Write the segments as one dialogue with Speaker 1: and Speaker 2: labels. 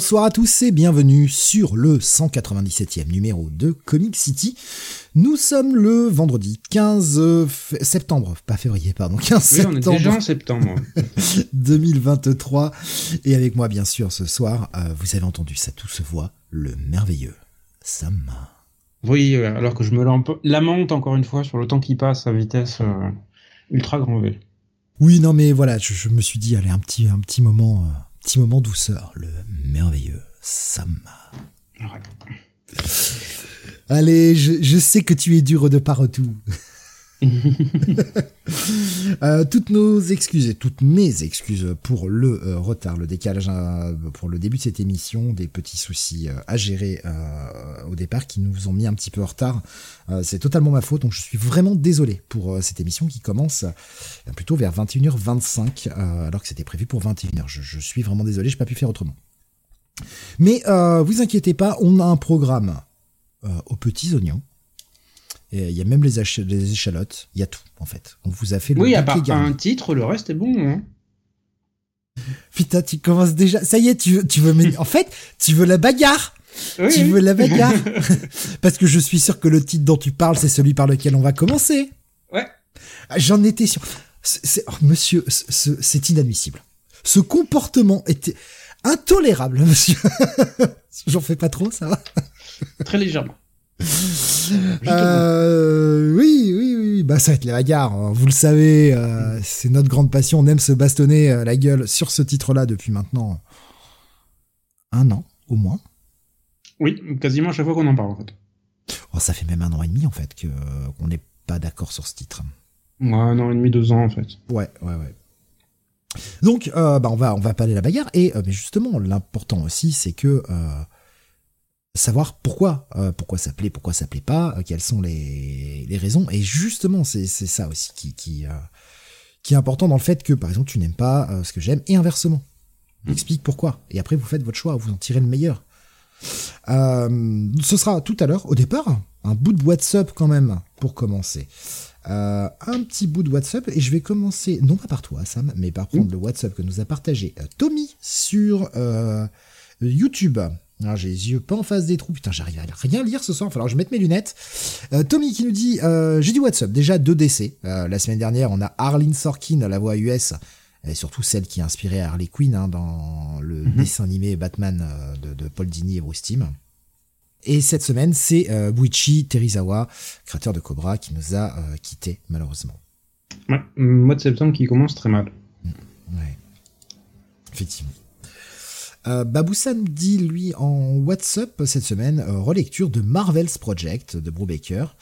Speaker 1: Bonsoir à tous et bienvenue sur le 197e numéro de Comic City. Nous sommes le vendredi 15 septembre, pas février, pardon, 15
Speaker 2: oui, on est
Speaker 1: septembre
Speaker 2: déjà en septembre.
Speaker 1: 2023. Et avec moi, bien sûr, ce soir, euh, vous avez entendu ça tout se voit, le merveilleux Sam.
Speaker 2: Oui, euh, alors que je me lamente encore une fois sur le temps qui passe à vitesse euh, ultra grand V.
Speaker 1: Oui, non, mais voilà, je, je me suis dit, allez, un petit, un petit moment, euh, petit moment douceur, le merveilleux Sam.
Speaker 2: Ouais.
Speaker 1: Allez, je, je sais que tu es dur de partout. Euh, toutes nos excuses et toutes mes excuses pour le euh, retard, le décalage euh, pour le début de cette émission, des petits soucis à gérer au départ qui nous ont mis un petit peu en retard. C'est totalement ma faute, donc je suis vraiment désolé pour cette émission qui commence plutôt vers 21h25 euh, alors que c'était prévu pour 21h. Je, je suis vraiment désolé, j'ai pas pu faire autrement. Mais vous inquiétez pas, on a un programme aux petits oignons. Et Il y a même les, échalotes, il y a tout en fait. On vous a fait le
Speaker 2: Oui, à part un titre, le reste est bon. Hein.
Speaker 1: Putain, tu commences déjà. Ça y est, tu veux, tu veux. en fait, tu veux la bagarre.
Speaker 2: Oui,
Speaker 1: Tu
Speaker 2: oui.
Speaker 1: veux la bagarre. Parce que je suis sûr que le titre dont tu parles, c'est celui par lequel on va commencer.
Speaker 2: Ouais.
Speaker 1: J'en étais sûr. C'est, oh, monsieur, ce- ce- c'est inadmissible. Ce comportement était intolérable, monsieur. J'en fais pas trop, ça va.
Speaker 2: Très légèrement.
Speaker 1: Euh, oui, oui, oui, bah ça va être la bagarre. hein. Vous le savez, euh, c'est notre grande passion. On aime se bastonner euh, la gueule sur ce titre-là depuis maintenant un an au moins.
Speaker 2: Oui, quasiment à chaque fois qu'on en parle en fait.
Speaker 1: Oh, ça fait même un an et demi en fait que qu'on n'est pas d'accord sur ce titre.
Speaker 2: Ouais, un an et demi, deux ans en fait.
Speaker 1: Ouais, ouais, ouais. Donc, bah on va on va parler de la bagarre et mais justement l'important aussi c'est que savoir pourquoi euh, pourquoi ça plaît pourquoi ça plaît pas euh, quelles sont les, les raisons. Et justement c'est ça aussi qui qui euh, qui est important dans le fait que par exemple tu n'aimes pas ce que j'aime et inversement. Explique pourquoi. Et après vous faites votre choix vous en tirez le meilleur. Ce sera tout à l'heure au départ un bout de WhatsApp quand même pour commencer. Un petit bout de WhatsApp et je vais commencer non pas par toi Sam mais par prendre le WhatsApp que nous a partagé Tommy sur YouTube. Alors, j'ai les yeux pas en face des trous. Putain, j'arrive à rien lire ce soir. Il va falloir que je mette mes lunettes. Euh, Tommy qui nous dit euh, J'ai du WhatsApp. Déjà deux décès. Euh, la semaine dernière, on a Arlene Sorkin, la voix US, et surtout celle qui a inspiré Harley Quinn hein, dans le dessin animé Batman euh, de, de Paul Dini et Bruce Timm. Et cette semaine, c'est Buichi Terizawa, créateur de Cobra, qui nous a quittés malheureusement.
Speaker 2: Ouais, mois de septembre qui commence très mal.
Speaker 1: Ouais. Effectivement. Euh, Baboussam dit, lui, en WhatsApp cette semaine, euh, relecture de Marvel's Project de Brubaker,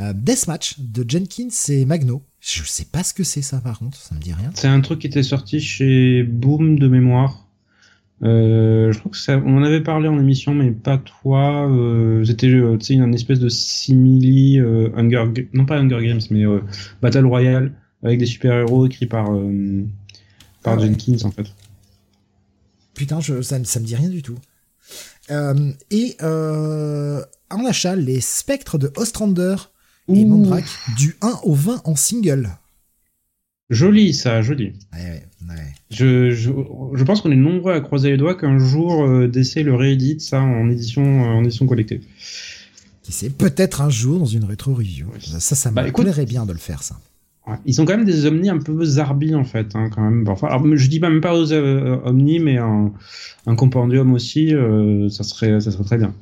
Speaker 1: euh, Deathmatch de Jenkins et Magno. Je sais pas ce que c'est ça par contre, ça me dit rien.
Speaker 2: C'est un truc qui était sorti chez Boom de mémoire. Euh, je crois que ça, on en avait parlé en émission, mais pas toi. Euh, C'était, tu sais, une espèce de simili euh, Hunger, non pas Hunger Games, mais Battle Royale avec des super héros écrits par par
Speaker 1: Ah ouais.
Speaker 2: Jenkins en fait.
Speaker 1: Putain, je, ça, me- ça me dit rien du tout. Euh, et euh, en achat, les spectres de Ostrander et
Speaker 2: Ouh.
Speaker 1: Mandrake du 1 au 20 en single.
Speaker 2: Joli ça, joli.
Speaker 1: Ouais, ouais, ouais.
Speaker 2: Je, je, je pense qu'on est nombreux à croiser les doigts qu'un jour euh, DC le réédite ça en édition euh, en édition collectée.
Speaker 1: Qui sait, peut-être un jour dans une rétro review. Ça, ça me
Speaker 2: Bah, écoute-
Speaker 1: plairait bien de le faire, ça.
Speaker 2: Ils ont quand même des omnis un peu zarbi en fait, hein, quand même. Enfin, alors, je dis même pas aux euh, omnis, mais un, un compendium aussi, euh, ça serait, ça serait très bien.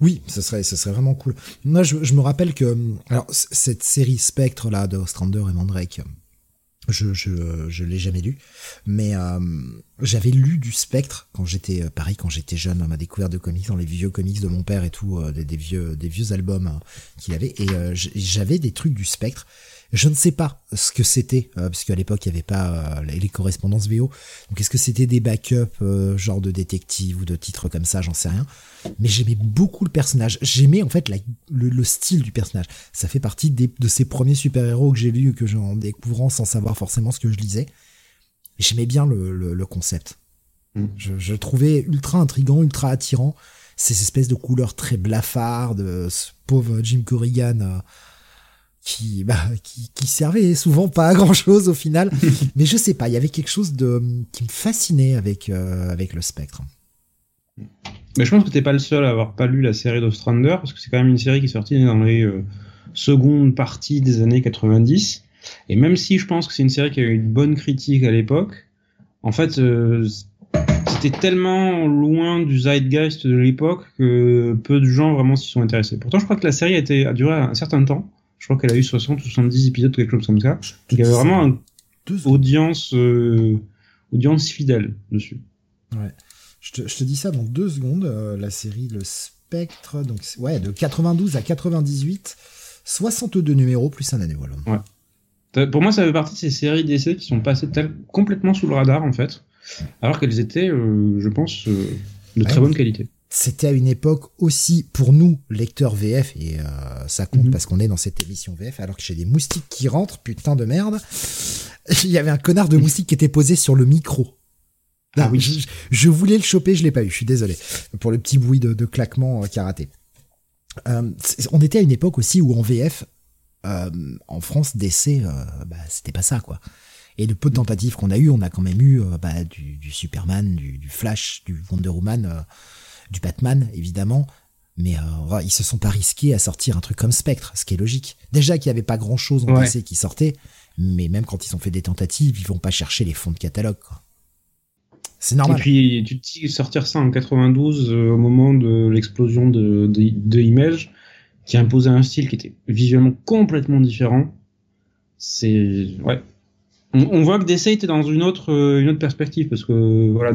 Speaker 1: Oui, ce serait, ce serait vraiment cool. Moi, je, je me rappelle que, alors, cette série Spectre, là, de Ostrander et Mandrake, je, je, je l'ai jamais lu, mais euh, j'avais lu du Spectre quand j'étais, euh, pareil, quand j'étais jeune, ma découverte de comics, dans les vieux comics de mon père et tout, euh, des, des, vieux, des vieux albums hein, qu'il avait, et j'avais des trucs du Spectre. Je ne sais pas ce que c'était, euh, puisque à l'époque il n'y avait pas les correspondances VO. Donc est-ce que c'était des backups, genre de détective ou de titres comme ça, j'en sais rien mais j'aimais beaucoup le personnage. J'aimais en fait le, style du personnage. Ça fait partie de ces premiers super-héros que j'ai lus, que j'en découvrant sans savoir forcément ce que je lisais. J'aimais bien le, concept. Mm. Je, le trouvais ultra intrigant, ultra attirant. Ces espèces de couleurs très blafardes, ce pauvre Jim Corrigan euh, qui, bah, qui, qui servait souvent pas à grand chose au final. mais je sais pas, il y avait quelque chose de qui me fascinait avec euh, avec le spectre.
Speaker 2: Mais je pense que t'es pas le seul à avoir pas lu la série d'Ostrander, parce que c'est quand même une série qui est sortie dans les euh, secondes parties des années 90. Et même si je pense que c'est une série qui a eu une bonne critique à l'époque, en fait, euh, c'était tellement loin du zeitgeist de l'époque que peu de gens vraiment s'y sont intéressés. Pourtant, je crois que la série a, été, a duré un certain temps. Je crois qu'elle a eu 60 ou 70 épisodes quelque chose comme ça. Il y avait vraiment une audience, euh, audience fidèle dessus.
Speaker 1: Ouais. Je te, dis ça dans deux secondes. Euh, la série Le Spectre, donc ouais, de 92 à 98, 62 numéros plus un année, voilà.
Speaker 2: Ouais. Pour moi, ça fait partie de ces séries d'essais qui sont passées complètement sous le radar, en fait, alors qu'elles étaient, euh, je pense, euh, de très bonne qualité.
Speaker 1: C'était à une époque aussi, pour nous, lecteurs VF, et ça compte mhm. parce qu'on est dans cette émission VF, alors que j'ai des moustiques qui rentrent, putain de merde, il y avait un connard de moustique qui était posé sur le micro. Ah oui. Je, voulais le choper, je l'ai pas eu. Je suis désolé pour le petit bruit de, de claquement euh, karaté. Euh, on était à une époque aussi où en VF, euh, en France, DC, euh, bah, c'était pas ça quoi. Et de peu de tentatives qu'on a eu, on a quand même eu euh, bah, du, du, Superman, du, du, Flash, du Wonder Woman, du Batman évidemment. Mais ils se sont pas risqués à sortir un truc comme Spectre, ce qui est logique. Déjà qu'il y avait pas grand chose en DC qui sortait, mais même quand ils ont fait des tentatives, ils vont pas chercher les fonds de catalogue. C'est normal.
Speaker 2: Et puis, tu te dis sortir ça en 92, euh, au moment de l'explosion de, de, Image, qui imposait un style qui était visuellement complètement différent. C'est, ouais. On, voit que DC était dans une autre, euh, une autre perspective, parce que, voilà,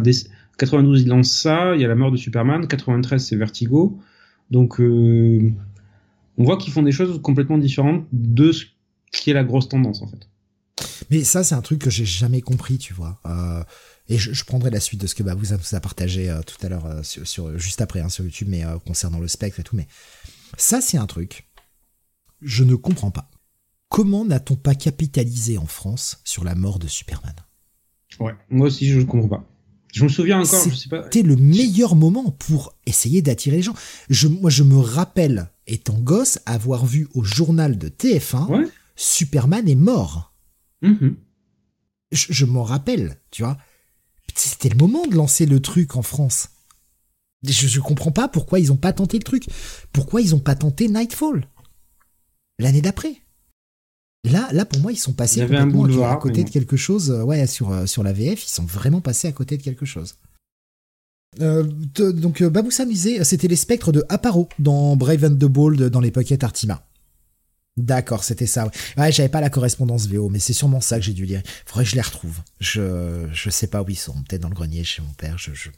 Speaker 2: 92, il lance ça, il y a la mort de Superman, 93, c'est Vertigo. Donc, euh, on voit qu'ils font des choses complètement différentes de ce qui est la grosse tendance, en fait.
Speaker 1: Mais ça, c'est un truc que j'ai jamais compris, tu vois. Euh, et je, je, prendrai la suite de ce que bah, vous, a, partagé euh, tout à l'heure, euh, sur, juste après, hein, sur YouTube, mais concernant le spectre et tout. Mais ça, c'est un truc. Je ne comprends pas. Comment n'a-t-on pas capitalisé en France sur la mort de Superman?
Speaker 2: Ouais, moi aussi, je ne comprends pas. Je me souviens encore.
Speaker 1: C'était le meilleur moment pour essayer d'attirer les gens. Je, moi, je me rappelle, étant gosse, avoir vu au journal de TF1, Superman est mort.
Speaker 2: Mm-hmm.
Speaker 1: Je, je m'en rappelle, tu vois. C'était le moment de lancer le truc en France. Je, je comprends pas pourquoi ils ont pas tenté le truc. Pourquoi ils ont pas tenté Nightfall? L'année d'après. Là, là pour moi, ils sont passés complètement à côté de quelque chose. Euh, ouais, sur euh, sur la VF, ils sont vraiment passés à côté de quelque chose. Euh, donc Babou s'amusait, c'était les spectres de Aparo dans Brave and the Bold dans les Pocket Artima. D'accord, c'était ça. Ouais, j'avais pas la correspondance VO, mais c'est sûrement ça que j'ai dû lire. Faudrait que je les retrouve. Je je sais pas où ils sont. Peut-être dans le grenier chez mon père. Je, je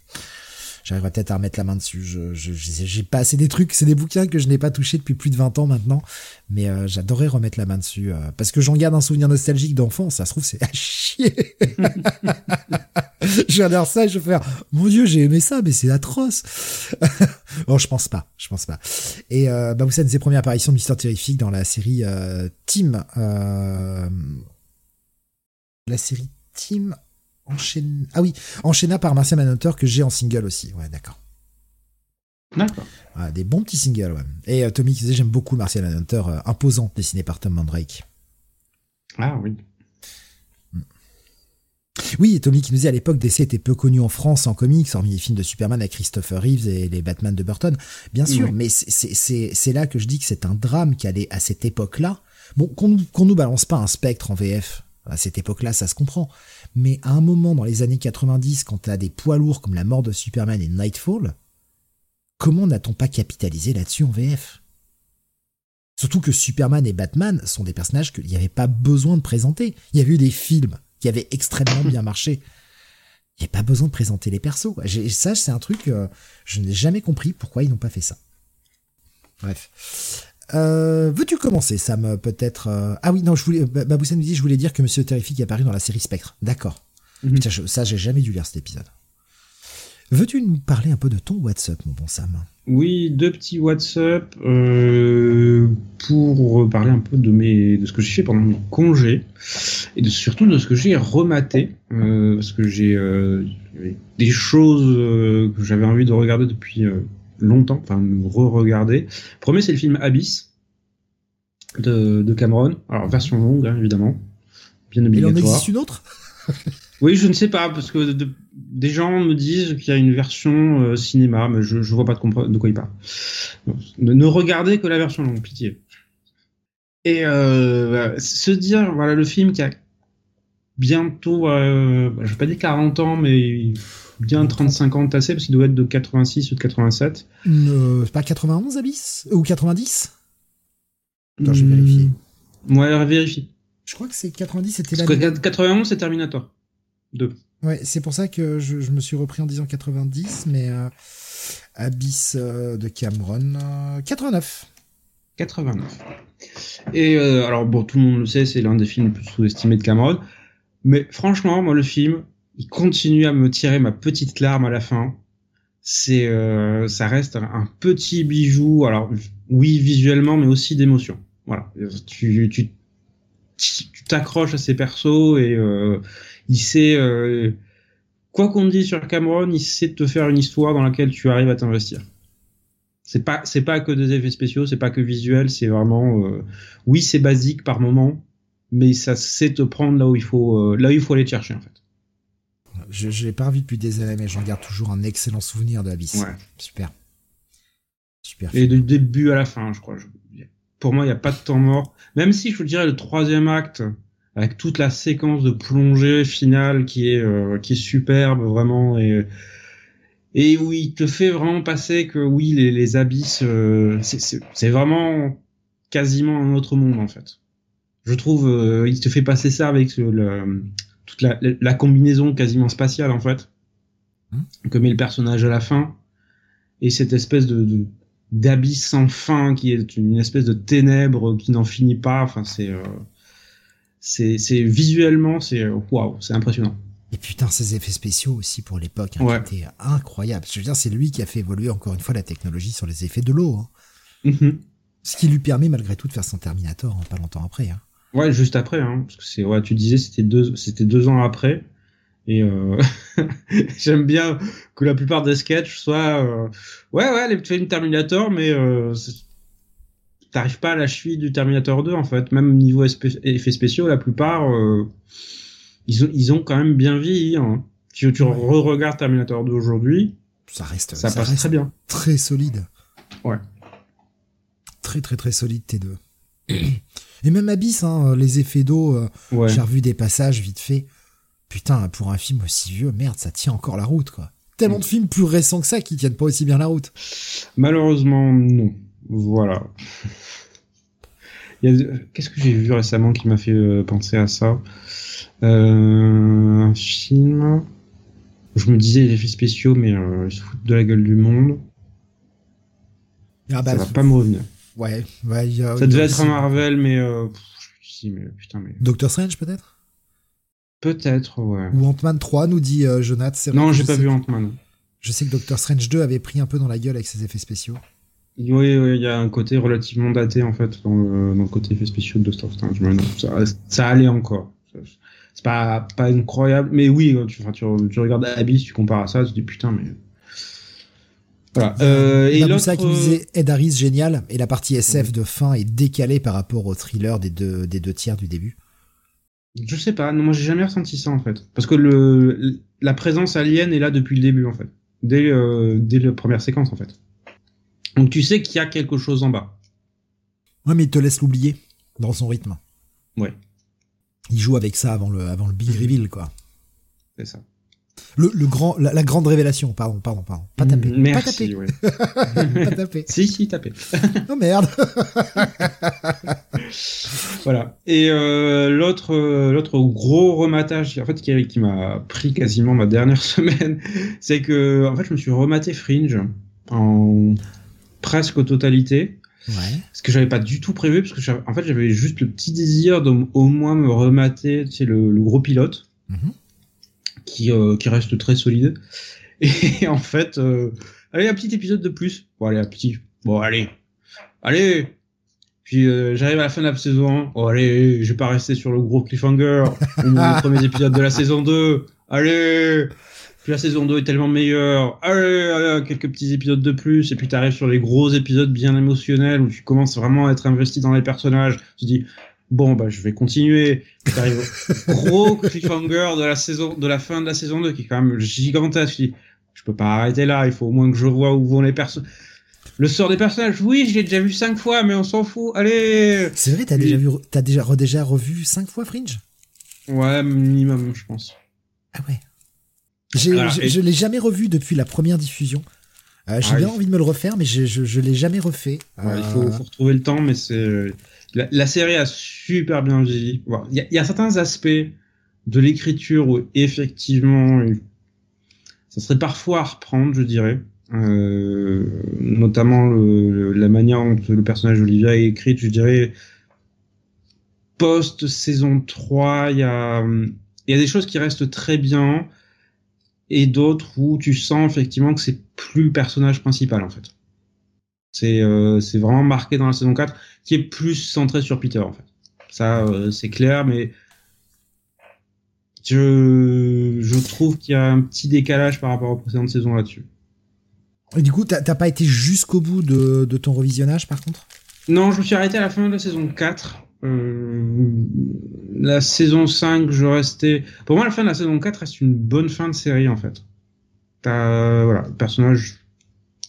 Speaker 1: j'arriverai peut-être à remettre la main dessus. Je, j'ai pas, c'est des trucs, c'est des bouquins que je n'ai pas touché depuis plus de 20 ans maintenant, mais euh, j'adorerais remettre la main dessus euh, parce que j'en garde un souvenir nostalgique d'enfant. Ça se trouve, c'est à chier. J'adore ça. Je vais faire, mon dieu, j'ai aimé ça, mais c'est atroce. bon, je pense pas, je pense pas. Et euh, bah, vous savez, ses premières apparitions de Mister Terrifique dans la série euh, Team, euh, la série Team enchaîne. Ah oui, enchaîna par Martian Manhunter que j'ai en single aussi. Ouais, d'accord.
Speaker 2: D'accord.
Speaker 1: des bons petits singles, ouais. Et euh, Tommy qui disait j'aime beaucoup Martian Manhunter, euh, imposant, dessiné par Tom Mandrake.
Speaker 2: Ah oui.
Speaker 1: Hmm. Oui, Tommy qui nous disait à l'époque DC était peu connu en France en comics, hormis les films de Superman avec Christopher Reeves et les Batman de Burton. Bien sûr, mais c'est là que je dis que c'est un drame qu'à à cette époque-là. Bon, qu'on qu'on nous balance pas un spectre en VF. À cette époque-là, ça se comprend mais à un moment dans les années 90, quand t'as des poids lourds comme la mort de Superman et Nightfall, comment n'a-t-on pas capitalisé là-dessus en VF Surtout que Superman et Batman sont des personnages qu'il n'y avait pas besoin de présenter. Il y avait eu des films qui avaient extrêmement bien marché. Il n'y a pas besoin de présenter les persos. Ça, c'est un truc, euh, je n'ai jamais compris pourquoi ils n'ont pas fait ça. Bref. Euh, veux-tu commencer, Sam, peut-être euh, Ah oui, non, je voulais. Baboussen me dit, je voulais dire que Monsieur Terrifique est apparu dans la série Spectre. D'accord. Mhm. Ça, j'ai jamais dû lire cet épisode. Veux-tu nous parler un peu de ton WhatsApp, mon bon Sam?
Speaker 2: Oui, deux petits WhatsApp euh, pour parler un peu de mes de ce que j'ai fait pendant mon congé et de, surtout de ce que j'ai rematé parce que j'ai des choses que j'avais envie de regarder depuis longtemps, enfin re-regarder. Premier, c'est le film Abyss de, Cameron. Alors version longue, hein, évidemment,
Speaker 1: bien obligatoire. Il en existe une autre?
Speaker 2: Oui, je ne sais pas, parce que des gens me disent qu'il y a une version euh, cinéma, mais je ne vois pas de, de, quoi il parle. ne, regardez que la version longue, pitié. Et euh, se dire, voilà, le film qui a bientôt, euh, je vais pas dire 40 ans, mais bien 35 ans tassé, parce qu'il doit être de 86 ou de 87.
Speaker 1: Euh, pas 91, Abyss Ou 90 Attends, je vais vérifier.
Speaker 2: Ouais, vérifie.
Speaker 1: Je crois que c'est 90, c'était
Speaker 2: la. 91, c'est Terminator. 2.
Speaker 1: Ouais, c'est pour ça que je, me suis repris en disant 90, mais euh, Abyss euh, de Cameron, 89.
Speaker 2: 89. Et euh, alors, bon, tout le monde le sait, c'est l'un des films les plus sous-estimés de Cameron. Mais franchement, moi, le film, il continue à me tirer ma petite larme à la fin. C'est, ça reste un petit bijou. Alors, oui, visuellement, mais aussi d'émotion. Voilà. Tu, tu tu t'accroches à ces persos et euh, il sait euh, quoi qu'on dise sur Cameron, il sait te faire une histoire dans laquelle tu arrives à t'investir. C'est pas c'est pas que des effets spéciaux, c'est pas que visuel, c'est vraiment euh, oui c'est basique par moment, mais ça sait te prendre là où il faut là où il faut aller te chercher en fait.
Speaker 1: Je, je l'ai pas revu depuis des années, mais j'en garde toujours un excellent souvenir de Abyss.
Speaker 2: Ouais.
Speaker 1: Super.
Speaker 2: Super. Et du début à la fin, je crois. Je pour moi, il n'y a pas de temps mort. Même si je vous dirais le troisième acte, avec toute la séquence de plongée finale qui est euh, qui est superbe vraiment et et où il te fait vraiment passer que oui les, les abysses euh, c'est vraiment quasiment un autre monde en fait. Je trouve euh, il te fait passer ça avec le, toute la, la, combinaison quasiment spatiale en fait mmh. que met le personnage à la fin et cette espèce de, d'abysse sans fin qui est une espèce de ténèbres qui n'en finit pas. Enfin, c'est euh, c'est visuellement c'est euh, waouh, c'est impressionnant.
Speaker 1: Et putain, ces effets spéciaux aussi pour l'époque hein, qui étaient incroyables. Je veux dire, c'est lui qui a fait évoluer encore une fois la technologie sur les effets de l'eau. Hein. Mm-hmm. Ce qui lui permet malgré tout de faire son Terminator hein, pas longtemps après. Hein.
Speaker 2: Ouais, juste après. Hein, parce que c'est ouais, tu disais c'était deux c'était deux ans après. Et euh, j'aime bien que la plupart des sketchs soient euh, ouais ouais tu fais une Terminator mais euh, t'arrives pas à la cheville du Terminator 2 en fait même niveau effets spéciaux la plupart euh, ils ont ils ont quand même bien vieilli hein. si tu re-regardes Terminator 2 aujourd'hui
Speaker 1: ça reste
Speaker 2: ça, passe très bien
Speaker 1: très solide
Speaker 2: ouais
Speaker 1: très très très solide tes deux et même Abyss hein, les effets d'eau euh, j'ai revu des passages vite fait putain, pour un film aussi vieux, merde, ça tient encore la route, quoi. Tellement de films plus récents que ça qui tiennent pas aussi bien la route.
Speaker 2: Malheureusement, non. Voilà. Qu'est-ce que j'ai vu récemment qui m'a fait euh, penser à ça? Euh, Un film. Je me disais les effets spéciaux, mais euh, ils se foutent de la gueule du monde. Ah bah, ça va pas me revenir.
Speaker 1: Ouais,
Speaker 2: ça devait être un Marvel, mais, mais putain, mais.
Speaker 1: Doctor Strange peut-être?
Speaker 2: Peut-être, ouais.
Speaker 1: Ou Ant-Man 3, nous dit euh, Jonathan.
Speaker 2: Non, j'ai pas vu Ant-Man.
Speaker 1: Je sais que Doctor Strange 2 avait pris un peu dans la gueule avec ses effets spéciaux.
Speaker 2: Oui, il y a un côté relativement daté en fait dans le, côté effets spéciaux de Doctor Strange. ça, ça allait encore. C'est pas pas incroyable, mais oui, tu, tu, tu regardes Abyss, tu compares à ça, tu te dis putain, mais
Speaker 1: voilà. Euh, et l'autre qui disait Ed Harris génial et la partie SF de fin est décalée par rapport au thriller des deux des deux tiers du début.
Speaker 2: Je sais pas, non, moi j'ai jamais ressenti ça en fait. Parce que le, la présence alien est là depuis le début en fait. Dès, euh, dès la première séquence en fait. Donc tu sais qu'il y a quelque chose en bas.
Speaker 1: Ouais, mais il te laisse l'oublier dans son rythme.
Speaker 2: Ouais.
Speaker 1: Il joue avec ça avant le, avant le big reveal quoi.
Speaker 2: C'est ça.
Speaker 1: Le, le grand, la, la grande révélation, pardon, pardon, pardon. Pas taper.
Speaker 2: Merci,
Speaker 1: pas taper.
Speaker 2: ouais.
Speaker 1: pas taper.
Speaker 2: si, si, tapé.
Speaker 1: Oh merde.
Speaker 2: Voilà. Et euh, l'autre, euh, l'autre gros rematage, en fait, qui, qui m'a pris quasiment ma dernière semaine, c'est que, en fait, je me suis rematé Fringe en presque totalité.
Speaker 1: Ouais.
Speaker 2: Ce que j'avais pas du tout prévu, parce que j'avais- en fait, j'avais juste le petit désir de au moins me remater, tu sais, le, le gros pilote,
Speaker 1: Mhm.
Speaker 2: Qui, euh, qui reste très solide. Et en fait, euh, allez, un petit épisode de plus. Bon, allez, un petit. Bon, allez. Allez. Puis euh, j'arrive à la fin de la saison 1. Oh, allez, je vais pas rester sur le gros cliffhanger. les premiers épisodes de la saison 2. Allez. Puis la saison 2 est tellement meilleure. Allez, allez, quelques petits épisodes de plus. Et puis t'arrives sur les gros épisodes bien émotionnels où tu commences vraiment à être investi dans les personnages. Tu dis, bon, bah, je vais continuer. Au gros cliffhanger de la saison, de la fin de la saison 2 qui est quand même gigantesque. Je peux pas arrêter là. Il faut au moins que je vois où vont les personnages. Le sort des personnages, oui, je l'ai déjà vu cinq fois, mais on s'en fout. Allez!
Speaker 1: C'est vrai, t'as déjà vu, t'as déjà, re- déjà revu cinq fois Fringe?
Speaker 2: Ouais, minimum, je pense.
Speaker 1: Ah ouais. J'ai,
Speaker 2: Voilà,
Speaker 1: je,
Speaker 2: et-
Speaker 1: je l'ai jamais revu depuis la première diffusion. Euh, j'ai
Speaker 2: Ah,
Speaker 1: bien envie de me le refaire, mais je, je, je l'ai jamais refait.
Speaker 2: Ouais, il faut, faut retrouver le temps, mais c'est la, la série a super bien vieilli. Il y, a, il y a certains aspects de l'écriture où effectivement, ça serait parfois à reprendre, je dirais. Euh, notamment le, la manière dont le personnage d'Olivia est écrit, je dirais. Post saison 3, il y a, y a des choses qui restent très bien et d'autres où tu sens effectivement que c'est plus le personnage principal en fait. C'est euh, vraiment marqué dans la saison 4 qui est plus centré sur Peter en fait. Ça euh, c'est clair mais je je trouve qu'il y a un petit décalage par rapport aux précédentes saisons là-dessus.
Speaker 1: Et du coup, t'as pas été jusqu'au bout de, de ton revisionnage, par contre?
Speaker 2: Non, je me suis arrêté à la fin de la saison 4. Euh, la saison 5, je restais. Pour moi, la fin de la saison 4 reste une bonne fin de série en fait. T'as voilà, les personnages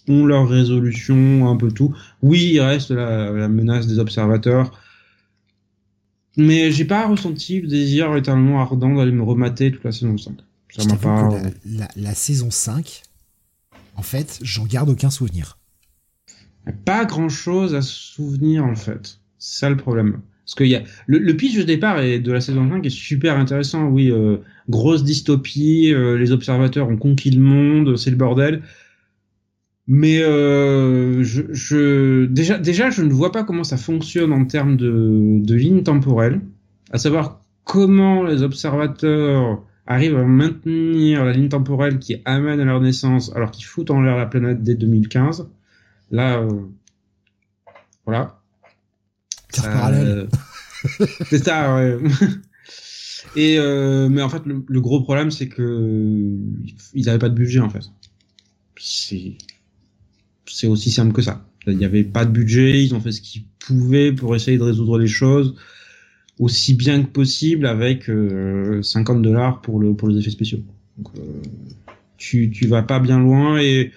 Speaker 2: ont leur résolution, un peu tout. Oui, il reste la, la menace des observateurs, mais j'ai pas ressenti le désir éternellement ardent d'aller me remater toute la saison 5. Ça m'a pas.
Speaker 1: que la, la, la saison 5, en fait, j'en garde aucun souvenir.
Speaker 2: Pas grand chose à se souvenir en fait. C'est ça le problème. Parce qu'il y a le, le pitch de départ est, de la saison 5 est super intéressant. Oui, euh, grosse dystopie, euh, les observateurs ont conquis le monde, c'est le bordel. Mais euh, je, je déjà déjà je ne vois pas comment ça fonctionne en termes de, de ligne temporelle, à savoir comment les observateurs arrivent à maintenir la ligne temporelle qui amène à leur naissance alors qu'ils foutent en l'air la planète dès 2015. Là, euh, voilà. Euh, c'est ça, ouais. Et euh, mais en fait, le, le gros problème, c'est que ils n'avaient pas de budget en fait. C'est c'est aussi simple que ça. Il n'y avait pas de budget, ils ont fait ce qu'ils pouvaient pour essayer de résoudre les choses aussi bien que possible avec euh, 50 dollars pour le pour les effets spéciaux. Donc, euh, tu tu vas pas bien loin et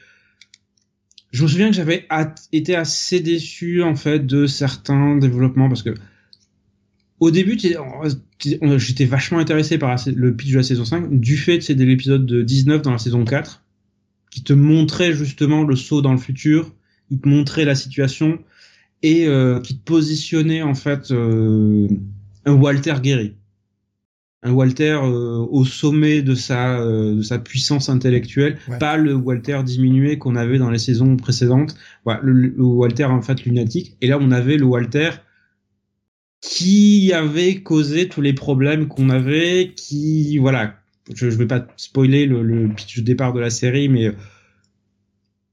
Speaker 2: je me souviens que j'avais été assez déçu en fait de certains développements parce que au début j'étais vachement intéressé par le pitch de la saison 5 du fait c'est de l'épisode de 19 dans la saison 4 qui te montrait justement le saut dans le futur, il te montrait la situation et euh, qui te positionnait en fait euh, un Walter guéri. Un Walter euh, au sommet de sa euh, de sa puissance intellectuelle,
Speaker 1: Ouais.
Speaker 2: pas le Walter diminué qu'on avait dans les saisons précédentes. Voilà, le, le Walter en fait lunatique. Et là, on avait le Walter qui avait causé tous les problèmes qu'on avait, qui voilà. Je, je vais pas spoiler le, le pitch de départ de la série, mais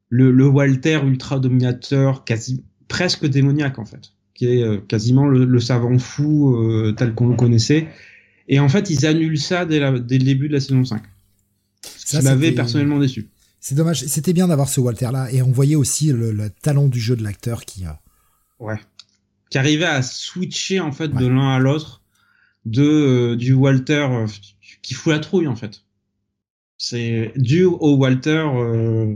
Speaker 2: le, le Walter ultra dominateur, quasi presque démoniaque en fait, qui est euh, quasiment le, le savant fou euh, tel qu'on le connaissait. Et en fait, ils annulent ça dès, la, dès le début de la saison 5. Ce
Speaker 1: Ça,
Speaker 2: qui m'avait personnellement déçu.
Speaker 1: C'est dommage. C'était bien d'avoir ce Walter-là. Et on voyait aussi le, le talent du jeu de l'acteur qui a.
Speaker 2: Ouais. Qui arrivait à switcher en fait de l'un à l'autre de euh, du Walter euh, qui fout la trouille en fait. C'est dû au Walter euh,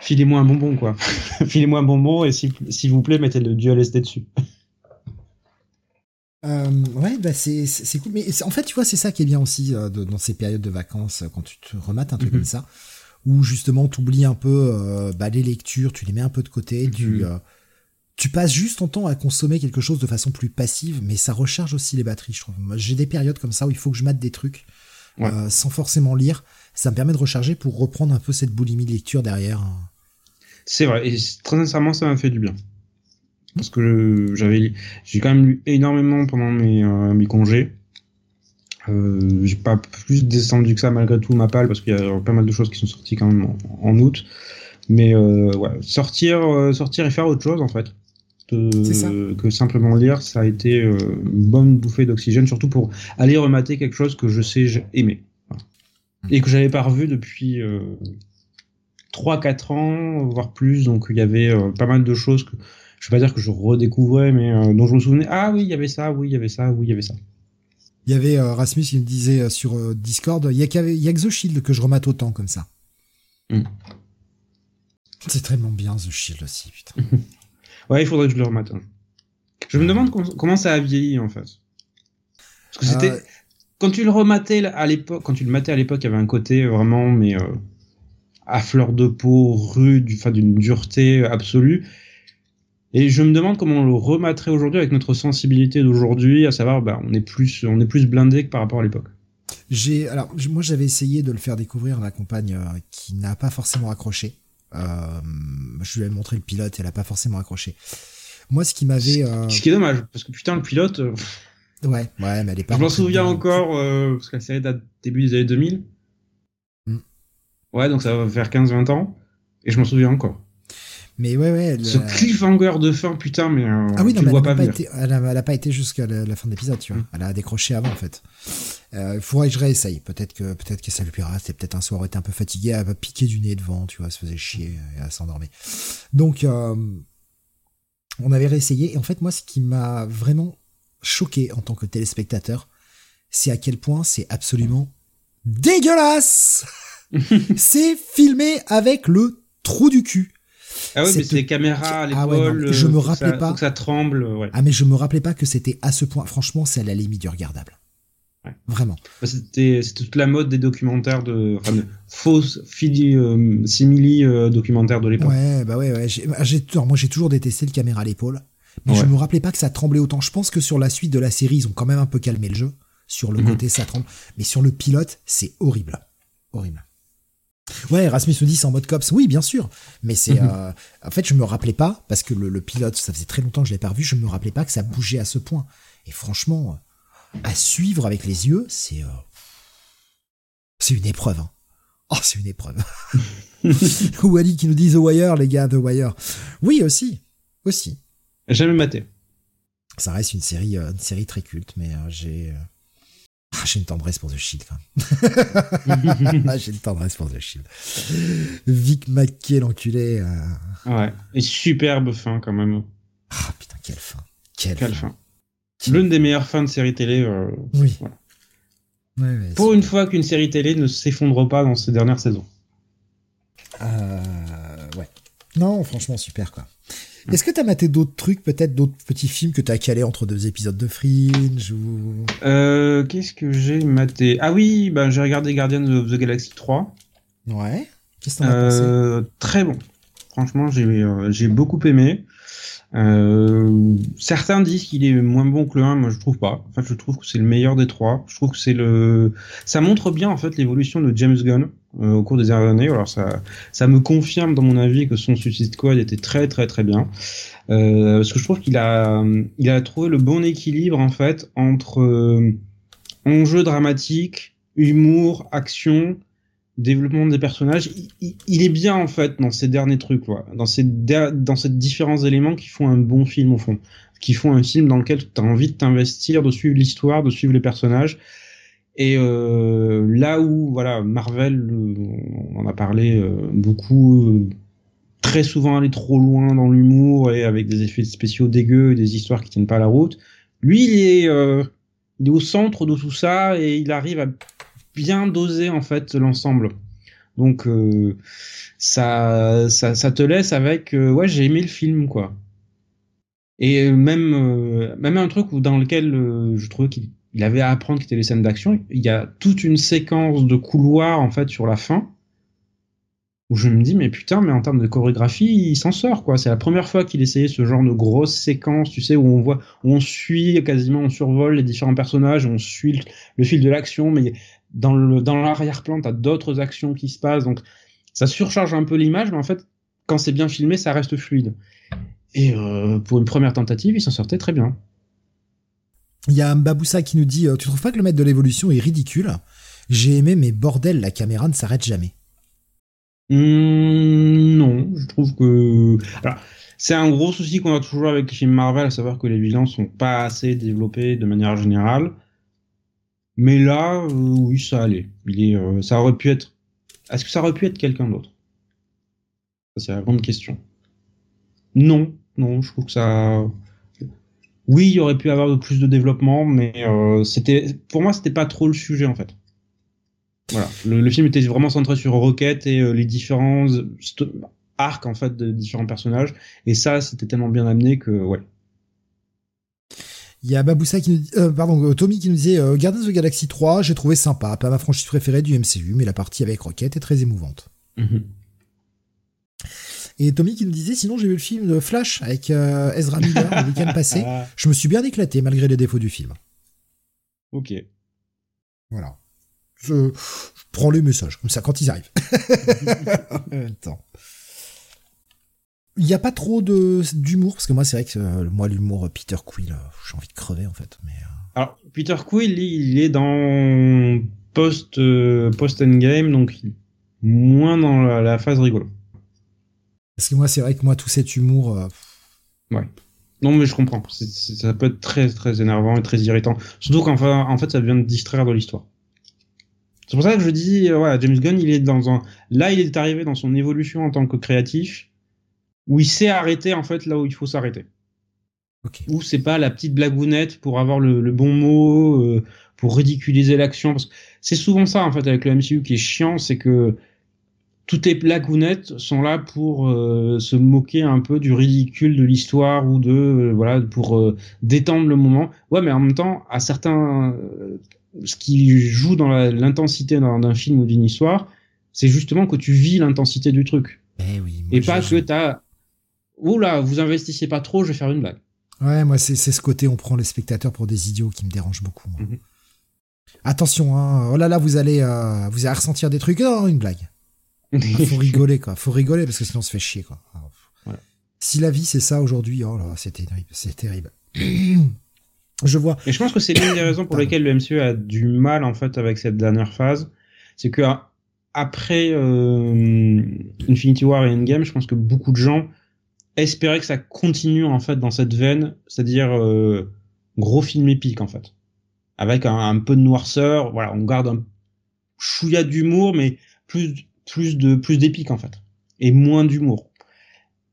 Speaker 2: filez-moi un bonbon quoi. filez-moi un bonbon et s'il vous plaît mettez le du LSD dessus.
Speaker 1: Euh, ouais, bah c'est cool. Mais en fait, tu vois, c'est ça qui est bien aussi euh, de, dans ces périodes de vacances, quand tu te remates un truc
Speaker 2: Mhm.
Speaker 1: comme ça, où justement tu oublies un peu euh, bah, les lectures, tu les mets un peu de côté, tu
Speaker 2: Mhm.
Speaker 1: euh, tu passes juste ton temps à consommer quelque chose de façon plus passive, mais ça recharge aussi les batteries, je trouve. J'ai des périodes comme ça où il faut que je mate des trucs
Speaker 2: Ouais.
Speaker 1: euh, sans forcément lire. Ça me permet de recharger pour reprendre un peu cette boulimie de lecture derrière.
Speaker 2: C'est vrai, et très sincèrement, ça m'a fait du bien. Parce que j'avais, j'ai quand même lu énormément pendant mes, euh, mes congés. Euh, j'ai pas plus descendu que ça malgré tout ma palle parce qu'il y a pas mal de choses qui sont sorties quand même en, en août. Mais euh, ouais, sortir, euh, sortir et faire autre chose en fait. Que simplement lire, ça a été euh, une bonne bouffée d'oxygène, surtout pour aller remater quelque chose que je sais j'ai- aimer. Voilà. Et que j'avais pas revu depuis euh, 3-4 ans, voire plus. Donc il y avait euh, pas mal de choses que je vais pas dire que je redécouvrais, mais euh, dont je me souvenais. Ah oui, il y avait ça, oui, il y avait ça, oui, il y avait ça.
Speaker 1: Il y avait euh, Rasmus qui me disait euh, sur euh, Discord, il y y a que The Shield que je remate autant comme ça.
Speaker 2: Mm.
Speaker 1: C'est tellement bien The Shield aussi, putain.
Speaker 2: Ouais, il faudrait que je le un jour. Je me demande com- comment ça a vieilli en fait. Parce que c'était
Speaker 1: Euh,
Speaker 2: quand tu le rematais à l'époque, quand tu le matais à l'époque, il y avait un côté vraiment mais euh, à fleur de peau, rude, enfin d'une dureté absolue. Et je me demande comment on le rematerait aujourd'hui avec notre sensibilité d'aujourd'hui, à savoir, bah, on est plus, on est plus blindé que par rapport à l'époque.
Speaker 1: J'ai alors moi j'avais essayé de le faire découvrir à ma compagne euh, qui n'a pas forcément accroché. Euh, je lui ai montré le pilote, elle a pas forcément accroché. Moi, ce qui m'avait, euh,
Speaker 2: Ce qui est dommage, parce que putain, le pilote, euh,
Speaker 1: ouais, ouais, mais elle est pas.
Speaker 2: je m'en souviens encore, euh, parce que la série date début des années 2000.
Speaker 1: Mm.
Speaker 2: Ouais, donc ça va faire 15-20 ans. Et je m'en souviens encore.
Speaker 1: Mais ouais, ouais.
Speaker 2: Ce cliffhanger de fin, putain, mais euh,
Speaker 1: Ah oui,
Speaker 2: tu
Speaker 1: non,
Speaker 2: le
Speaker 1: mais
Speaker 2: vois pas
Speaker 1: a pas
Speaker 2: venir.
Speaker 1: été, elle, a, elle a pas été jusqu'à la, la fin de l'épisode, tu vois.
Speaker 2: Mm.
Speaker 1: Elle a décroché avant, en fait. Euh, Il faudrait que je réessaye. Peut-être que, peut-être que ça lui plaira. C'était peut-être un soir où elle était un peu fatiguée, elle va piquer du nez devant, tu vois, elle se faisait chier et elle s'endormait. Donc, euh, on avait réessayé. Et en fait, moi, ce qui m'a vraiment choqué en tant que téléspectateur, c'est à quel point c'est absolument dégueulasse! c'est filmé avec le trou du cul.
Speaker 2: Ah ouais, mais c'est les caméras à
Speaker 1: Ah ouais, non,
Speaker 2: l'épaule.
Speaker 1: mais je
Speaker 2: euh,
Speaker 1: me rappelais
Speaker 2: ça-
Speaker 1: pas.
Speaker 2: que ça tremble, ouais.
Speaker 1: Ah mais je me rappelais pas que c'était à ce point. Franchement, c'est à la limite du regardable.
Speaker 2: Ouais.
Speaker 1: Vraiment.
Speaker 2: Bah, C'était toute la mode des documentaires de, enfin, de fausses fili, euh, simili euh, documentaires de l'époque.
Speaker 1: Ouais, bah ouais, ouais. J'ai, alors, moi, j'ai toujours détesté le caméra à l'épaule. Mais je
Speaker 2: Ouais.
Speaker 1: me rappelais pas que ça tremblait autant. Je pense que sur la suite de la série, ils ont quand même un peu calmé le jeu. Sur le
Speaker 2: Mhm.
Speaker 1: côté, ça tremble. Mais sur le pilote, c'est horrible. Horrible. Ouais, Rasmus nous dit c'est en mode cops. Oui, bien sûr. Mais c'est,
Speaker 2: Mhm.
Speaker 1: euh, en fait, je me rappelais pas, parce que le, le pilote, ça faisait très longtemps que je l'ai pas revu, je me rappelais pas que ça bougeait à ce point. Et franchement, euh, à suivre avec les yeux, c'est, euh, c'est une épreuve. hein. Oh, c'est une épreuve. Ou Ali qui nous dit The Wire, les gars, The Wire. Oui, aussi. Aussi.
Speaker 2: Jamais maté.
Speaker 1: Ça reste une série, une série très culte, mais euh, j'ai. Ah, j'ai une tendresse pour The Shield, quand même. Ah, j'ai une tendresse pour The Shield. Vic McKay, l'enculé. euh,
Speaker 2: ouais. Et superbe fin quand même.
Speaker 1: Ah, putain, quelle fin. Quelle,
Speaker 2: Quelle
Speaker 1: fin.
Speaker 2: fin. L'une des meilleures fins de série télé. euh,
Speaker 1: Oui.
Speaker 2: Voilà.
Speaker 1: Ouais, ouais,
Speaker 2: Pour une fois qu'une série télé ne s'effondre pas dans ces dernières saisons.
Speaker 1: Euh, ouais. Non, franchement, super, quoi. Est-ce que t'as maté d'autres trucs, peut-être d'autres petits films que t'as calé entre deux épisodes de Fringe ou...
Speaker 2: Euh, Qu'est-ce que j'ai maté? Ah oui, bah, j'ai regardé Guardians of the Galaxy 3.
Speaker 1: Ouais. Qu'est-ce que t'en as pensé?
Speaker 2: Euh, très bon. Franchement, j'ai euh, j'ai beaucoup aimé. Euh, certains disent qu'il est moins bon que le 1, moi je trouve pas. En fait, je trouve que c'est le meilleur des trois. Je trouve que c'est le, ça montre bien en fait l'évolution de James Gunn euh, au cours des dernières années. Alors ça, ça me confirme dans mon avis que son Suicide Squad était très très très bien. Euh, parce que je trouve qu'il a, il a trouvé le bon équilibre en fait entre euh, enjeu dramatique, humour, action, développement des personnages. Il, est bien en fait dans ces derniers trucs, quoi. dans ces dans ces différents éléments qui font un bon film au fond, qui font un film dans lequel tu as envie de t'investir, de suivre l'histoire, de suivre les personnages. Et euh, là où voilà Marvel, euh, on en a parlé euh, beaucoup, euh, très souvent aller trop loin dans l'humour et avec des effets spéciaux dégueux, des histoires qui tiennent pas la route. Lui, il est, euh, il est au centre de tout ça et il arrive à bien doser en fait l'ensemble. Donc euh, ça, ça, te laisse avec euh, ouais j'ai aimé le film quoi. Et même même un truc où dans lequel je trouvais qu'il avait à apprendre qui étaient les scènes d'action. Il y a toute une séquence de couloirs en fait sur la fin où je me dis mais putain mais en termes de chorégraphie il s'en sort quoi c'est la première fois qu'il essayait ce genre de grosse séquence tu sais où on voit où on suit quasiment on survole les différents personnages on suit le, fil de l'action mais dans l'arrière-plan t'as d'autres actions qui se passent donc ça surcharge un peu l'image mais en fait quand c'est bien filmé ça reste fluide et euh, pour une première tentative il s'en sortait très bien
Speaker 1: il y a Baboussa qui nous dit euh, tu trouves pas que le maître de l'évolution est ridicule? J'ai aimé mais bordel la caméra ne s'arrête jamais
Speaker 2: Mmh, non, je trouve que. Alors, c'est un gros souci qu'on a toujours avec les films Marvel, à savoir que les vilains sont pas assez développés de manière générale. Mais là, euh, oui, ça allait. Il est, euh, ça aurait pu être. Est-ce que ça aurait pu être quelqu'un d'autre? C'est la grande question. Non, non, je trouve que ça. Oui, il aurait pu avoir plus de développement, mais euh, c'était, pour moi, c'était pas trop le sujet en fait. Voilà, le, film était vraiment centré sur Rocket et les différents arcs en fait de différents personnages, et ça c'était tellement bien amené que ouais.
Speaker 1: Il y a Baboussa qui nous dit, euh, pardon, euh, Tommy qui nous disait euh, Guardians of the Galaxy 3, j'ai trouvé sympa, pas ma franchise préférée du MCU, mais la partie avec Rocket est très émouvante. Mhm. Et Tommy qui nous disait sinon j'ai vu le film de Flash avec Ezra Miller le week-end passé, je me suis bien éclaté malgré les défauts du film.
Speaker 2: Ok.
Speaker 1: Voilà je, prends les messages, comme ça, quand ils arrivent. Il n'y a pas trop de d'humour, parce que moi, c'est vrai que euh, moi, l'humour Peter Quill, euh, j'ai envie de crever, en fait. Mais, euh.
Speaker 2: Alors, Peter Quill, il est dans post, post endgame, donc moins dans la, phase rigolo.
Speaker 1: Parce que moi, c'est vrai que moi, tout cet humour.
Speaker 2: Ouais. Non, mais je comprends. ça peut être très, très énervant et très irritant. Surtout qu'en en fait, ça vient de distraire de l'histoire. C'est pour ça que je dis, euh, James Gunn, il est dans un, là, il est arrivé dans son évolution en tant que créatif, où il sait arrêter en fait là où il faut s'arrêter. Okay. Où c'est pas la petite blagounette pour avoir le, bon mot, euh, pour ridiculiser l'action. Parce que c'est souvent ça en fait avec le MCU qui est chiant, c'est que toutes les blagounettes sont là pour euh, se moquer un peu du ridicule de l'histoire ou de voilà pour détendre le moment. Ouais, mais en même temps, à certains ce qui joue dans l'intensité d'un film ou d'une histoire, c'est justement que tu vis l'intensité du truc.
Speaker 1: Eh oui,
Speaker 2: et pas que t'as, oula, vous investissez pas trop, je vais faire une blague.
Speaker 1: Ouais, moi c'est ce côté, on prend les spectateurs pour des idiots qui me dérange beaucoup. Mhm. Attention, hein, oh là là, vous allez, euh, vous allez ressentir des trucs. Non, une blague. faut rigoler quoi, faut rigoler parce que sinon on se fait chier quoi. Si la vie c'est ça aujourd'hui, oh là, c'est terrible, c'est terrible. Je vois.
Speaker 2: Et je pense que c'est l'une des raisons pour lesquelles le MCU a du mal en fait avec cette dernière phase, c'est que après euh, Infinity War et Endgame, je pense que beaucoup de gens espéraient que ça continue en fait dans cette veine, c'est-à-dire euh, gros film épique en fait, avec un, peu de noirceur. Voilà, on garde un chouïa d'humour, mais plus plus de plus d'épique en fait, et moins d'humour.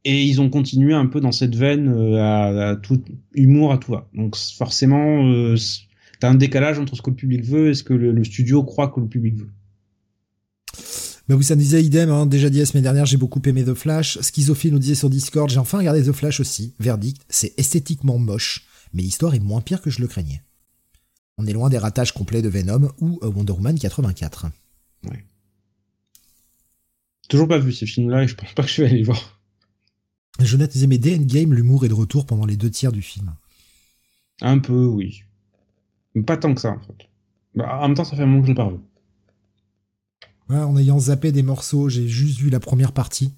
Speaker 2: Et ils ont continué un peu dans cette veine euh, à, tout humour à tout va. Donc forcément, euh, t'as un décalage entre ce que le public veut et ce que le, studio croit que le public veut.
Speaker 1: Bah vous ça disait idem, hein. déjà dit la semaine dernière, j'ai beaucoup aimé The Flash. Schizophile nous disait sur Discord, j'ai enfin regardé The Flash aussi. Verdict, c'est esthétiquement moche, mais l'histoire est moins pire que je le craignais. On est loin des ratages complets de Venom ou euh, Wonder Woman 84. Ouais.
Speaker 2: Toujours pas vu ces films-là et je pense pas que je vais aller les voir.
Speaker 1: Jonathan disait, mais dès Endgame, l'humour est de retour pendant les deux tiers du film.
Speaker 2: Un peu, oui. Mais pas tant que ça, en fait. Bah, en même temps, ça fait un moment que je l'ai pas revu.
Speaker 1: En ayant zappé des morceaux, j'ai juste vu la première partie.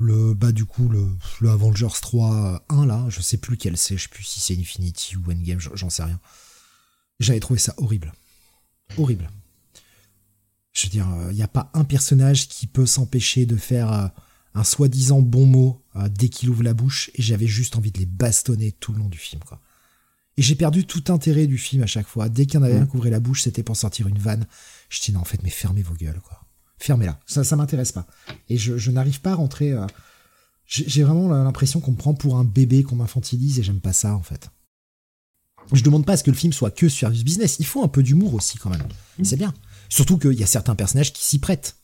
Speaker 1: Le, bah, du coup, le, le Avengers 3 1, là, je sais plus quel c'est, je sais plus si c'est Infinity ou Endgame, j'en sais rien. J'avais trouvé ça horrible. Horrible. Je veux dire, il n'y a pas un personnage qui peut s'empêcher de faire euh, un soi-disant bon mot euh, dès qu'il ouvre la bouche et j'avais juste envie de les bastonner tout le long du film quoi. Et j'ai perdu tout intérêt du film à chaque fois. Dès qu'il y en avait un qui ouvrait la bouche, c'était pour sortir une vanne. Je dis non en fait mais fermez vos gueules quoi. Fermez-la. Ça ça m'intéresse pas. Et je, n'arrive pas à rentrer euh, j'ai vraiment l'impression qu'on me prend pour un bébé qu'on m'infantilise et j'aime pas ça en fait. Je demande pas à ce que le film soit que service business, il faut un peu d'humour aussi quand même. Mmh. C'est bien. Surtout qu'il y a certains personnages qui s'y prêtent.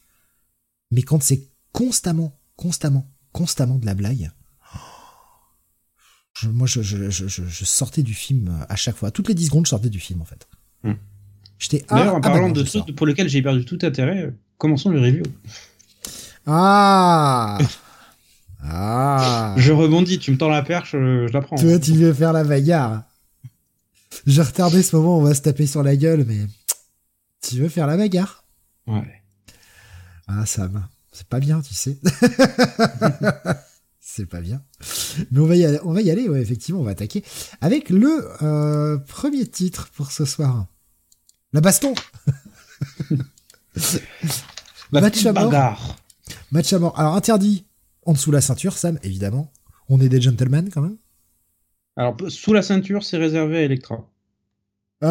Speaker 1: Mais quand c'est constamment constamment, constamment de la blague. je- moi, je, je, je, je- je sortais du film euh, à chaque fois. Toutes les 10 secondes, je sortais du film, en fait. J'étais ah,
Speaker 2: D'ailleurs, en
Speaker 1: ah, bah
Speaker 2: parlant de trucs pour lesquels j'ai perdu tout intérêt, euh, commençons le review.
Speaker 1: Ah Ah
Speaker 2: Je rebondis, tu me tends la perche, euh, je la prends.
Speaker 1: Toi, tu veux faire la bagarre. J'ai retardé ce moment, on va se taper sur la gueule, mais tu veux faire la bagarre?
Speaker 2: Ouais.
Speaker 1: Ah, Sam, c'est pas bien, tu sais. c'est pas bien. Mais on va y aller, on va y aller, ouais, effectivement, on va attaquer avec le euh, premier titre pour ce soir. La baston
Speaker 2: La
Speaker 1: Match à mort.
Speaker 2: bagarre.
Speaker 1: Match à mort. Alors, interdit en dessous la ceinture, Sam, évidemment. On est des gentlemen, quand même.
Speaker 2: Alors, sous la ceinture, c'est réservé à Electra.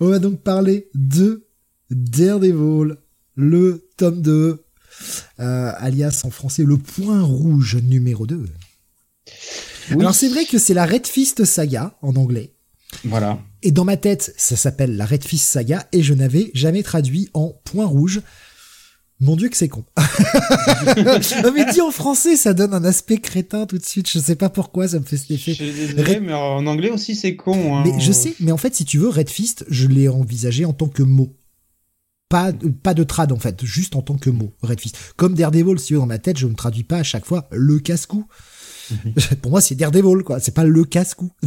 Speaker 1: On va donc parler de Daredevil, le tome 2, euh, alias en français le point rouge numéro 2.
Speaker 2: Oui.
Speaker 1: Alors c'est vrai que c'est la Red Fist saga en anglais.
Speaker 2: Voilà.
Speaker 1: Et dans ma tête, ça s'appelle la Red Fist saga et je n'avais jamais traduit en point rouge. Mon dieu que c'est con. non mais dit en français, ça donne un aspect crétin tout de suite. Je sais pas pourquoi, ça me fait cet effet.
Speaker 2: suis désolé,
Speaker 1: Red-
Speaker 2: mais en anglais aussi, c'est con. Hein.
Speaker 1: Mais je sais, mais en fait, si tu veux, Red Fist, je l'ai envisagé en tant que mot. Pas, pas de trad, en fait, juste en tant que mot, Red Fist. Comme Daredevil, si tu veux, dans ma tête, je ne traduis pas à chaque fois le casse-cou. Pour moi, c'est Daredevil, quoi. C'est pas le casse-cou.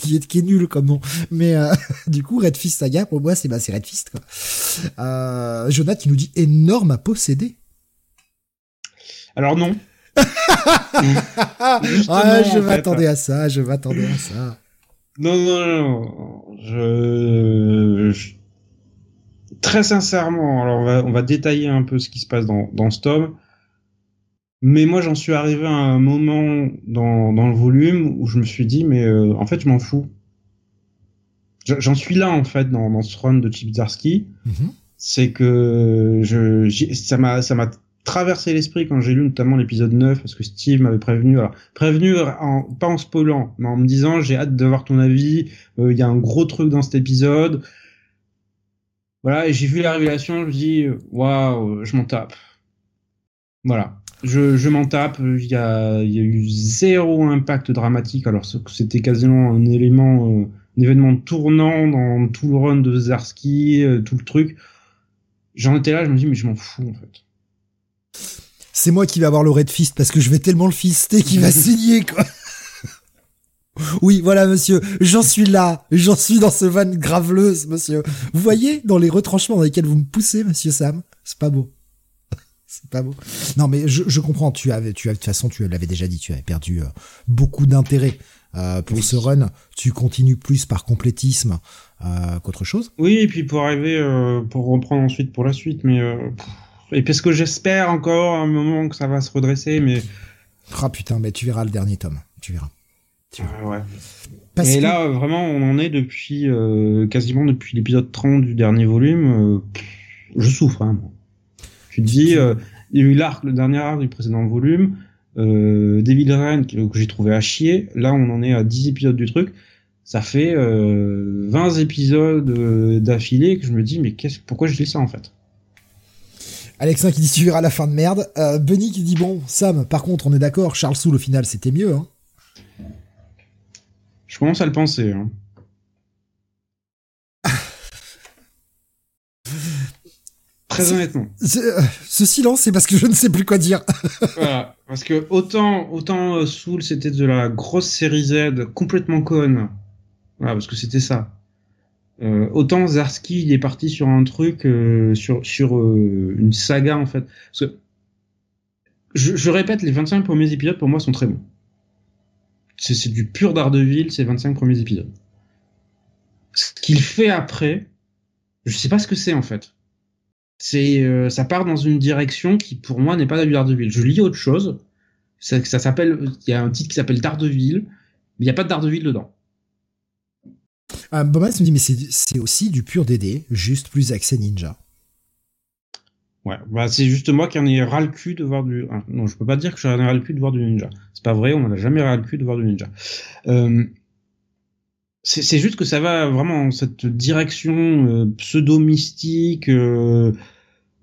Speaker 1: Qui est, qui est nul comme nom. Mais euh, du coup, Red Fist Saga, pour moi, c'est bah, c'est Red Fist, quoi. Euh, Jonathan qui nous dit énorme à posséder.
Speaker 2: Alors non.
Speaker 1: Ah, je m'attendais à ça, je m'attendais à ça.
Speaker 2: Non, non, non. Je... je- Très sincèrement, alors on va, on va détailler un peu ce qui se passe dans, dans ce tome. Mais moi, j'en suis arrivé à un moment dans, dans le volume où je me suis dit, mais euh, en fait, je m'en fous. J'en suis là, en fait, dans, dans ce run de Chip Zdarsky.
Speaker 1: Mhm.
Speaker 2: c'est que je ça m'a traversé l'esprit quand j'ai lu notamment l'épisode 9 parce que Steve m'avait prévenu alors prévenu en, pas en spoilant mais en me disant j'ai hâte de voir ton avis euh, il y a un gros truc dans cet épisode voilà et j'ai vu la révélation je me dis waouh je m'en tape voilà je, je m'en tape il y a il y a eu zéro impact dramatique alors c'était quasiment un élément euh, un événement tournant dans tout le run de Zarski euh, tout le truc j'en étais là je me dis mais je m'en fous en fait
Speaker 1: C'est moi qui vais avoir le Red Fist parce que je vais tellement le fister qu'il va signer, quoi. Oui, voilà, monsieur. J'en suis là. J'en suis dans ce van graveleuse, monsieur. Vous voyez, dans les retranchements dans lesquels vous me poussez, monsieur Sam, c'est pas beau. C'est pas beau. Non, mais je, je comprends. Tu avais, tu as, de toute façon, tu l'avais déjà dit, tu avais perdu euh, beaucoup d'intérêt euh, pour
Speaker 2: Oui.
Speaker 1: ce run. Tu continues plus par complétisme euh, qu'autre chose?
Speaker 2: oui et puis pour arriver pour reprendre ensuite pour la suite mais et parce que j'espère encore un moment que ça va se redresser mais
Speaker 1: Ah putain, mais tu verras le dernier tome. Tu verras. Tu verras.
Speaker 2: ouais
Speaker 1: Parce
Speaker 2: et
Speaker 1: que-
Speaker 2: là vraiment on en est depuis quasiment depuis l'épisode 30 du dernier volume je souffre hein. Tu te dis euh, il y a eu l'arc le dernier arc du précédent volume euh, Devil Rain que, que j'ai trouvé à chier là on en est à 10 épisodes du truc ça fait euh, 20 épisodes euh, d'affilée que je me dis mais qu'est-ce pourquoi je lis ça en fait?
Speaker 1: Alexin qui dit tu verras la fin de merde. Euh, Benny qui dit bon, Sam, par contre, on est d'accord, Charles Soule au final c'était mieux. Hein.
Speaker 2: je commence à le penser hein. Très honnêtement.
Speaker 1: Ce, euh, ce silence, c'est parce que je ne sais plus quoi dire.
Speaker 2: Voilà, parce que autant autant euh, Soul c'était de la grosse série Z complètement conne. Voilà, parce que c'était ça. Euh, autant Zarski il est parti sur un truc euh, sur sur euh, une saga en fait. Parce que je, je répète, les 25 premiers épisodes pour moi sont très bons. C'est c'est du pur Daredevil ces 25 premiers épisodes. Ce qu'il fait après, je sais pas ce que c'est en fait. C'est euh, ça part dans une direction qui pour moi n'est pas du Daredevil. Je lis autre chose. Ça, ça s'appelle il y a un titre qui s'appelle Daredevil, mais il n'y a pas de Daredevil dedans.
Speaker 1: Euh, Bomas me dit mais c'est c'est aussi du pur DD, juste plus accès ninja.
Speaker 2: Ouais, bah c'est juste moi qui en ai ras le cul de voir du. ah, non, je peux pas dire que j'en ai ras le cul de voir du ninja. C'est pas vrai, on en a jamais ras le cul de voir du ninja. Euh, c'est c'est juste que ça va vraiment cette direction euh, pseudo mystique. Euh,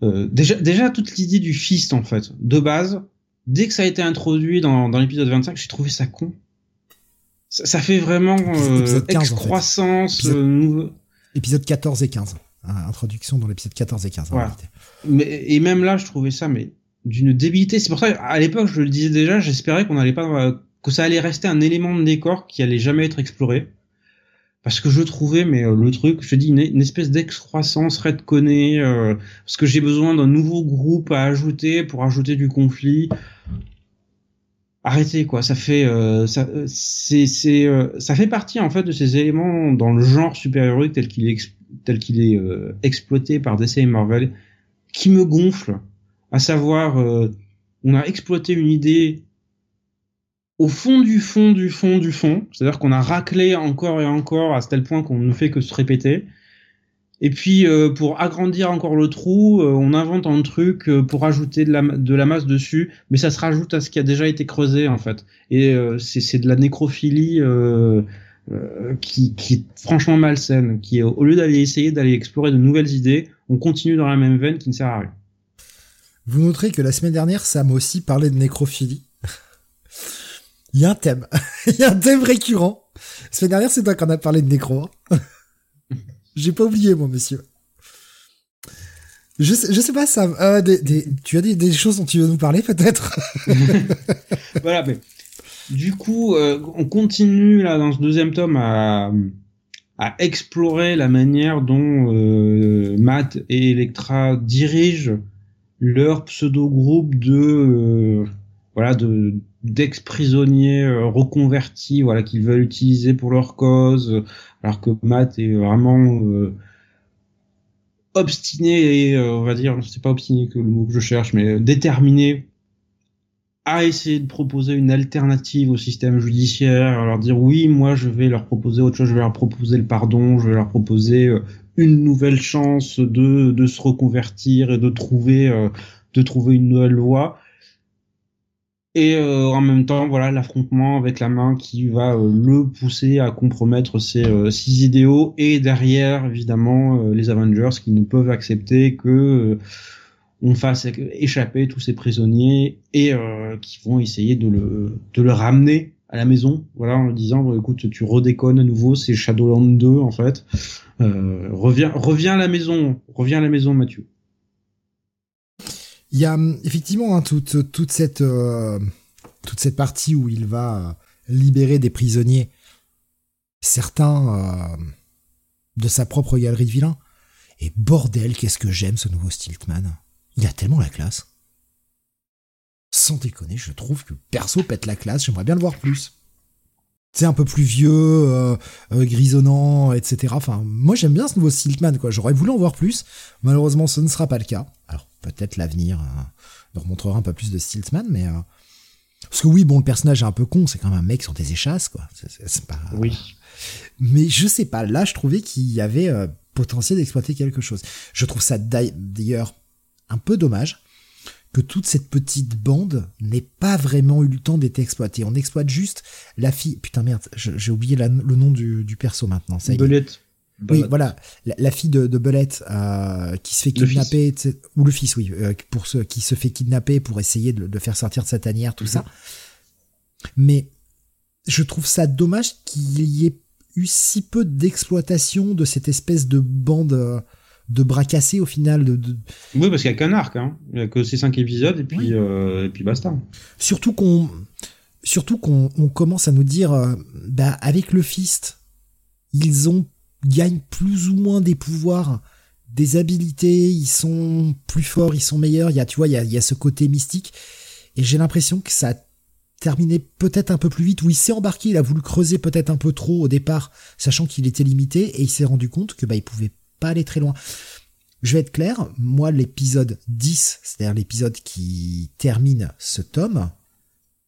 Speaker 2: euh, déjà, déjà toute l'idée du fist en fait, de base, dès que ça a été introduit dans, dans l'épisode 25, j'ai trouvé ça con. Ça, ça fait vraiment euh,
Speaker 1: 15,
Speaker 2: excroissance.
Speaker 1: en fait.
Speaker 2: euh, nouveau-
Speaker 1: Épisode 14 et 15. Hein, Introduction dans l'épisode 14 et 15. en
Speaker 2: Voilà. Mais, et même là, je trouvais ça mais d'une débilité. C'est pour ça, à l'époque, je le disais déjà, j'espérais qu'on allait pas, euh, que ça allait rester un élément de décor qui allait jamais être exploré. Parce que je trouvais, mais euh, le truc, je te dis, une, une espèce d'excroissance redconnée, euh, parce que j'ai besoin d'un nouveau groupe à ajouter pour ajouter du conflit. Arrêtez quoi, ça fait, euh, ça, euh, c'est, c'est, euh, ça fait partie en fait de ces éléments dans le genre super-héroïque tel qu'il est, tel qu'il est euh, exploité par DC et Marvel, qui me gonfle. À savoir, on a exploité une idée au fond du fond du fond du fond, c'est-à-dire qu'on a raclé encore et encore à tel point qu'on ne fait que se répéter. Et puis euh, pour agrandir encore le trou, euh, on invente un truc euh, pour ajouter de la, masse dessus, mais ça se rajoute à ce qui a déjà été creusé en fait. Et c'est de la nécrophilie qui, qui est franchement malsaine, qui au lieu d'aller essayer d'aller explorer de nouvelles idées, on continue dans la même veine qui ne sert à rien.
Speaker 1: Vous noterez que la semaine dernière, Sam aussi parlé de nécrophilie. Il y a un thème. Il y a un thème récurrent. La semaine dernière, c'est toi qu'on a parlé de nécro. hein. J'ai pas oublié, moi, monsieur. Je sais, je sais pas, Sam. Euh, tu as des, des choses dont tu veux nous parler, peut-être?
Speaker 2: Voilà, mais du coup, euh, on continue là dans ce deuxième tome à, à explorer la manière dont euh, Matt et Electra dirigent leur pseudo-groupe de voilà de d'ex-prisonniers euh, reconvertis voilà qu'ils veulent utiliser pour leur cause alors que Matt est vraiment euh, obstiné et euh, on va dire c'est pas obstiné que le mot que je cherche mais euh, déterminé à essayer de proposer une alternative au système judiciaire, à leur dire oui, moi je vais leur proposer autre chose, je vais leur proposer le pardon, je vais leur proposer euh, une nouvelle chance de, de se reconvertir et de trouver, euh, de trouver une nouvelle voie. Et euh, en même temps, voilà l'affrontement avec la main qui va euh, le pousser à compromettre ses, euh, idéaux et derrière évidemment euh, les Avengers qui ne peuvent accepter que on fasse échapper tous ces prisonniers et qui vont essayer de le, ramener à la maison, voilà, en lui disant, bon, écoute, tu redéconnes à nouveau, c'est Shadowland 2, en fait. Reviens, reviens à la maison, reviens à la maison, Mathieu.
Speaker 1: Il y a hum, effectivement hein, toute, toute, cette, euh, toute cette partie où il va euh, libérer des prisonniers, certains euh, de sa propre galerie de vilains. Et bordel, qu'est-ce que j'aime ce nouveau Stiltman. Il a tellement la classe. Sans déconner, je trouve que perso pète la classe, j'aimerais bien le voir plus. C'est un peu plus vieux, grisonnant, etc. Moi j'aime bien ce nouveau Stiltman, quoi. J'aurais voulu en voir plus. Malheureusement, ce ne sera pas le cas. Alors, peut-être l'avenir euh, nous remontrera un peu plus de Stiltman, mais... euh, Parce que oui, bon, le personnage est un peu con, c'est quand même un mec sur des échasses, quoi. C'est- pas...
Speaker 2: Oui.
Speaker 1: Mais je sais pas, là je trouvais qu'il y avait euh, potentiel d'exploiter quelque chose. Je trouve ça d'ail- d'ailleurs un peu dommage que toute cette petite bande n'ait pas vraiment eu le temps d'être exploitée. On exploite juste la fille... Putain merde, j'ai oublié la- le nom du, du perso maintenant. Ça y
Speaker 2: Belette.
Speaker 1: Oui, voilà, la, la fille de, de Belette euh, qui se fait kidnapper, ou le fils, oui, euh, pour ceux qui se fait kidnapper pour essayer de, de faire sortir de sa tanière, tout
Speaker 2: Mhm.
Speaker 1: ça. Mais je trouve ça dommage qu'il y ait eu si peu d'exploitation de cette espèce de bande euh, de bras cassés au final. De, de-
Speaker 2: Oui, parce qu'il y a qu'un arc, hein. Il y a que ces cinq épisodes et puis,
Speaker 1: Oui.
Speaker 2: euh, et puis basta.
Speaker 1: Surtout qu'on, surtout qu'on on commence à nous dire, bah avec le fist, ils ont gagnent plus ou moins des pouvoirs, des habilités, ils sont plus forts, ils sont meilleurs. Il y a, tu vois, il y a, ce côté mystique. Et j'ai l'impression que ça a terminé peut-être un peu plus vite, où il s'est embarqué, il a voulu creuser peut-être un peu trop au départ, sachant qu'il était limité, et il s'est rendu compte que bah il pouvait pas aller très loin. Je vais être clair, moi l'épisode 10, c'est-à-dire l'épisode qui termine ce tome,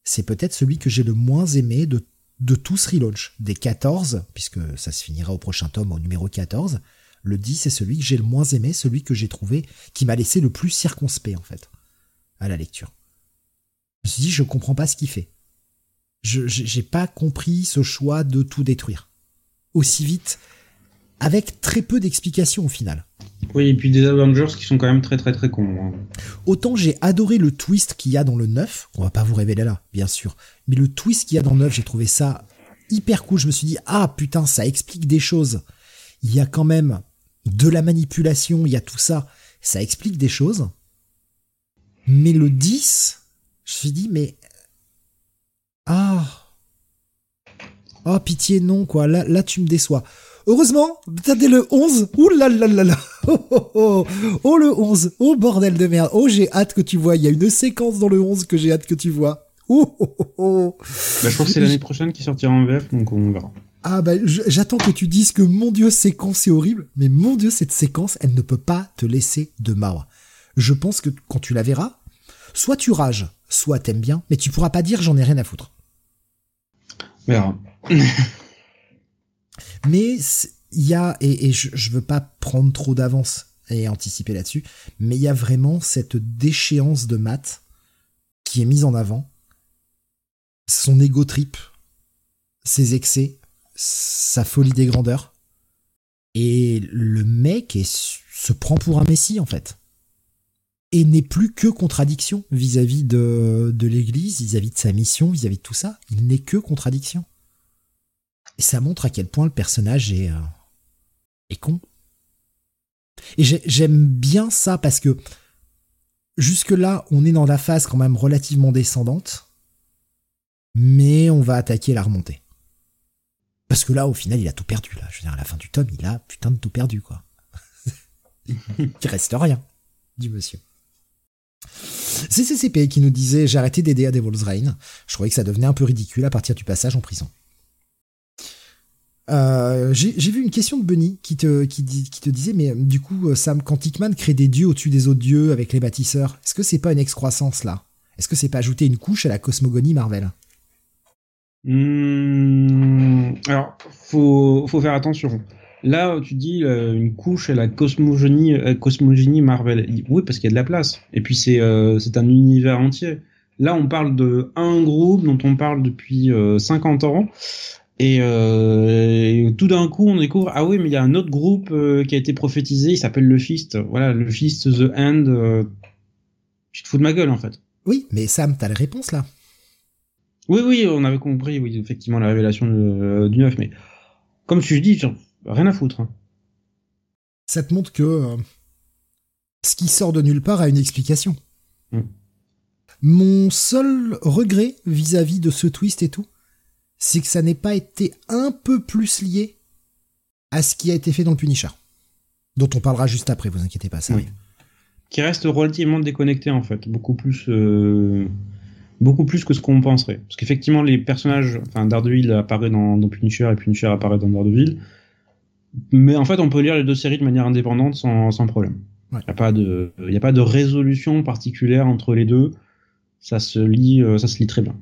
Speaker 1: c'est peut-être celui que j'ai le moins aimé de, de tout ce relaunch. Des 14, puisque ça se finira au prochain tome au numéro 14, le 10 est celui que j'ai le moins aimé, celui que j'ai trouvé qui m'a laissé le plus circonspect en fait à la lecture. Je me suis dit, je comprends pas ce qu'il fait. Je j'ai pas compris ce choix de tout détruire aussi vite, avec très peu d'explications au final.
Speaker 2: Oui, et puis des Avengers qui sont quand même très très très cons. hein.
Speaker 1: Autant j'ai adoré le twist qu'il y a dans le 9, on va pas vous révéler là, bien sûr, mais le twist qu'il y a dans le 9, j'ai trouvé ça hyper cool. Je me suis dit, ah putain, ça explique des choses. Il y a quand même de la manipulation, il y a tout ça. Ça explique des choses. Mais le 10, je me suis dit, mais. Ah. Oh, pitié, non, quoi. Là, là tu me déçois. Heureusement, t'as dès le 11. Ouh là là là là. Oh, oh, oh. oh, le 11. Oh, bordel de merde. Oh, j'ai hâte que tu vois. Il y a une séquence dans le 11 que j'ai hâte que tu vois. Oh, oh, oh.
Speaker 2: Bah, je crois que c'est l'année prochaine qui sortira en VF, donc on verra.
Speaker 1: Ah bah j'attends que tu dises que mon dieu séquence c'est horrible, mais mon dieu cette séquence elle ne peut pas te laisser de marre. Je pense que quand tu la verras, soit tu rages, soit t'aimes bien, mais tu pourras pas dire j'en ai rien à foutre.
Speaker 2: Verra.
Speaker 1: Mais il y a, et, je, je veux pas prendre trop d'avance et anticiper là-dessus, mais il y a vraiment cette déchéance de Matt qui est mise en avant, son ego trip, ses excès, sa folie des grandeurs, et le mec se prend pour un messie en fait. Et n'est plus que contradiction vis-à-vis de, de l'église, vis-à-vis de sa mission, vis-à-vis de tout ça. Il n'est que contradiction. Et ça montre à quel point le personnage est, euh, est con. Et j'ai- j'aime bien ça parce que jusque-là, on est dans la phase quand même relativement descendante, mais on va attaquer la remontée. Parce que là, au final, il a tout perdu. Là. Je veux dire, à la fin du tome, il a putain de tout perdu, quoi. il reste rien, dit monsieur. CCCP qui nous disait J'ai arrêté d'aider à Devil's Reign. Je trouvais que ça devenait un peu ridicule à partir du passage en prison. Euh, J'ai vu une question de Bunny qui te, disait Mais euh, du coup, euh, Sam, quand Hickman crée des dieux au-dessus des autres dieux avec les bâtisseurs, est-ce que c'est pas une excroissance là? Est-ce que c'est pas ajouter une couche à la cosmogonie Marvel?
Speaker 2: Hmm, alors, faut, faut faire attention. Là, tu dis une couche à la cosmogénie Marvel. Oui, parce qu'il y a de la place. Et puis c'est un univers entier. Là, on parle de un groupe dont on parle depuis euh, 50 ans. Et, euh, et tout d'un coup, on découvre ah oui, mais il y a un autre groupe euh, qui a été prophétisé. Il s'appelle le Fist. Voilà, le Fist, The End. euh, tu te fous de ma gueule en fait.
Speaker 1: Oui, mais Sam, t'as la réponse là.
Speaker 2: Oui, oui, on avait compris, oui, effectivement, la révélation de- euh, du 9, mais comme tu dis, rien à foutre. hein.
Speaker 1: Ça te montre que euh, ce qui sort de nulle part a une explication.
Speaker 2: Mm.
Speaker 1: Mon seul regret vis-à-vis de ce twist et tout, c'est que ça n'ait pas été un peu plus lié à ce qui a été fait dans le Punisher. Dont on parlera juste après, vous inquiétez pas, ça
Speaker 2: Oui. Qui reste relativement déconnecté, en fait, beaucoup plus, euh, beaucoup plus que ce qu'on penserait. Parce qu'effectivement, les personnages, enfin, Daredevil apparaît dans, dans Punisher et Punisher apparaît dans Daredevil. Mais en fait, on peut lire les deux séries de manière indépendante sans, sans problème. Il
Speaker 1: Ouais.
Speaker 2: n'y a pas de, y a pas de résolution particulière entre les deux. Ça se lit, euh, ça se lit très bien.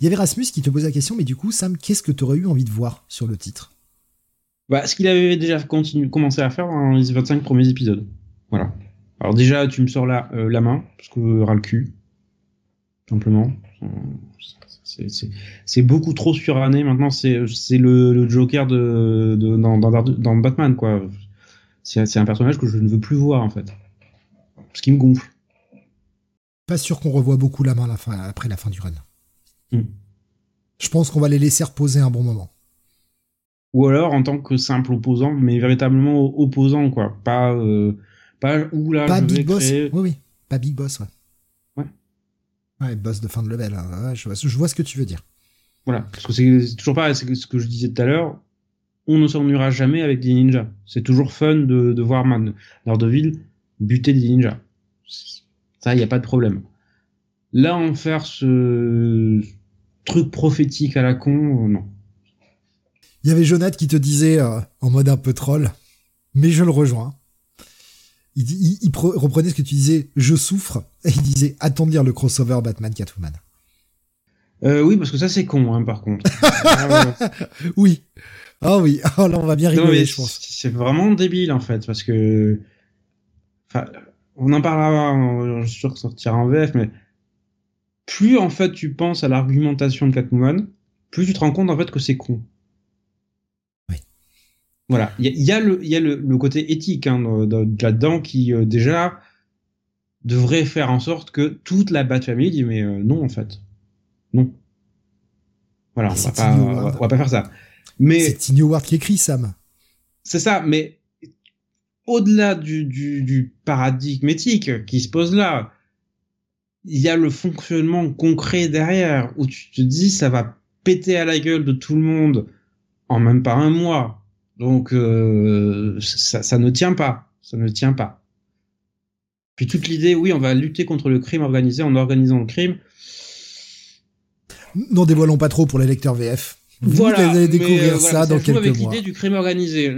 Speaker 1: Il y avait Rasmus qui te posait la question, mais du coup, Sam, qu'est-ce que tu aurais eu envie de voir sur le titre?
Speaker 2: Bah, ce qu'il avait déjà commencé à faire dans les 25 premiers épisodes. Voilà. Alors déjà, tu me sors la, euh, la main, parce que ras le cul. Simplement. C'est- beaucoup trop suranné. Maintenant, c'est le, le Joker de, de dans, dans, dans Batman, quoi. C'est un personnage que je ne veux plus voir, en fait. Parce qu'il me gonfle.
Speaker 1: Pas sûr qu'on revoit beaucoup la main à la fin, après la fin du run.
Speaker 2: Mm.
Speaker 1: Je pense qu'on va les laisser reposer un bon moment.
Speaker 2: Ou alors en tant que simple opposant, mais véritablement opposant, quoi. Pas, euh, pas où là,
Speaker 1: pas
Speaker 2: je vais
Speaker 1: Big Boss
Speaker 2: créer-
Speaker 1: Oui, oui. Pas Big Boss, ouais.
Speaker 2: Ouais.
Speaker 1: Ouais, boss de fin de level. hein. Ouais, je, vois, je vois ce que tu veux dire.
Speaker 2: Voilà, parce que c'est toujours pareil, c'est ce que je disais tout à l'heure, on ne s'ennuiera jamais avec des ninjas. C'est toujours fun de, de voir Man Daredevil buter des ninjas. Ça, il n'y a pas de problème. Là, en faire ce truc prophétique à la con, non?
Speaker 1: Il y avait Jonathan qui te disait, euh, en mode un peu troll, mais je le rejoins. Il, reprenait ce que tu disais, je souffre, et il disait, attends de lire le crossover Batman-Catwoman.
Speaker 2: Euh, oui, parce que ça, c'est con, hein, par contre. Ah.
Speaker 1: Oui. Ah oui. Oh là, on va bien rigoler, je pense.
Speaker 2: C'est vraiment débile, en fait, parce que... Enfin, on en parlera, je suis sûr que sortira en VF, mais plus, en fait, tu penses à l'argumentation de Catwoman, plus tu te rends compte, en fait, que c'est con.
Speaker 1: Oui.
Speaker 2: Voilà, il y, a, le, y a le, côté éthique hein, là-dedans qui euh, déjà devrait faire en sorte que toute la Bat Family dit mais euh, non en fait, non. Voilà, on va, pas, on va, pas faire ça. Mais
Speaker 1: c'est Tiny Howard qui écrit Sam.
Speaker 2: C'est ça, mais au-delà du, du, du paradigme éthique qui se pose là, il y a le fonctionnement concret derrière où tu te dis ça va péter à la gueule de tout le monde en même pas un mois. Donc euh, ça, ça ne tient pas, ça ne tient pas. Puis toute l'idée, oui, on va lutter contre le crime organisé en organisant le crime.
Speaker 1: N'en dévoilons pas trop pour les lecteurs VF. Vous allez découvrir euh, ça dans quelques avec
Speaker 2: l'idée du crime organisé.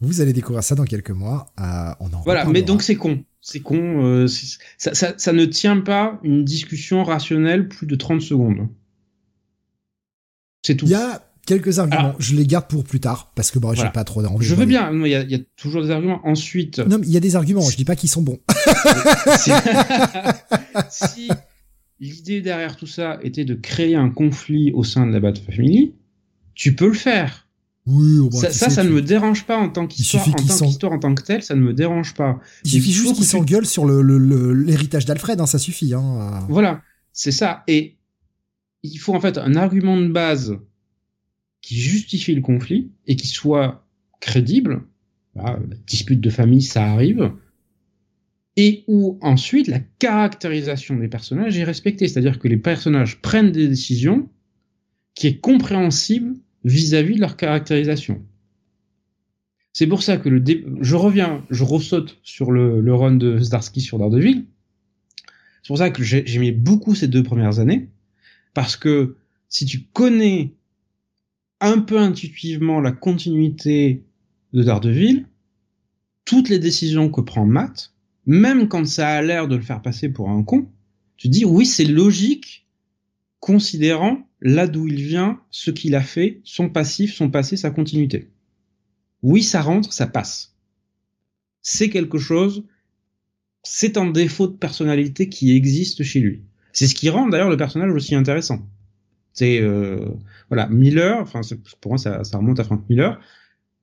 Speaker 1: Vous allez découvrir ça dans quelques mois. Euh, on en
Speaker 2: voilà, mais donc c'est con. C'est con. Euh, ça, ça, ça, ne tient pas une discussion rationnelle plus de 30 secondes. C'est tout.
Speaker 1: Il y a quelques arguments. je les garde pour plus tard parce que bon, j'ai pas trop d'envie.
Speaker 2: Je veux bien. Il y, a, y, a, toujours des arguments. Ensuite.
Speaker 1: Non, mais il y a des arguments. Je dis pas qu'ils sont bons.
Speaker 2: si l'idée derrière tout ça était de créer un conflit au sein de la Bat Family, tu peux le faire.
Speaker 1: Oui,
Speaker 2: ça, ça, ça ne me dérange pas en tant qu'histoire, en tant qu'histoire en tant que telle, ça ne me dérange pas.
Speaker 1: Il suffit juste qu'ils s'engueulent sur l'héritage le, d'Alfred, hein, ça suffit. Hein.
Speaker 2: Voilà, c'est ça. Et il faut en fait un argument de base qui justifie le conflit et qui soit crédible. Bah, dispute de famille, ça arrive. Et où ensuite la caractérisation des personnages est respectée, c'est-à-dire que les personnages prennent des décisions qui est compréhensible vis-à-vis de leur caractérisation. C'est pour ça que le je reviens, je ressaute sur le, le run de Zdarsky sur Daredevil. C'est pour ça que j'aimais beaucoup ces deux premières années, parce que si tu connais un peu intuitivement la continuité de Daredevil, toutes les décisions que prend Matt, même quand ça a l'air de le faire passer pour un con, tu dis oui c'est logique, considérant là d'où il vient, ce qu'il a fait, son passif, son passé, sa continuité. Oui, ça rentre, ça passe. C'est quelque chose, c'est un défaut de personnalité qui existe chez lui. C'est ce qui rend d'ailleurs le personnage aussi intéressant. C'est euh, voilà, Miller, enfin pour moi ça, ça remonte à Frank Miller,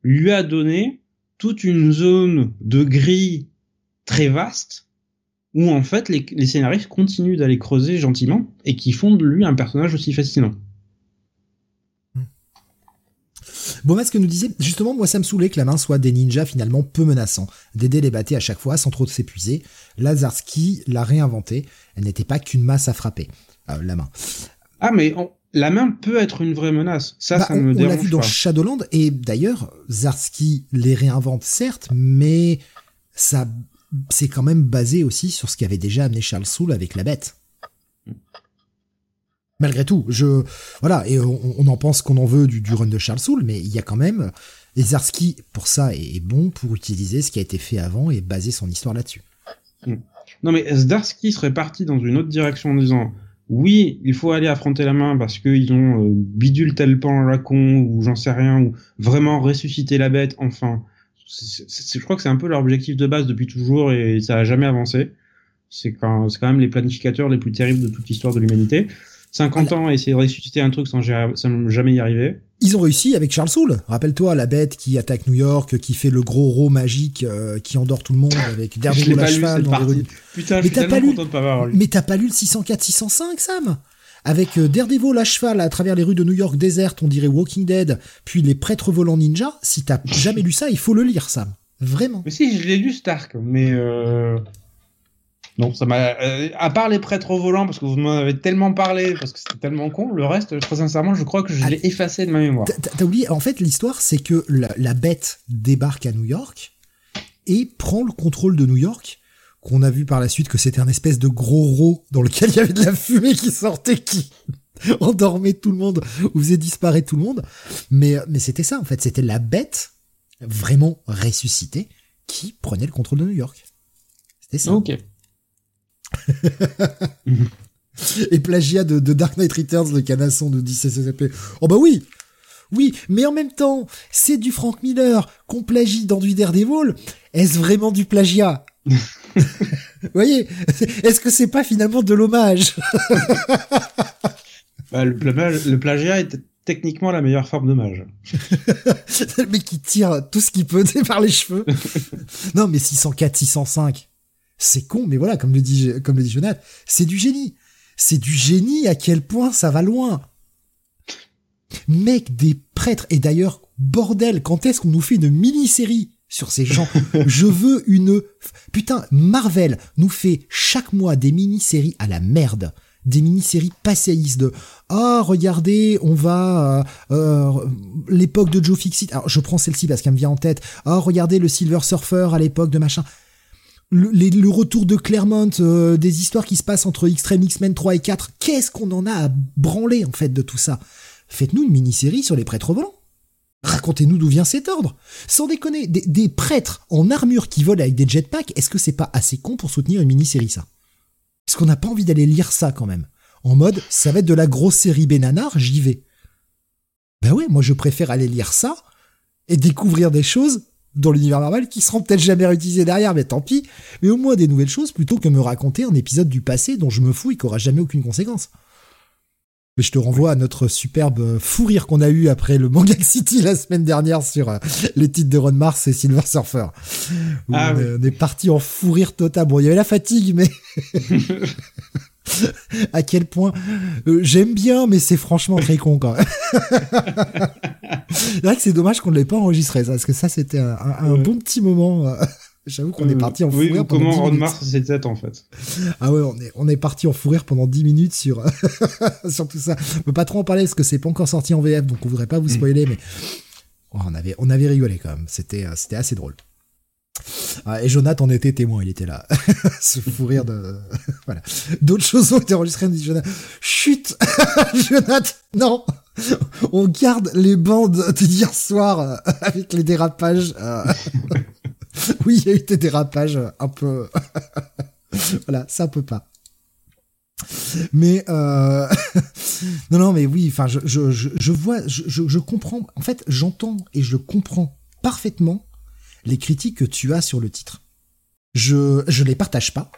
Speaker 2: lui a donné toute une zone de gris très vaste où en fait les, les scénaristes continuent d'aller creuser gentiment et qui font de lui un personnage aussi fascinant.
Speaker 1: Bon, ce que nous disait, justement, moi ça me saoulait que la main soit des ninjas finalement peu menaçants, d'aider les bâtés à chaque fois sans trop s'épuiser. Lazarski l'a réinventé, elle n'était pas qu'une masse à frapper, euh, la main.
Speaker 2: Ah mais la main peut être une vraie menace, ça bah, ça me dérange On l'a vu
Speaker 1: dans Shadowland, et d'ailleurs, Zarski les réinvente certes, mais ça c'est quand même basé aussi sur ce qu'avait déjà amené Charles Soule avec la bête. Malgré tout, je voilà et on, en pense qu'on en veut du, run de Charles Soule, mais il y a quand même Zarski pour ça est, bon pour utiliser ce qui a été fait avant et baser son histoire là-dessus.
Speaker 2: Hmm. Non mais Zdarsky serait parti dans une autre direction en disant oui, il faut aller affronter la main parce qu'ils ont euh, bidule tel pan à la con ou j'en sais rien ou vraiment ressusciter la bête enfin je crois que c'est un peu leur objectif de base depuis toujours et ça a jamais avancé. C'est quand, quand même les planificateurs les plus terribles de toute l'histoire de l'humanité. 50 ans à essayer de ressusciter un truc sans, jamais y arriver.
Speaker 1: Ils ont réussi avec Charles Soule. Rappelle-toi la bête qui attaque New York, qui fait le gros ro magique, euh, qui endort tout le monde avec Daredevil à cheval dans les.
Speaker 2: Putain, je suis pas lu... de pas
Speaker 1: Mais t'as pas lu le 604-605, Sam? Avec euh, Daredevil à cheval à travers les rues de New York désertes, on dirait Walking Dead, puis les prêtres volants ninja, si t'as jamais lu ça, il faut le lire, Sam. Vraiment.
Speaker 2: Mais si, je l'ai lu Stark, mais euh... non, ça m'a. Euh, à part les prêtres volants, parce que vous m'en avez tellement parlé, parce que c'était tellement con, le reste, très sincèrement, je crois que je l'ai ah, effacé de ma mémoire.
Speaker 1: T'as oublié, en fait, l'histoire, c'est que la bête débarque à New York et prend le contrôle de New York qu'on a vu par la suite que c'était un espèce de gros ro dans lequel il y avait de la fumée qui sortait, qui endormait tout le monde, ou faisait disparaître tout le monde. Mais, mais c'était ça, en fait. C'était la bête, vraiment ressuscitée, qui prenait le contrôle de New York. C'était ça.
Speaker 2: Ok.
Speaker 1: Et plagiat de, Dark Knight Returns, le canasson de 17 Oh bah oui oui, mais en même temps, c'est du Frank Miller qu'on plagie dans du Daredevil. Est-ce vraiment du plagiat? Vous voyez Est-ce que c'est pas finalement de l'hommage?
Speaker 2: Bah, le, plagiat est techniquement la meilleure forme de mage.
Speaker 1: le mec qui tire tout ce qu'il peut par les cheveux. non, mais 604, 605, c'est con, mais voilà, comme le dit, comme le dit Jonathan, c'est du génie. C'est du génie à quel point ça va loin. Mec, des prêtres, et d'ailleurs, bordel, quand est-ce qu'on nous fait une mini-série? Sur ces gens. Je veux une... Putain, Marvel nous fait chaque mois des mini-séries à la merde. Des mini-séries passéistes de ah regardez on va euh, euh, l'époque de Joe Fixit alors je prends celle-ci parce qu'elle me vient en tête ah regardez le Silver Surfer à l'époque de machin le, le retour de Claremont euh, des histoires qui se passent entre Extreme X-Men 3 et 4 qu'est-ce qu'on en a à branler en fait de tout ça? Faites-nous une mini-série sur les prêtres volants Racontez-nous d'où vient cet ordre. Sans déconner, des, prêtres en armure qui volent avec des jetpacks, est-ce que c'est pas assez con pour soutenir une mini-série ça? Est-ce qu'on n'a pas envie d'aller lire ça quand même? En mode, ça va être de la grosse série Bénanar, j'y vais. Ben oui, moi je préfère aller lire ça et découvrir des choses dans l'univers Marvel qui seront peut-être jamais réutilisées derrière, mais tant pis. Mais au moins des nouvelles choses plutôt que me raconter un épisode du passé dont je me fous et qui aura jamais aucune conséquence. Mais je te renvoie à notre superbe fou rire qu'on a eu après le Manga City la semaine dernière sur euh, les titres de Ron Mars et Silver Surfer. Ah on, est parti en fou rire total. Bon, il y avait la fatigue, mais à quel point euh, j'aime bien, mais c'est franchement très con quand même. c'est vrai que c'est dommage qu'on ne l'ait pas enregistré, ça, parce que ça c'était un, bon petit moment. Euh, J'avoue qu'on est parti en fou rire
Speaker 2: pendant comment rendre Mars en fait.
Speaker 1: Ah ouais, on est, on est parti en fou rire pendant 10 minutes sur, sur tout ça. On peut pas trop en parler parce que c'est pas encore sorti en VF, donc on voudrait pas vous mm. spoiler, mais oh, on, avait, on avait rigolé quand même. C'était, euh, c'était assez drôle. Ah, et Jonathan en était témoin, il était là. Ce fou rire de. voilà. D'autres choses ont été enregistrées, dit Jonathan. Chut Jonathan, non On garde les bandes d'hier soir euh, avec les dérapages. Euh. oui, il y a eu des dérapages un peu. voilà, ça peut pas. Mais euh... non, non, mais oui. Je, vois, je, je comprends. En fait, j'entends et je comprends parfaitement les critiques que tu as sur le titre. Je je les partage pas,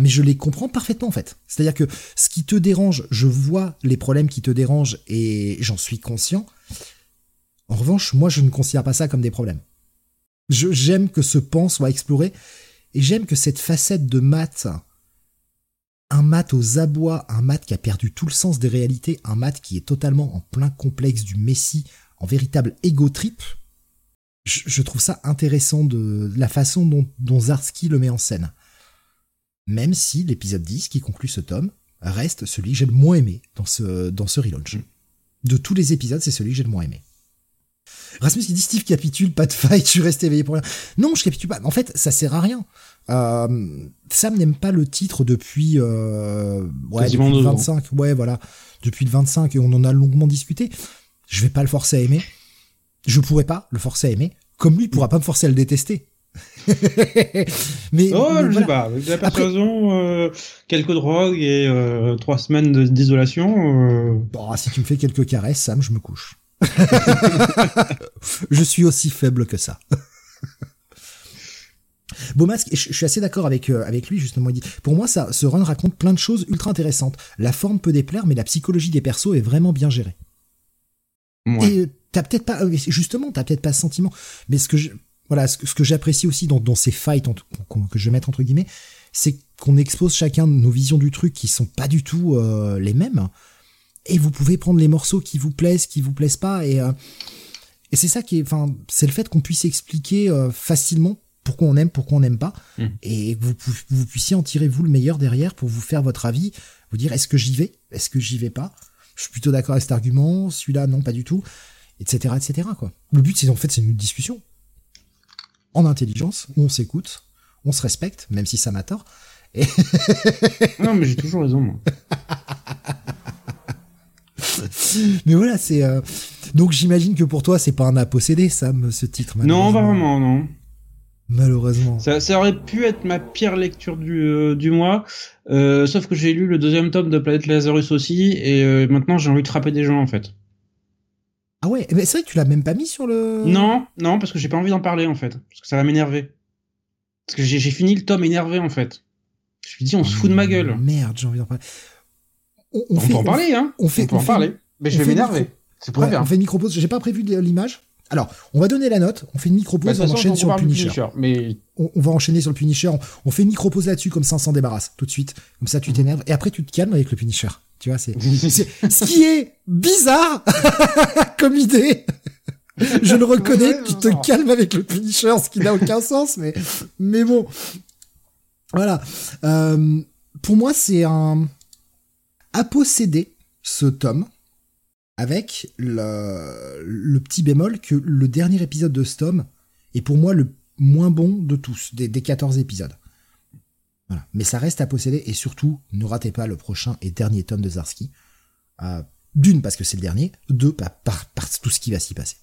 Speaker 1: mais je les comprends parfaitement en fait. C'est-à-dire que ce qui te dérange, je vois les problèmes qui te dérangent et j'en suis conscient. En revanche, moi, je ne considère pas ça comme des problèmes. J'aime que ce pan soit exploré et j'aime que cette facette de Matt, un Matt aux abois, un Matt qui a perdu tout le sens des réalités, un Matt qui est totalement en plein complexe du Messie, en véritable ego trip, je, trouve ça intéressant de, la façon dont, dont Zarski le met en scène. Même si l'épisode 10 qui conclut ce tome reste celui que j'ai le moins aimé dans ce, dans ce relaunch. De tous les épisodes, c'est celui que j'ai le moins aimé. Rasmus il dit Steve capitule, pas de fight, je suis resté éveillé pour rien. Non, je capitule pas. En fait, ça sert à rien. Euh, Sam n'aime pas le titre depuis, euh, ouais, depuis le 25. Ouais, voilà. Depuis le 25 et on en a longuement discuté. Je vais pas le forcer à aimer. Je pourrais pas le forcer à aimer. Comme lui, il pourra pas me forcer à le détester.
Speaker 2: mais oh, je sais pas. Avec la persuasion, euh, quelques drogues et trois semaines d'isolation.
Speaker 1: Bon, si tu me fais quelques caresses, Sam, je me couche. je suis aussi faible que ça. Beaumasque, je, suis assez d'accord avec euh, avec lui justement. Il dit, pour moi, ça, ce run raconte plein de choses ultra intéressantes. La forme peut déplaire, mais la psychologie des persos est vraiment bien gérée. Et t'as peut-être pas, euh, justement, t'as peut-être pas ce sentiment. Mais ce que je, voilà, ce, que j'apprécie aussi dans, dans ces fights que je vais mettre entre guillemets, c'est qu'on expose chacun nos visions du truc qui sont pas du tout euh, les mêmes et vous pouvez prendre les morceaux qui vous plaisent, qui vous plaisent pas, et, euh, et c'est ça qui est, enfin, c'est le fait qu'on puisse expliquer euh, facilement pourquoi on aime, pourquoi on n'aime pas, mm. et que vous, vous puissiez en tirer vous le meilleur derrière pour vous faire votre avis, vous dire est-ce que j'y vais, est-ce que j'y vais pas, je suis plutôt d'accord avec cet argument, celui-là non pas du tout, etc., etc. Quoi. Le but c'est en fait c'est une discussion en intelligence où on s'écoute, on se respecte, même si ça m'a tort. Et...
Speaker 2: non mais j'ai toujours raison moi.
Speaker 1: Mais voilà, c'est. Euh, donc j'imagine que pour toi, c'est pas un à posséder, Sam, ce titre.
Speaker 2: Non, vraiment, non.
Speaker 1: Malheureusement.
Speaker 2: Ça, ça, aurait pu être ma pire lecture du, euh, du mois, euh, sauf que j'ai lu le deuxième tome de Planète Lazarus aussi, et maintenant j'ai envie de frapper des gens en fait.
Speaker 1: Ah ouais, mais c'est vrai que tu l'as même pas mis sur le.
Speaker 2: Non, non, parce que j'ai pas envie d'en parler en fait, parce que ça va m'énerver. Parce que j'ai fini le tome énervé en fait. Je me dis, on se fout de ma gueule.
Speaker 1: Merde, j'ai envie d'en parler
Speaker 2: on, peut en parler, hein. On, fait, peut en parler. Mais je vais m'énerver.
Speaker 3: C'est.
Speaker 1: On fait une micro-pause. J'ai pas prévu l'image. Alors, on va donner la note, on fait une micro-pause,
Speaker 3: Bah,
Speaker 1: on enchaîne sur le Punisher.
Speaker 3: Mais
Speaker 1: On, on va enchaîner sur le Punisher, on, on fait une micro-pause là-dessus, comme ça on s'en débarrasse tout de suite. Comme ça tu t'énerves, et après tu te calmes avec le Punisher. Tu vois, c'est c'est- ce qui est bizarre comme idée. Je le reconnais,
Speaker 3: Ouais,
Speaker 1: tu te
Speaker 3: non.
Speaker 1: calmes avec le Punisher, ce qui n'a aucun sens, mais mais bon. Voilà. Euh, pour moi, c'est un à posséder ce tome avec le, petit bémol que le dernier épisode de ce tome est pour moi le moins bon de tous, des, des 14 épisodes. Mais ça reste à posséder et surtout, ne ratez pas le prochain et dernier tome de Zarski. Euh, D'une, parce que c'est le dernier. Deux, par, par, tout ce qui va s'y passer.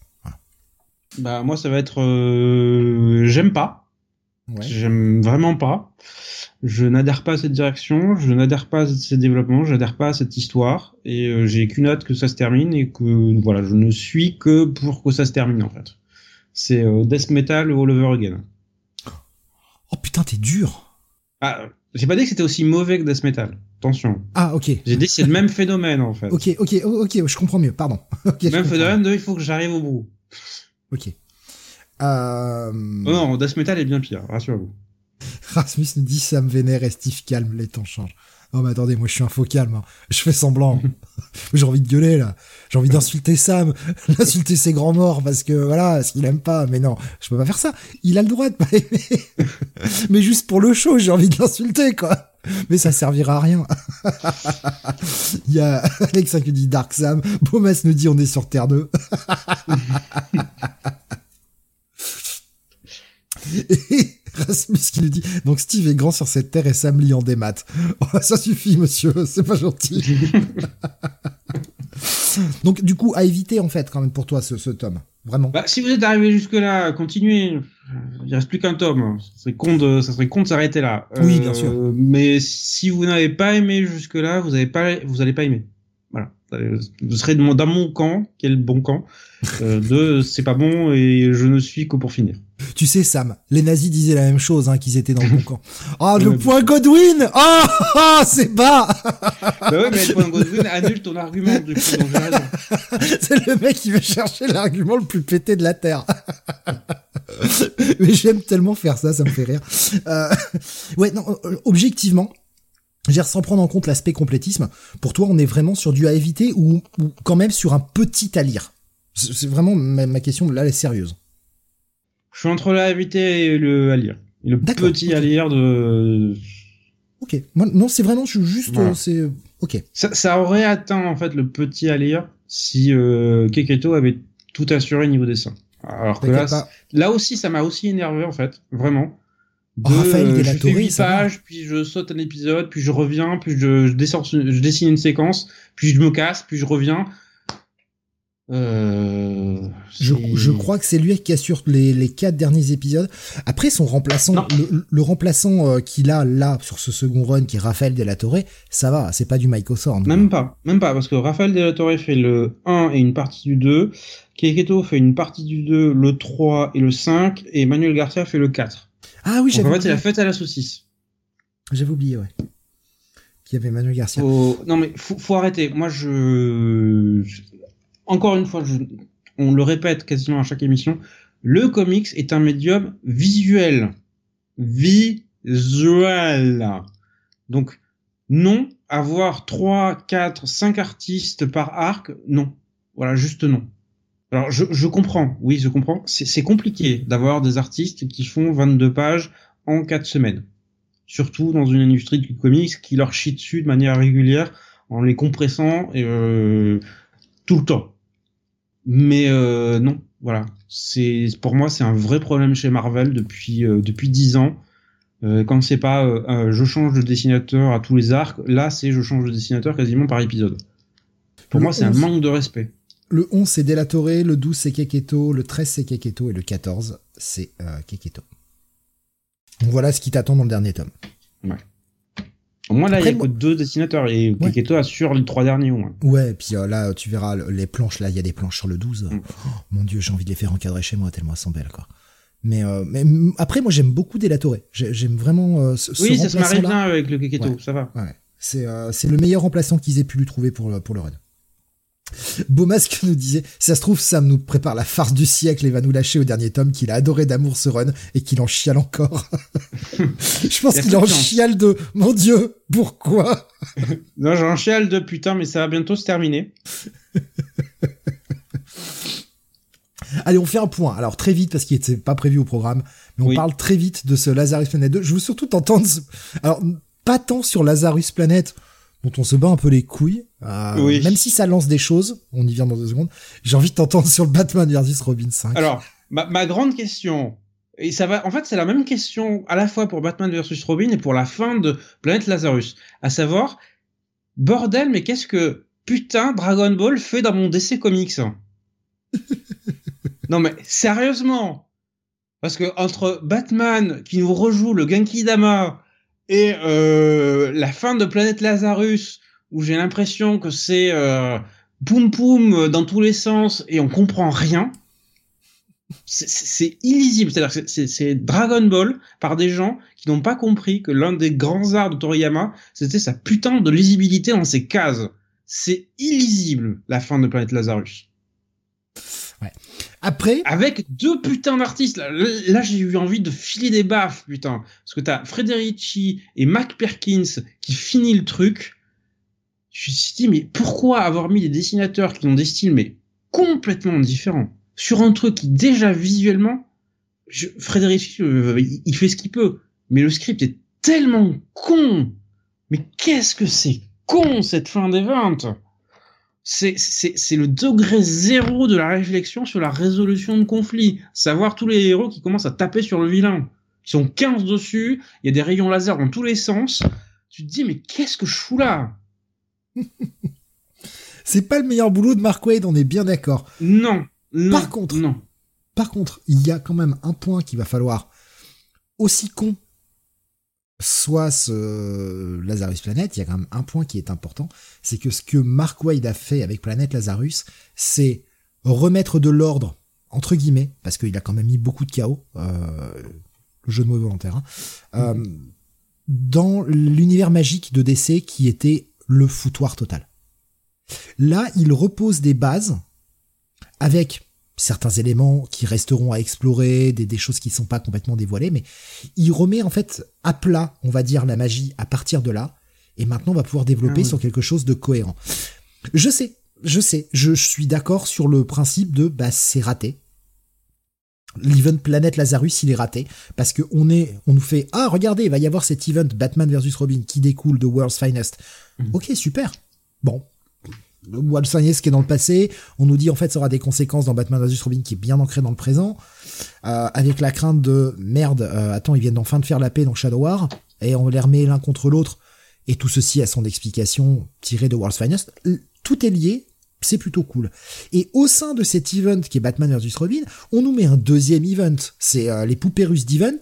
Speaker 2: Bah moi ça va être euh, j'aime pas,
Speaker 1: Ouais.
Speaker 2: j'aime vraiment pas. Je n'adhère pas à cette direction, je n'adhère pas à ces développements, je n'adhère pas à cette histoire et euh, j'ai qu'une hâte que ça se termine et que voilà, je ne suis que pour que ça se termine en fait. C'est euh, death metal all over again.
Speaker 1: Oh putain, t'es dur.
Speaker 2: Ah, j'ai pas dit que c'était aussi mauvais que death metal. Attention.
Speaker 1: Ah, ok.
Speaker 2: J'ai dit que c'est le même phénomène en fait.
Speaker 1: Ok, ok, ok, je comprends mieux, pardon.
Speaker 2: Même phénomène de il faut que j'arrive au bout.
Speaker 1: Ok. Euh...
Speaker 2: Oh non, death metal est bien pire, rassurez-vous.
Speaker 1: Rasmus nous dit ça me vénère et Steve calme, les temps changent. Oh mais attendez, moi je suis un faux calme, hein. je fais semblant. J'ai envie de gueuler là, j'ai envie d'insulter Sam, d'insulter ses grands morts parce que voilà, ce qu'il aime pas, mais non, je peux pas faire ça. Il a le droit de pas aimer. mais juste pour le show, j'ai envie de l'insulter quoi. Mais ça servira à rien. Il y a Alexa qui dit Dark Sam, Bomas nous dit on est sur Terre 2. Et Rasmus qui nous dit donc Steve est grand sur cette terre et Sam lit en des maths. Oh, ça suffit monsieur, c'est pas gentil. donc du coup à éviter en fait quand même pour toi ce, ce tome, vraiment.
Speaker 2: Bah, si vous êtes arrivé jusque là, continuez. Il reste plus qu'un tome. Ça serait con de, ça serait con de s'arrêter là.
Speaker 1: Oui, bien sûr.
Speaker 2: Mais si vous n'avez pas aimé jusque là, vous avez pas, vous allez pas aimer. Voilà. Vous serez dans mon camp, le bon camp, euh, de c'est pas bon et je ne suis que pour finir.
Speaker 1: Tu sais Sam, les nazis disaient la même chose hein, qu'ils étaient dans le bon camp. Ah le
Speaker 2: Ouais.
Speaker 1: point Godwin Ah ah, c'est bas
Speaker 2: bah ouais, mais le point Godwin annule ton argument du coup.
Speaker 1: C'est le mec qui veut chercher l'argument le plus pété de la Terre. Mais j'aime tellement faire ça, ça me fait rire. Euh, ouais, non, euh, objectivement, sans prendre en compte l'aspect complétisme, pour toi, on est vraiment sur du à éviter ou, ou quand même sur un petit à lire? C'est vraiment ma, ma question, là, elle est sérieuse.
Speaker 2: Je suis entre la éviter et le à lire. Et le petit
Speaker 1: ok.
Speaker 2: à lire de.
Speaker 1: Ok. Moi, non, c'est vraiment, je suis juste,
Speaker 2: Voilà.
Speaker 1: euh, c'est, ok.
Speaker 2: Ça, ça aurait atteint en fait le petit à lire si euh, Keketo avait tout assuré niveau dessin. Alors que là. Là aussi, ça m'a aussi énervé en fait, vraiment. De,
Speaker 1: Oh, Raphaël
Speaker 2: euh, je fais 8
Speaker 1: ça va.
Speaker 2: pages, puis je saute un épisode, puis je reviens, puis je, je, descends- je dessine une séquence, puis je me casse, puis je reviens. Euh,
Speaker 1: Je, crois que c'est lui qui assure les, les quatre derniers épisodes. Après, son remplaçant,
Speaker 2: Non.
Speaker 1: le, le remplaçant euh, qu'il a là sur ce second run, qui est Raphaël Delatorre, ça va, c'est pas du Mike Osorn.
Speaker 2: Même pas, même pas, parce que Raphaël Delatorre fait le 1 et une partie du 2, Keketo fait une partie du 2, le 3 et le 5, et Manuel Garcia fait le 4.
Speaker 1: Ah oui, j'avais
Speaker 2: en fait, c'est
Speaker 1: oublié.
Speaker 2: la fête à la saucisse.
Speaker 1: J'avais oublié, ouais. Qu'il y avait Manuel Garcia.
Speaker 2: Non mais faut, faut arrêter. Moi je- encore une fois, je... on le répète quasiment à chaque émission, le comics est un médium visuel, visuel. Donc non, avoir 3, 4, 5 artistes par arc, non. Voilà, juste non. Alors je, je comprends, oui je comprends, c'est compliqué d'avoir des artistes qui font 22 pages en 4 semaines. Surtout dans une industrie du comics qui leur chie dessus de manière régulière en les compressant euh, tout le temps. Mais euh, non, voilà. C'est pour moi c'est un vrai problème chez Marvel depuis euh, depuis 10 ans. Euh, quand c'est pas euh, je change de dessinateur à tous les arcs, là c'est je change de dessinateur quasiment par épisode. Pour
Speaker 1: Le
Speaker 2: moi c'est un
Speaker 1: 11.
Speaker 2: manque de respect.
Speaker 1: Le 11, c'est Delatorre, le 12, c'est Keketo, le 13, c'est Keketo, et le 14, c'est euh, Keketo. Donc voilà ce qui t'attend dans le dernier tome.
Speaker 2: Au moins là il y
Speaker 1: Après,
Speaker 2: a que deux dessinateurs et
Speaker 1: Ouais.
Speaker 2: Keketo assure les trois derniers au moins.
Speaker 1: Ouais, et puis euh, là, tu verras le- les planches, là, il y a des planches sur le 12.
Speaker 2: Mm.
Speaker 1: Oh, mon dieu, j'ai envie de les faire encadrer chez moi, tellement elles sont belles, quoi. Mais, euh, mais après, moi, j'aime beaucoup Delatorre. J'ai- J'aime vraiment euh, ce, ce
Speaker 2: Oui, ça se marie bien avec le Keketo,
Speaker 1: Ouais.
Speaker 2: ça va.
Speaker 1: Ouais, c'est euh, c'est le meilleur remplaçant qu'ils aient pu lui trouver pour le, pour le run. Beau masque nous disait, si ça se trouve, Sam nous prépare la farce du siècle et va nous lâcher au dernier tome qu'il a adoré d'amour ce run et qu'il en chiale encore. Je pense qu'il en chiale de, mon dieu, pourquoi?
Speaker 2: non, j'en chiale de putain, mais ça va bientôt se terminer.
Speaker 1: Allez, on fait un point. Alors très vite parce qu'il n'était pas prévu au programme, mais on parle très vite de ce Lazarus Planet 2. Je veux surtout t'entendre. Alors pas tant sur Lazarus Planet dont on se bat un peu les couilles, euh, même si ça lance des choses. On y vient dans deux secondes. J'ai envie de t'entendre sur le Batman vs Robin 5.
Speaker 2: Alors ma, ma grande question. Et ça va, en fait, c'est la même question à la fois pour Batman vs Robin et pour la fin de Planète Lazarus. À savoir, bordel, mais qu'est-ce que putain Dragon Ball fait dans mon DC Comics non mais sérieusement, parce que entre Batman qui nous rejoue le Genki Dama et euh, la fin de Planète Lazarus où j'ai l'impression que c'est euh, poum poum dans tous les sens et on comprend rien. C'est illisible, c'est-à-dire que c'est Dragon Ball par des gens qui n'ont pas compris que l'un des grands arts de Toriyama, c'était sa putain de lisibilité dans ses cases. C'est illisible la fin de Planète Lazarus.
Speaker 1: Après.
Speaker 2: Avec deux putains d'artistes. Là, j'ai eu envie de filer des baffes, putain. Parce que t'as Frederici et Mac Perkins qui finit le truc. Je me suis dit, mais pourquoi avoir mis des dessinateurs qui ont des styles, mais complètement différents, sur un truc qui, déjà visuellement, je, Frederici, euh, il fait ce qu'il peut. Mais le script est tellement con. Mais qu'est-ce que c'est con, cette fin des ventes? C'est le degré zéro de la réflexion sur la résolution de conflits. Savoir tous les héros qui commencent à taper sur le vilain. Ils sont 15 dessus, il y a des rayons laser dans tous les sens. Tu te dis, mais qu'est-ce que je fous là?
Speaker 1: C'est pas le meilleur boulot de Mark Wade, on est bien d'accord.
Speaker 2: Non, non.
Speaker 1: Par contre,
Speaker 2: non.
Speaker 1: Par contre, il y a quand même un point qu'il va falloir aussi con soit ce Lazarus Planet, il y a quand même un point qui est important, c'est que ce que Mark Wade a fait avec Planète Lazarus, c'est remettre de l'ordre, entre guillemets, parce qu'il a quand même mis beaucoup de chaos, euh, le jeu de mots volontaire, hein, euh, dans l'univers magique de DC qui était le foutoir total. Là, il repose des bases avec certains éléments qui resteront à explorer, des, des choses qui ne sont pas complètement dévoilées, mais il remet en fait à plat, on va dire, la magie à partir de là, et maintenant on va pouvoir développer ah sur quelque chose de cohérent. Je sais, je sais, je, suis d'accord sur le principe de bah c'est raté. L'event Planète Lazarus, il est raté parce que on est, on nous fait ah regardez, il va y avoir cet event Batman versus Robin qui découle de World's Finest. Mhm. Ok super. Bon, ce qui est dans le passé. On nous dit en fait ça aura des conséquences dans Batman vs Robin qui est bien ancré dans le présent, euh, avec la crainte de merde. Euh, attends, ils viennent enfin de faire la paix dans Shadow War et on les remet l'un contre l'autre. Et tout ceci a son explication tirée de World's Finest. Tout est lié, c'est plutôt cool. Et au sein de cet event qui est Batman vs Robin, on nous met un deuxième event. C'est euh, les poupées russes d'event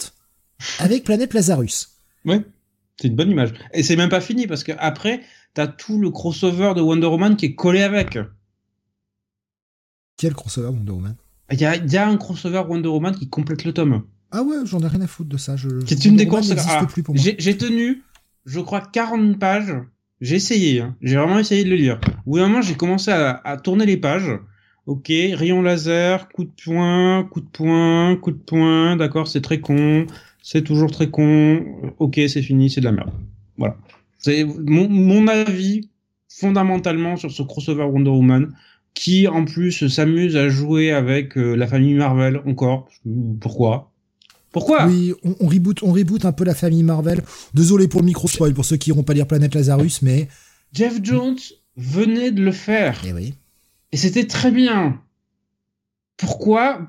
Speaker 1: avec Planète Lazarus.
Speaker 2: Ouais, c'est une bonne image. Et c'est même pas fini parce que après t'as tout le crossover de Wonder Woman qui est collé avec.
Speaker 1: Quel crossover Wonder Woman?
Speaker 2: Il y a, un crossover Wonder Woman qui complète le tome.
Speaker 1: Ah ouais, j'en ai rien à foutre de ça.
Speaker 2: C'est une des courses. Ah, j'ai tenu, je crois, 40 pages. J'ai essayé, hein. j'ai vraiment essayé de le lire. Au bout d'un moment, j'ai commencé à, tourner les pages. Ok, rayon laser, coup de poing, coup de poing, coup de poing, d'accord, c'est très con, c'est toujours très con, ok, c'est fini, c'est de la merde. Voilà. C'est mon, mon, avis fondamentalement sur ce crossover Wonder Woman qui en plus s'amuse à jouer avec euh, la famille Marvel encore. Pourquoi? Pourquoi?
Speaker 1: Oui, on, on, reboot, on reboot un peu la famille Marvel. Désolé pour le micro spoil pour ceux qui n'iront pas lire Planète Lazarus, mais
Speaker 2: Jeff Jones venait de le faire.
Speaker 1: Et eh oui.
Speaker 2: Et c'était très bien. Pourquoi?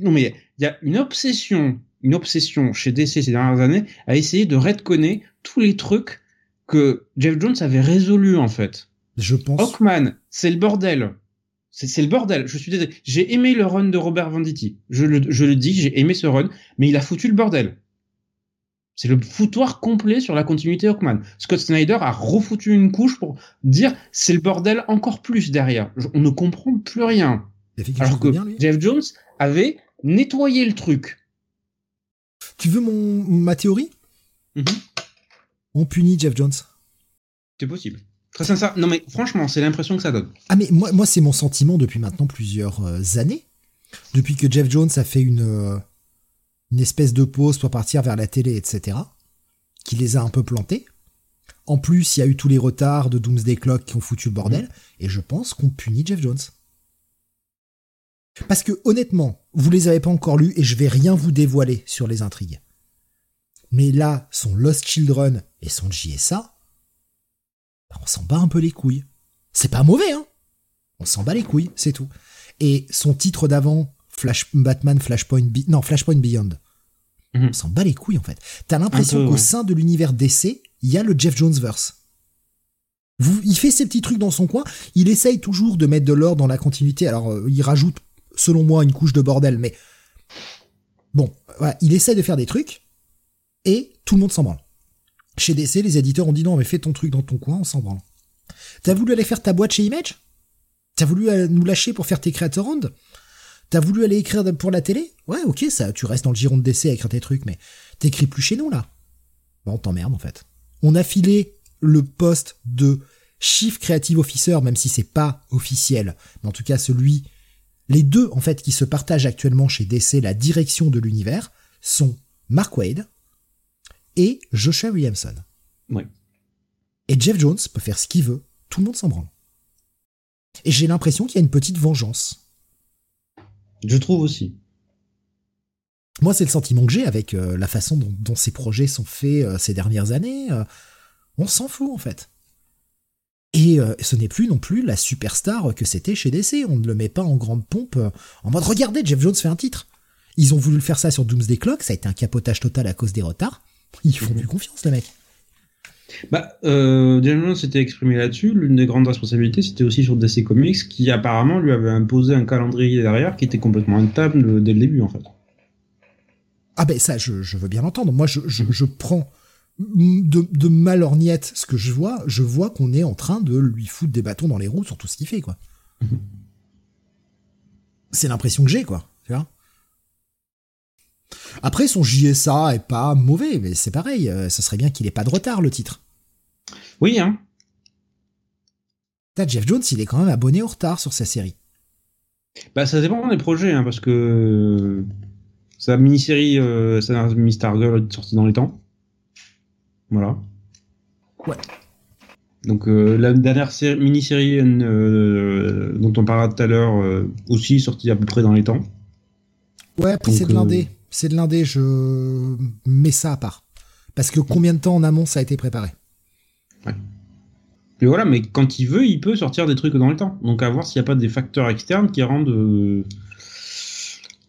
Speaker 2: Non mais il y a une obsession, une obsession chez DC ces dernières années à essayer de redconner tous les trucs que Jeff Jones avait résolu en fait.
Speaker 1: Je pense.
Speaker 2: Hawkman, c'est le bordel. C'est le bordel. Je suis désolé. J'ai aimé le run de Robert Venditti. Je le, je le dis, j'ai aimé ce run, mais il a foutu le bordel. C'est le foutoir complet sur la continuité Hawkman. Scott Snyder a refoutu une couche pour dire c'est le bordel encore plus derrière. On ne comprend plus rien. Alors que Jeff Jones avait nettoyé le truc.
Speaker 1: Tu veux mon ma théorie?
Speaker 2: Mhm
Speaker 1: on punit Jeff Jones.
Speaker 2: C'est possible. Très sincère. Non, mais franchement, c'est l'impression que ça donne.
Speaker 1: Ah, mais moi, moi c'est mon sentiment depuis maintenant plusieurs euh, années. Depuis que Jeff Jones a fait une, euh, une espèce de pause pour partir vers la télé, etc. Qui les a un peu plantés. En plus, il y a eu tous les retards de Doomsday Clock qui ont foutu le bordel.
Speaker 2: Mhm.
Speaker 1: Et je pense qu'on punit Jeff Jones. Parce que honnêtement, vous les avez pas encore lus et je vais rien vous dévoiler sur les intrigues. Mais là, son Lost Children et son JSA, bah, on s'en bat un peu les couilles. C'est pas mauvais, hein On s'en bat les couilles, c'est tout. Et son titre d'avant, Flash, Batman Flashpoint, Be- non, Flashpoint Beyond,
Speaker 2: Mhm.
Speaker 1: on s'en bat les couilles en fait. T'as l'impression qu'au
Speaker 2: ouais.
Speaker 1: sein de l'univers DC, il y a le Jeff Jones verse. Vous, il fait ses petits trucs dans son coin. Il essaye toujours de mettre de l'ordre dans la continuité. Alors, euh, il rajoute, selon moi, une couche de bordel, mais bon, voilà, il essaye de faire des trucs et tout le monde s'en branle. Chez DC, les éditeurs ont dit non, mais fais ton truc dans ton coin, on s'en branle. T'as voulu aller faire ta boîte chez Image? T'as voulu euh, nous lâcher pour faire tes Creator Round? T'as voulu aller écrire pour la télé? Ouais, ok, ça, tu restes dans le giron de DC à écrire tes trucs, mais t'écris plus chez nous là. Bon, on t'emmerde en fait. On a filé le poste de Chief Creative Officer, même si c'est pas officiel, mais en tout cas celui, les deux en fait qui se partagent actuellement chez DC la direction de l'univers sont Mark Wade et Joshua Williamson.
Speaker 2: Ouais.
Speaker 1: Et Jeff Jones peut faire ce qu'il veut, tout le monde s'en branle. Et j'ai l'impression qu'il y a une petite vengeance.
Speaker 2: Je trouve aussi.
Speaker 1: Moi, c'est le sentiment que j'ai avec euh, la façon dont, dont ces projets sont faits euh, ces dernières années. euh, on s'en fout, en fait. Et ce n'est plus non plus la superstar que c'était chez DC. On ne le met pas en grande pompe en mode regardez, Jeff Jones fait un titre. Ils ont voulu le faire ça sur Doomsday Clock, ça a été un capotage total à cause des retards. Ils font plus confiance, les mecs.
Speaker 2: Bah, euh, James s'était exprimé là-dessus. L'une des grandes responsabilités, c'était aussi sur DC Comics, qui apparemment lui avait imposé un calendrier derrière qui était complètement intable dès le début, en fait.
Speaker 1: Ah ben ça, je, je veux bien l'entendre. Moi, je, je, je prends de, de ma lorgnette ce que je vois. Je vois qu'on est en train de lui foutre des bâtons dans les roues sur tout ce qu'il fait, quoi. C'est l'impression que j'ai, quoi. Après, son JSA est pas mauvais, mais c'est pareil. euh, ce serait bien qu'il ait pas de retard, le titre.
Speaker 2: Oui, hein.
Speaker 1: T'as Jeff Jones, il est quand même abonné au retard sur sa série.
Speaker 2: Bah, ça dépend des projets, hein, parce que sa mini-série, euh, sa Miss Stargirl est sortie dans les temps. Voilà.
Speaker 1: Ouais.
Speaker 2: Donc euh, la dernière série- mini-série euh, dont on parlera tout à l'heure euh, aussi sortie à peu près dans les temps.
Speaker 1: Ouais, puis c'est de l'indé. C'est de l'indé, je mets ça à part. Parce que combien de temps en amont ça a été préparé?
Speaker 2: Mais voilà, mais quand il veut, il peut sortir des trucs dans le temps. Donc à voir s'il n'y a pas des facteurs externes qui rendent, euh,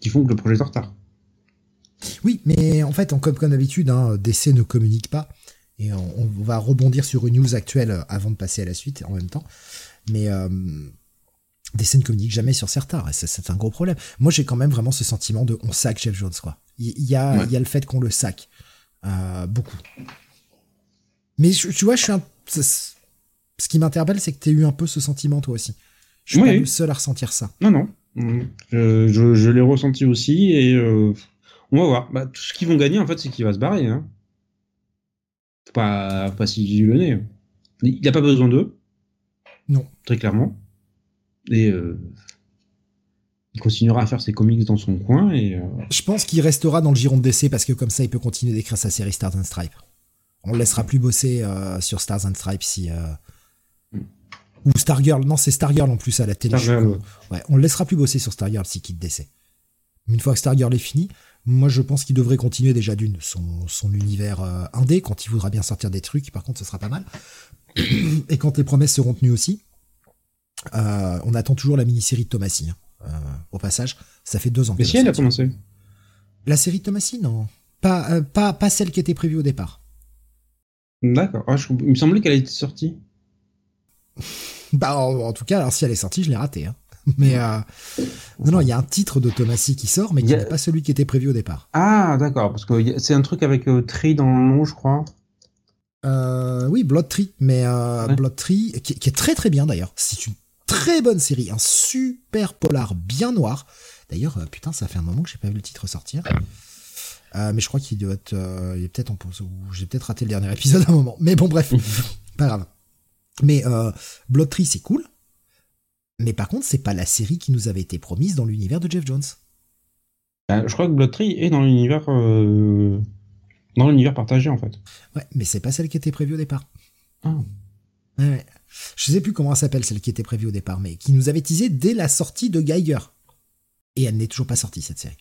Speaker 2: qui font que le projet est en retard.
Speaker 1: Oui, mais en fait, en comme, comme d'habitude, hein, DC ne communique pas. Et on, on va rebondir sur une news actuelle euh, avant de passer à la suite en même temps. Mais euh, DC ne communique jamais sur. Et c'est- un gros problème. Moi, j'ai quand même vraiment ce sentiment de on sac Jeff Jones, quoi. Il il y, a,
Speaker 2: Ouais.
Speaker 1: il y a le fait qu'on le sac. Euh, beaucoup. Mais tu vois, je suis un. Ce qui m'interpelle, c'est que tu as eu un peu ce sentiment, toi aussi. Je suis
Speaker 2: Oui.
Speaker 1: pas le seul à ressentir ça.
Speaker 2: Non, non. Je, je, je l'ai ressenti aussi et euh, on va voir. Bah, tout ce qu'ils vont gagner, en fait, c'est qu'il va se barrer. Hein. Faut pas, faut pas s'illusionner. Il n'a pas besoin d'eux.
Speaker 1: Non.
Speaker 2: Très clairement. Et euh, il continuera à faire ses comics dans son coin et euh,
Speaker 1: Je pense qu'il restera dans le giron de DC parce que comme ça, il peut continuer d'écrire sa série Stars and Stripes. On le laissera plus bosser euh, sur Stars and Stripes si. euh, Ou Stargirl. Non, c'est Stargirl en plus à la télé.
Speaker 2: Stargirl.
Speaker 1: Ouais, on le laissera plus bosser sur Stargirl s'il quitte DC. Une fois que Stargirl est fini, moi je pense qu'il devrait continuer déjà d'une son, son univers euh, indé quand il voudra bien sortir des trucs. Par contre, ce sera pas mal. Et quand les promesses seront tenues aussi. Euh, on attend toujours la mini-série de Thomasy. hein. Euh, au passage, ça fait deux ans.
Speaker 2: Mais si elle a commencé.
Speaker 1: La série de Thomasy, non. Pas, euh, pas, pas celle qui était prévue au départ.
Speaker 2: D'accord. Ah, je- il me semblait qu'elle était sortie.
Speaker 1: Bah, en, en tout cas, alors si elle est sortie, je l'ai ratée. Hein. Mais euh, non, non, il y a un titre de Thomasy qui sort, mais qui
Speaker 2: a-
Speaker 1: n'est pas celui qui était prévu au départ.
Speaker 2: Ah, d'accord. Parce que c'est un truc avec euh, Tree dans le nom, je crois.
Speaker 1: Euh, oui, Blood Tree, mais
Speaker 2: Ouais.
Speaker 1: Blood Tree, qui, qui est très très bien d'ailleurs. C'est une très bonne série, un super polar bien noir. D'ailleurs, euh, putain, ça fait un moment que j'ai pas vu le titre sortir. Euh, mais je crois qu'il doit être, euh, il est peut-être en pause ou j'ai peut-être raté le dernier épisode à un moment. Mais bon, bref, pas grave. Mais euh, Blood Tree, c'est cool. Mais par contre, c'est pas la série qui nous avait été promise dans l'univers de Jeff Jones.
Speaker 2: Euh, je crois que Blood Tree est dans l'univers dans l'univers partagé en fait.
Speaker 1: Ouais, mais c'est pas celle qui était prévue au départ.
Speaker 2: Ah.
Speaker 1: Ouais. Je sais plus comment elle s'appelle celle qui était prévue au départ, mais qui nous avait teasé dès la sortie de Geiger. Et elle n'est toujours pas sortie cette série.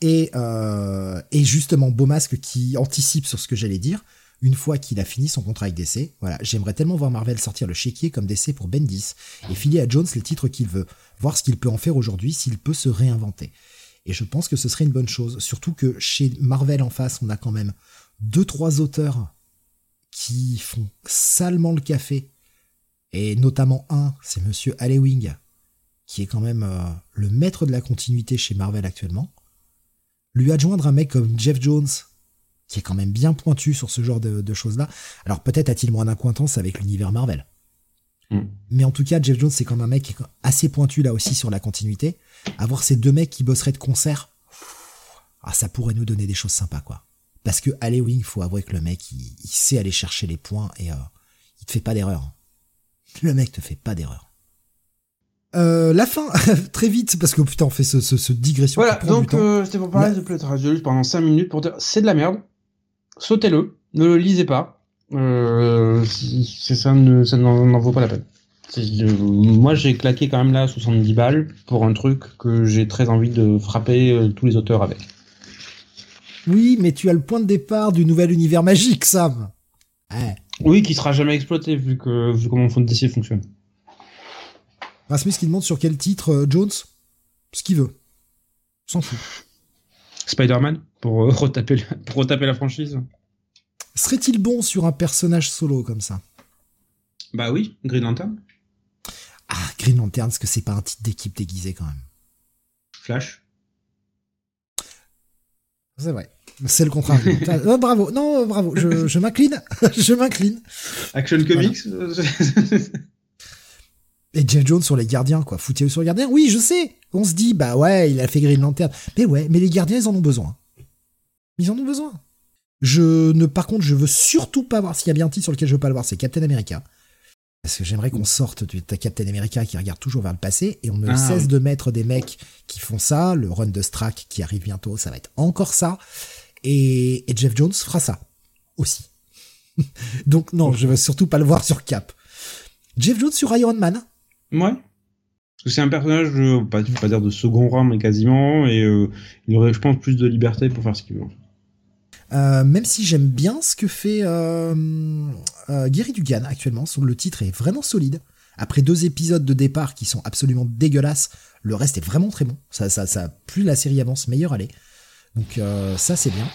Speaker 1: Et, euh, et justement, Beaumasque qui anticipe sur ce que j'allais dire, une fois qu'il a fini son contrat avec DC, voilà, j'aimerais tellement voir Marvel sortir le chéquier comme DC pour Bendis et filer à Jones les titres qu'il veut, voir ce qu'il peut en faire aujourd'hui, s'il peut se réinventer. Et je pense que ce serait une bonne chose, surtout que chez Marvel en face, on a quand même deux trois auteurs qui font salement le café, et notamment un, c'est Monsieur Allewing, qui est quand même euh, le maître de la continuité chez Marvel actuellement. Lui adjoindre un mec comme Jeff Jones, qui est quand même bien pointu sur ce genre de, choses-là. Alors peut-être a-t-il moins d'acquaintance avec l'univers Marvel.
Speaker 2: Mm.
Speaker 1: Mais en tout cas, Jeff Jones, c'est quand même un mec assez pointu là aussi sur la continuité. Avoir ces deux mecs qui bosseraient de concert, ah, ça pourrait nous donner des choses sympas, quoi. Parce que allez, oui, il faut avouer que le mec, il, sait aller chercher les points et euh, il te fait pas d'erreur. Le mec te fait pas d'erreur. Euh, la fin, très vite, parce que putain, on fait ce, ce, digression.
Speaker 2: Voilà, donc euh, c'était pour parler de Plot pendant 5 minutes pour dire c'est de la merde sautez-le, ne le lisez pas. Euh, ça ne ça n'en vaut pas la peine. Euh, moi, j'ai claqué quand même là 70 balles pour un truc que j'ai très envie de frapper euh, tous les auteurs avec.
Speaker 1: Oui, mais tu as le point de départ du nouvel univers magique, Sam.
Speaker 2: Oui, qui sera jamais exploité vu que vu comment DC fonctionne.
Speaker 1: Rasmus qui demande sur quel titre euh, Jones Ce qu'il veut. S'en fout.
Speaker 2: Spider-Man pour, euh, retaper, pour retaper la franchise.
Speaker 1: Serait-il bon sur un personnage solo comme ça?
Speaker 2: Bah oui, Green Lantern.
Speaker 1: Ah, Green Lantern, est-ce que c'est pas un titre d'équipe déguisé quand même
Speaker 2: Flash.
Speaker 1: C'est vrai. C'est le contraire. oh, bravo. Non, bravo. Je, je m'incline. je m'incline.
Speaker 2: Action Comics.
Speaker 1: Et Jeff Jones sur les gardiens, quoi. Foutez-le sur les gardiens. Oui, je sais. On se dit, bah ouais, il a fait Green Lantern. Mais ouais, mais les gardiens, ils en ont besoin. Ils en ont besoin. Je ne, par contre, je veux surtout pas voir, s'il y a bien un titre sur lequel je veux pas le voir, c'est Captain America. Parce que j'aimerais qu'on sorte de ta Captain America qui regarde toujours vers le passé et on ne ah, cesse de mettre des mecs qui font ça. Le run de Strack qui arrive bientôt, ça va être encore ça. Et, Jeff Jones fera ça aussi. Donc non, je veux surtout pas le voir sur Cap. Jeff Jones sur Iron Man,
Speaker 2: Ouais. Parce que c'est un personnage, euh, pas, pas dire de second rang, mais quasiment, et euh, il aurait, je pense, plus de liberté pour faire ce qu'il veut.
Speaker 1: Euh, même si j'aime bien ce que fait euh, euh, Gary Dugan actuellement, le titre est vraiment solide. Après deux épisodes de départ qui sont absolument dégueulasses, le reste est vraiment très bon. Ça, ça, ça plus la série avance, meilleur elle est. Donc ça c'est bien.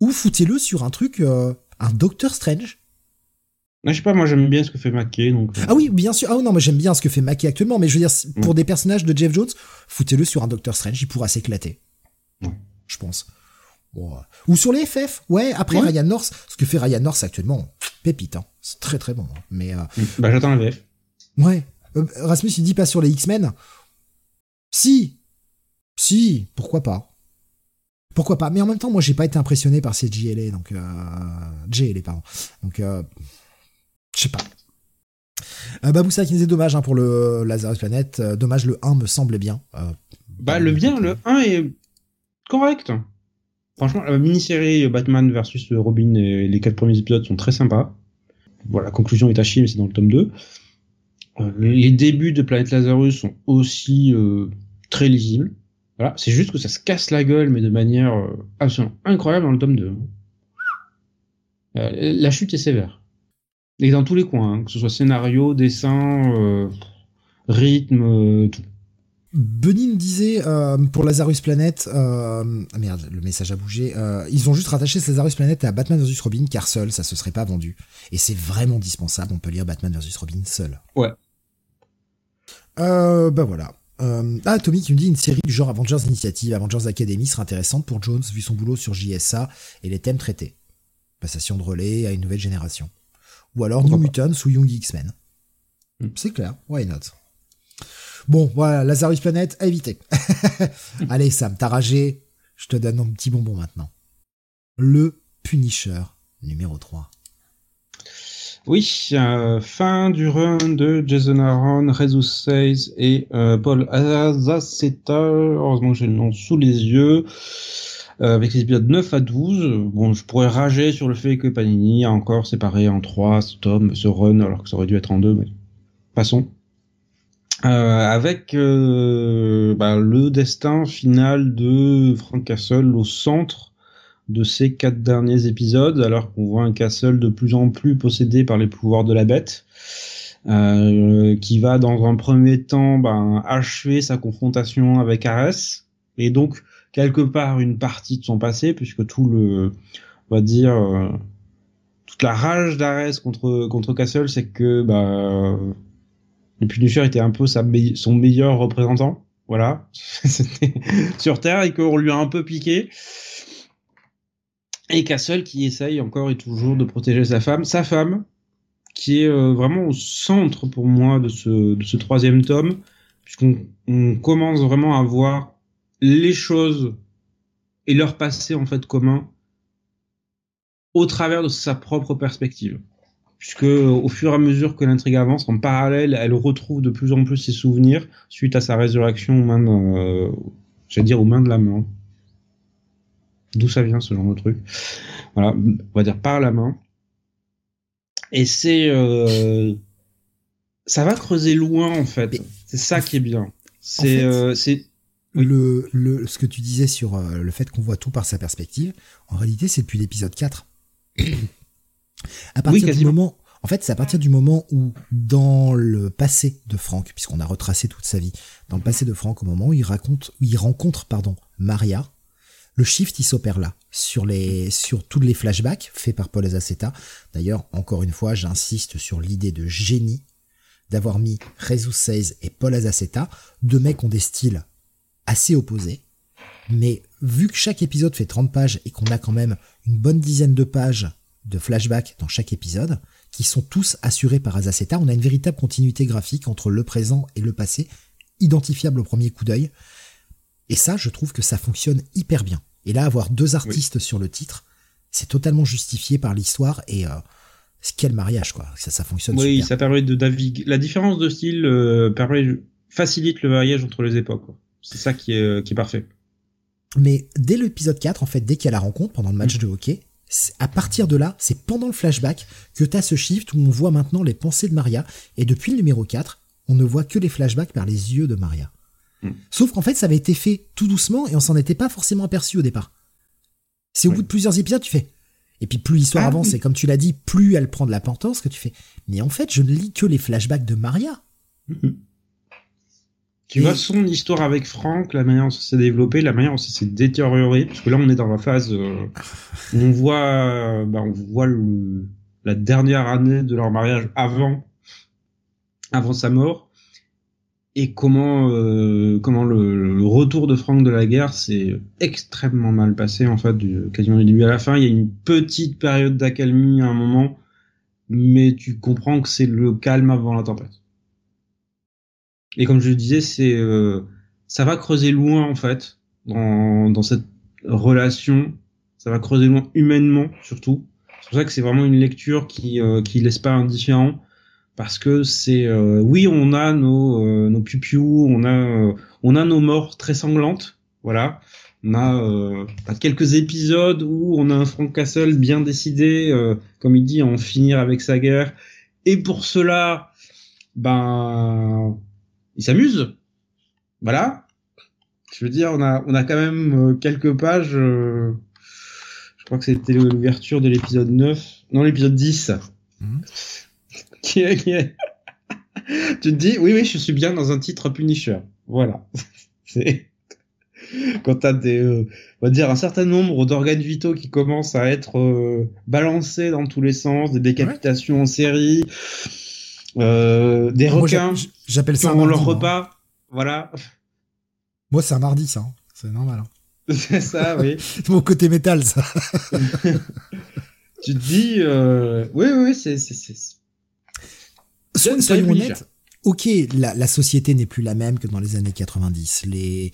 Speaker 1: Ou foutez-le sur un truc, un Doctor Strange,
Speaker 2: je sais pas, moi j'aime bien ce que fait Mackey. Donc...
Speaker 1: Euh. Ah oui, bien sûr. Ah non, mais j'aime bien ce que fait Mackey actuellement. Mais je veux dire, pour des personnages de Jeff Jones, foutez-le sur un Doctor Strange, il pourra s'éclater. Je pense. Ou sur les FF. Ouais, après Ryan North, ce que fait Ryan North actuellement, pépite. Hein. C'est très très bon. Hein. Mais, euh,
Speaker 2: mm. Bah j'attends la VF.
Speaker 1: Ouais. Euh, Rasmus, il dit pas sur les X-Men. Si. Si, pourquoi pas. Pourquoi pas. Mais en même temps, moi, j'ai pas été impressionné par ces JLA, donc... Euh, JLA, pardon. Donc... Je sais pas. Euh, Baboussa qui disait dommage hein, pour le Lazarus Planet. Euh, dommage, le 1 me semble bien. Euh,
Speaker 2: bah, le bien, le 1 est correct. Franchement, la mini-série Batman versus Robin et les quatre premiers épisodes sont très sympas. Voilà, la conclusion est à chier, mais c'est dans le tome 2. les débuts de Planète Lazarus sont aussi très lisibles. Voilà, c'est juste que ça se casse la gueule, mais de manière absolument incroyable dans le tome 2. la chute est sévère. Et dans tous les coins, hein, que ce soit scénario, dessin, euh, rythme, euh,
Speaker 1: Benin disait euh, pour Lazarus Planet, ah merde, le message a bougé. ils ont juste rattaché Lazarus Planet à Batman vs Robin car seul ça se serait pas vendu. Et c'est vraiment dispensable. On peut lire Batman vs Robin seul.
Speaker 2: Ouais.
Speaker 1: bah voilà. ah, Tommy qui me dit une série du genre Avengers Initiative, Avengers Academy serait intéressante pour Jones vu son boulot sur JSA et les thèmes traités. Passation de relais à une nouvelle génération. Ou alors New Mutants ou Young X-Men. Hmm. C'est clair, why not? Bon, voilà, Lazarus Planet à éviter. Allez, Sam, t'as ragé. Je te donne un petit bonbon maintenant. Le Punisher numéro 3.
Speaker 2: Oui, euh, fin du run de Jason Aaron, Jesus Says et euh, Paul Azaceta. Heureusement que j'ai le nom sous les yeux. Euh, avec les épisodes 9 à 12. Bon, je pourrais rager sur le fait que Panini a encore séparé en 3 ce tome, ce run, alors que ça aurait dû être en 2, mais passons. Euh, avec euh, bah, le destin final de Frank Castle au centre de ces quatre derniers épisodes, alors qu'on voit un Castle de plus en plus possédé par les pouvoirs de la bête, euh, qui va dans un premier temps ben, achever sa confrontation avec Ares, et donc quelque part une partie de son passé, puisque tout le, on va dire, euh, toute la rage d'Ares contre contre Castle, c'est que bah, le Punisher était un peu son meilleur représentant, voilà, sur Terre, et qu'on lui a un peu piqué. Et Castle qui essaye encore et toujours de protéger sa femme, sa femme, qui est euh, vraiment au centre pour moi de ce, troisième tome, puisqu'on on commence vraiment à voir les choses et leur passé en fait commun au travers de sa propre perspective. Puisque au fur et à mesure que l'intrigue avance, en parallèle, elle retrouve de plus en plus ses souvenirs suite à sa résurrection aux mains de, euh, j'allais dire aux mains de la main. D'où ça vient ce genre de truc Voilà, on va dire par la main. Et c'est, euh, ça va creuser loin en fait. C'est ça qui est bien. C'est, euh, c'est
Speaker 1: le, le, ce que tu disais sur euh, le fait qu'on voit tout par sa perspective, en réalité, c'est depuis l'épisode 4. À partir du moment, en fait, c'est à partir du moment où, dans le passé de Franck, puisqu'on a retracé toute sa vie, dans le passé de Franck, au moment où il raconte, où il rencontre, pardon, Maria, le shift, il s'opère là, sur les, sur tous les flashbacks faits par Paul Azaceta. D'ailleurs, encore une fois, j'insiste sur l'idée de génie d'avoir mis Jesus Says et Paul Azaceta, deux mecs ont des styles assez opposés. Mais vu que chaque épisode fait 30 pages et qu'on a quand même une bonne dizaine de pages de flashbacks dans chaque épisode, qui sont tous assurés par Azaceta, on a une véritable continuité graphique entre le présent et le passé, identifiable au premier coup d'œil. Et ça, je trouve que ça fonctionne hyper bien. Et là, avoir deux artistes sur le titre, c'est totalement justifié par l'histoire et euh, quel mariage quoi. Ça, ça fonctionne.
Speaker 2: Oui, ça permet de naviguer. La différence de style euh, permet facilite le mariage entre les époques. C'est ça qui est, euh, qui est parfait.
Speaker 1: Mais dès l'épisode 4, en fait, dès qu'il y a la rencontre, pendant le match mm. de hockey, à partir de là, c'est pendant le flashback que tu as ce shift où on voit maintenant les pensées de Maria. Et depuis le numéro 4, on ne voit que les flashbacks par les yeux de Maria. Mm. Sauf qu'en fait, ça avait été fait tout doucement et on s'en était pas forcément aperçu au départ. C'est au bout de plusieurs épisodes, tu fais. Et puis plus l'histoire ah avance, et comme tu l'as dit, plus elle prend de la l'importance que tu fais. Mais en fait, je ne lis que les flashbacks de Maria. Mm-hmm.
Speaker 2: Tu vois son histoire avec Franck, la manière dont ça s'est développé, la manière dont ça s'est détérioré, parce que là on est dans la phase euh, où on voit, bah, on voit le, la dernière année de leur mariage avant, avant sa mort, et comment, euh, comment le, le, retour de Franck de la guerre s'est extrêmement mal passé en fait, du, quasiment du début à la fin. Il y a une petite période d'accalmie à un moment, mais tu comprends que c'est le calme avant la tempête. Et comme je le disais, c'est euh, ça va creuser loin en fait dans, dans cette relation. Ça va creuser loin humainement surtout. C'est pour ça que c'est vraiment une lecture qui euh, qui laisse pas indifférent parce que c'est euh, oui on a nos euh, nos pupiou, on a on a nos morts très sanglantes, voilà. On a quelques épisodes où on a un Frank Castle bien décidé, comme il dit, à en finir avec sa guerre. Et pour cela, ben il s'amuse. Voilà. Je veux dire, on a, on a quand même euh, quelques pages. Euh, je crois que c'était l'ouverture de l'épisode 9. Non, l'épisode 10. Mhm. qui est, qui est... tu te dis, oui, oui, je suis bien dans un titre Punisher. Voilà. C'est quand t'as des, euh, on va dire un certain nombre d'organes vitaux qui commencent à être balancés dans tous les sens, des décapitations en série, euh, des requins.
Speaker 1: J'appelle ça
Speaker 2: un leur repas. Voilà.
Speaker 1: Moi, c'est un mardi, ça. Hein. C'est normal. Hein.
Speaker 2: C'est ça, oui.
Speaker 1: c'est mon côté métal, ça.
Speaker 2: tu te dis, euh... oui, oui, c'est, c'est, c'est.
Speaker 1: soyons honnêtes. Ok, la, la société n'est plus la même que dans les années 90. Les,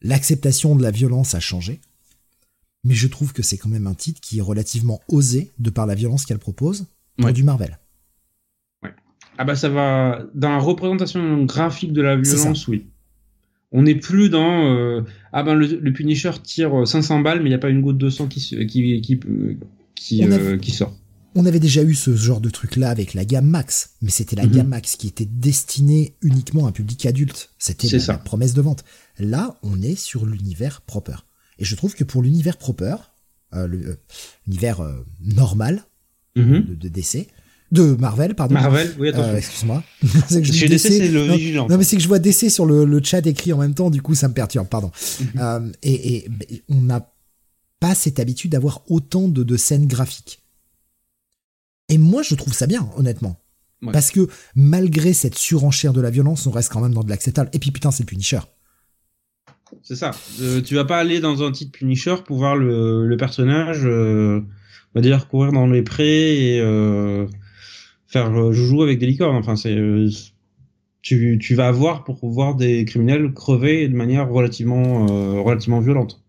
Speaker 1: l'acceptation de la violence a changé. Mais je trouve que c'est quand même un titre qui est relativement osé de par la violence qu'elle propose pour du Marvel.
Speaker 2: Ah bah ça va dans la représentation graphique de la violence, oui. On n'est plus dans euh, ah ben le, Punisher tire 500 balles mais il n'y a pas une goutte de sang qui qui qui qui, qui sort
Speaker 1: on avait déjà eu ce genre de truc-là avec la gamme Max, mais c'était la mhm. gamme Max qui était destinée uniquement à un public adulte. C'était la, promesse de vente. Là, on est sur l'univers proper. Et je trouve que pour l'univers proper, euh, euh, l'univers euh, normal mhm. de, DC, de Marvel, pardon.
Speaker 2: Marvel, oui,
Speaker 1: attention. Excuse-moi.
Speaker 2: c'est que je DC, le
Speaker 1: vigilant. Non, mais c'est que je vois DC sur le, chat écrit en même temps, du coup, ça me perturbe, pardon. Mhm. et, on n'a pas cette habitude d'avoir autant de scènes graphiques. Et moi, je trouve ça bien, honnêtement. Parce que malgré cette surenchère de la violence, on reste quand même dans de l'acceptable. Et puis putain, c'est le Punisher.
Speaker 2: C'est ça. Euh, tu vas pas aller dans un titre Punisher pour voir le, personnage, euh, on va dire, courir dans les prés et euh, faire joujou avec des licornes. Enfin, c'est tu, tu vas voir pour voir des criminels crever de manière relativement relativement violente.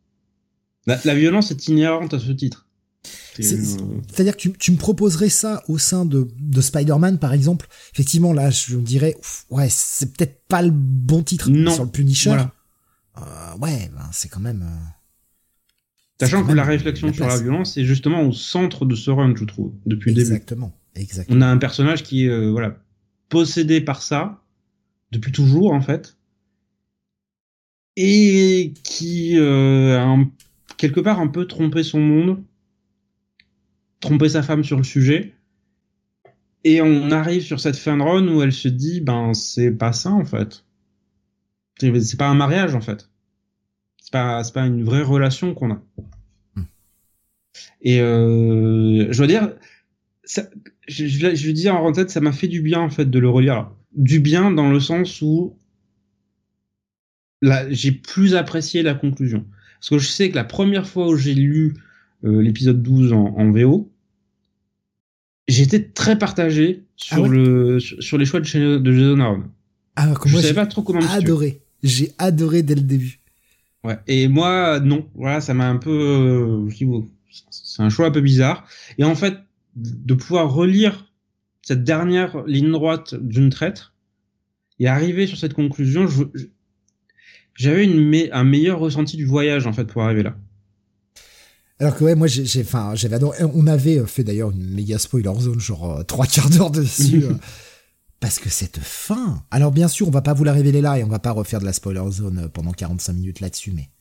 Speaker 2: la violence est inhérente à ce titre.
Speaker 1: C'est-à-dire que tu, me proposerais ça au sein de, Spider-Man, par exemple? Effectivement, là, je me dirais, ouais, c'est peut-être pas le bon titre sur le Punisher. Euh, ouais, ben, c'est quand même. Euh,
Speaker 2: Sachant que la réflexion sur la violence est justement au centre de ce run, je trouve, depuis le début.
Speaker 1: Exactement. Exactement.
Speaker 2: On a un personnage qui est euh, voilà possédé par ça depuis toujours en fait, et qui a quelque part un peu trompé son monde tromper sa femme sur le sujet. Et on arrive sur cette fin de run où elle se dit, ben, c'est pas ça, en fait. C'est pas un mariage, en fait. C'est pas, c'est pas une vraie relation qu'on a. Hmm. Et euh, je dois dire, ça, je, je, je dis en tête, ça m'a fait du bien, en fait, de le relire. Du bien dans le sens où j'ai plus apprécié la conclusion. Parce que je sais que la première fois où j'ai lu euh, l'épisode 12 en, VO, j'étais très partagé sur ah le sur, les choix de, de Jason Aaron.
Speaker 1: Ah, je savais pas trop comment adoré. J'ai adoré dès le début.
Speaker 2: Ouais. Et moi, non. Voilà, ça m'a un peu. Euh, c'est un choix un peu bizarre. Et en fait, de pouvoir relire cette dernière ligne droite d'une traître et arriver sur cette conclusion, j'avais un meilleur ressenti du voyage en fait pour arriver là.
Speaker 1: Alors que ouais, moi j'ai, enfin, j'avais adoré. On avait fait d'ailleurs une méga spoiler zone, genre euh, trois quarts d'heure dessus. Euh, parce que cette fin. Alors bien sûr, on va pas vous la révéler là et on va pas refaire de la spoiler zone euh, pendant 45 minutes là-dessus, mais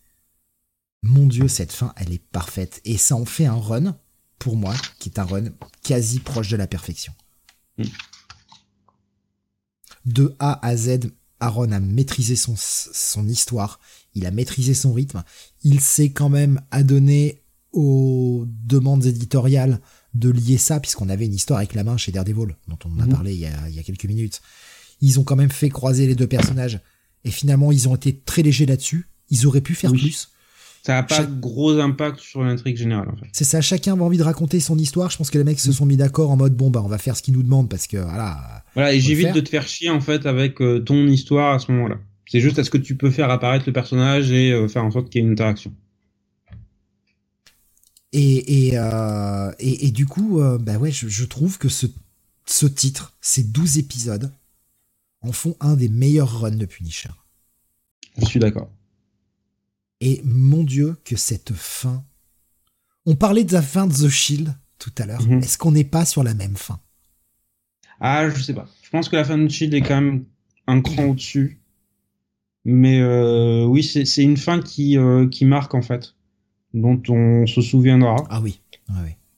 Speaker 1: mon dieu, cette fin, elle est parfaite et ça en fait un run pour moi qui est un run quasi proche de la perfection. Mm. De A à Z, Aaron a maîtrisé son, son histoire, il a maîtrisé son rythme, il sait quand même adonner aux demandes éditoriales de lier ça, puisqu'on avait une histoire avec la main chez Daredevil, dont on a mhm. parlé il y a, quelques minutes. Ils ont quand même fait croiser les deux personnages. Et finalement, ils ont été très légers là-dessus. Ils auraient pu faire plus.
Speaker 2: Ça n'a pas de gros impact sur l'intrigue générale, en fait.
Speaker 1: C'est ça, chacun avait envie de raconter son histoire. Je pense que les mecs se sont mis d'accord en mode, bon, bah, on va faire ce qu'ils nous demandent parce que, voilà.
Speaker 2: Voilà, et j'évite de te faire chier, en fait, avec euh, ton histoire à ce moment-là. C'est juste à ce que tu peux faire apparaître le personnage et euh, faire en sorte qu'il y ait une interaction?
Speaker 1: Et, et, euh, et, du coup, bah ouais, je, trouve que ce, ce titre, ces 12 épisodes, en font un des meilleurs runs de Punisher.
Speaker 2: Je suis d'accord.
Speaker 1: Et mon Dieu, que cette fin. On parlait de la fin de The Shield tout à l'heure. Mhm. Est-ce qu'on n'est pas sur la même fin?
Speaker 2: Ah, je sais pas. Je pense que la fin de The Shield est quand même un cran au-dessus. Mais euh, oui, c'est une fin qui, qui marque en fait dont on se souviendra.
Speaker 1: Ah oui.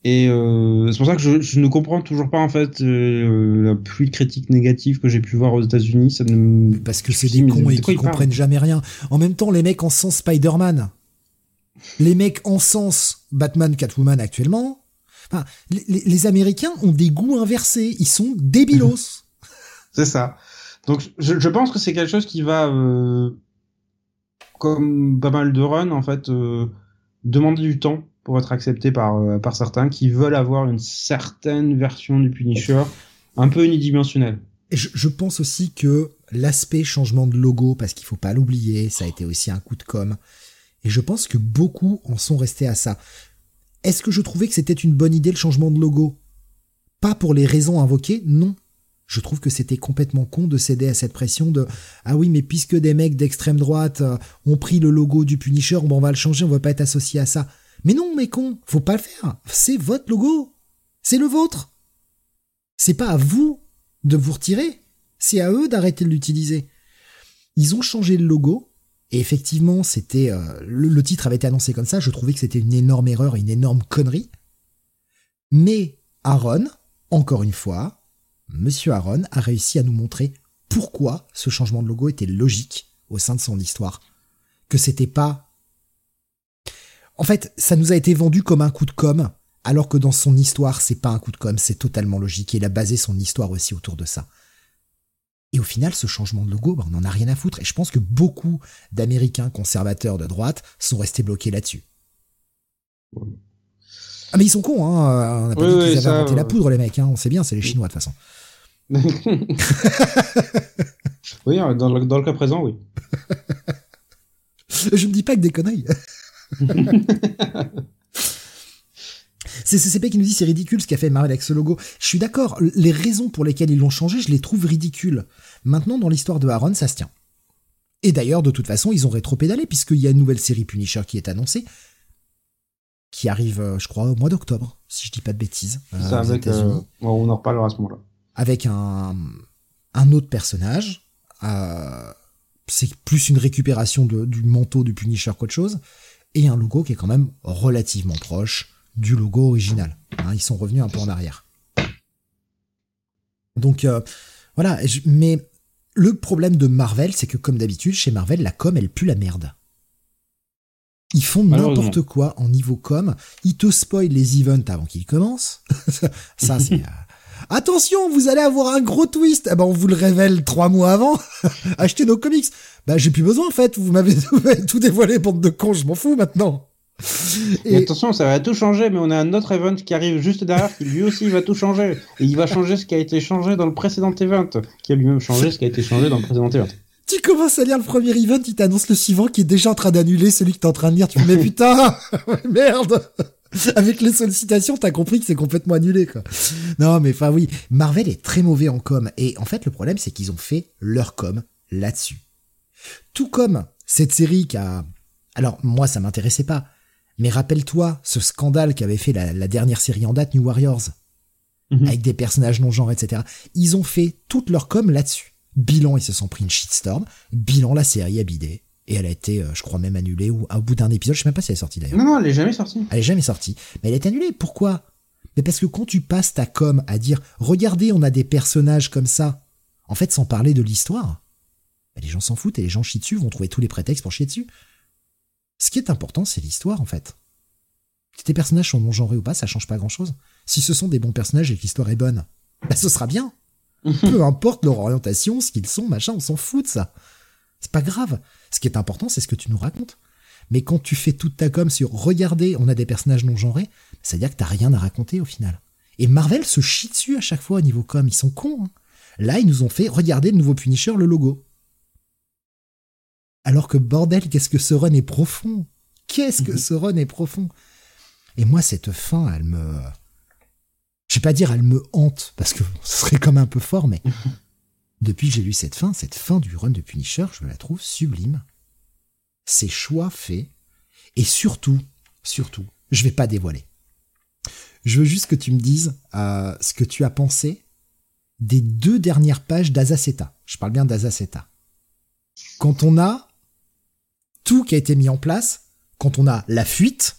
Speaker 2: Et euh, c'est pour ça que je, ne comprends toujours pas en fait euh, la pluie de critiques négatives que j'ai pu voir aux États-Unis. Ça ne...
Speaker 1: Parce que c'est des cons et qui comprennent jamais rien. En même temps, les mecs en sens Spider-Man, les mecs en sens Batman, Catwoman actuellement. Enfin, les, Américains ont des goûts inversés. Ils sont débilos.
Speaker 2: c'est ça. Donc je, pense que c'est quelque chose qui va, euh, comme pas mal de runs en fait demander du temps pour être accepté par, euh, par certains qui veulent avoir une certaine version du Punisher un peu unidimensionnelle.
Speaker 1: Et je, pense aussi que l'aspect changement de logo, parce qu'il faut pas l'oublier, ça a été aussi un coup de com. Et je pense que beaucoup en sont restés à ça. Est-ce que je trouvais que c'était une bonne idée le changement de logo? Pas pour les raisons invoquées, non. Je trouve que c'était complètement con de céder à cette pression de ah oui mais puisque des mecs d'extrême droite euh, ont pris le logo du Punisher, bon on va le changer, on va pas être associé à ça. Mais non mais con, faut pas le faire. C'est votre logo, c'est le vôtre. C'est pas à vous de vous retirer, c'est à eux d'arrêter de l'utiliser. Ils ont changé le logo, et effectivement, c'était euh, le, titre avait été annoncé comme ça. Je trouvais que c'était une énorme erreur, une énorme connerie. Mais Aaron, encore une fois, Monsieur Aaron a réussi à nous montrer pourquoi ce changement de logo était logique au sein de son histoire. Que c'était pas. En fait, ça nous a été vendu comme un coup de com', alors que dans son histoire, c'est pas un coup de com', c'est totalement logique. Et il a basé son histoire aussi autour de ça. Et au final, ce changement de logo, bah, on n'en a rien à foutre. Et je pense que beaucoup d'Américains conservateurs de droite sont restés bloqués là-dessus. Ah mais ils sont cons, hein. On n'a pas dit qu'ils avaient inventé la poudre, les mecs. Hein. On sait bien, c'est les Chinois de toute façon.
Speaker 2: oui, hein, dans le, dans le, cas présent, oui.
Speaker 1: je ne dis pas que des conneries. C'est CCP qui nous dit c'est ridicule ce qu'a fait Marvel avec ce logo. Je suis d'accord, les raisons pour lesquelles ils l'ont changé, je les trouve ridicules. Maintenant, dans l'histoire de Aaron, ça se tient. Et d'ailleurs, de toute façon, ils ont rétro-pédalé, puisqu'il y a une nouvelle série Punisher qui est annoncée, qui arrive, euh, je crois, au mois d'octobre, si je dis pas de bêtises.
Speaker 2: Euh, avec, euh, on en reparlera à ce moment-là.
Speaker 1: Avec un, un autre personnage. c'est plus une récupération du manteau du Punisher qu'autre chose. Et un logo qui est quand même relativement proche du logo original. Hein, ils sont revenus un peu en arrière. Donc euh, voilà, mais le problème de Marvel, c'est que comme d'habitude, chez Marvel, la com, elle pue la merde. Ils font n'importe quoi en niveau com. Ils te spoilent les events avant qu'ils commencent. Ça, c'est... Attention, vous allez avoir un gros twist. Eh ben, on vous le révèle trois mois avant. Achetez nos comics. Bah, j'ai plus besoin, en fait. Vous m'avez tout dévoilé, bande de cons. Je m'en fous maintenant.
Speaker 2: Et... attention, ça va tout changer, mais on a un autre event qui arrive juste derrière qui lui aussi va tout changer. Et il va changer ce qui a été changé dans le précédent event, qui a lui-même changé ce qui a été changé dans le précédent event.
Speaker 1: Tu commences à lire le premier event, il t'annonce le suivant qui est déjà en train d'annuler celui que t'es en train de lire. Tu me mais putain, merde. Avec les sollicitations, t'as compris que c'est complètement annulé, quoi. Non, mais enfin oui, Marvel est très mauvais en com. Et en fait, le problème, c'est qu'ils ont fait leur com là-dessus. Tout comme cette série qui a... Alors, moi, ça m'intéressait pas. Mais rappelle-toi ce scandale qu'avait fait la, dernière série en date, New Warriors, mhm. avec des personnages non genres, etc. Ils ont fait toute leur com là-dessus. Bilan, ils se sont pris une shitstorm. Bilan, la série a bidé. Et elle a été, euh, je crois même annulée ou au bout d'un épisode. Je sais même pas si elle est sortie d'ailleurs.
Speaker 2: Non, non, elle est jamais sortie.
Speaker 1: Elle est jamais sortie. Mais elle est annulée. Pourquoi? Mais parce que quand tu passes ta com à dire, regardez, on a des personnages comme ça, en fait, sans parler de l'histoire, bah, les gens s'en foutent et les gens chient dessus, vont trouver tous les prétextes pour chier dessus. Ce qui est important, c'est l'histoire, en fait. Si tes personnages sont non-genrés ou pas, ça change pas grand-chose. Si ce sont des bons personnages et que l'histoire est bonne, bah ce sera bien. Peu importe leur orientation, ce qu'ils sont, machin, on s'en fout de ça. C'est pas grave. Ce qui est important, c'est ce que tu nous racontes. Mais quand tu fais toute ta com sur regarder, on a des personnages non genrés, c'est-à-dire que t'as rien à raconter au final. Et Marvel se chie dessus à chaque fois au niveau com, ils sont cons. Hein. Là, ils nous ont fait regarder le nouveau Punisher, le logo. Alors que bordel, qu'est-ce que ce run est profond Qu'est-ce que mhm. ce run est profond Et moi, cette fin, elle me... Je vais pas dire elle me hante, parce que ce serait comme un peu fort, mais depuis que j'ai lu cette fin, cette fin du run de Punisher, je la trouve sublime. Ces choix faits, et surtout, surtout, je vais pas dévoiler. Je veux juste que tu me dises euh, ce que tu as pensé des deux dernières pages d'Azaceta. Je parle bien d'Azaceta. Quand on a tout qui a été mis en place, quand on a la fuite,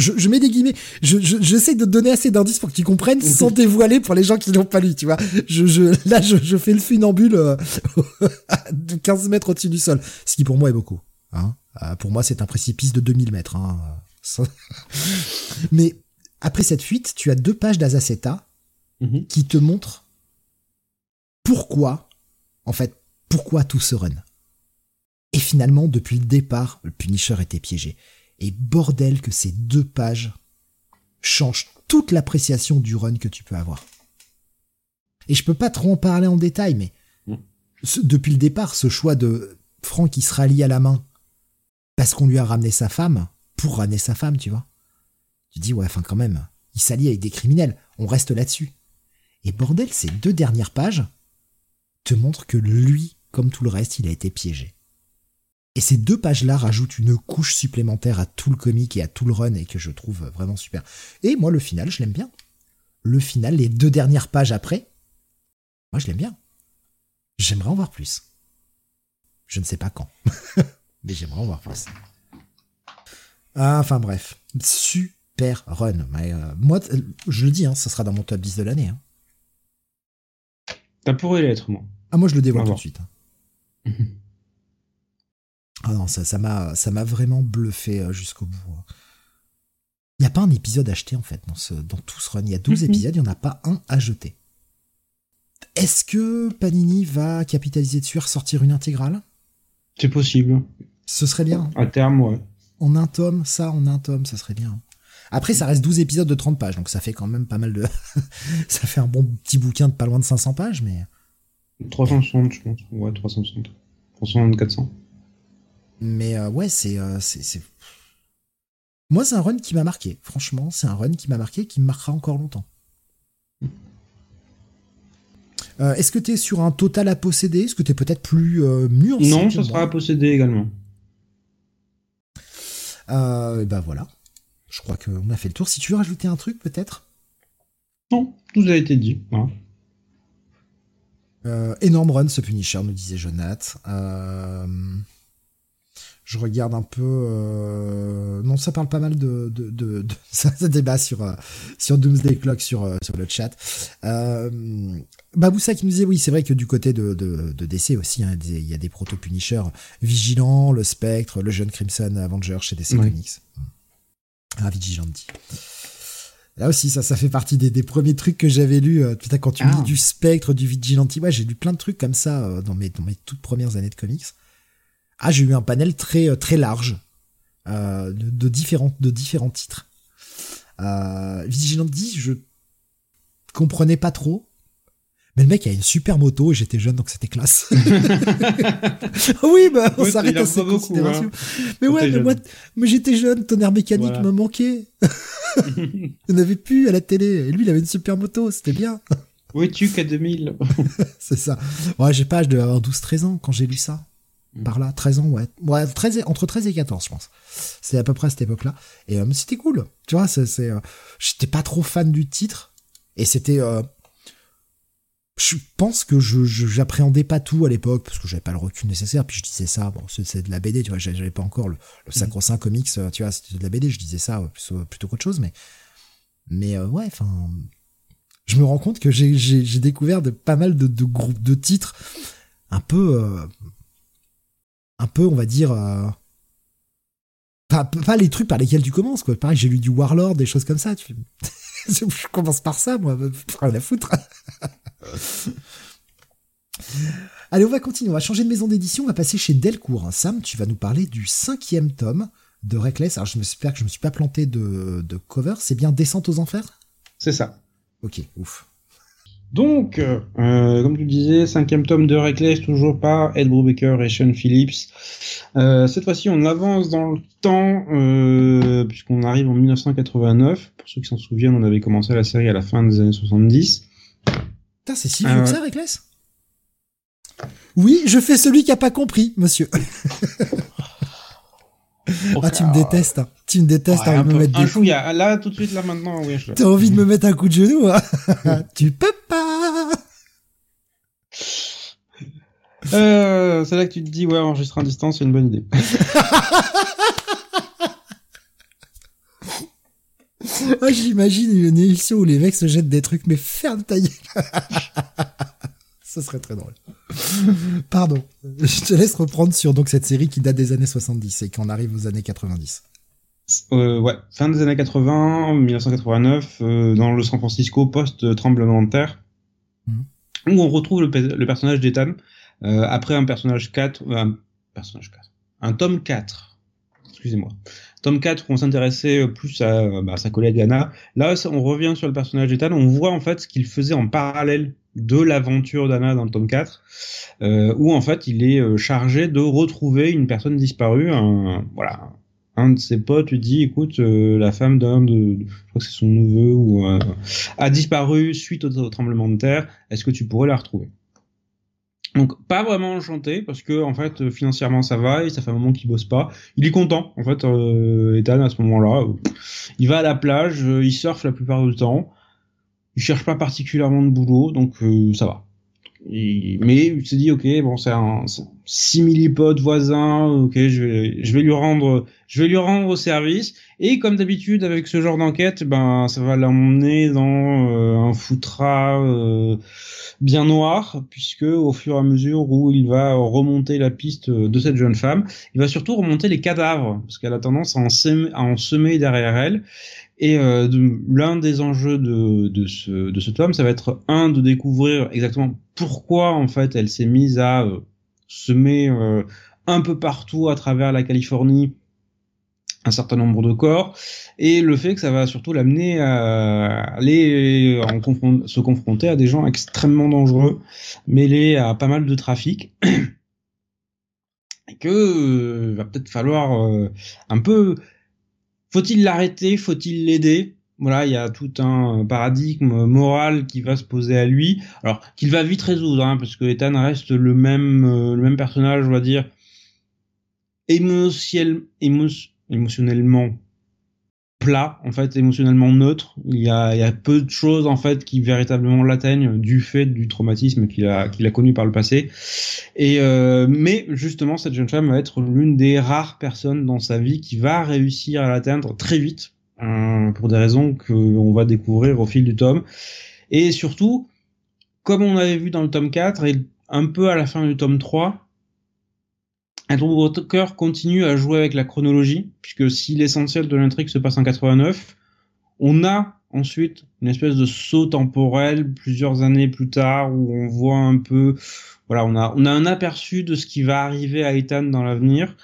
Speaker 1: je, mets des guillemets, j'essaie de donner assez d'indices pour qu'ils comprennent sans dévoiler pour les gens qui n'ont pas lu, tu vois. Je, là, je, fais le funambule euh, de 15 mètres au-dessus du sol, ce qui pour moi est beaucoup. Hein. Euh, pour moi, c'est un précipice de 2000 mètres. Hein. Mais après cette fuite, tu as deux pages d'Azaceta mhm. qui te montrent pourquoi, en fait, pourquoi tout se run. Et finalement, depuis le départ, le Punisher était piégé. Et bordel que ces deux pages changent toute l'appréciation du run que tu peux avoir. Et je peux pas trop en parler en détail, mais mm. depuis le départ, ce choix de Franck qui se rallie à la main parce qu'on lui a ramené sa femme, pour ramener sa femme, tu vois. Tu dis, ouais, enfin quand même, il s'allie avec des criminels, on reste là-dessus. Et bordel, ces deux dernières pages te montrent que lui, comme tout le reste, il a été piégé. Et ces deux pages-là rajoutent une couche supplémentaire à tout le comic et à tout le run et que je trouve vraiment super. Et moi, le final, je l'aime bien. Le final, les deux dernières pages après, moi, je l'aime bien. J'aimerais en voir plus. Je ne sais pas quand. Mais j'aimerais en voir plus. Enfin bref, super run. Mais, euh, moi, je le dis, hein, ça sera dans mon top 10 de l'année. Hein.
Speaker 2: Ça pourrait l'être, moi.
Speaker 1: Ah, moi, je le dévoile tout de suite. Hein. ah non, ça, ça m'a, ça m'a vraiment bluffé euh, jusqu'au bout. Il n'y a pas un épisode acheté, en fait, dans, ce, dans tout ce run. Il y a 12 mhm. épisodes, il n'y en a pas un à jeter. Est-ce que Panini va capitaliser dessus, ressortir une intégrale?
Speaker 2: C'est possible.
Speaker 1: Ce serait bien.
Speaker 2: À terme, ouais.
Speaker 1: En un tome, ça, en un tome, ça serait bien. Après, ça reste 12 épisodes de 30 pages, donc ça fait quand même pas mal de. ça fait un bon petit bouquin de pas loin de 500 pages, mais.
Speaker 2: 360, je pense. Ouais, 360. 360, 400.
Speaker 1: Mais euh, ouais, c'est, euh, c'est, Moi, c'est un run qui m'a marqué. Franchement, c'est un run qui m'a marqué, qui me marquera encore longtemps. Euh, est-ce que tu es sur un total à posséder? Est-ce que tu es peut-être plus nuancé
Speaker 2: Non, ça sera à posséder également.
Speaker 1: Euh, ben voilà. Je crois qu'on a fait le tour. Si tu veux rajouter un truc, peut-être?
Speaker 2: Non, tout a été dit.
Speaker 1: Euh, énorme run ce Punisher, nous disait Jonath. Euh, je regarde un peu. Euh, non, ça parle pas mal de, de, de, ça, débat sur euh, sur Doomsday Clock sur euh, sur le chat. Baboussa qui nous disait oui, c'est vrai que du côté de, de, de DC aussi, hein, il y a des proto Punisher Vigilant, le Spectre, le jeune Crimson Avenger chez DC Comics. Ah, Vigilante. Là aussi, ça, ça fait partie des, des premiers trucs que j'avais lus. putain, quand tu lis ah. du Spectre, du Vigilante, ouais, j'ai lu plein de trucs comme ça dans mes dans mes toutes premières années de comics ah, j'ai eu un panel très euh, très large euh, de, différents de différents titres. Euh, Vigilante 10, je comprenais pas trop. Mais le mec a une super moto et j'étais jeune donc c'était classe. oui, bah, on s'arrête à ces considérations. Hein. Mais ouais, mais moi, mais j'étais jeune, tonnerre mécanique me manquait. On n'avait plus à la télé. Et lui, il avait une super moto, c'était bien.
Speaker 2: Oui, tu qu'à 2000.
Speaker 1: c'est ça. Ouais, j'ai pas, je devais avoir 12-13 ans quand j'ai lu ça. Mm. par là, 13 ans, ouais. ouais 13 entre 13 et 14, je pense. C'est à peu près à cette époque-là. Et euh, c'était cool. Tu vois, c'est, euh, j'étais pas trop fan du titre. Et c'était, euh, je pense que je, j'appréhendais pas tout à l'époque parce que j'avais pas le recul nécessaire. Puis je disais ça, bon, c'est, de la BD, tu vois, j'avais pas encore le, le sacro-saint comics, tu vois, c'était de la BD, je disais ça plutôt, plutôt qu'autre chose, mais, mais ouais, enfin, je me rends compte que j'ai, j'ai, découvert de, pas mal de, de groupes de titres un peu, un peu, on va dire, euh, pas, les trucs par lesquels tu commences, quoi. Pareil, j'ai lu du Warlord, des choses comme ça. Tu... je commence par ça, moi, rien la foutre. Allez, on va continuer, on va changer de maison d'édition, on va passer chez Delcourt. Sam, tu vas nous parler du cinquième tome de Reckless. Alors, j'espère que je me suis pas planté de, de cover. C'est bien Descente aux Enfers?
Speaker 2: C'est ça.
Speaker 1: Ok, ouf.
Speaker 2: Donc, euh, comme tu disais, cinquième tome de Reckless, toujours par Ed Brubaker et Sean Phillips. Euh, cette fois-ci, on avance dans le temps, euh, puisqu'on arrive en 1989. Pour ceux qui s'en souviennent, on avait commencé la série à la fin des années 70.
Speaker 1: Putain, c'est si vieux que ça, Reckless? Oui, je fais celui qui a pas compris, monsieur. ah, tu me détestes. Hein. Tu me détestes.
Speaker 2: Ouais, un, me mettre un des... là, tout de suite, là, maintenant, oui. Je...
Speaker 1: T'as envie de me mettre un coup de genou, hein Tu peux pas
Speaker 2: euh, C'est là que tu te dis, ouais, enregistrer en distance, c'est une bonne idée.
Speaker 1: Moi, j'imagine une émission où les mecs se jettent des trucs, mais ferme ta gueule. Ça serait très drôle. Pardon. Je te laisse reprendre sur donc cette série qui date des années 70 et qu'on arrive aux années 90.
Speaker 2: Euh, ouais, fin des années 80, 1989, euh, dans le San Francisco post-tremblement de terre, mhm. où on retrouve le, personnage d'Ethan, euh, après un personnage 4, un personnage 4, un tome 4, excusez-moi, tome 4 où on s'intéressait plus à, bah, sa collègue Anna, là on revient sur le personnage d'Ethan, on voit en fait ce qu'il faisait en parallèle de l'aventure d'Anna dans le tome 4, euh, où en fait il est euh, chargé de retrouver une personne disparue, un, voilà, un de ses potes lui dit écoute la femme d'un de je crois que c'est son neveu ou a disparu suite au, tremblement de terre. Est-ce que tu pourrais la retrouver? Donc pas vraiment enchanté parce que en fait financièrement ça va et ça fait un moment qu'il bosse pas. Il est content en fait euh, Ethan à ce moment-là. Il va à la plage, il surfe la plupart du temps. Il cherche pas particulièrement de boulot donc ça va mais il se dit ok bon c'est un simili-pote voisin ok je vais je vais lui rendre je vais lui rendre service. Et comme d'habitude avec ce genre d'enquête ben ça va l'emmener dans euh, un foutras euh, bien noir puisque au fur et à mesure où il va remonter la piste de cette jeune femme il va surtout remonter les cadavres parce qu'elle a tendance à en semer derrière elle et euh, l'un des enjeux de, de, ce, de ce tome, ça va être un de découvrir exactement pourquoi en fait elle s'est mise à euh, semer euh, un peu partout à travers la Californie un certain nombre de corps. Et le fait que ça va surtout l'amener à aller en se confronter à des gens extrêmement dangereux mêlés à pas mal de trafic et que euh, va peut-être falloir un peu faut-il l'arrêter? Faut-il l'aider? Voilà, il y a tout un paradigme moral qui va se poser à lui, alors qu'il va vite résoudre, hein, parce que Ethan reste le même, euh, le même personnage, on va dire, émotionnel, émotionnellement plat, en fait, émotionnellement neutre. Il y a, il y a peu de choses, en fait, qui véritablement l'atteignent du fait du traumatisme qu'il a, qu'il a connu par le passé. Et, euh, mais, justement, cette jeune femme va être l'une des rares personnes dans sa vie qui va réussir à l'atteindre très vite, euh, pour des raisons qu'on va découvrir au fil du tome. Et surtout, comme on avait vu dans le tome 4 et un peu à la fin du tome 3, Andrew Walker continue à jouer avec la chronologie, puisque si l'essentiel de l'intrigue se passe en 89, on a ensuite une espèce de saut temporel plusieurs années plus tard où on voit un peu, voilà, on a, on a un aperçu de ce qui va arriver à Ethan dans l'avenir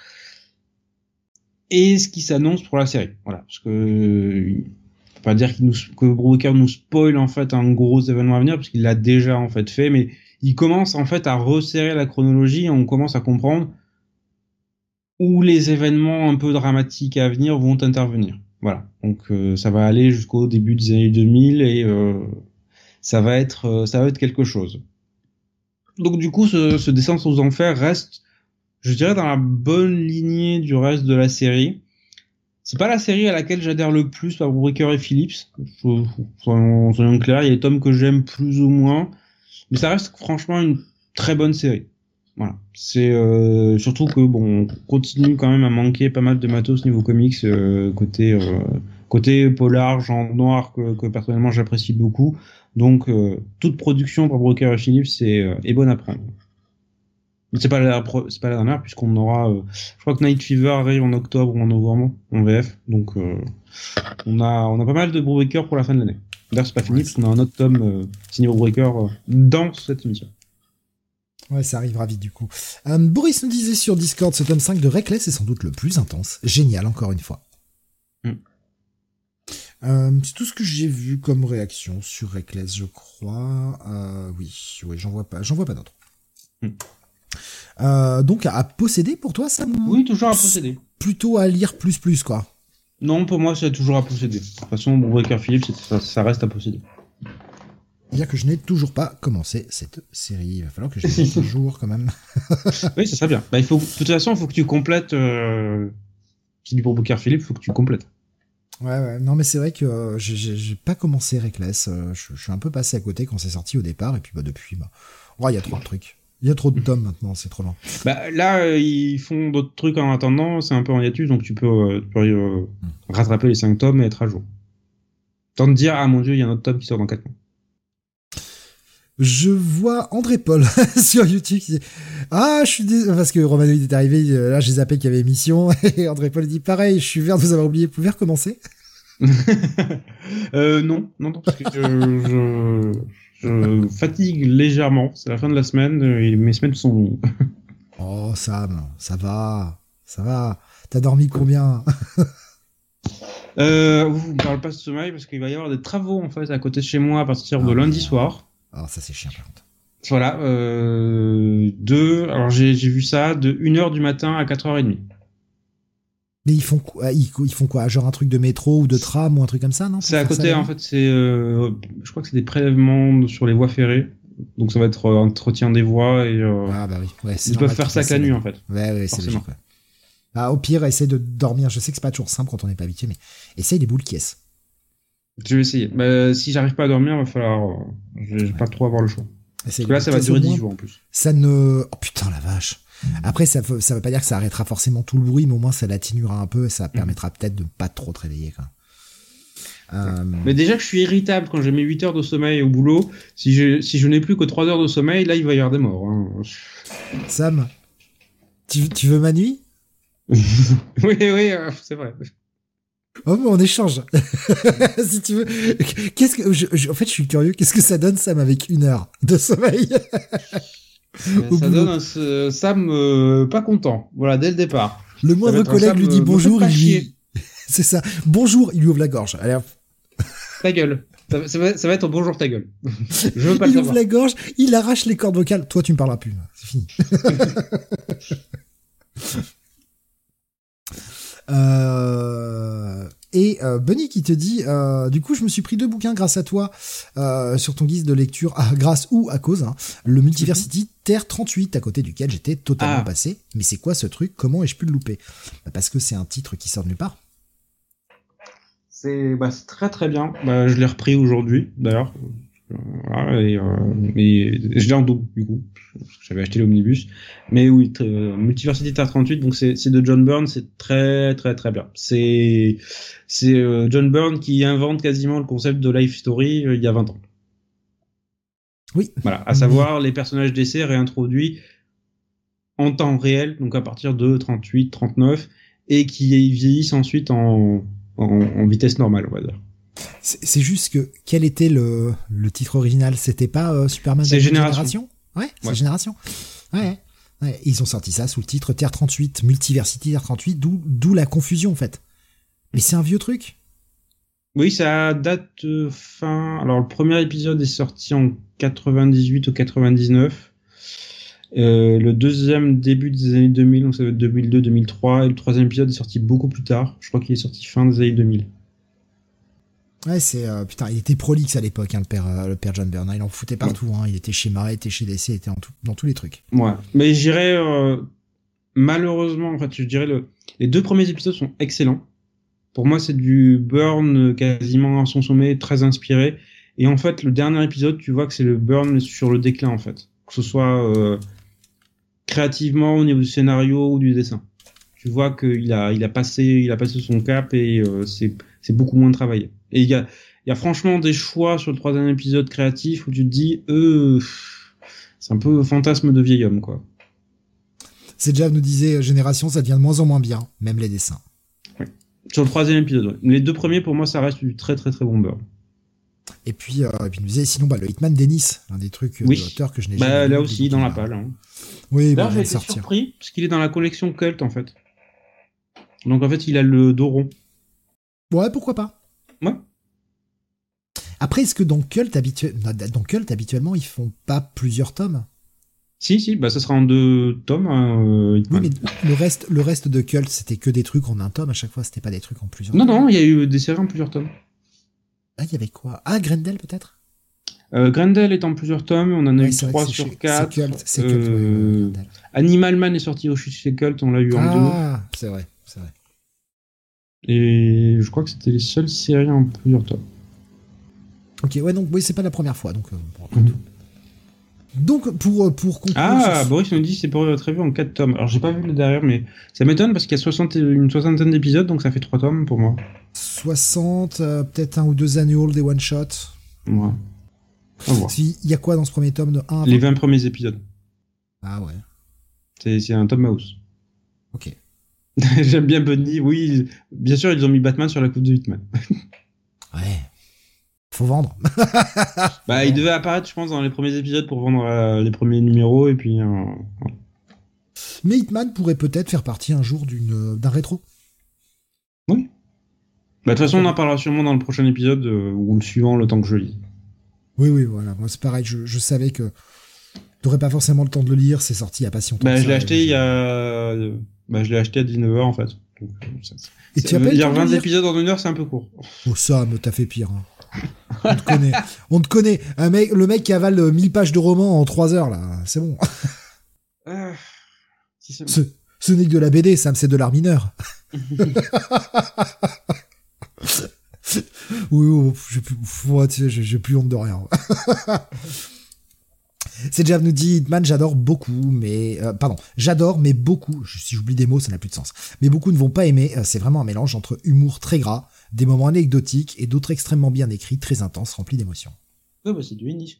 Speaker 2: et ce qui s'annonce pour la série. Voilà, parce que faut pas dire qu'il nous, que Walker nous spoil en fait un gros événement à venir, parce qu'il l'a déjà en fait fait, mais il commence en fait à resserrer la chronologie et on commence à comprendre où les événements un peu dramatiques à venir vont intervenir. Voilà. Donc euh, ça va aller jusqu'au début des années 2000 et euh, ça va être euh, ça va être quelque chose. Donc du coup ce, ce descente aux enfers reste je dirais dans la bonne lignée du reste de la série. C'est pas la série à laquelle j'adhère le plus par Breaker et Phillips. Soyons, clairs, il y a des tomes que j'aime plus ou moins, mais ça reste franchement une très bonne série. Voilà. C'est euh, surtout que bon, on continue quand même à manquer pas mal de matos niveau comics euh, côté euh, côté polar, genre noir que, que personnellement j'apprécie beaucoup. Donc toute production par Broker et Philips c'est est bonne à prendre. C'est pas la c'est pas la dernière puisqu'on aura je crois que Night Fever arrive en octobre ou en novembre en VF. Donc on a on a pas mal de Breaker pour la fin de l'année. D'ailleurs c'est pas fini parce qu'on a un autre tome signé Breaker dans cette émission.
Speaker 1: Ouais, ça arrivera vite du coup. Euh, Boris nous disait sur Discord, ce tome 5 de Reckless est sans doute le plus intense. Génial, encore une fois. Mm. Euh, c'est tout ce que j'ai vu comme réaction sur Reckless, je crois. Euh, oui, oui, j'en vois pas, j'en vois pas d'autres. Mm. donc à posséder pour toi, ça
Speaker 2: Oui, toujours à posséder.
Speaker 1: Plutôt à lire plus plus quoi.
Speaker 2: Non, pour moi c'est toujours à posséder. De toute façon, Breaker Philippe, ça reste à posséder.
Speaker 1: Bien que je n'ai toujours pas commencé cette série. Il va falloir que je fasse un jour quand même.
Speaker 2: oui, ça serait bien. Bah, il faut, de toute façon, il faut que tu complètes. Euh... Si du pour Booker Philippe, il faut que tu complètes.
Speaker 1: Ouais, ouais. Non, mais c'est vrai que euh, j'ai pas commencé Reckless. Euh, je, suis un peu passé à côté quand c'est sorti au départ. Et puis bah, depuis, bah, il y a trop de trucs. Il y a trop de tomes maintenant, c'est trop lent.
Speaker 2: Bah, là, euh, ils font d'autres trucs en attendant. C'est un peu en hiatus, donc tu peux, tu peux hmm. rattraper les 5 tomes et être à jour. Tant de dire, ah mon dieu, il y a un autre tome qui sort dans 4 mois
Speaker 1: je vois André Paul sur YouTube qui dit Ah, je suis désolé, parce que Romanoïd est arrivé, là j'ai zappé qu'il y avait émission, et André Paul dit Pareil, je suis vert de vous avoir oublié, vous pouvez recommencer.
Speaker 2: Euh, non, non, non, parce que je, je, fatigue légèrement, c'est la fin de la semaine, et mes semaines sont.
Speaker 1: oh, Sam, ça va, ça va, t'as dormi combien?
Speaker 2: Euh, vous ne parlez pas de sommeil parce qu'il va y avoir des travaux en fait à côté de chez moi à partir de ah, lundi soir.
Speaker 1: Alors ça c'est chiant par contre.
Speaker 2: Voilà, euh, de, alors j'ai vu ça de 1h du matin à 4h30.
Speaker 1: Mais ils font quoi ils, ils font quoi Genre un truc de métro ou de tram ou un truc comme ça, non?
Speaker 2: C'est à côté, en fait, c'est, euh, je crois que c'est des prélèvements sur les voies ferrées. Donc ça va être euh, entretien des voies et euh,
Speaker 1: Ah bah oui. Ouais,
Speaker 2: ils peuvent faire ça que la nuit en fait.
Speaker 1: Ouais, ouais, c'est logique. ouais. Ah, au pire, essaye de dormir. Je sais que c'est pas toujours simple quand on n'est pas habitué, mais essaye des boules qui est.
Speaker 2: Je vais essayer. Bah, si j'arrive pas à dormir, il va falloir. euh, je vais pas trop avoir le choix. Parce que là, ça va durer
Speaker 1: au
Speaker 2: 10
Speaker 1: moins,
Speaker 2: jours en plus.
Speaker 1: Ça ne. Oh putain, la vache. Après, ça veut, ça veut pas dire que ça arrêtera forcément tout le bruit, mais au moins ça l'atténuera un peu et ça permettra peut-être de pas trop te réveiller. Quoi. Euh,
Speaker 2: Mais déjà que je suis irritable quand j'ai mes 8 heures de sommeil au boulot, si je, si je n'ai plus que 3 heures de sommeil, là, il va y avoir des morts. hein.
Speaker 1: Sam, tu, tu veux ma nuit?
Speaker 2: Oui, oui, euh, c'est vrai.
Speaker 1: Oh, mais on échange. si tu veux. Qu'est-ce que, je- je- en fait, je suis curieux. Qu'est-ce que ça donne, Sam, avec une heure de sommeil? Au
Speaker 2: ça
Speaker 1: boulot.
Speaker 2: donne un ce- Sam euh, pas content. Voilà, dès le départ.
Speaker 1: Le moindre collègue
Speaker 2: Sam,
Speaker 1: lui dit
Speaker 2: euh,
Speaker 1: bonjour, il lui. C'est ça. Bonjour, il lui ouvre la gorge. Allez.
Speaker 2: Ta gueule. Ça, va- ça va, ça va être bonjour ta gueule. Je veux pas le
Speaker 1: il ouvre la gorge, il arrache les cordes vocales. Toi, tu me parleras plus. C'est fini. Euh, et euh, Bunny qui te dit, euh, du coup, je me suis pris deux bouquins grâce à toi euh, sur ton guise de lecture, ah, grâce ou à cause. hein. le Multiversity Terre 38, à côté duquel j'étais totalement
Speaker 2: Ah.
Speaker 1: passé. Mais c'est quoi ce truc? Comment ai-je pu le louper? Bah, Parce que c'est un titre qui sort de nulle part.
Speaker 2: C'est bah, c'est très très bien. Bah, je l'ai repris aujourd'hui, d'ailleurs. Euh, Voilà, et, euh, et je l'ai en double, du coup. parce que J'avais acheté l'omnibus. Mais oui, euh, Multiversity Terre 38, donc c'est c'est de John Byrne, c'est très très très bien. C'est c'est euh, John Byrne qui invente quasiment le concept de Life Story euh, il y a 20 ans.
Speaker 1: Oui.
Speaker 2: Voilà, à savoir les personnages d'essai réintroduits en temps réel, donc à partir de 38, 39, et qui vieillissent ensuite en, en, en vitesse normale, on va dire.
Speaker 1: C'est juste que quel était le, le titre original? C'était pas euh, Superman
Speaker 2: C'est Génération.
Speaker 1: Ouais, c'est
Speaker 2: Ouais.
Speaker 1: Génération. Ouais, ouais. Ils ont sorti ça sous le titre Terre 38, Multiversity Terre 38, d'où d'où la confusion en fait. Mais c'est un vieux truc.
Speaker 2: Oui, ça date euh, fin. Alors, le premier épisode est sorti en 98 ou 99. Euh, le deuxième début des années 2000, donc ça va être 2002-2003. Et le troisième épisode est sorti beaucoup plus tard. Je crois qu'il est sorti fin des années 2000.
Speaker 1: Ouais, c'est euh, putain, il était prolixe à l'époque, hein, le père, euh, le père John Byrne. Il en foutait partout. Hein. Il était chez Marvel, il était chez DC, il était en tout, dans tous les trucs.
Speaker 2: Ouais. Mais je dirais, euh, malheureusement, en fait, je dirais, le... les deux premiers épisodes sont excellents. Pour moi, c'est du Burn quasiment à son sommet, très inspiré. Et en fait, le dernier épisode, tu vois que c'est le Burn sur le déclin, en fait. Que ce soit euh, créativement au niveau du scénario ou du dessin. Tu vois qu'il a, il a passé, il a passé son cap et euh, c'est, c'est beaucoup moins travaillé. Et il y a, il y a franchement des choix sur le troisième épisode créatif où tu te dis, euh, c'est un peu fantasme de vieil homme, quoi.
Speaker 1: C'est déjà nous disait euh, Génération, ça devient de moins en moins bien, même les dessins.
Speaker 2: Sur le troisième épisode, ouais. Les deux premiers, pour moi, ça reste du très très très bon beurre.
Speaker 1: Et puis, euh, et puis il nous disait sinon bah, le Hitman Dennis, l'un des trucs euh,
Speaker 2: Oui.
Speaker 1: de l'auteur que je n'ai
Speaker 2: Bah,
Speaker 1: jamais
Speaker 2: là aussi, dans la palle. Hein.
Speaker 1: Oui, bah,
Speaker 2: j'ai été
Speaker 1: sortir.
Speaker 2: surpris, parce qu'il est dans la collection Cult, en fait. Donc, en fait, il a le dos rond.
Speaker 1: Ouais, pourquoi pas.
Speaker 2: Ouais.
Speaker 1: Après, est-ce que dans Cult, habitu- dans Cult, habituellement, ils font pas plusieurs tomes?
Speaker 2: Si, si, bah, ça sera en deux tomes. hein, euh,
Speaker 1: Oui, mais le reste, le reste de Cult, c'était que des trucs en un tome à chaque fois, c'était pas des trucs en plusieurs.
Speaker 2: Non,
Speaker 1: tomes.
Speaker 2: non, il y a eu des séries en plusieurs tomes.
Speaker 1: Ah, il y avait quoi? Ah, Grendel peut-être?
Speaker 2: Euh, Grendel est en plusieurs tomes, on en a
Speaker 1: Ouais,
Speaker 2: eu
Speaker 1: c'est vrai
Speaker 2: trois
Speaker 1: que c'est
Speaker 2: sur
Speaker 1: chez-
Speaker 2: quatre.
Speaker 1: C'est Cult, c'est Cult.
Speaker 2: Euh. Animal Man est sorti aussi chez Cult, on l'a eu en deux.
Speaker 1: Ah, c'est vrai, c'est vrai.
Speaker 2: Et je crois que c'était les seules séries en plusieurs tomes.
Speaker 1: Ok, ouais, donc oui, c'est pas la première fois, donc. euh,
Speaker 2: Mhm.
Speaker 1: Donc pour euh, pour conclure.
Speaker 2: Ah, Boris nous dit c'est pour être vu en 4 tomes. Alors j'ai pas vu le derrière, mais ça m'étonne parce qu'il y a 60, et- une soixantaine d'épisodes, donc ça fait 3 tomes pour moi.
Speaker 1: 60, euh, peut-être un ou deux annuals, des one shot.
Speaker 2: Ouais.
Speaker 1: Il y a quoi dans ce premier tome de 1 à
Speaker 2: Les
Speaker 1: 20?
Speaker 2: 20 premiers épisodes.
Speaker 1: Ah ouais,
Speaker 2: C'est un Tom Mouse.
Speaker 1: ok.
Speaker 2: J'aime bien Bunny, oui. Bien sûr, ils ont mis Batman sur la coupe de Hitman.
Speaker 1: Ouais. Faut vendre.
Speaker 2: Bah, il devait apparaître, je pense, dans les premiers épisodes pour vendre euh, les premiers numéros, et puis... euh.
Speaker 1: Mais Hitman pourrait peut-être faire partie un jour d'une d'un rétro.
Speaker 2: Bah, de toute façon, on en parlera sûrement dans le prochain épisode, euh, ou le suivant, le temps que je lis.
Speaker 1: Oui, oui, voilà. Moi, c'est pareil. Je, je savais que t'aurais pas forcément le temps de le lire. C'est sorti il y a pas si longtemps.
Speaker 2: Bah, je l'ai
Speaker 1: et
Speaker 2: acheté il y a... Bah, je l'ai acheté à 19h, en fait. Donc, euh, ça-
Speaker 1: Et
Speaker 2: dire
Speaker 1: temps de
Speaker 2: 20
Speaker 1: lire
Speaker 2: épisodes en une heure, c'est un peu court.
Speaker 1: Oh Sam, t'as fait pire. hein. On te connaît. On te connaît. Un mec, le mec qui avale euh, 1000 pages de roman en 3 heures, là. C'est bon.
Speaker 2: Si ça-
Speaker 1: Ce, ce n'est que de la BD, Sam, c'est de l'art mineur. oui, oui, sais, j'ai j'ai plus honte de rien. C'est Jav nous dit Hitman, j'adore beaucoup, mais euh, pardon, j'adore, mais beaucoup. Si j'oublie des mots, ça n'a plus de sens. Mais beaucoup ne vont pas aimer. euh, C'est vraiment un mélange entre humour très gras, des moments anecdotiques et d'autres extrêmement bien écrits, très intenses, remplis d'émotions.
Speaker 2: Ouais, bah, c'est du Ennis.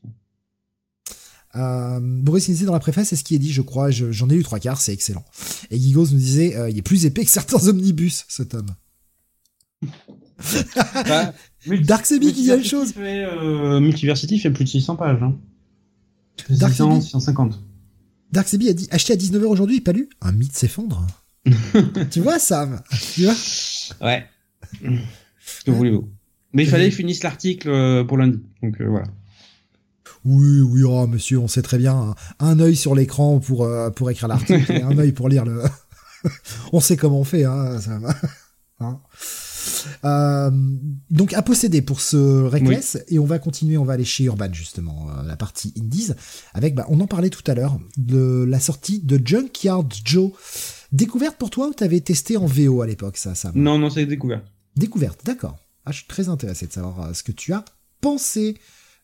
Speaker 1: Euh, Boris disait dans la préface, c'est ce qui est dit, je crois. je- J'en ai eu trois quarts, c'est excellent. Et Gigos nous disait, euh, il est plus épais que certains omnibus, ce tome.
Speaker 2: Bah,
Speaker 1: Dark Sebi qui dit la chose.
Speaker 2: Fait, euh, Multiversity fait plus de 600 pages. Hein.
Speaker 1: Dark
Speaker 2: 600,
Speaker 1: Sebi
Speaker 2: 650.
Speaker 1: Dark Sebi a dit, acheté à 19h aujourd'hui, pas lu Un mythe s'effondre. tu vois, Sam? Tu vois?
Speaker 2: Ouais. que voulez-vous? Mais il fallait qu'ils finissent l'article euh, pour lundi. Donc euh, voilà.
Speaker 1: Oui, oui, oh, monsieur, on sait très bien. Un, un œil sur l'écran pour, euh, pour écrire l'article et un œil pour lire le. on sait comment on fait, hein, Sam. Hein? Euh, donc à posséder pour ce Reckless et on va continuer, on va aller chez Urban justement, euh, la partie Indies avec, bah, on en parlait tout à l'heure, de la sortie de Junkyard Joe. Découverte pour toi ou t'avais testé en VO à l'époque ça, Sam
Speaker 2: Non, non, c'est découvert.
Speaker 1: Découverte, d'accord. Ah, je suis très intéressé de savoir euh, ce que tu as pensé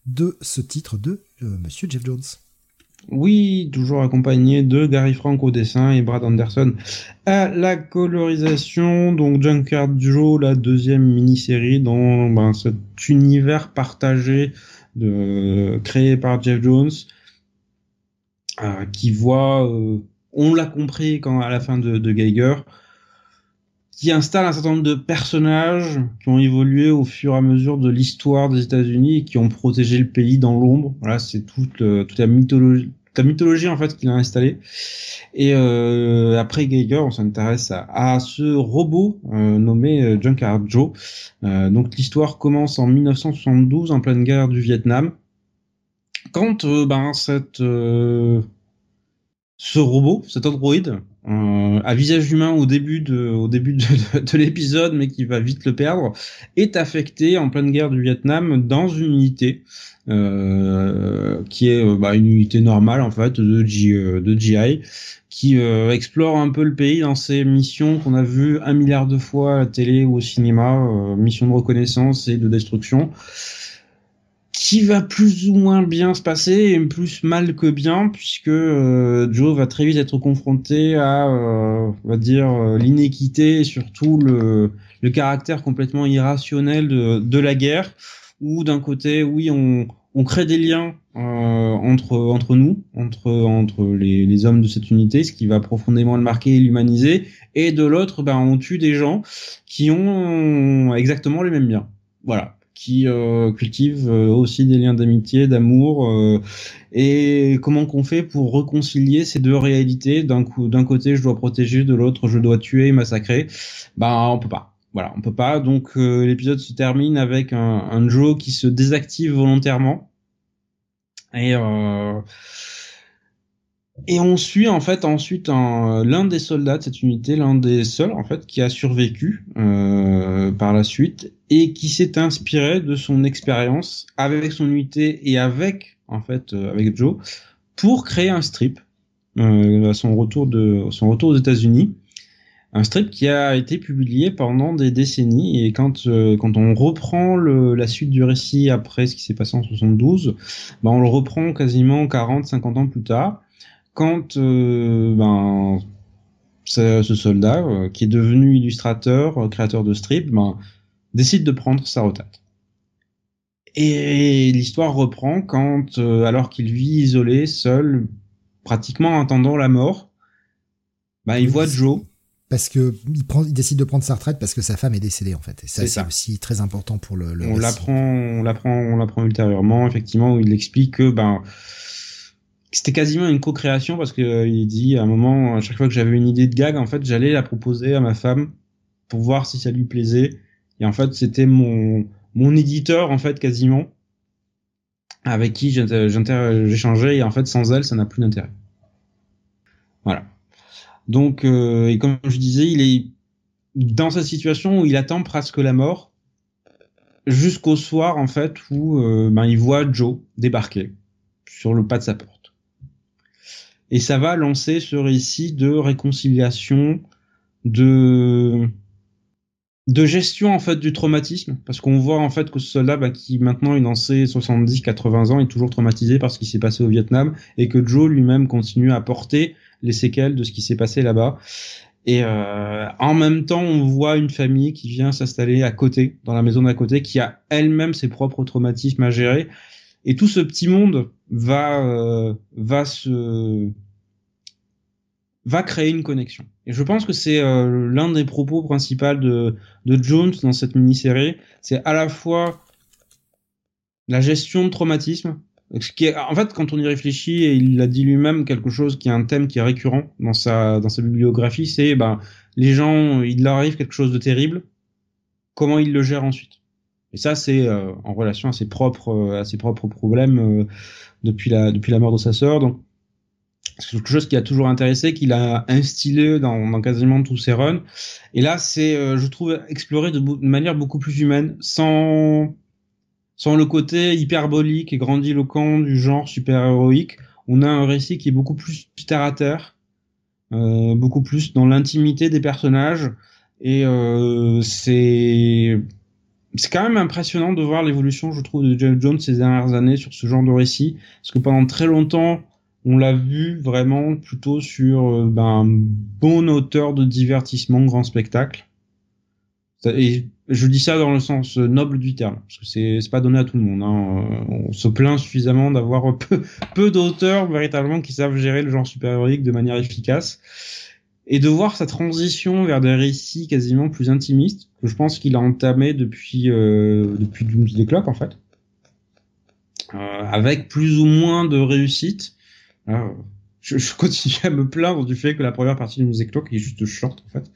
Speaker 1: de ce titre de euh, Monsieur Jeff Jones.
Speaker 2: Oui, toujours accompagné de Gary Frank au dessin et Brad Anderson à la colorisation. Donc Junkyard Joe, la deuxième mini-série dans ben, cet univers partagé de, créé par Jeff Jones, euh, qui voit, euh, on l'a compris quand à la fin de, de Geiger, qui installe un certain nombre de personnages qui ont évolué au fur et à mesure de l'histoire des États-Unis et qui ont protégé le pays dans l'ombre. Voilà, c'est toute, toute la mythologie, en fait qu'il a installée. Et euh, après Geiger, on s'intéresse à, ce robot euh, nommé euh, Junkyard Joe. Euh, donc l'histoire commence en 1972 en pleine guerre du Vietnam. Quand euh, ben cette euh, ce robot, cet androïde, euh, à visage humain au début de, au début de, de- de l'épisode, mais qui va vite le perdre, est affecté en pleine guerre du Vietnam dans une unité euh, qui est euh, bah, une unité normale en fait de, G- euh, GI qui explore un peu le pays dans ses missions qu'on a vues un milliard de fois à la télé ou au cinéma, missions de reconnaissance et de destruction qui va plus ou moins bien se passer et plus mal que bien puisque euh, Joe va très vite être confronté à euh, on va dire euh, l'inéquité et surtout le, le caractère complètement irrationnel de, de la guerre où d'un côté oui on, on crée des liens euh, entre entre nous entre entre les, les hommes de cette unité ce qui va profondément le marquer et l'humaniser et de l'autre ben on tue des gens qui ont exactement les mêmes biens. Voilà qui euh, cultivent euh, aussi des liens d'amitié, d'amour, euh, et comment qu'on fait pour réconcilier ces deux réalités? D'un coup, d'un côté, je dois protéger, de l'autre, je dois tuer et massacrer. Ben, on peut pas. Voilà, on peut pas. Donc, euh, l'épisode se termine avec un, un Joe qui se désactive volontairement. Et euh, et on suit en fait ensuite un- l'un des soldats de cette unité, l'un des seuls en fait qui a survécu euh, par la suite et qui s'est inspiré de son expérience avec son unité et avec en fait euh, avec Joe pour créer un strip euh, à son retour de son retour aux États-Unis. Un strip qui a été publié pendant des décennies et quand euh, quand on reprend la suite du récit après ce qui s'est passé en 72, ben on le reprend quasiment 40 50 ans plus tard quand ben ce, ce soldat qui est devenu illustrateur, créateur de strip, ben décide de prendre sa retraite. Et l'histoire reprend quand, euh, alors qu'il vit isolé, seul, pratiquement attendant la mort, ben, il
Speaker 1: Oui,
Speaker 2: voit Joe.
Speaker 1: Parce que il, prend, il décide de prendre sa retraite parce que sa femme est décédée en fait. Et ça,
Speaker 2: C'est
Speaker 1: aussi très important pour le. le
Speaker 2: On l'apprend, on l'apprend, on l'apprend ultérieurement, effectivement, où il explique que ben c'était quasiment une co-création parce que euh, il dit à un moment, à chaque fois que j'avais une idée de gag, en fait, j'allais la proposer à ma femme pour voir si ça lui plaisait. Et en fait, c'était mon éditeur en fait quasiment avec qui j'inter- j'échangeais et en fait sans elle, ça n'a plus d'intérêt. Voilà. Donc, euh, et comme je disais, il est dans cette situation où il attend presque la mort, jusqu'au soir en fait où euh, ben, il voit Joe débarquer sur le pas de sa porte. Et ça va lancer ce récit de réconciliation, de de gestion en fait du traumatisme parce qu'on voit en fait que ce soldat bah, qui maintenant est dans ses 70 80 ans est toujours traumatisé par ce qui s'est passé au Vietnam et que Joe lui-même continue à porter les séquelles de ce qui s'est passé là-bas et euh, en même temps on voit une famille qui vient s'installer à côté dans la maison d'à côté qui a elle-même ses propres traumatismes à gérer et tout ce petit monde va euh, va se va créer une connexion. Et je pense que c'est euh, l'un des propos principaux de, de Jones dans cette mini-série. C'est à la fois la gestion de traumatisme, en fait, quand on y réfléchit, et il l'a dit lui-même, quelque chose qui est un thème qui est récurrent dans sa, dans sa bibliographie, c'est, ben, les gens, il leur arrive quelque chose de terrible, comment ils le gèrent ensuite? Et ça, c'est euh, en relation à ses propres, à ses propres problèmes euh, depuis la, depuis la mort de sa sœur. C'est quelque chose qui a toujours intéressé, qu'il a instillé dans, dans, quasiment tous ses runs. Et là, c'est, euh, je trouve, exploré de, manière beaucoup plus humaine, sans, sans le côté hyperbolique et grandiloquent du genre super-héroïque. On a un récit qui est beaucoup plus terre à terre, euh, beaucoup plus dans l'intimité des personnages. Et euh, c'est c'est quand même impressionnant de voir l'évolution, je trouve, de Jeff Jones ces dernières années sur ce genre de récit, parce que pendant très longtemps, on l'a vu vraiment plutôt sur euh, ben, un bon auteur de divertissement, grand spectacle. Et je dis ça dans le sens noble du terme, parce que c'est pas donné à tout le monde. Hein. On se plaint suffisamment d'avoir peu, peu d'auteurs véritablement qui savent gérer le genre super-héroïque de manière efficace. Et de voir sa transition vers des récits quasiment plus intimistes, que je pense qu'il a entamé depuis euh, depuis Doomsday Clock en fait, euh, avec plus ou moins de réussite. Alors, je, je, continue à me plaindre du fait que la première partie de Music Clock est juste short en fait.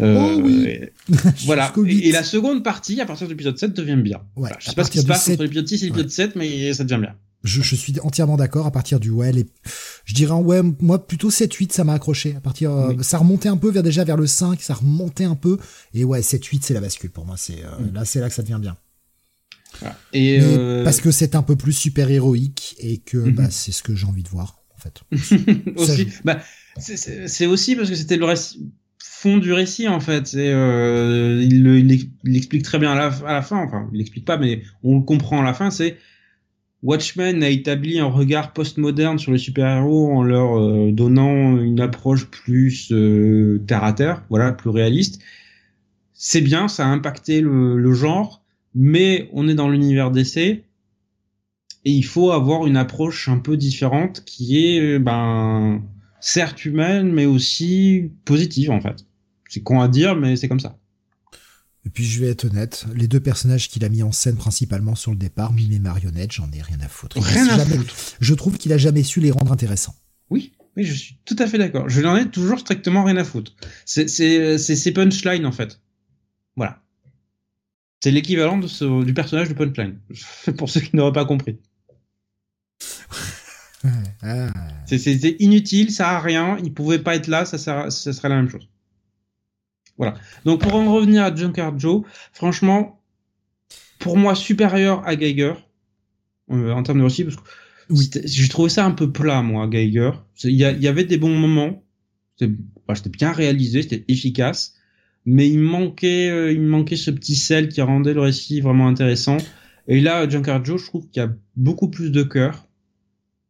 Speaker 1: Euh, oh oui.
Speaker 2: et, voilà. Et, et, la seconde partie, à partir de l'épisode 7, devient bien. Ouais, voilà. Je sais pas ce qui se passe 7... entre l'épisode 6 et l'épisode ouais. 7, mais ça devient bien.
Speaker 1: Je, je suis entièrement d'accord à partir du ouais les je dirais ouais moi plutôt 7 8 ça m'a accroché à partir oui. euh, ça remontait un peu vers déjà vers le 5 ça remontait un peu et ouais 7 8 c'est la bascule pour moi c'est euh, mm. là c'est là que ça devient bien
Speaker 2: et euh...
Speaker 1: parce que c'est un peu plus super héroïque et que mm -hmm. bah, c'est ce que j'ai envie de voir en fait
Speaker 2: aussi bah c'est aussi parce que c'était le fond du récit en fait c'est euh, il, il, il, explique très bien à la, à la fin enfin il explique pas mais on le comprend à la fin c'est Watchmen a établi un regard postmoderne sur les super-héros en leur euh, donnant une approche plus euh, terre à terre, voilà, plus réaliste. C'est bien, ça a impacté le, le genre, mais on est dans l'univers d'essai et il faut avoir une approche un peu différente qui est, ben, certes humaine, mais aussi positive en fait. C'est con à dire, mais c'est comme ça.
Speaker 1: Et puis je vais être honnête, les deux personnages qu'il a mis en scène principalement sur le départ, mime et marionnette, j'en ai rien à foutre.
Speaker 2: Rien à
Speaker 1: jamais,
Speaker 2: foutre.
Speaker 1: Je trouve qu'il a jamais su les rendre intéressants.
Speaker 2: Oui, oui, je suis tout à fait d'accord. Je n'en ai toujours strictement rien à foutre. C'est ces punchlines en fait. Voilà. C'est l'équivalent ce, du personnage de punchline. Pour ceux qui n'auraient pas compris. ah. C'était inutile, ça a rien. Il pouvait pas être là, ça, ça, ça serait la même chose. Voilà. Donc pour en revenir à Junker Joe, franchement, pour moi supérieur à Geiger euh, en termes de récit, parce que oui. j'ai trouvé ça un peu plat moi, Geiger. Il y, y, avait des bons moments, c'était bah, bien réalisé, c'était efficace, mais il manquait, euh, il manquait ce petit sel qui rendait le récit vraiment intéressant. Et là, Junker Joe, je trouve qu'il y a beaucoup plus de cœur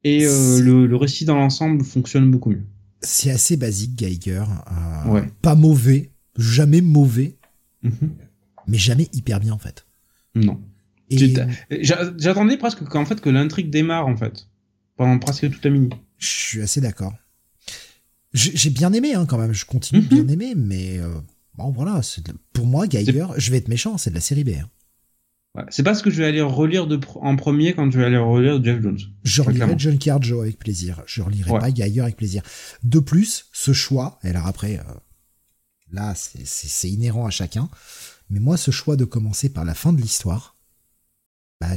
Speaker 2: et euh, le, le récit dans l'ensemble fonctionne beaucoup mieux.
Speaker 1: C'est assez basique, Geiger. Euh, ouais. Pas mauvais, jamais mauvais, mm -hmm. mais jamais hyper bien en fait.
Speaker 2: Non. Et... J'attendais presque qu'en fait que l'intrigue démarre en fait pendant presque toute la mini.
Speaker 1: Je suis assez d'accord. J'ai bien aimé hein, quand même. Je continue mm -hmm. de bien aimer, mais bon voilà. De... Pour moi, Geiger, je vais être méchant, c'est de la série B. Hein.
Speaker 2: Ouais, c'est pas ce que je vais aller relire de pr en premier quand je vais aller relire Jeff Jones.
Speaker 1: Je relirai John Joe avec plaisir. Je relirai ouais. pas Geiger avec plaisir. De plus, ce choix, et alors après, euh, Là, c'est inhérent à chacun. Mais moi, ce choix de commencer par la fin de l'histoire. Bah,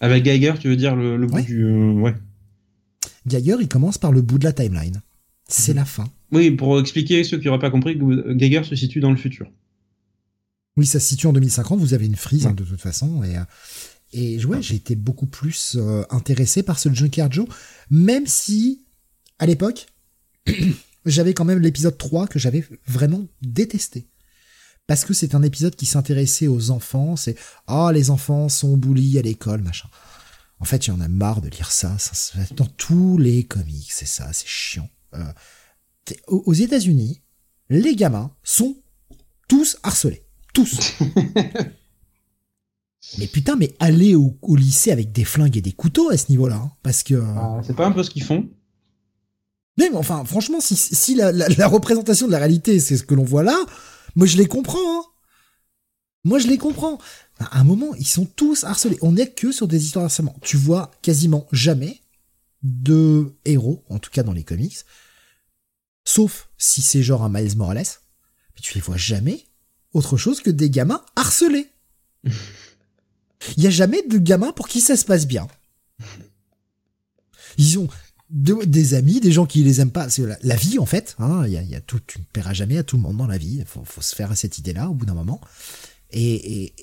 Speaker 2: Avec Geiger, tu veux dire le, le bout
Speaker 1: ouais.
Speaker 2: du. Euh, ouais.
Speaker 1: Geiger, il commence par le bout de la timeline. C'est mmh. la fin.
Speaker 2: Oui, pour expliquer ceux qui n'auraient pas compris que Geiger se situe dans le futur.
Speaker 1: Oui, ça se situe en 2050. Vous avez une frise hein, de toute façon. Et, euh, et ouais, j'ai été beaucoup plus euh, intéressé par ce Junkyard Joe, même si à l'époque j'avais quand même l'épisode 3 que j'avais vraiment détesté. Parce que c'est un épisode qui s'intéressait aux enfants, c'est ah les enfants sont bullies à l'école, machin. En fait, j'en ai marre de lire ça, ça, ça dans tous les comics, c'est ça, c'est chiant. Euh, aux États-Unis, les gamins sont tous harcelés. Tous. mais putain, mais aller au, lycée avec des flingues et des couteaux à ce niveau-là, hein, parce que.
Speaker 2: Ah, c'est pas un peu ce qu'ils font.
Speaker 1: Mais enfin, franchement, si, si la, la, représentation de la réalité, c'est ce que l'on voit là, moi je les comprends. Hein. Moi je les comprends. À un moment, ils sont tous harcelés. On n'est que sur des histoires d'harcèlement. Tu vois quasiment jamais de héros, en tout cas dans les comics, Sauf si c'est genre un Miles Morales. Mais tu les vois jamais autre chose que des gamins harcelés. Il y a jamais de gamins pour qui ça se passe bien. Ils ont des amis, des gens qui les aiment pas. C'est la, vie en fait. Hein. Y, a, tout, tu ne paieras jamais à tout le monde dans la vie. Il faut, se faire à cette idée-là au bout d'un moment. Et,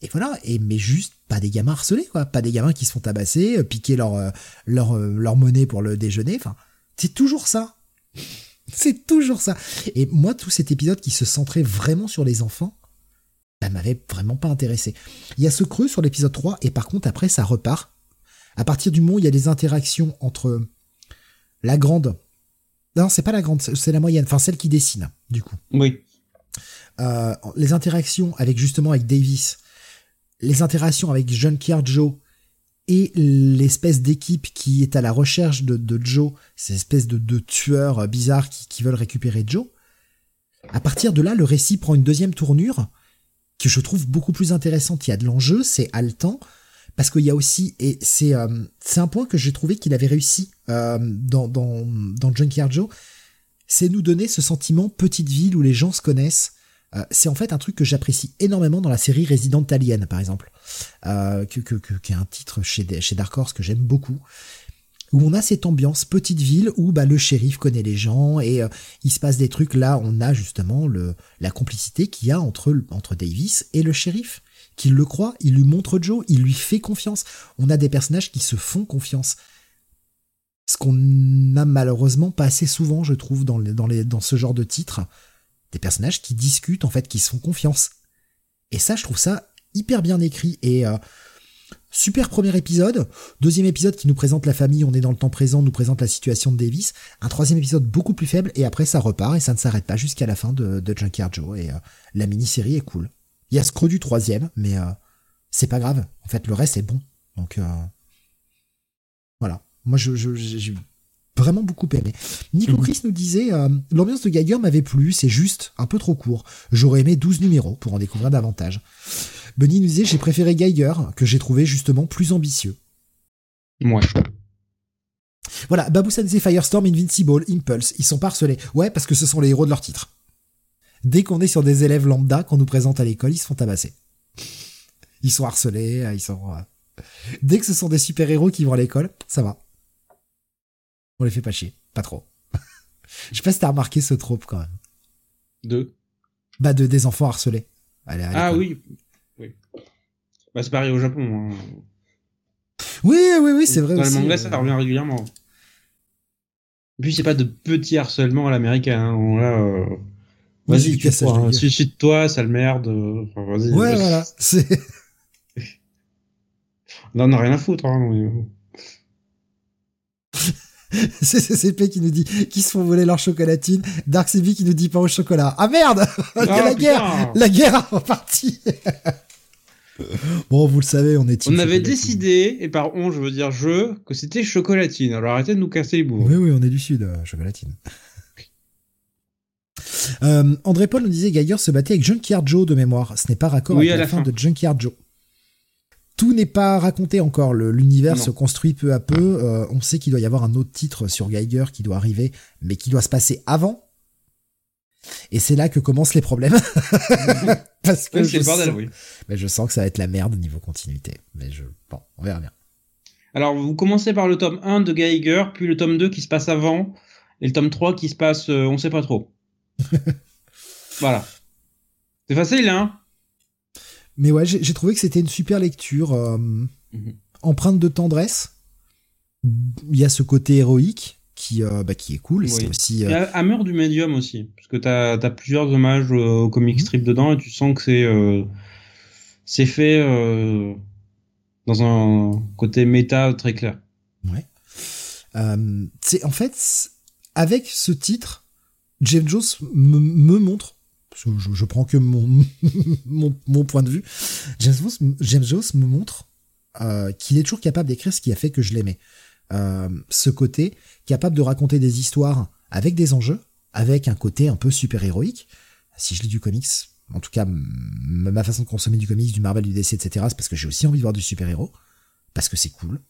Speaker 1: et, voilà. Et mais juste pas des gamins harcelés quoi. Pas des gamins qui se font tabasser, piquer leur euh, leur euh, leur monnaie pour le déjeuner. Enfin, c'est toujours ça. C'est toujours ça. Et moi, tout cet épisode qui se centrait vraiment sur les enfants, ça m'avait vraiment pas intéressé. Il y a ce creux sur l'épisode 3, et par contre, après, ça repart. À partir du moment où il y a des interactions entre la grande. Non, c'est pas la grande, c'est la moyenne, enfin celle qui dessine, du coup.
Speaker 2: Oui.
Speaker 1: Euh, les interactions avec justement avec Davis, les interactions avec Junkyard Joe et l'espèce d'équipe qui est à la recherche de, Joe, ces espèces de, tueurs bizarres qui, veulent récupérer Joe. À partir de là, le récit prend une deuxième tournure que je trouve beaucoup plus intéressante. Il y a de l'enjeu, c'est haletant, parce qu'il y a aussi, et c'est euh, un point que j'ai trouvé qu'il avait réussi euh, dans, dans Junkyard Joe, c'est nous donner ce sentiment petite ville où les gens se connaissent, euh, c'est en fait un truc que j'apprécie énormément dans la série Resident Alien, par exemple, euh, que, que, qui est un titre chez, chez Dark Horse que j'aime beaucoup, où on a cette ambiance petite ville où bah, le shérif connaît les gens et euh, il se passe des trucs. Là, on a justement le, la complicité qu'il y a entre, entre Davis et le shérif, qu'il le croit, il lui montre Joe, il lui fait confiance. On a des personnages qui se font confiance. Ce qu'on n'a malheureusement pas assez souvent, je trouve, dans, les, dans, les, dans ce genre de titres des personnages qui discutent en fait, qui se font confiance. Et ça, je trouve ça hyper bien écrit et euh, super premier épisode. Deuxième épisode qui nous présente la famille, on est dans le temps présent, nous présente la situation de Davis. Un troisième épisode beaucoup plus faible et après ça repart et ça ne s'arrête pas jusqu'à la fin de, de Junkyard Joe et euh, la mini-série est cool. Il y a ce creux du troisième, mais euh, c'est pas grave. En fait, le reste est bon. Donc voilà. Moi, je, j'ai vraiment beaucoup aimé. Nico mhm. Chris nous disait euh, l'ambiance de Geiger m'avait plu, c'est juste un peu trop court. J'aurais aimé 12 numéros pour en découvrir davantage. Benny nous disait j'ai préféré Geiger que j'ai trouvé justement plus ambitieux.
Speaker 2: Ouais.
Speaker 1: Voilà, Babou disait Firestorm, Invincible, Impulse, ils sont parcelés. Ouais, parce que ce sont les héros de leur titre. Dès qu'on est sur des élèves lambda qu'on nous présente à l'école, ils se font tabasser. Ils sont harcelés, euh, ils sont... Euh, dès que ce sont des super-héros qui vont à l'école, ça va. On les fait pas chier. Pas trop. Je sais pas si t'as remarqué ce trope quand même.
Speaker 2: De
Speaker 1: Bah de des enfants harcelés.
Speaker 2: ah oui. oui. Bah c'est pareil au Japon. Hein.
Speaker 1: Oui, oui, oui, c'est vrai
Speaker 2: Dans
Speaker 1: aussi.
Speaker 2: le manga, ça revient régulièrement. Et puis c'est pas de petit harcèlement à l'américain. Hein. Là, euh... vas-y, tu hein. suicide-toi, sale merde. Enfin, vas-y.
Speaker 1: Ouais, voilà. C'est.
Speaker 2: Là, on a rien à foutre. Hein,
Speaker 1: c'est CCP qui nous dit qui se font voler leur chocolatine. Dark qui nous dit pas au chocolat. Ah merde oh, La guerre La guerre a reparti Bon, vous le savez, on est
Speaker 2: On avait décidé, et par on, je veux dire je, que c'était chocolatine. Alors arrêtez de nous casser les bouts.
Speaker 1: Oui, oui, on est du sud, euh, chocolatine. Euh, André Paul nous disait Geiger se battait avec Junkyard Joe de mémoire. Ce n'est pas raccord avec la, fin de Junkyard Joe tout n'est pas raconté encore. L'univers se construit peu à peu. Euh, on sait qu'il doit y avoir un autre titre sur Geiger qui doit arriver, mais qui doit se passer avant. Et c'est là que commencent les problèmes. Parce que je, sens... mais je sens que ça va être la merde au niveau continuité. Mais je, bon, on verra bien.
Speaker 2: Alors, vous commencez par le tome 1 de Geiger, puis le tome 2 qui se passe avant, et le tome 3 qui se passe, euh, on sait pas trop. voilà. C'est facile, hein?
Speaker 1: Mais ouais, j'ai trouvé que c'était une super lecture, euh, mhm. empreinte de tendresse. Il y a ce côté héroïque qui, euh, bah, qui est cool. Oui. C'est aussi.
Speaker 2: Euh... Il y a du médium aussi, parce que t'as as plusieurs hommages au comic mhm. strip dedans et tu sens que c'est euh, c'est fait dans un côté méta très clair.
Speaker 1: Ouais. c'est en fait avec ce titre, Jeff Jones me montre je, prends que mon, point de vue, James Jones, me montre euh, qu'il est toujours capable d'écrire ce qui a fait que je l'aimais. Euh, ce côté capable de raconter des histoires avec des enjeux, avec un côté un peu super-héroïque. Si je lis du comics, en tout cas ma façon de consommer du comics, du Marvel, du DC, etc., c'est parce que j'ai aussi envie de voir du super-héros, parce que c'est cool.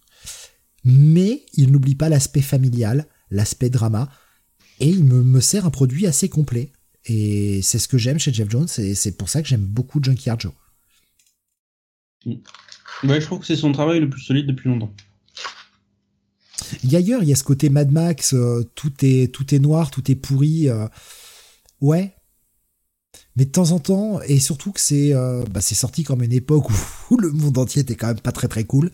Speaker 1: Mais il n'oublie pas l'aspect familial, l'aspect drama, et il me sert un produit assez complet. Et c'est ce que j'aime chez Jeff Jones, et c'est pour ça que j'aime beaucoup Junkyard Joe.
Speaker 2: Mm. Ouais, je trouve que c'est son travail le plus solide depuis longtemps.
Speaker 1: Il y a ailleurs, il y a ce côté Mad Max, euh, tout est tout est noir, tout est pourri. Euh, ouais. Mais de temps en temps, et surtout que c'est euh, bah, c'est sorti comme une époque où, le monde entier était quand même pas très très cool.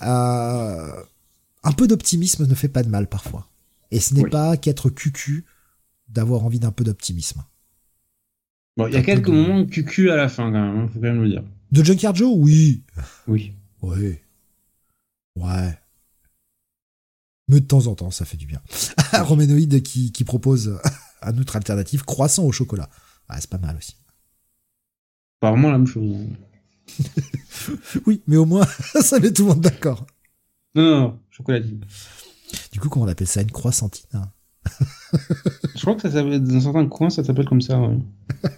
Speaker 1: un peu d'optimisme ne fait pas de mal parfois. Et ce n'est pas qu'être cucu d'avoir envie d'un peu d'optimisme.
Speaker 2: Bon, il y a quelques moments de cucu à la fin, quand même, hein, faut quand même le dire.
Speaker 1: De Junkyard Joe, oui.
Speaker 2: Oui.
Speaker 1: Oui. Ouais. Mais de temps en temps, ça fait du bien. Roménoïde qui, qui propose un autre alternative, croissant au chocolat. Ah, c'est pas mal aussi.
Speaker 2: Pas vraiment la même chose. Hein.
Speaker 1: oui, mais au moins, ça met tout le monde d'accord.
Speaker 2: Non, non, non, chocolatine.
Speaker 1: Du coup, comment on appelle ça? Une croissantine hein?
Speaker 2: Je crois que ça dans certains coins, ça s'appelle comme ça. Ouais.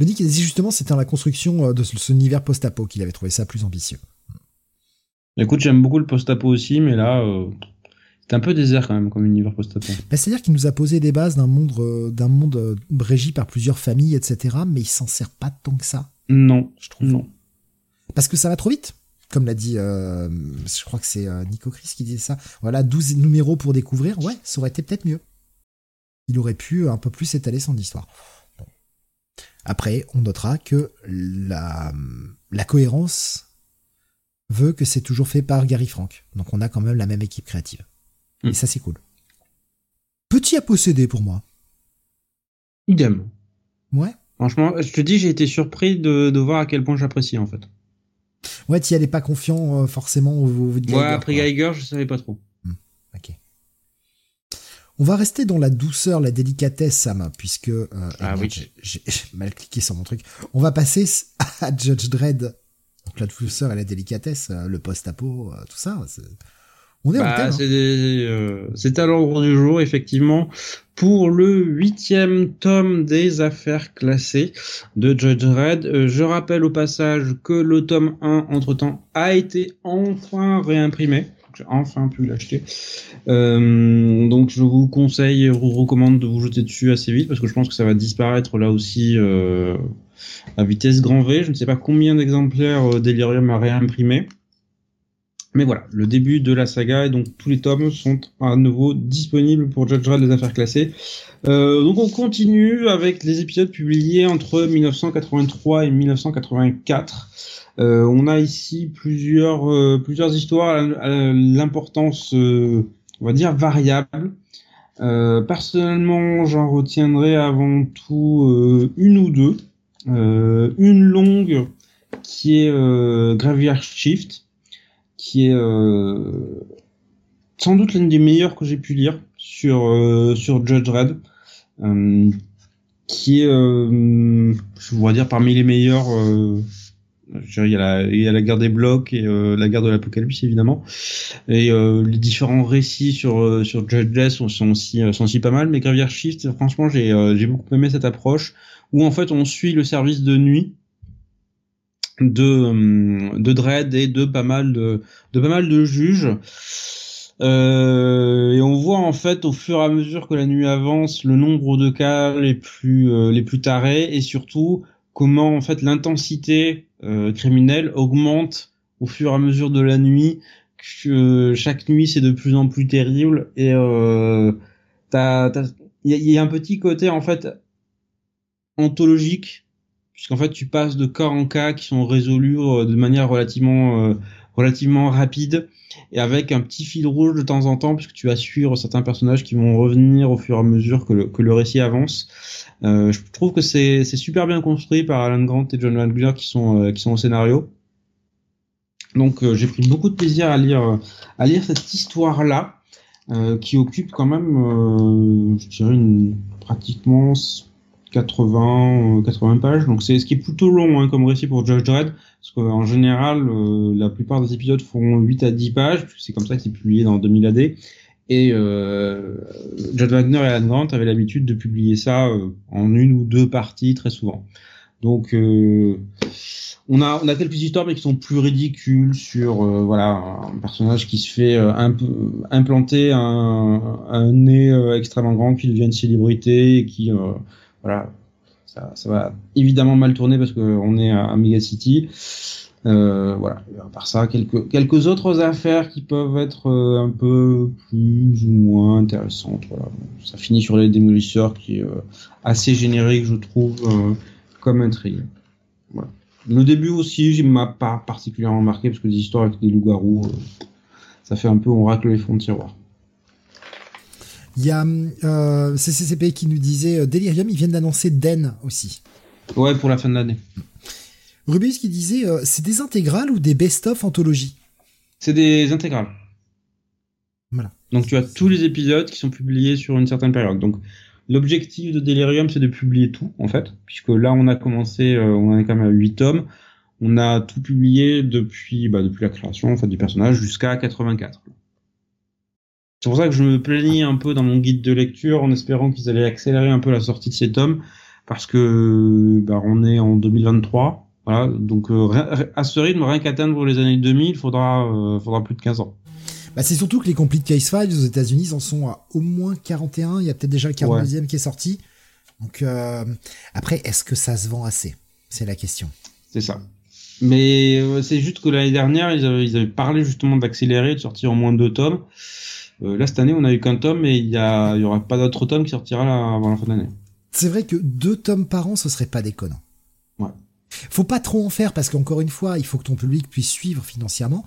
Speaker 1: Me dit justement c'était dans la construction euh, de ce univers post-apo qu'il avait trouvé ça plus ambitieux.
Speaker 2: Écoute, j'aime beaucoup le post-apo aussi, mais là, euh, c'est un peu désert quand même comme univers post-apo.
Speaker 1: Bah, C'est-à-dire qu'il nous a posé des bases d'un monde, euh, d'un monde régi par plusieurs familles, etc. Mais il s'en sert pas tant que ça.
Speaker 2: Non, je trouve non.
Speaker 1: Parce que ça va trop vite comme l'a dit, euh, je crois que c'est euh, Nico Chris qui disait ça. Voilà, 12 numéros pour découvrir. Ouais, ça aurait été peut-être mieux. Il aurait pu un peu plus étaler son histoire. Après, on notera que la, la cohérence veut que c'est toujours fait par Gary Frank. Donc on a quand même la même équipe créative. Et mm. ça, c'est cool. Petit à posséder pour moi.
Speaker 2: Idem.
Speaker 1: Ouais.
Speaker 2: Franchement, je te dis, j'ai été surpris de, de voir à quel point j'apprécie en fait.
Speaker 1: Ouais, tu allais pas confiant euh, forcément au, au
Speaker 2: Geiger. Ouais, après Geiger, je savais pas trop.
Speaker 1: Hmm, ok. On va rester dans la douceur, la délicatesse, Sam, puisque euh,
Speaker 2: ah, oui.
Speaker 1: j'ai mal cliqué sur mon truc. On va passer à Judge Dredd. Donc la douceur et la délicatesse, euh, le post-apo, tout ça.
Speaker 2: On est en bah, hein. C'est à l'ordre du jour, effectivement, pour le huitième tome des affaires classées de Judge Red. Euh, je rappelle au passage que le tome 1, entre-temps, a été enfin réimprimé. J'ai enfin pu l'acheter. Euh, donc je vous conseille, je vous recommande de vous jeter dessus assez vite parce que je pense que ça va disparaître là aussi euh, à vitesse grand V. Je ne sais pas combien d'exemplaires Delirium a réimprimé. Mais voilà, le début de la saga et donc tous les tomes sont à nouveau disponibles pour Judge les affaires classées. Euh, donc on continue avec les épisodes publiés entre 1983 et 1984. Euh, on a ici plusieurs euh, plusieurs histoires à l'importance on va dire variable. personnellement, j'en retiendrai avant tout une ou deux. une longue qui est Graveyard Shift qui est euh, sans doute l'une des meilleures que j'ai pu lire sur euh, sur Judge Red, euh, qui est, je voudrais dire parmi les meilleurs. il y, a la, il y a la guerre des blocs et la guerre de l'apocalypse évidemment et les différents récits sur sur Judge sont, sont aussi sont aussi pas mal mais Graveyard Shift franchement j'ai j'ai beaucoup aimé cette approche où en fait on suit le service de nuit de euh, de Dredd et de pas mal de de pas mal de juges. Euh, et on voit en fait au fur et à mesure que la nuit avance le nombre de cas les plus euh, les plus tarés et surtout comment en fait l'intensité criminelle augmente au fur et à mesure de la nuit chaque nuit c'est de plus en plus terrible et euh, il y, a un petit côté en fait anthologique puisqu'en fait tu passes de cas en cas qui sont résolus euh, de manière relativement euh, relativement rapide et avec un petit fil rouge de temps en temps puisque tu vas suivre certains personnages qui vont revenir au fur et à mesure que le, que le récit avance. Euh, je trouve que c'est super bien construit par Alan Grant et John Wagner qui sont euh, qui sont au scénario. Donc euh, j'ai pris beaucoup de plaisir à lire à lire cette histoire là qui occupe quand même je dirais une, pratiquement 80 80 pages. Donc c'est ce qui est plutôt long hein, comme récit pour Judge Dredd parce qu'en général la plupart des épisodes font 8 à 10 pages. C'est comme ça qu'il publié dans 2000 AD et euh, John Wagner et Alan Grant avaient l'habitude de publier ça euh, en une ou deux parties très souvent. Donc euh, on a on a quelques histoires mais qui sont plus ridicules sur euh, voilà un personnage qui se fait implanter un, un nez extrêmement grand qui devient une célébrité et qui voilà ça, ça va évidemment mal tourner parce qu'on est à, à Mega City euh, voilà. à part ça, quelques quelques autres affaires qui peuvent être euh, un peu plus ou moins intéressantes. Voilà. Ça finit sur les démolisseurs, qui est euh, assez générique, je trouve, euh, comme intrigue. Voilà. Le début aussi, il m'a pas particulièrement marqué parce que les histoires avec des loups-garous, ça fait un peu on racle les fonds de tiroir.
Speaker 1: Il y a euh, CCCP qui nous disait Delirium, ils viennent d'annoncer Den aussi.
Speaker 2: Ouais, pour la fin de l'année.
Speaker 1: Rubius qui disait euh, c'est des intégrales ou des best-of anthologies
Speaker 2: C'est des intégrales.
Speaker 1: Voilà.
Speaker 2: Donc tu as tous les épisodes qui sont publiés sur une certaine période. Donc l'objectif de Delirium c'est de publier tout en fait, puisque là on a commencé, euh, on en est quand même à 8 tomes. On a tout publié depuis, bah, depuis la création en fait du personnage jusqu'à 84. C'est pour ça que je me plaignais un peu dans mon guide de lecture en espérant qu'ils allaient accélérer un peu la sortie de ces tomes parce que bah, on est en 2023 voilà, donc euh, à ce rythme, rien qu'atteindre les années 2000, il faudra, euh, faudra plus de 15 ans.
Speaker 1: Bah, c'est surtout que les Complete Case Files aux États-Unis en sont à au moins 41. Il y a peut-être déjà le 42e qui est sorti. Donc euh, après, est-ce que ça se vend assez? C'est la question.
Speaker 2: C'est ça. Mais c'est juste que l'année dernière, ils avaient, ils avaient parlé justement d'accélérer, de sortir en moins de deux tomes. Là, cette année, on a eu qu'un tome et il y, a, il y aura pas d'autre tome qui sortira là avant la fin de l'année.
Speaker 1: C'est vrai que deux tomes par an, ce serait pas déconnant.
Speaker 2: Ouais.
Speaker 1: Faut pas trop en faire parce qu'encore une fois, il faut que ton public puisse suivre financièrement.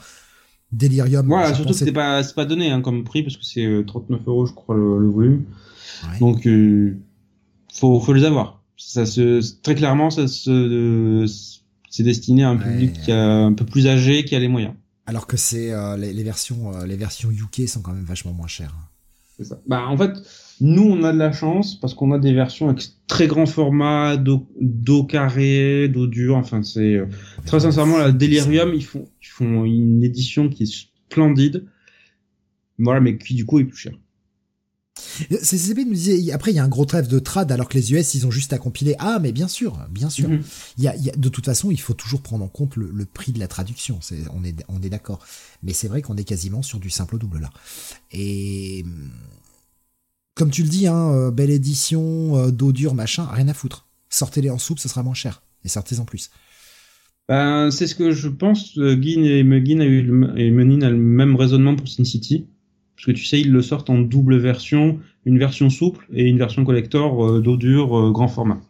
Speaker 1: Delirium.
Speaker 2: Voilà, surtout que c'est pas, pas donné hein, comme prix parce que c'est 39 euh, euros, je crois, le, volume. Donc, euh, faut, faut les avoir. Ça se, très clairement, ça se, c'est destiné à un public qui a un peu plus âgé, qui a les moyens.
Speaker 1: Alors que c'est euh, les, versions, euh, les versions UK sont quand même vachement moins chères.
Speaker 2: Bah, en fait, nous, on a de la chance parce qu'on a des versions avec très grand format, dos, carré, dos dur. Enfin, c'est euh, très sincèrement la Delirium, ils font, ils font une édition qui est splendide. Voilà, mais qui du coup est plus cher.
Speaker 1: CCP nous disait, après il y a un gros trêve de trad alors que les US ils ont juste à compiler. Ah mais bien sûr, bien sûr. Mhm. il, y a, de toute façon il faut toujours prendre en compte le, prix de la traduction. On est, on est d'accord. Mais c'est vrai qu'on est quasiment sur du simple au double là. Et comme tu le dis, hein, euh, belle édition, euh, dos dur, machin, rien à foutre. Sortez-les en soupe, ce sera moins cher. Et sortez-en plus.
Speaker 2: Ben, c'est ce que je pense. Euh, Guin et Muggin a eu Menin le même raisonnement pour Sin City. Parce que tu sais, ils le sortent en double version, une version souple et une version collector dos dur, grand format.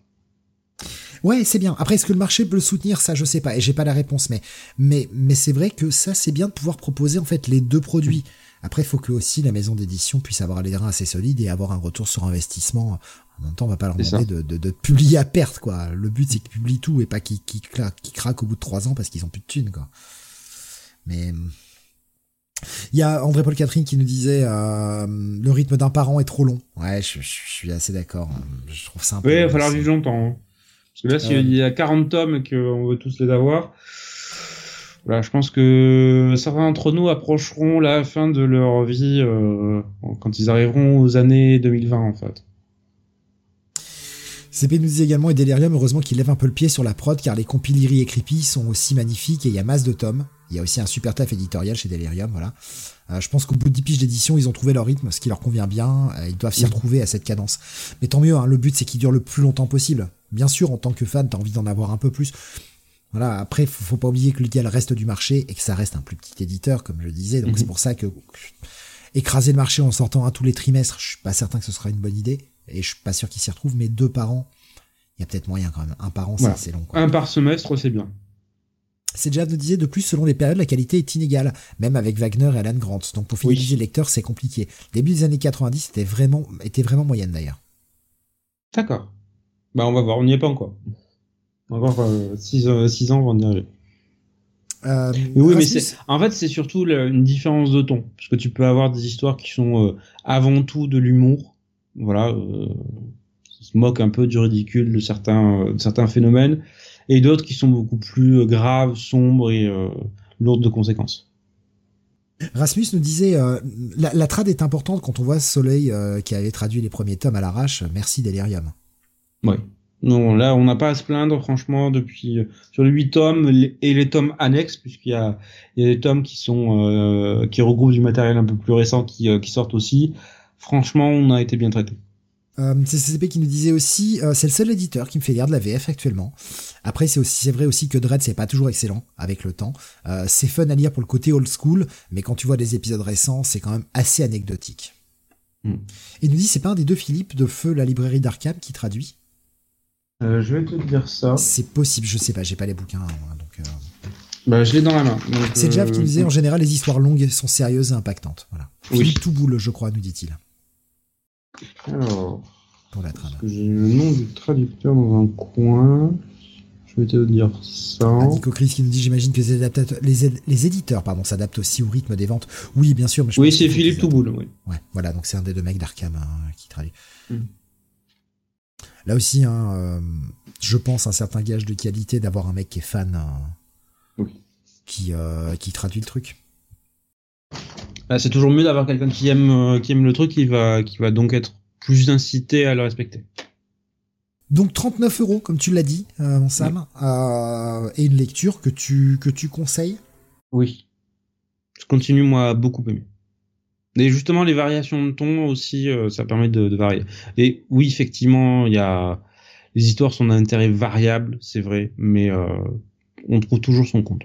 Speaker 1: Ouais, c'est bien. Après, est-ce que le marché peut le soutenir? Ça, je sais pas. Et j'ai pas la réponse. Mais, mais, mais c'est vrai que ça, c'est bien de pouvoir proposer en fait les deux produits. Après, il faut que aussi la maison d'édition puisse avoir les reins assez solides et avoir un retour sur investissement. En même temps, on va pas leur demander de, de, de, publier à perte, quoi. Le but, c'est qu'ils publient tout et pas qu'ils qu craquent au bout de trois ans parce qu'ils ont plus de thunes, quoi. Mais il y a André Paul Catherine qui nous disait euh, le rythme d'un parent est trop long. Ouais, je, suis assez d'accord. Je trouve ça un peu.
Speaker 2: Oui, il va falloir vivre longtemps. Hein. Parce que là, s'il y a 40 tomes et qu'on veut tous les avoir, voilà, je pense que certains d'entre nous approcheront la fin de leur vie euh, quand ils arriveront aux années 2020 en fait.
Speaker 1: CP nous dit également et Delirium, heureusement qu'il lève un peu le pied sur la prod car les compiliri et Creepy sont aussi magnifiques et il y a masse de tomes. Il y a aussi un super taf éditorial chez Delirium, voilà. Euh, je pense qu'au bout de 10 piges d'édition, ils ont trouvé leur rythme, ce qui leur convient bien. Euh, ils doivent s'y retrouver à cette cadence. Mais tant mieux, hein, le but c'est qu'il dure le plus longtemps possible. Bien sûr, en tant que fan, t'as envie d'en avoir un peu plus Voilà. Après, faut, faut pas oublier que le reste du marché et que ça reste un plus petit éditeur, comme je le disais. Donc
Speaker 2: Mhm.
Speaker 1: c'est pour ça que écraser le marché en sortant un tous les trimestres, je suis pas certain que ce sera une bonne idée. Et je suis pas sûr qu'ils s'y retrouvent. Mais deux par an, il y a peut-être moyen quand même. Un par an,
Speaker 2: Voilà.
Speaker 1: c'est assez long. Quoi.
Speaker 2: Un par semestre, c'est bien.
Speaker 1: C'est déjà nous disait de plus selon les périodes la qualité est inégale, même avec Wagner et Alan Grant. Donc pour fidéliser
Speaker 2: Oui.
Speaker 1: le lecteur c'est compliqué. Début des années 90 c'était vraiment était vraiment moyenne d'ailleurs.
Speaker 2: D'accord. Bah, on va voir, on n'y est pas encore. Encore 6 ans avant d'y arriver.
Speaker 1: Euh,
Speaker 2: Mais oui, mais c'est, en fait, c'est surtout une différence de ton. Parce que tu peux avoir des histoires qui sont euh, avant tout de l'humour. Voilà. Euh, qui se moquent un peu du ridicule de certains, euh, de certains phénomènes. Et d'autres qui sont beaucoup plus euh, graves, sombres et euh, lourdes de conséquences.
Speaker 1: Rasmus nous disait euh, la, la trad est importante quand on voit Soleil euh, qui avait traduit les premiers tomes à l'arrache. Merci Delirium.
Speaker 2: Ouais. Non, là, on n'a pas à se plaindre, franchement, depuis euh, sur les huit tomes les- et les tomes annexes, puisqu'il y a, il y a des tomes qui sont euh, qui regroupent du matériel un peu plus récent qui, euh, qui sortent aussi. Franchement, on a été bien traité.
Speaker 1: Euh, c'est CCP qui nous disait aussi, euh, c'est le seul éditeur qui me fait lire de la VF actuellement. Après, c'est aussi, c'est vrai aussi que Dread, c'est pas toujours excellent avec le temps. Euh, c'est fun à lire pour le côté old school, mais quand tu vois des épisodes récents, c'est quand même assez anecdotique.
Speaker 2: Hmm.
Speaker 1: Et il nous dit, c'est pas un des deux Philippe de Feu, la librairie d'Arkham, qui traduit?
Speaker 2: Euh, je vais te dire ça.
Speaker 1: C'est possible, je sais pas, j'ai pas les bouquins. hein, donc,
Speaker 2: Bah, je l'ai dans la main.
Speaker 1: C'est Jav qui nous disait, en général, les histoires longues sont sérieuses et impactantes. Voilà.
Speaker 2: Oui.
Speaker 1: Philippe Touboule, je crois, nous dit-il,
Speaker 2: Alors,
Speaker 1: pour la trad.
Speaker 2: parce que j'ai le nom du traducteur dans un coin. Je vais te dire ça.
Speaker 1: Ah, Nico Chris qui nous dit j'imagine que les, adaptateurs- les, éd- les éditeurs pardon, s'adaptent aussi au rythme des ventes. Oui, bien sûr. Mais je
Speaker 2: Oui, c'est Philippe Touboul, oui.
Speaker 1: Ouais, voilà, donc c'est un des deux mecs d'Arkham hein, qui traduit.
Speaker 2: Mm.
Speaker 1: Là aussi, hein, euh, je pense un certain gage de qualité d'avoir un mec qui est fan, hein,
Speaker 2: Oui.
Speaker 1: qui, euh, qui traduit le truc.
Speaker 2: Bah, c'est toujours mieux d'avoir quelqu'un qui aime, euh, qui aime le truc, qui va, qui va donc être plus incité à le respecter.
Speaker 1: Donc 39 euros, comme tu l'as dit, euh, mon Sam, euh, et une lecture que tu, que tu conseilles?
Speaker 2: Oui. Je continue, moi, à beaucoup aimer. Et justement, les variations de ton aussi, euh, ça permet de, de varier. Et oui, effectivement, il y a, les histoires sont d'un intérêt variable, c'est vrai, mais on trouve toujours son compte.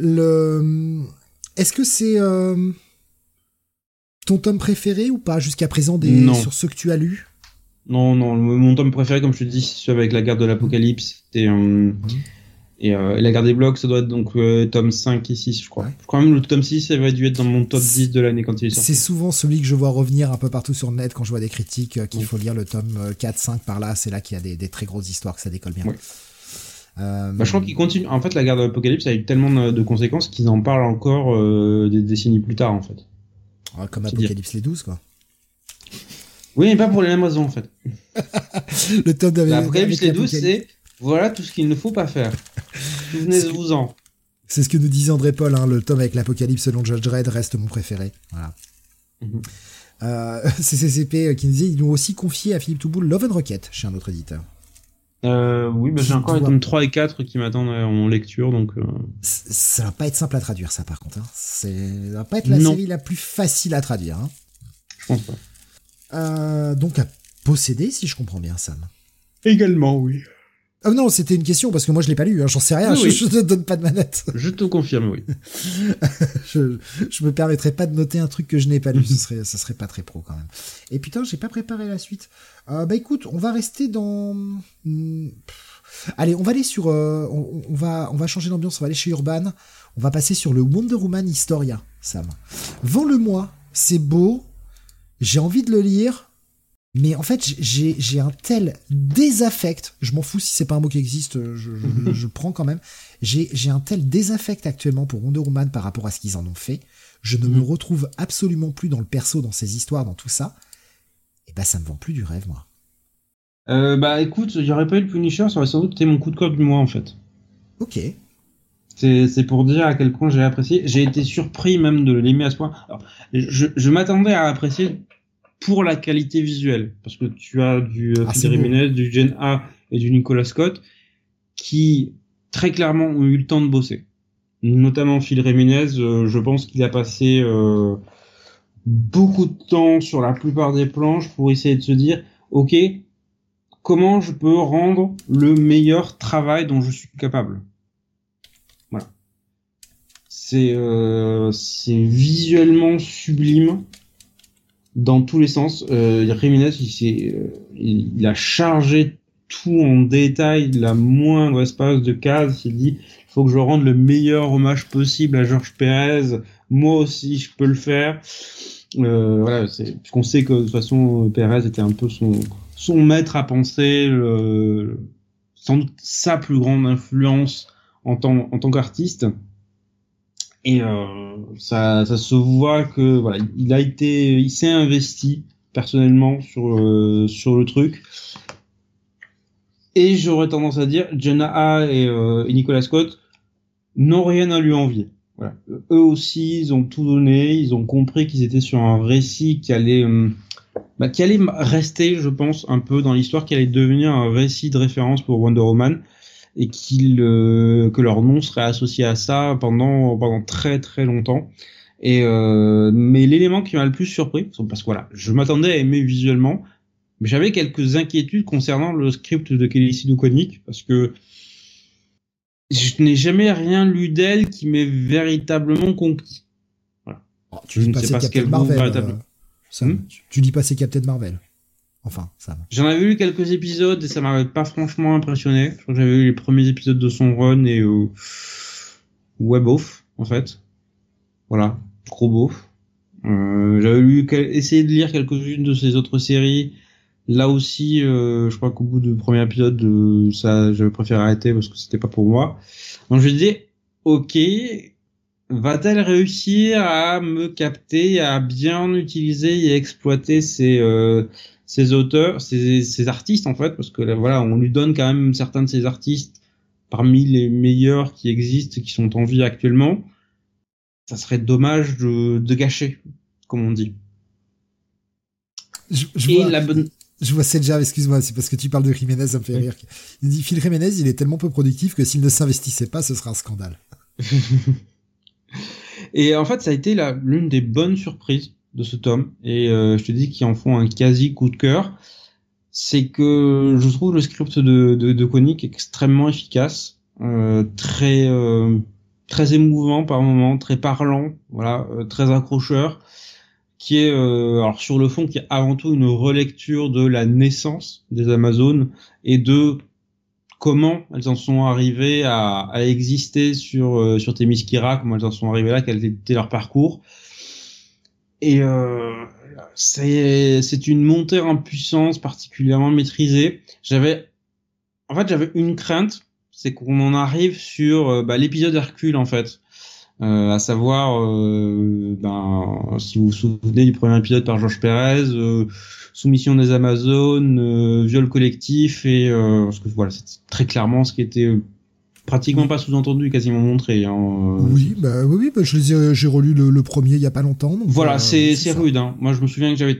Speaker 1: Le... Est-ce que c'est euh, ton tome préféré ou pas jusqu'à présent des...
Speaker 2: Non.
Speaker 1: sur ceux que tu as lus
Speaker 2: Non, non, mon tome préféré, comme je te dis, c'est celui avec la garde de l'apocalypse. Et, euh, et, euh, et la garde des blocs, ça doit être donc tome 5 et 6, je crois.
Speaker 1: Ouais.
Speaker 2: Je crois même le tome 6, ça va dû être dans mon top 10 de l'année quand il est sorti.
Speaker 1: C'est souvent celui que je vois revenir un peu partout sur le net quand je vois des critiques qu'il faut lire le tome euh, 4, 5 par là. C'est là qu'il y a des, des très grosses histoires que ça décolle bien.
Speaker 2: Oui.
Speaker 1: Euh,
Speaker 2: Bah, je crois qu'il continue. En fait, la garde de l'apocalypse a eu tellement de, de conséquences qu'ils en parlent encore euh, des décennies plus tard, en fait.
Speaker 1: ouais, comme Apocalypse les 12, quoi.
Speaker 2: Oui, mais pas pour les mêmes raisons, en fait.
Speaker 1: Le tome d'avec
Speaker 2: L'apocalypse
Speaker 1: avec
Speaker 2: les 12,
Speaker 1: l'Apocalypse.
Speaker 2: c'est voilà tout ce qu'il ne faut pas faire. Souvenez-vous-en.
Speaker 1: C'est ce que nous disait André Paul, hein, le tome avec l'Apocalypse selon Judge Dredd reste mon préféré. Voilà.
Speaker 2: Mhm.
Speaker 1: Euh, c'est CCP euh, qui nous disait ils ont aussi confié à Philippe Touboul Love and Rocket chez un autre éditeur.
Speaker 2: Euh, oui, bah, j'ai encore les
Speaker 1: dois-
Speaker 2: tomes 3 et 4 qui m'attendent euh, en lecture, donc euh,
Speaker 1: Ça va pas être simple à traduire, ça, par contre. Hein. C'est- Ça va pas être la
Speaker 2: Non.
Speaker 1: série la plus facile à traduire. Hein.
Speaker 2: je pense pas.
Speaker 1: Euh, donc à posséder, si je comprends bien, Sam.
Speaker 2: Également, oui.
Speaker 1: Ah non, c'était une question parce que moi je l'ai pas lu, hein, j'en sais rien,
Speaker 2: Oui,
Speaker 1: je,
Speaker 2: oui.
Speaker 1: te donne pas de manette.
Speaker 2: Je te confirme, oui.
Speaker 1: je, je me permettrai pas de noter un truc que je n'ai pas lu, ce serait, ça serait pas très pro quand même. Et putain, j'ai pas préparé la suite. Euh, bah écoute, on va rester dans. Hmm, pff. Allez, on va aller sur. euh, on, on va, on va changer d'ambiance, on va aller chez Urban. On va passer sur le Wonder Woman Historia, Sam. Vends-le-moi, c'est beau, j'ai envie de le lire. Mais en fait, j'ai un tel désaffect, je m'en fous si c'est pas un mot qui existe, je, je, je le prends quand même. J'ai un tel désaffect actuellement pour Wonder Woman par rapport à ce qu'ils en ont fait. Je ne me
Speaker 2: Mhm.
Speaker 1: retrouve absolument plus dans le perso, dans ces histoires, dans tout ça. Et bah ça me vend plus du rêve, moi.
Speaker 2: Euh, bah écoute, aurait pas eu le Punisher, ça aurait sans doute été mon coup de cœur du mois en fait.
Speaker 1: Ok.
Speaker 2: C'est c'est pour dire à quel point j'ai apprécié. J'ai été surpris même de l'aimer à ce point. Alors, je je m'attendais à apprécier pour la qualité visuelle, parce que tu as du euh,
Speaker 1: Ah.
Speaker 2: Jiménez, du Gen A et du Nicolas Scott qui très clairement ont eu le temps de bosser. Notamment Phil Jiménez, euh, je pense qu'il a passé euh, beaucoup de temps sur la plupart des planches pour essayer de se dire, ok, comment je peux rendre le meilleur travail dont je suis capable? Voilà. C'est euh, c'est visuellement sublime dans tous les sens. Euh, il, euh, il, a chargé tout en détail, la moindre espace de case. Il dit, faut que je rende le meilleur hommage possible à Georges Pérez. Moi aussi, je peux le faire. Euh, voilà, puisqu'on sait que de toute façon Pérez était un peu son son maître à penser, le, sans doute sa plus grande influence en tant en tant qu'artiste. Et euh, ça, ça se voit que voilà, il a été, il s'est investi personnellement sur euh, sur le truc. Et j'aurais tendance à dire, Jenna et, euh, et Nicolas Scott n'ont rien à lui envier. Voilà. Eux aussi, ils ont tout donné, ils ont compris qu'ils étaient sur un récit qui allait, euh, bah, qui allait rester, je pense, un peu dans l'histoire, qui allait devenir un récit de référence pour Wonder Woman et qu'il euh, que leur nom serait associé à ça pendant pendant très très longtemps. Et euh, mais l'élément qui m'a le plus surpris, parce que voilà, je m'attendais à aimer visuellement, mais j'avais quelques inquiétudes concernant le script de Kelly Sue parce que je n'ai jamais rien lu d'elle qui m'ait véritablement conquis. Voilà.
Speaker 1: tu je ne sais pas ce qu'elle Marvel, euh, hmm? Tu, dis pas c'est Captain Marvel. Enfin, ça.
Speaker 2: J'en avais lu quelques épisodes et ça m'avait pas franchement impressionné. Je j'avais lu les premiers épisodes de son run et euh, ouais bof en fait. Voilà, trop beauf. Euh, j'avais essayé de lire quelques-unes de ses autres séries. Là aussi, euh, je crois qu'au bout du premier épisode, euh, ça, j'avais préféré arrêter parce que c'était pas pour moi. Donc je me disais, ok, va-t-elle réussir à me capter, à bien utiliser et exploiter ces euh, ces auteurs, ces, ces artistes en fait, parce que là, voilà, on lui donne quand même certains de ces artistes parmi les meilleurs qui existent, qui sont en vie actuellement. Ça serait dommage de, de gâcher, comme on dit.
Speaker 1: Je, je vois, la bonne... Je vois Sedja, excuse-moi, c'est parce que tu parles de Jiménez, ça me fait rire. Il dit Phil Jiménez, il est tellement peu productif que s'il ne s'investissait pas, ce serait un scandale.
Speaker 2: Et en fait, ça a été l'une des bonnes surprises de ce tome. Et euh, je te dis qu'ils en font un quasi coup de cœur. C'est que je trouve le script de, de, de extrêmement efficace, euh, très euh, très émouvant par moments, très parlant, voilà, euh, très accrocheur, qui est alors sur le fond qui est avant tout une relecture de la naissance des Amazones et de comment elles en sont arrivées à, à exister sur sur Themyscira, comment elles en sont arrivées là, quel était leur parcours et euh, c'est une montée en puissance particulièrement maîtrisée. J'avais en fait j'avais une crainte, c'est qu'on en arrive sur euh, bah, l'épisode Hercule en fait. Euh, à savoir, euh, ben, si vous vous souvenez du premier épisode par Georges Pérez, euh, soumission des Amazones, euh, viol collectif et parce que voilà, c'est très clairement ce qui était pratiquement pas sous-entendu, quasiment montré. Hein,
Speaker 1: euh. Oui, bah oui, bah, je j'ai relu le, premier il y a pas longtemps.
Speaker 2: voilà, euh, c'est c'est rude. Hein. Moi, je me souviens que j'avais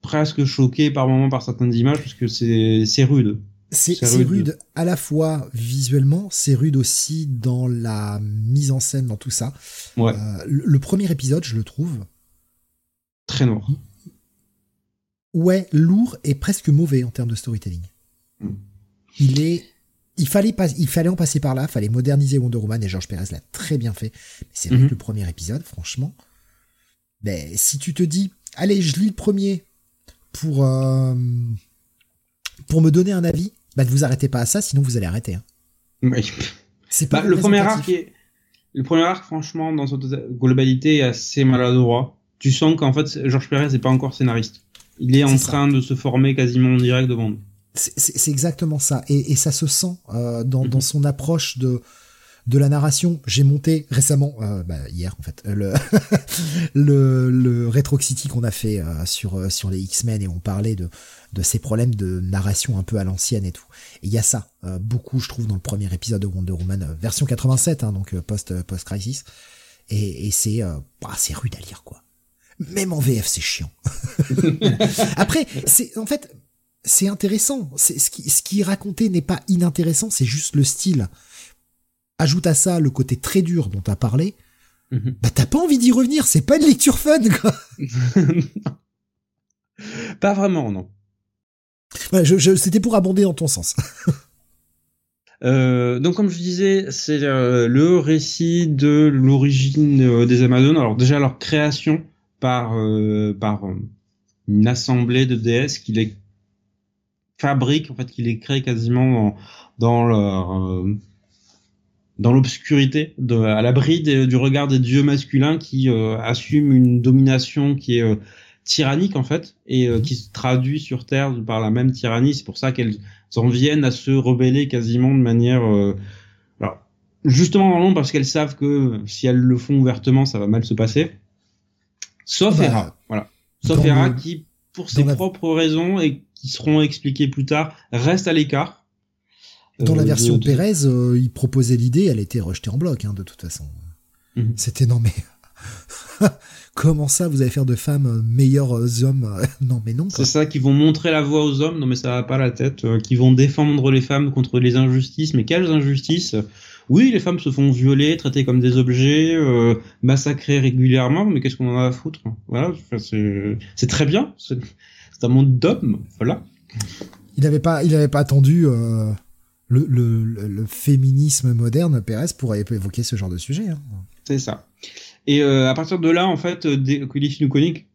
Speaker 2: presque choqué par moments par certaines images parce que c'est c'est rude.
Speaker 1: C'est rude. rude. à la fois visuellement, c'est rude aussi dans la mise en scène, dans tout ça.
Speaker 2: Ouais.
Speaker 1: Euh, le, premier épisode, je le trouve
Speaker 2: très noir.
Speaker 1: Ouais, lourd et presque mauvais en termes de storytelling. Mm. Il est il fallait pas, il fallait en passer par là, fallait moderniser Wonder Woman et George Perez l'a très bien fait. Mais c'est vrai mhm. que le premier épisode, franchement, ben, si tu te dis, allez, je lis le premier pour, euh, pour me donner un avis, ben, ne vous arrêtez pas à ça, sinon vous allez arrêter. Hein.
Speaker 2: C'est pas bah, le premier arc le premier arc, franchement, dans sa globalité, est assez maladroit. Tu sens qu'en fait, George Perez n'est pas encore scénariste. Il est, en train de se former quasiment en direct devant nous.
Speaker 1: C'est exactement ça. Et, et, ça se sent euh, dans, dans, mhm. son approche de, de la narration. J'ai monté récemment, euh, bah, hier en fait, le, le, le Retro City qu'on a fait euh, sur, euh, sur les X-Men et on parlait de, de ces problèmes de narration un peu à l'ancienne et tout. Et il y a ça, euh, beaucoup je trouve dans le premier épisode de Wonder Woman, version 87, hein, donc post, post-crisis. Et, et c'est bah, c'est rude à lire quoi. Même en VF c'est chiant. Après, c'est en fait c'est intéressant. C'est ce qui, ce qui est raconté n'est pas inintéressant, c'est juste le style. Ajoute à ça le côté très dur dont t'as parlé. Mhm. Bah t'as pas envie d'y revenir, c'est pas une lecture fun quoi.
Speaker 2: pas vraiment non.
Speaker 1: C'était pour abonder dans ton sens.
Speaker 2: Euh, donc comme je disais, c'est euh, le récit de l'origine euh, des Amazones. Alors déjà leur création par par une assemblée de déesses qui les fabrique, en fait, qui les crée quasiment dans, leur dans l'obscurité, à l'abri du regard des dieux masculins qui assument une domination qui est tyrannique en fait et qui se traduit sur Terre par la même tyrannie. C'est pour ça qu'elles en viennent à se rebeller quasiment de manière euh, alors justement dans l'ombre parce qu'elles savent que si elles le font ouvertement ça va mal se passer sauf bah, Hera voilà sauf Hera qui pour ses propres raisons et qui seront expliquées plus tard reste à l'écart
Speaker 1: dans la euh, version Pérez euh, il proposait l'idée elle était rejetée en bloc hein, de toute façon mhm. c'était non mais Comment ça, vous allez faire de femmes euh, meilleurs hommes Non, mais non.
Speaker 2: C'est ça, qui vont montrer la voix aux hommes, non mais ça va pas la tête, euh, qui vont défendre les femmes contre les injustices. Mais quelles injustices? Oui, les femmes se font violer, traiter comme des objets, euh, massacrer régulièrement, mais qu'est-ce qu'on en a à foutre? Voilà, c'est très bien. C'est un monde d'hommes, voilà.
Speaker 1: Il n'avait pas, il avait pas attendu le, le, féminisme moderne, Pérez, pour évoquer ce genre de sujet. Hein.
Speaker 2: C'est ça. Et euh, à partir de là, en fait, euh, Conic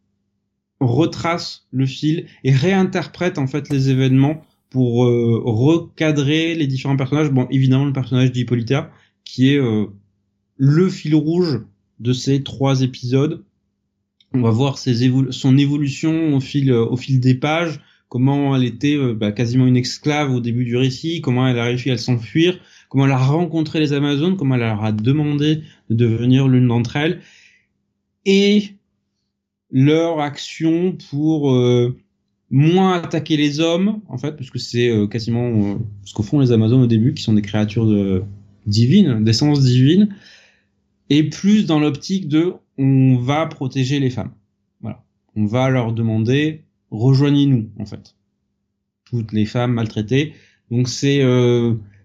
Speaker 2: retrace le fil et réinterprète en fait les événements pour euh, recadrer les différents personnages. Bon, évidemment, le personnage d'Hippolyta, qui est euh, le fil rouge de ces trois épisodes. On va voir ses son évolution au fil, au fil des pages, comment elle était bah, quasiment une esclave au début du récit, comment elle a réussi à s'enfuir, comment elle a rencontré les Amazones, comment elle leur a demandé de devenir l'une d'entre elles, et leur action pour euh, moins attaquer les hommes, en fait, parce que c'est euh, quasiment euh, ce que font les Amazones au début, qui sont des créatures de, divines, d'essence divine, et plus dans l'optique de on va protéger les femmes. Voilà. On va leur demander rejoignez-nous, en fait. Toutes les femmes maltraitées. Donc c'est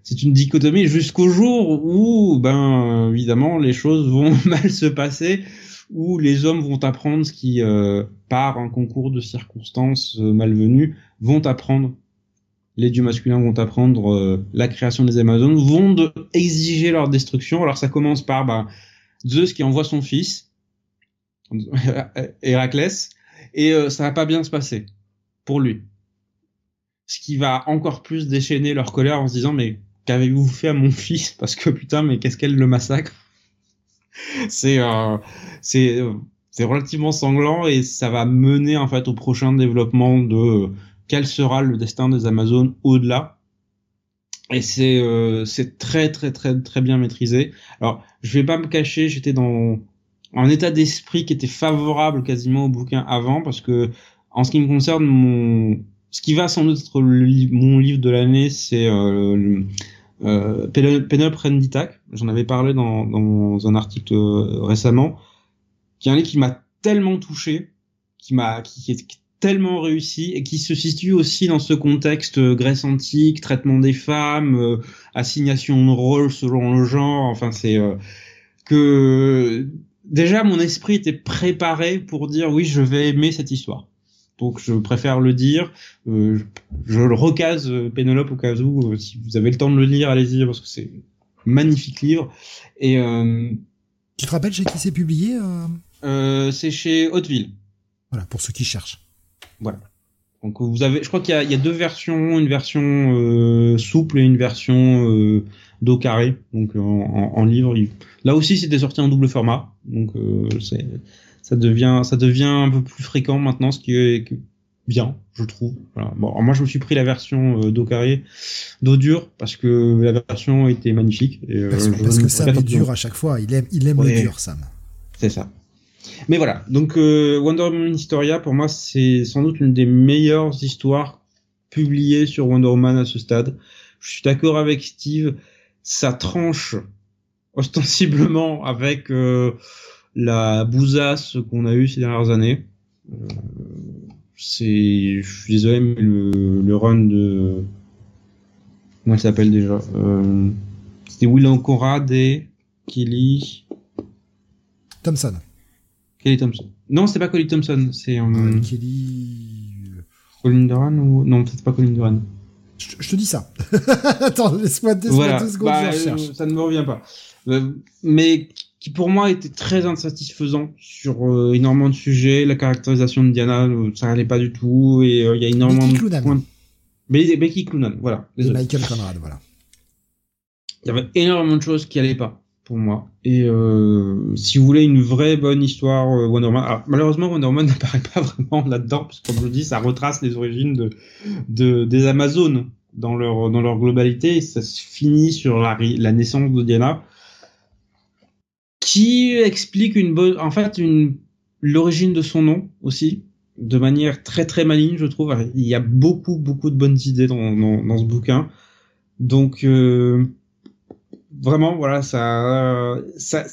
Speaker 2: c'est une dichotomie jusqu'au jour où, ben, évidemment, les choses vont mal se passer, où les hommes vont apprendre ce qui, euh, par un concours de circonstances euh, malvenues, vont apprendre. Les dieux masculins vont apprendre euh, la création des Amazones, vont de, exiger leur destruction. Alors ça commence par ben, Zeus qui envoie son fils, Héraclès, et ça va pas bien se passer pour lui ce qui va encore plus déchaîner leur colère en se disant mais qu'avez-vous fait à mon fils? Parce que putain, mais qu'est-ce qu'elle le massacre? C'est euh, c'est euh, c'est relativement sanglant et ça va mener en fait au prochain développement de euh, quel sera le destin des Amazones au-delà. Et c'est euh, c'est très très très très bien maîtrisé. Alors je vais pas me cacher, j'étais dans un état d'esprit qui était favorable quasiment au bouquin avant parce que en ce qui me concerne mon ce qui va sans doute être mon livre de l'année, c'est euh, euh, Penelope j'en avais parlé dans, dans un article euh, récemment, qui est un livre qui m'a tellement touché, qui m'a qui, est tellement réussi et qui se situe aussi dans ce contexte euh, Grèce antique, traitement des femmes, euh, assignation de rôle selon le genre. Enfin, c'est que déjà mon esprit était préparé pour dire oui, je vais aimer cette histoire donc je préfère le dire. Euh, je, le recase euh, Pénélope au cas où, euh, si vous avez le temps de le lire, allez-y parce que c'est magnifique livre. Et
Speaker 1: tu te rappelles chez qui c'est publié
Speaker 2: C'est chez Hauteville.
Speaker 1: Voilà, pour ceux qui cherchent.
Speaker 2: Voilà. Donc vous avez, je crois qu'il y, y, a deux versions, une version souple et une version dos carré, donc en, en, livre. Là aussi, c'était sorti en double format, donc c'est ça devient ça devient un peu plus fréquent maintenant, ce qui est bien, je trouve. Bon, moi je me suis pris la version euh, d'eau carré, d'eau dure, parce que la version était magnifique.
Speaker 1: Et, euh, parce, que Sam est dur à chaque fois. Il aime, il aime le dur, Sam.
Speaker 2: C'est ça. Mais voilà. Donc euh, Wonder Woman Historia, pour moi, c'est sans doute l'une des meilleures histoires publiées sur Wonder Woman à ce stade. Je suis d'accord avec Steve. Ça tranche ostensiblement avec la bousasse qu'on a eu ces dernières années. Euh, c'est, je suis désolé, mais le, le run de, comment il s'appelle déjà euh, C'était Will Conrad et Kelly
Speaker 1: Thompson.
Speaker 2: Kelly Thompson. Non, c'est pas Kelly Thompson, c'est
Speaker 1: euh, Kelly.
Speaker 2: Colin Duran ou non peut-être pas Colin Duran.
Speaker 1: Je, te dis ça. Attends, laisse-moi deux, secondes, bah,
Speaker 2: Ça ne me revient pas. mais qui pour moi était très insatisfaisant sur euh, énormément de sujets. La caractérisation de Diana, euh, ça n'allait pas du tout, et euh, il y a énormément
Speaker 1: Becky de points.
Speaker 2: Becky Clunan, voilà.
Speaker 1: Et Michael Conrad, voilà.
Speaker 2: Il y avait énormément de choses qui allaient pas pour moi. Et si vous voulez une vraie bonne histoire Wonder Woman, malheureusement Wonder Woman n'apparaît pas vraiment là-dedans, parce que comme je vous dis, ça retrace les origines de, de des Amazones dans leur dans leur globalité. Et ça se finit sur la, la naissance de Diana qui explique une bonne, en fait, une l'origine de son nom aussi, de manière très très maligne, je trouve. Il y a beaucoup beaucoup de bonnes idées dans, dans, ce bouquin, donc euh, vraiment voilà ça ça.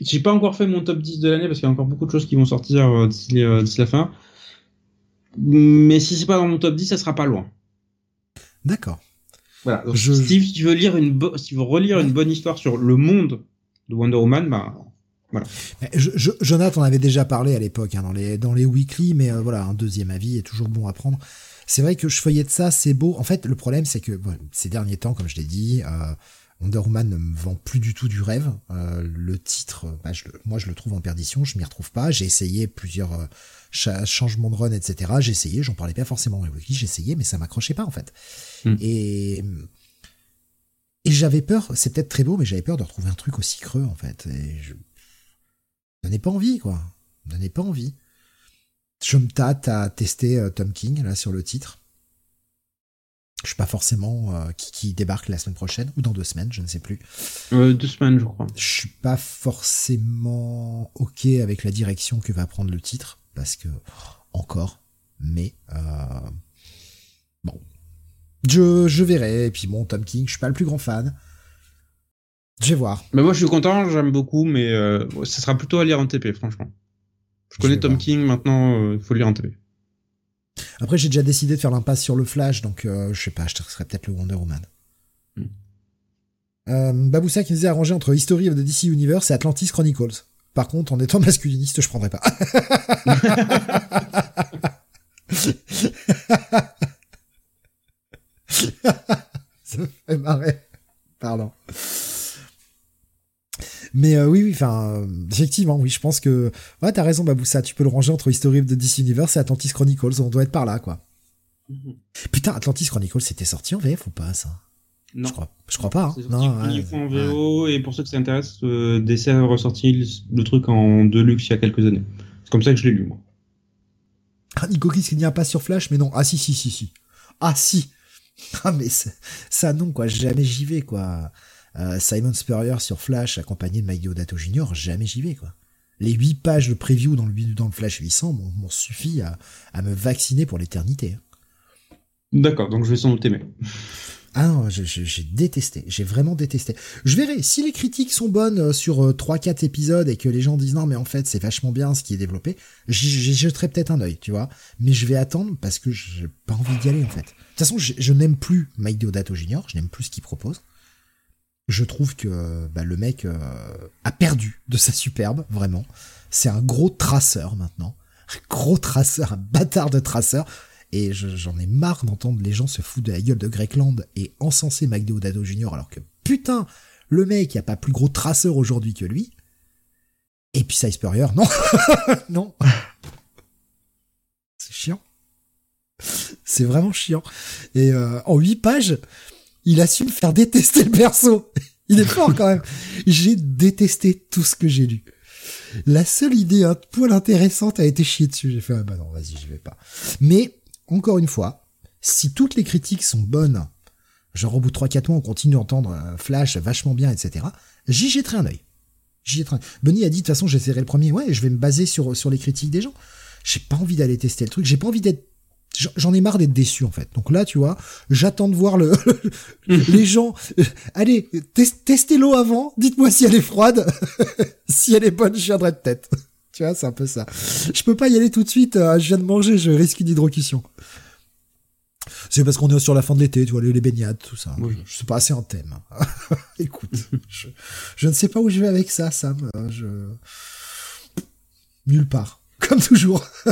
Speaker 2: J'ai pas encore fait mon top 10 de l'année parce qu'il y a encore beaucoup de choses qui vont sortir euh, euh, d'ici la fin. Mais si c'est pas dans mon top 10, ça sera pas loin.
Speaker 1: D'accord.
Speaker 2: Voilà. Steve, si tu veux lire une, si tu veux relire une bonne histoire sur le monde de Wonder Woman, bah, voilà.
Speaker 1: Je, Jonathan en avait déjà parlé à l'époque hein, dans les dans les weekly, mais euh, voilà, un deuxième avis est toujours bon à prendre. C'est vrai que je de ça, c'est beau. En fait, le problème, c'est que ces derniers temps, comme je l'ai dit, euh, Wonder Woman ne me vend plus du tout du rêve. Euh, le titre, bah, je, moi, je le trouve en perdition. Je m'y retrouve pas. J'ai essayé plusieurs changements de run, etc. J'ai essayé. J'en parlais pas forcément dans les weekly. J'ai essayé, mais ça m'accrochait pas en fait. Hmm. Et et j'avais peur, c'est peut-être très beau, mais j'avais peur de retrouver un truc aussi creux, en fait. Et je n'en pas envie, quoi. N'en ai pas envie. Je me tâte à tester euh, Tom King, là, sur le titre. Je suis pas forcément euh, qui, débarque la semaine prochaine, ou dans deux semaines, je ne sais plus.
Speaker 2: Euh, deux semaines, je crois.
Speaker 1: Je suis pas forcément OK avec la direction que va prendre le titre, parce que, encore, mais... bon, je, verrai. Et puis bon, Tom King, je suis pas le plus grand fan. Je vais voir.
Speaker 2: Mais moi, je suis content, j'aime beaucoup, mais euh, ça sera plutôt à lire en TP, franchement. Je, connais Tom King, maintenant, il euh, faut lire en TP.
Speaker 1: Après, j'ai déjà décidé de faire l'impasse sur le Flash, donc euh, je sais pas, je serais peut-être le Wonder Woman. Hmm. Baboussa qui nous disait arrangé entre History of the DC Universe et Atlantis Chronicles. Par contre, en étant masculiniste, je prendrais pas. ça me fait marrer. Pardon. Mais euh, oui, oui, enfin, euh, effectivement, oui, je pense que. Ouais, t'as raison, Baboussa, tu peux le ranger entre History de DC Universe et Atlantis Chronicles, on doit être par là, quoi. Mhm. Putain, Atlantis Chronicles, c'était sorti en VF ou pas, ça?
Speaker 2: Non.
Speaker 1: Je crois, je crois pas. Hein.
Speaker 2: Non, ouais, en VO, et pour ceux que ça intéresse, euh, DC a ressorti le truc en Deluxe il y a quelques années. C'est comme ça que je l'ai lu, moi.
Speaker 1: Ah, Nico Kiss, il n'y a pas sur Flash, mais non. Ah, si, si, si, si. Ah, si. Ah mais ça non quoi, jamais j'y vais quoi. Euh, Simon Spurrier sur Flash accompagné de Mike Deodato Jr., jamais j'y vais quoi. Les 8 pages de preview dans le, dans le Flash 800 m'ont suffi à, à, me vacciner pour l'éternité. Hein.
Speaker 2: D'accord, donc je vais sans doute aimer.
Speaker 1: Ah non, j'ai détesté, j'ai vraiment détesté. Je verrai, si les critiques sont bonnes euh, sur 3-4 euh, épisodes et que les gens disent non mais en fait c'est vachement bien ce qui est développé, j'y jeterai peut-être un œil, tu vois. Mais je vais attendre parce que j'ai pas envie d'y aller en fait. De toute façon, je, n'aime plus Mike Deodato Jr., je n'aime plus ce qu'il propose. Je trouve que bah, le mec euh, a perdu de sa superbe, vraiment. C'est un gros traceur maintenant. Un gros traceur, un bâtard de traceur. Et j'en ai marre d'entendre les gens se foutre de la gueule de Land et encenser Mike Deodato Jr. alors que putain, le mec, il a pas plus gros traceur aujourd'hui que lui. Et puis ça Spurrier, non, non. C'est chiant. C'est vraiment chiant. Et euh, en huit pages, il assume faire détester le perso. Il est fort quand même. J'ai détesté tout ce que j'ai lu. La seule idée un poil intéressante a été chier dessus. J'ai fait ah bah non, vas-y, je vais pas. Mais encore une fois, si toutes les critiques sont bonnes, genre au bout de 3-4 mois on continue d'entendre Flash vachement bien, etc. J'y jetterai un œil. J'y jetterai un... Bunny a dit de toute façon j'essaierai le premier. Ouais, je vais me baser sur sur les critiques des gens. J'ai pas envie d'aller tester le truc. J'ai pas envie d'être J'en ai marre d'être déçu en fait. Donc là, tu vois, j'attends de voir le, les gens. allez, testez-l'eau avant. Dites-moi si elle est froide. si elle est bonne, je viendrai de tête. tu vois, c'est un peu ça. Je peux pas y aller tout de suite. Euh, je viens de manger, je risque une hydrocution. C'est parce qu'on est sur la fin de l'été, tu vois, les, baignades, tout ça. Je sais pas, assez en thème. Écoute, je, ne sais pas où je vais avec ça, Sam. Je... Nulle part. Comme toujours.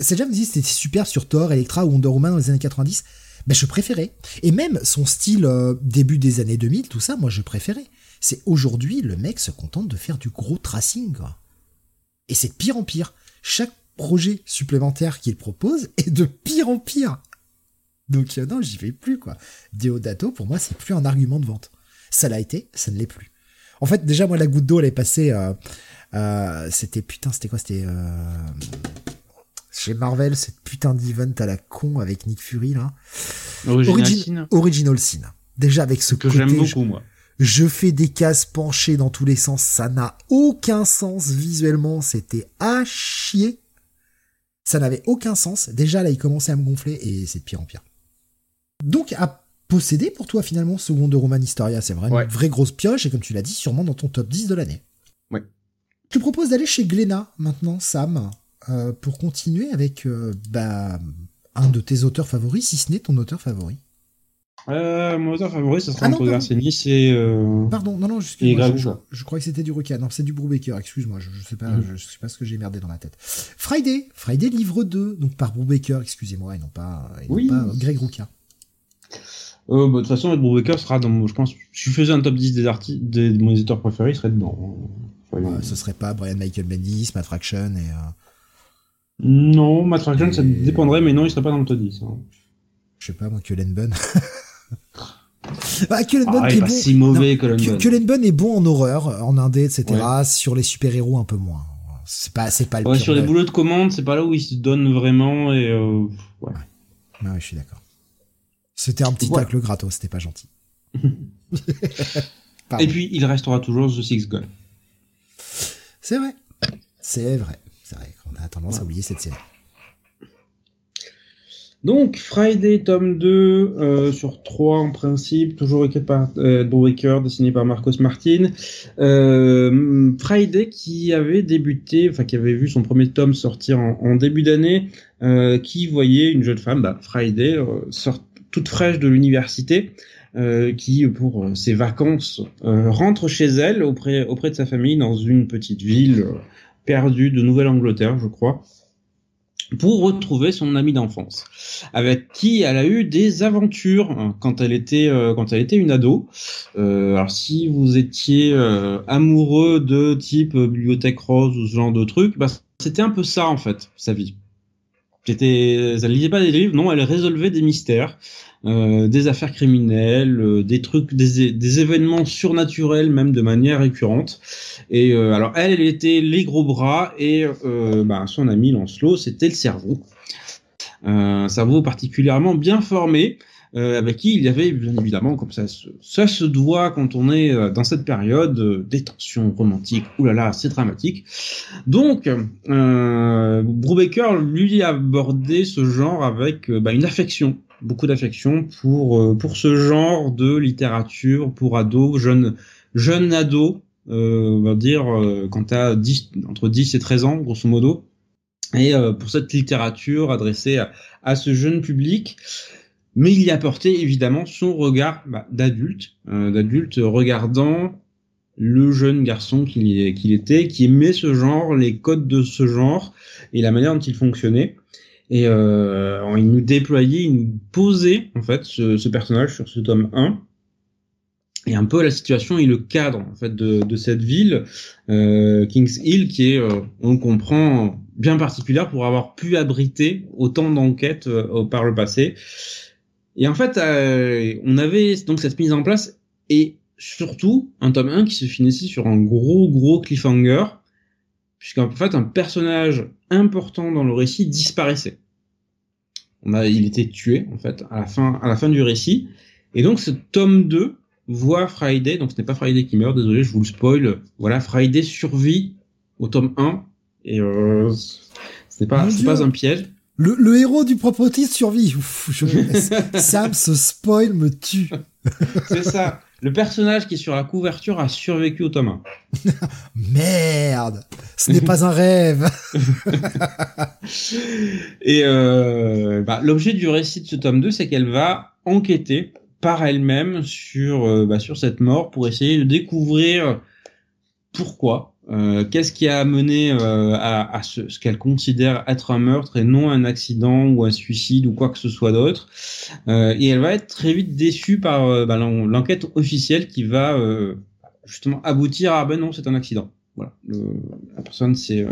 Speaker 1: C'est déjà me dit c'était super sur Thor, Electra ou Wonder Woman dans les années 90. Ben, je préférais. Et même son style euh, début des années 2000, tout ça, moi, je préférais. C'est aujourd'hui, le mec se contente de faire du gros tracing, quoi. Et c'est de pire en pire. Chaque projet supplémentaire qu'il propose est de pire en pire. Donc, euh, non, j'y vais plus, quoi. Deodato, pour moi, c'est plus un argument de vente. Ça l'a été, ça ne l'est plus. En fait, déjà, moi, la goutte d'eau, elle est passée, euh, euh, c'était, putain, c'était quoi? C'était, chez Marvel, cette putain d'event à la con avec Nick Fury, là.
Speaker 2: Original,
Speaker 1: Original Sin. Déjà, avec ce
Speaker 2: que j'aime beaucoup, moi
Speaker 1: je fais des cases penchées dans tous les sens, ça n'a aucun sens visuellement, c'était à chier. Ça n'avait aucun sens. Déjà là, il commençait à me gonfler et c'est de pire en pire. Donc à posséder pour toi finalement ce Wonder Woman Historia, c'est vraiment une vraie grosse pioche et comme tu l'as dit, sûrement dans ton top 10 de l'année. Je te propose d'aller chez Glénat maintenant, Sam, euh, pour continuer avec euh, bah, un de tes auteurs favoris, si ce n'est ton auteur favori.
Speaker 2: Euh, mon auteur favori, ce sera ah entre Garcenis et. Euh...
Speaker 1: Pardon, non, non. Je, je, crois que c'était du Ruka. Non, c'est du Brubaker, excuse-moi. Je, je, sais pas, mm. je, sais pas ce que j'ai merdé dans ma tête. Friday, Friday livre 2, donc par Brubaker, excusez-moi, et non pas, et oui. non pas Greg Ruka.
Speaker 2: Euh, bah, de toute façon, Brubaker sera dans, je pense, si je faisais un top 10 des artistes, des, de mon éditeur préféré, il serait dedans.
Speaker 1: Enfin, ouais, ce serait pas Brian Michael Bendis, Matt Fraction et. Euh...
Speaker 2: Non, Matt Fraction, et... ça dépendrait, mais non, il serait pas dans le top 10. Hein.
Speaker 1: Je sais pas, moi, Cullen Bunn. Bah, Cullen
Speaker 2: Bunn ah, est, bon. si mauvais,
Speaker 1: Cullen Bunn. est bon en horreur, en indé, etc. Sur les super-héros, un peu moins. C'est pas, c'est pas le
Speaker 2: ouais, Sur les boulots de commande, c'est pas là où il se donne vraiment et euh, ouais.
Speaker 1: ouais. je suis d'accord. C'était un petit tacle gratos, c'était pas gentil.
Speaker 2: et puis, il restera toujours The Six Gun.
Speaker 1: C'est vrai. C'est vrai. C'est vrai qu'on a tendance à oublier cette série.
Speaker 2: Donc Friday tome 2 euh, sur 3 en principe, toujours écrit par euh, Baker, dessiné par Marcos Martin. Euh, Friday qui avait débuté, enfin qui avait vu son premier tome sortir en, début d'année, euh, qui voyait une jeune femme, bah, Friday, sort toute fraîche de l'université, qui pour ses vacances rentre chez elle auprès auprès de sa famille dans une petite ville perdue de Nouvelle-Angleterre, je crois pour retrouver son ami d'enfance, avec qui elle a eu des aventures hein, quand elle était euh, quand elle était une ado. Euh, alors si vous étiez euh, amoureux de type bibliothèque rose ou ce genre de truc, bah, c'était un peu ça en fait sa vie. C'était, elle lisait pas des livres, non, elle résolvait des mystères. Euh, des affaires criminelles, euh, des trucs, des, des, événements surnaturels même de manière récurrente. Et euh, alors elle, elle était les gros bras et bah, son ami Lancelot, c'était le cerveau. un cerveau particulièrement bien formé. Avec qui il y avait bien évidemment, comme ça, ça se doit quand on est dans cette période, des tensions romantiques. Ouh là c'est dramatique. Donc, euh, Brubaker lui a abordé ce genre avec bah, une affection beaucoup d'affection pour euh, pour ce genre de littérature pour ados, jeunes jeunes ados, euh, on va dire euh, quand tu as 10 entre 10 et 13 ans grosso modo. Et euh, pour cette littérature adressée à, à, ce jeune public, mais il y apportait évidemment son regard bah, d'adulte, d'adulte regardant le jeune garçon qu'il qu'il était, qui aimait ce genre, les codes de ce genre et la manière dont il fonctionnait. Et euh, il nous déployait, il nous posait en fait ce, ce, personnage sur ce tome 1 et un peu la situation et le cadre en fait de, de cette ville euh, Kings Hill qui est euh, on comprend bien particulière pour avoir pu abriter autant d'enquêtes euh, par le passé et en fait euh, on avait donc cette mise en place et surtout un tome 1 qui se finissait sur un gros gros cliffhanger puisqu'en fait un personnage important dans le récit disparaissait. On a, il était tué en fait à la fin, à la fin du récit, et donc ce tome 2 voit Friday, donc ce n'est pas Friday qui meurt, désolé, je vous le spoil. Voilà, Friday survit au tome 1 et euh, c'est pas, c'est pas un piège.
Speaker 1: Le, le héros du prototype survit. je... Sam, ce spoil me tue.
Speaker 2: c'est ça. Le personnage qui est sur la couverture a survécu au tome
Speaker 1: 1. Merde Ce n'est pas un rêve
Speaker 2: Et euh, bah, l'objet du récit de ce tome 2, c'est qu'elle va enquêter par elle-même sur, euh, bah, sur cette mort pour essayer de découvrir pourquoi Euh, Qu'est-ce qui a amené euh, à, à, ce, ce qu'elle considère être un meurtre et non un accident ou un suicide ou quoi que ce soit d'autre? Euh, Et elle va être très vite déçue par euh, bah, l'enquête officielle qui va euh, justement aboutir à ben non c'est un accident. Voilà, le, la personne c'est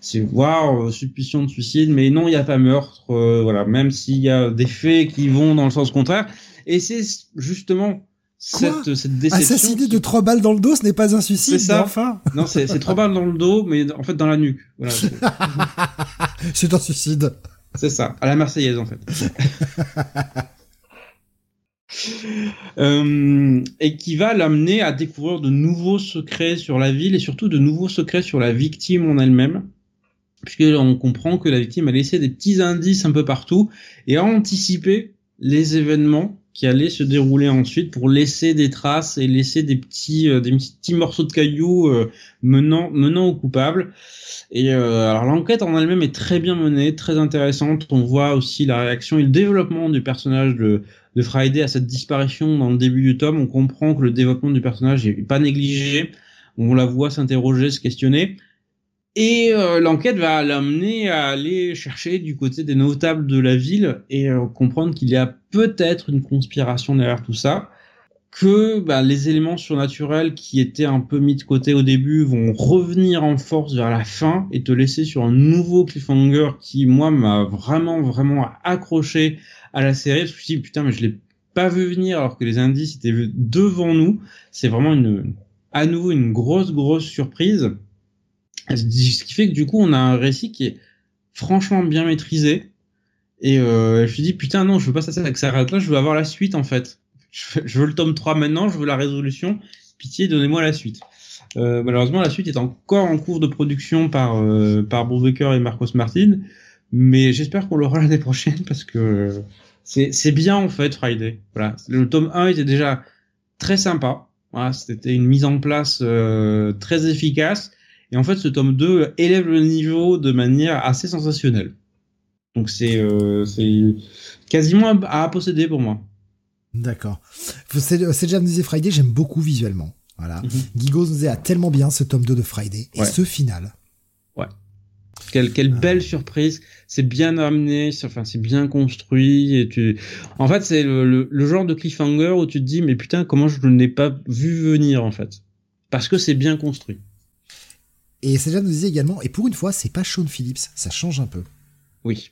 Speaker 2: c'est waouh suspicion de suicide mais non il n'y a pas meurtre voilà. Même s'il y a des faits qui vont dans le sens contraire. Et c'est justement cette, cette déception.
Speaker 1: Assassiné de trois balles dans le dos, ce n'est pas un suicide. C'est ça. Enfin.
Speaker 2: Non, c'est trois balles dans le dos, mais en fait dans la nuque. Voilà.
Speaker 1: c'est un suicide.
Speaker 2: C'est ça, à la Marseillaise en fait. euh, et qui va l'amener à découvrir de nouveaux secrets sur la ville et surtout de nouveaux secrets sur la victime en elle-même. Puisqu'on comprend que la victime a laissé des petits indices un peu partout et a anticipé les événements qui allait se dérouler ensuite pour laisser des traces et laisser des petits euh, des petits morceaux de cailloux euh, menant menant au coupable. Et euh, alors l'enquête en elle-même est très bien menée, très intéressante. On voit aussi la réaction et le développement du personnage de de Friday à cette disparition dans le début du tome. On comprend que le développement du personnage est pas négligé. On la voit s'interroger, se questionner. Et euh, l'enquête va l'amener à aller chercher du côté des notables de la ville et euh, comprendre qu'il y a peut-être une conspiration derrière tout ça, que bah, les éléments surnaturels qui étaient un peu mis de côté au début vont revenir en force vers la fin et te laisser sur un nouveau cliffhanger qui moi m'a vraiment vraiment accroché à la série. Je me suis dit putain mais je l'ai pas vu venir alors que les indices étaient devant nous. C'est vraiment une à nouveau une grosse grosse surprise. Ce qui fait que du coup, on a un récit qui est franchement bien maîtrisé. Et euh, je me dit, putain, non, je veux pas ça, ça, ça là, je veux avoir la suite, en fait. Je veux, le tome 3 maintenant, je veux la résolution. Pitié, donnez-moi la suite. Euh, malheureusement, la suite est encore en cours de production par, euh, par Brubaker et Marcos Martin. Mais j'espère qu'on l'aura l'année prochaine parce que c'est bien, en fait, Friday. Voilà. Le tome 1 était déjà très sympa. Voilà, c'était une mise en place euh, très efficace. Et en fait, ce tome 2 élève le niveau de manière assez sensationnelle. Donc c'est euh, quasiment à, posséder pour moi.
Speaker 1: D'accord. C'est disait Friday, j'aime beaucoup visuellement. Voilà. Mm -hmm. nous a tellement bien ce tome 2 de Friday et ce final.
Speaker 2: Ouais. Quelle, quelle ah. belle surprise. C'est bien amené, enfin c'est bien construit et tu. En fait, c'est le, le, le, genre de cliffhanger où tu te dis mais putain comment je ne l'ai pas vu venir en fait. Parce que c'est bien construit.
Speaker 1: Et Sejan nous disait également, et pour une fois, c'est pas Sean Phillips, ça change un peu.
Speaker 2: Oui.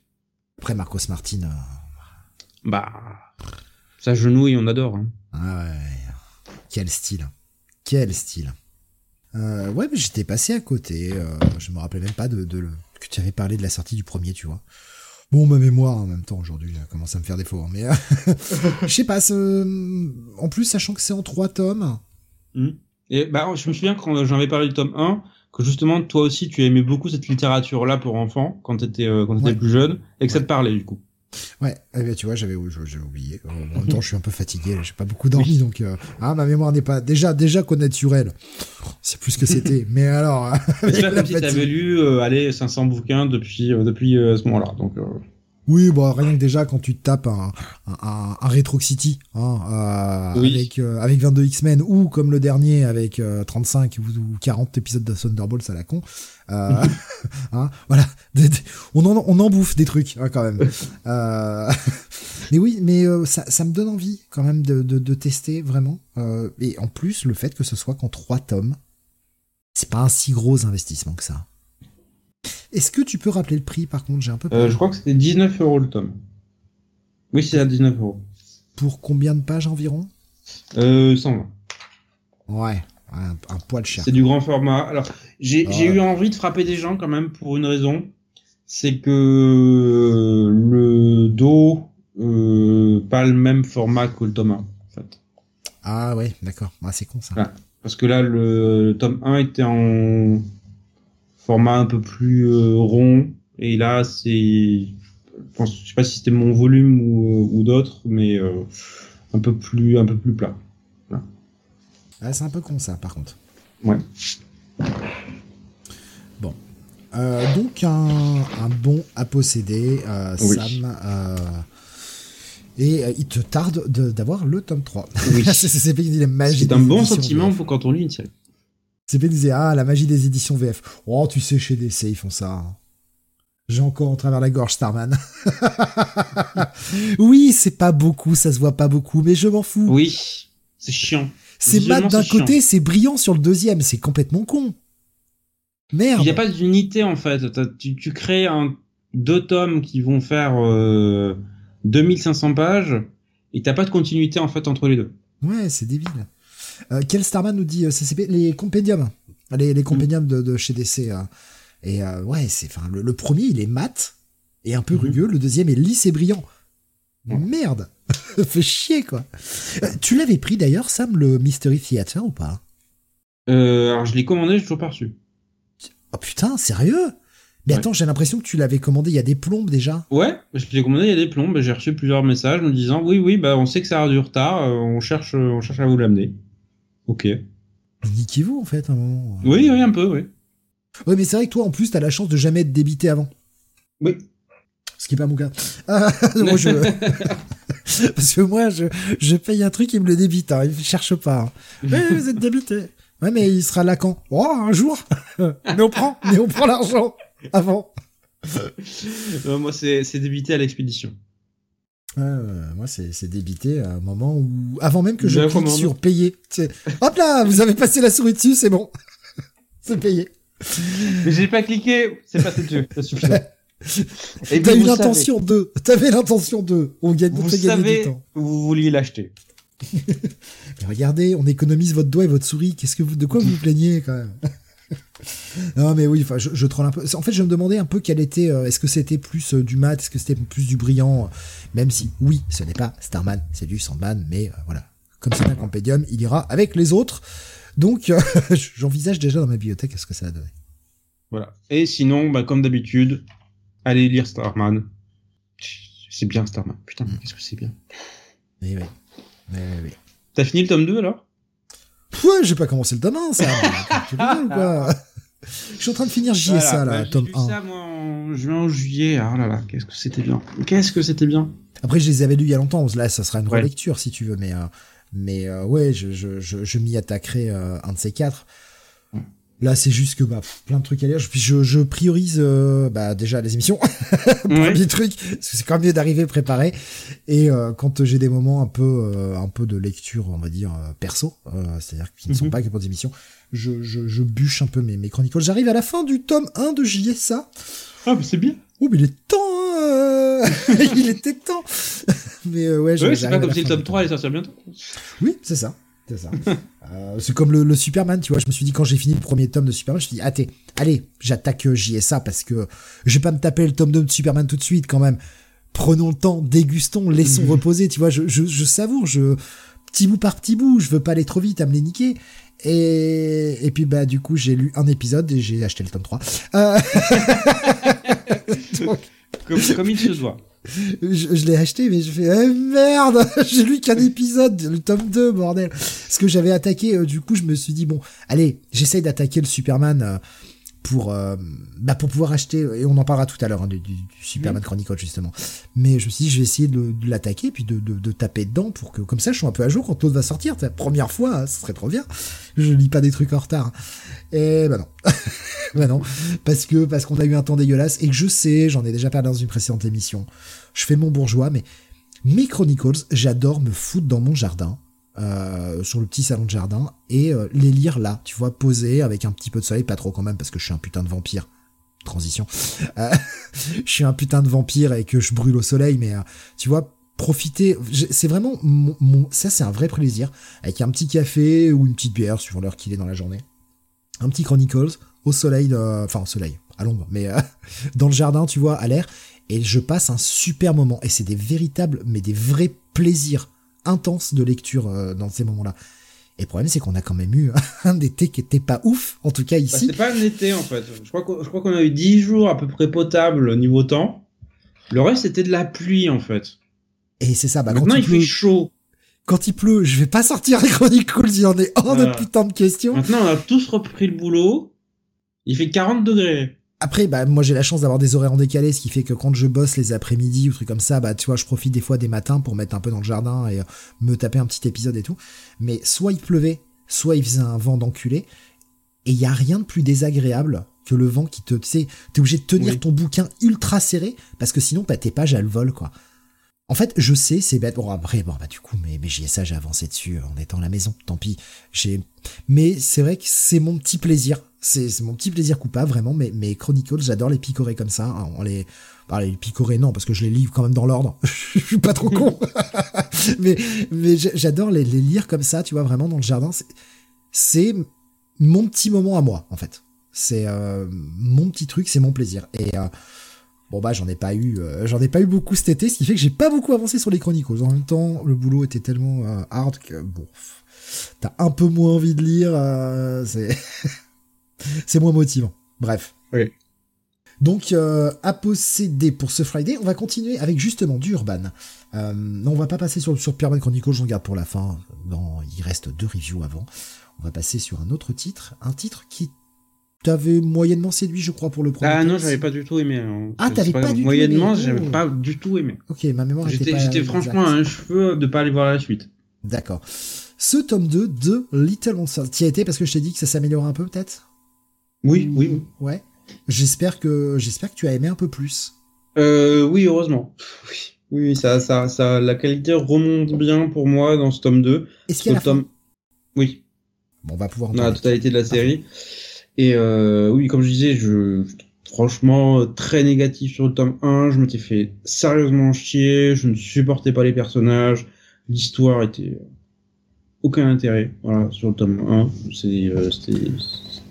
Speaker 1: Après Marcos Martin. Euh...
Speaker 2: Bah. Ça genouille, on adore. Hein.
Speaker 1: Ah ouais. Quel style. Quel style. Euh, ouais, mais j'étais passé à côté. Euh, je me rappelais même pas de, de, que tu avais parlé de la sortie du premier, tu vois. Bon, ma mémoire en même temps aujourd'hui commence à me faire défaut. Hein, mais je sais pas. En plus, sachant que c'est en trois tomes.
Speaker 2: Mmh. Et bah, je me souviens quand j'en avais parlé du tome 1, que justement toi aussi tu aimais beaucoup cette littérature là pour enfants quand t'étais euh, quand t'étais ouais. plus jeune et que ça te parlait du coup.
Speaker 1: Ouais, eh bien, tu vois, j'avais oublié. En même temps, je suis un peu fatigué, j'ai pas beaucoup dormi, donc euh, ah, ma mémoire n'est pas déjà déjà connaître sur elle. C'est plus que c'était. Mais alors,
Speaker 2: c'est pas comme si t'avais lu euh, allez 500 bouquins depuis euh, depuis euh, ce moment-là, donc. Euh...
Speaker 1: Oui, bon, rien que déjà quand tu tapes un, un, un Retro City hein, euh, oui. avec, euh, avec 22 X-Men ou comme le dernier avec euh, 35 ou, 40 épisodes de Thunderbolts à la con. Euh, hein, voilà, on en, on en bouffe des trucs hein, quand même. Euh, mais oui, mais euh, ça, ça me donne envie quand même de, de, de tester vraiment. et en plus, le fait que ce soit qu'en trois tomes, c'est pas un si gros investissement que ça. Est-ce que tu peux rappeler le prix par contre? J'ai un peu.
Speaker 2: Euh, je crois que c'était 19 euros le tome. Oui, c'est à 19 euros.
Speaker 1: Pour combien de pages environ?
Speaker 2: Euh, 120.
Speaker 1: Ouais, un, un poil cher.
Speaker 2: C'est du grand format. Alors, j'ai oh. eu envie de frapper des gens quand même pour une raison. C'est que le dos, euh, pas le même format que le tome 1, en fait.
Speaker 1: Ah ouais, d'accord. Ah, c'est con ça.
Speaker 2: Parce que là, le, le tome 1 était en format un peu plus euh, rond. Et là, c'est, je sais pas si c'était mon volume ou, ou d'autres, mais euh, un peu plus, un peu plus plat. Voilà.
Speaker 1: Ah, c'est un peu con ça, par contre.
Speaker 2: Ouais.
Speaker 1: Bon. Euh, donc un, un, bon à posséder, euh, oui. Sam. Euh, et euh, il te tarde de, d'avoir le tome 3.
Speaker 2: Oui.
Speaker 1: c'est,
Speaker 2: un bon sentiment pour quand on lit une série.
Speaker 1: CP disait Ah, la magie des éditions VF. Oh, tu sais, chez DC, ils font ça. hein. J'ai encore en travers la gorge, Starman. oui, c'est pas beaucoup, ça se voit pas beaucoup, mais je m'en fous.
Speaker 2: Oui, c'est chiant.
Speaker 1: c'est mat d'un côté, c'est brillant sur le deuxième, c'est complètement con. Merde.
Speaker 2: Il n'y a pas d'unité en fait. Tu, tu crées un, deux tomes qui vont faire euh, 2500 pages et t'as pas de continuité en fait entre les deux.
Speaker 1: Ouais, c'est débile. Euh, quel Starman nous dit euh, CCP Les compendiums. Les, les compendiums de, de chez DC. euh. Et euh, ouais, c'est, enfin, le, le premier, il est mat et un peu
Speaker 2: Mhm.
Speaker 1: rugueux. Le deuxième est lisse et brillant.
Speaker 2: Ouais.
Speaker 1: Merde Fait chier, quoi. Euh, tu l'avais pris d'ailleurs, Sam, le Mystery Theater ou pas?
Speaker 2: Euh, alors je l'ai commandé, j'ai toujours pas reçu.
Speaker 1: Oh putain, sérieux? Mais
Speaker 2: Ouais.
Speaker 1: attends, j'ai l'impression que tu l'avais commandé il y a des plombes déjà.
Speaker 2: Ouais, je l'ai commandé, il y a des plombs, et j'ai reçu plusieurs messages me disant oui, oui, bah on sait que ça a du retard, euh, on cherche, on cherche à vous l'amener. Ok.
Speaker 1: Niquez-vous en fait, à un moment.
Speaker 2: Oui, oui, un peu, oui.
Speaker 1: Ouais, mais c'est vrai que toi, en plus, t'as la chance de jamais être débité avant.
Speaker 2: Oui.
Speaker 1: Ce qui est pas mon cas. Ah, moi, je... Parce que moi, je, je paye un truc, il me le débite. Hein. Il cherche pas. hein. Ouais, vous êtes débité. Ouais, mais il sera là quand? Oh, un jour. mais on prend, mais on prend l'argent avant.
Speaker 2: Euh, moi, c'est débité à l'expédition.
Speaker 1: Moi, c'est débité à un moment où, avant même que je clique
Speaker 2: commande.
Speaker 1: sur payer. Hop là, vous avez passé la souris dessus, c'est bon. c'est payé.
Speaker 2: Mais j'ai pas cliqué, c'est passé dessus, ça suffit.
Speaker 1: T'as eu l'intention de. T'avais l'intention de. On gagne,
Speaker 2: Vous
Speaker 1: gagner du
Speaker 2: savez,
Speaker 1: temps.
Speaker 2: vous vouliez l'acheter.
Speaker 1: Mais regardez, on économise votre doigt et votre souris. Qu'est-ce que vous, de quoi vous vous plaignez quand même? Non, mais oui, enfin, je, je troll un peu. En fait, je me demandais un peu quel était. euh, est-ce que c'était plus euh, du mat Est-ce que c'était plus du brillant Même si, oui, ce n'est pas Starman, c'est du Sandman, mais euh, voilà. Comme c'est un compendium, il ira avec les autres. Donc, euh, j'envisage déjà dans ma bibliothèque ce que ça a donné?
Speaker 2: Voilà. Et sinon, bah, comme d'habitude, allez lire Starman. C'est bien Starman. Putain,
Speaker 1: Mm.
Speaker 2: qu'est-ce que c'est bien.
Speaker 1: Mais oui. Mais oui, oui.
Speaker 2: T'as fini le tome 2 alors?
Speaker 1: Pff, Ouais, j'ai pas commencé le tome 1, ça. Tu rigoles ou quoi Je suis en train de finir JSA,
Speaker 2: Voilà,
Speaker 1: là,
Speaker 2: bah, j'ai
Speaker 1: tome
Speaker 2: lu
Speaker 1: 1.
Speaker 2: ça moi en juin ou juillet. Ah là là, qu'est-ce que c'était bien. Qu'est-ce que c'était bien.
Speaker 1: Après, je les avais lus il y a longtemps. Là, ça sera une
Speaker 2: Ouais.
Speaker 1: relecture si tu veux, mais euh, mais euh, ouais, je, je, je, je m'y attaquerai euh, un de ces quatre. Là, c'est juste que bah, plein de trucs à lire. Puis je, je priorise euh, bah, déjà les émissions, premier truc, parce que c'est quand même mieux d'arriver préparé. Et euh, quand j'ai des moments un peu euh, un peu de lecture, on va dire perso, euh, c'est-à-dire qui ne sont
Speaker 2: Mhm.
Speaker 1: pas que pour des émissions, je, je, je bûche un peu mes, mes chronicles. J'arrive à la fin du tome 1 de JSA.
Speaker 2: Ah, mais c'est bien.
Speaker 1: Oh, mais il est temps, hein, euh, il était temps. mais euh, ouais,
Speaker 2: Ouais,
Speaker 1: j'arrive
Speaker 2: c'est pas comme si le tome
Speaker 1: du
Speaker 2: 3 allait sortir bientôt.
Speaker 1: oui, c'est ça. C'est ça. Euh, c'est comme le, le Superman, tu vois. Je me suis dit, quand j'ai fini le premier tome de Superman, je me suis dit, ah, allez, j'attaque JSA parce que je vais pas me taper le tome 2 de Superman tout de suite quand même. Prenons le temps, dégustons, laissons
Speaker 2: Mhm.
Speaker 1: reposer, tu vois. Je, je, je savoure, je, petit bout par petit bout, je veux pas aller trop vite à me les niquer. Et, et puis, bah, du coup, j'ai lu un épisode et j'ai acheté le tome 3. Euh, donc,
Speaker 2: Comme, comme il se
Speaker 1: je l'ai acheté, mais je fais eh, merde, j'ai lu qu'un épisode, le tome 2, bordel. Ce que j'avais attaqué, euh, du coup, je me suis dit bon, allez, j'essaye d'attaquer le Superman euh, pour euh, bah, pour pouvoir acheter, et on en parlera tout à l'heure hein, du, Superman Chronicle justement. Mais je me suis dit, je vais essayer de, l'attaquer puis de, de, de taper dedans pour que comme ça, je sois un peu à jour quand l'autre va sortir. C'est la première fois, hein, ce serait trop bien. Je lis pas des trucs en retard. Et bah non. bah non, parce que parce qu'on a eu un temps dégueulasse et que je sais, j'en ai déjà parlé dans une précédente émission. Je fais mon bourgeois, mais mes Chronicles, j'adore me foutre dans mon jardin, euh, sur le petit salon de jardin et euh, les lire là, tu vois, posé avec un petit peu de soleil, pas trop quand même parce que je suis un putain de vampire. Transition. Euh, je suis un putain de vampire et que je brûle au soleil, mais tu vois, profiter. C'est vraiment mon, ça, c'est un vrai plaisir avec un petit café ou une petite bière suivant l'heure qu'il est dans la journée un petit Chronicles au soleil, enfin au soleil, à l'ombre, mais dans le jardin, tu vois, à l'air, et je passe un super moment. Et c'est des véritables, mais des vrais plaisirs intenses de lecture euh, dans ces moments-là. Et le problème, c'est qu'on a quand même eu un été qui était pas ouf, en tout cas
Speaker 2: Bah,
Speaker 1: ici.
Speaker 2: c'est pas un été en fait. Je crois qu'on a eu 10 jours à peu près potables niveau temps. Le reste c'était de la pluie en fait.
Speaker 1: et c'est ça, bah, quand
Speaker 2: Maintenant
Speaker 1: il,
Speaker 2: il
Speaker 1: pleut,
Speaker 2: fait chaud.
Speaker 1: quand il pleut, je vais pas sortir les Chronicles, il y en est hors de putain de question.
Speaker 2: Maintenant on a tous repris le boulot. Il fait 40 degrés.
Speaker 1: Après, bah, moi, j'ai la chance d'avoir des horaires en décalé, ce qui fait que quand je bosse les après-midi ou trucs comme ça, bah, tu vois, je profite des fois des matins pour mettre un peu dans le jardin et euh, me taper un petit épisode et tout. Mais soit il pleuvait, soit il faisait un vent d'enculé. Et il y a rien de plus désagréable que le vent qui te, tu sais, t'es obligé de tenir
Speaker 2: Oui.
Speaker 1: ton bouquin ultra serré parce que sinon, bah, tes pages elles volent quoi. En fait, je sais, c'est bête. Bon après, bon bah du coup, mais mais j'y ai ça, j'ai avancé dessus en étant à la maison. Tant pis. J'ai, mais c'est vrai que c'est mon petit plaisir. C'est mon petit plaisir coupable vraiment. Mais mes Chronicles, j'adore les picorer comme ça. hein, On les, bah, les picorer non parce que je les livre quand même dans l'ordre. je suis pas trop con. mais mais j'a- j'adore les, les lire comme ça, tu vois, vraiment dans le jardin. C'est- mon petit moment à moi en fait. C'est euh, mon petit truc, c'est mon plaisir. Et euh, bon bah j'en ai pas eu, euh, j'en ai pas eu beaucoup cet été, ce qui fait que j'ai pas beaucoup avancé sur les Chronicles. En même temps, le boulot était tellement euh, hard que bon, t'as un peu moins envie de lire. euh, c'est c'est moins motivant. Bref.
Speaker 2: Oui.
Speaker 1: Donc euh, à posséder pour ce Friday, on va continuer avec justement du Urban. Euh, non, on va pas passer sur sur Pierre Chronicles, j'en garde pour la fin. Non, il reste deux reviews avant. On va passer sur un autre titre, un titre qui t'avait moyennement séduit, je crois, pour le premier.
Speaker 2: Ah non, j'avais pas du tout aimé. hein.
Speaker 1: Ah, t'avais pas du tout
Speaker 2: Moyennement, j'avais pas du tout aimé.
Speaker 1: Ok, ma mémoire était pas
Speaker 2: j'étais franchement à un cheveu de pas aller voir la suite.
Speaker 1: D'accord. Ce tome 2 de Little Monsters. T'y as été parce que je t'ai dit que ça s'améliorait un peu, peut-être?
Speaker 2: Oui, oui, oui.
Speaker 1: Ouais. J'espère que j'espère que tu as aimé un peu plus.
Speaker 2: Euh, oui, heureusement. Oui, oui, ça, ça, ça, la qualité remonte bien pour moi dans ce tome 2.
Speaker 1: Est-ce qu'il y a
Speaker 2: tome,
Speaker 1: fin
Speaker 2: oui,
Speaker 1: Bon, on va pouvoir
Speaker 2: dans la totalité de la série. Et euh, oui, comme je disais, je franchement euh, très négatif sur le tome 1. Je m'étais fait sérieusement chier. Je ne supportais pas les personnages. L'histoire était aucun intérêt. Voilà, sur le tome 1, c'est euh, c'était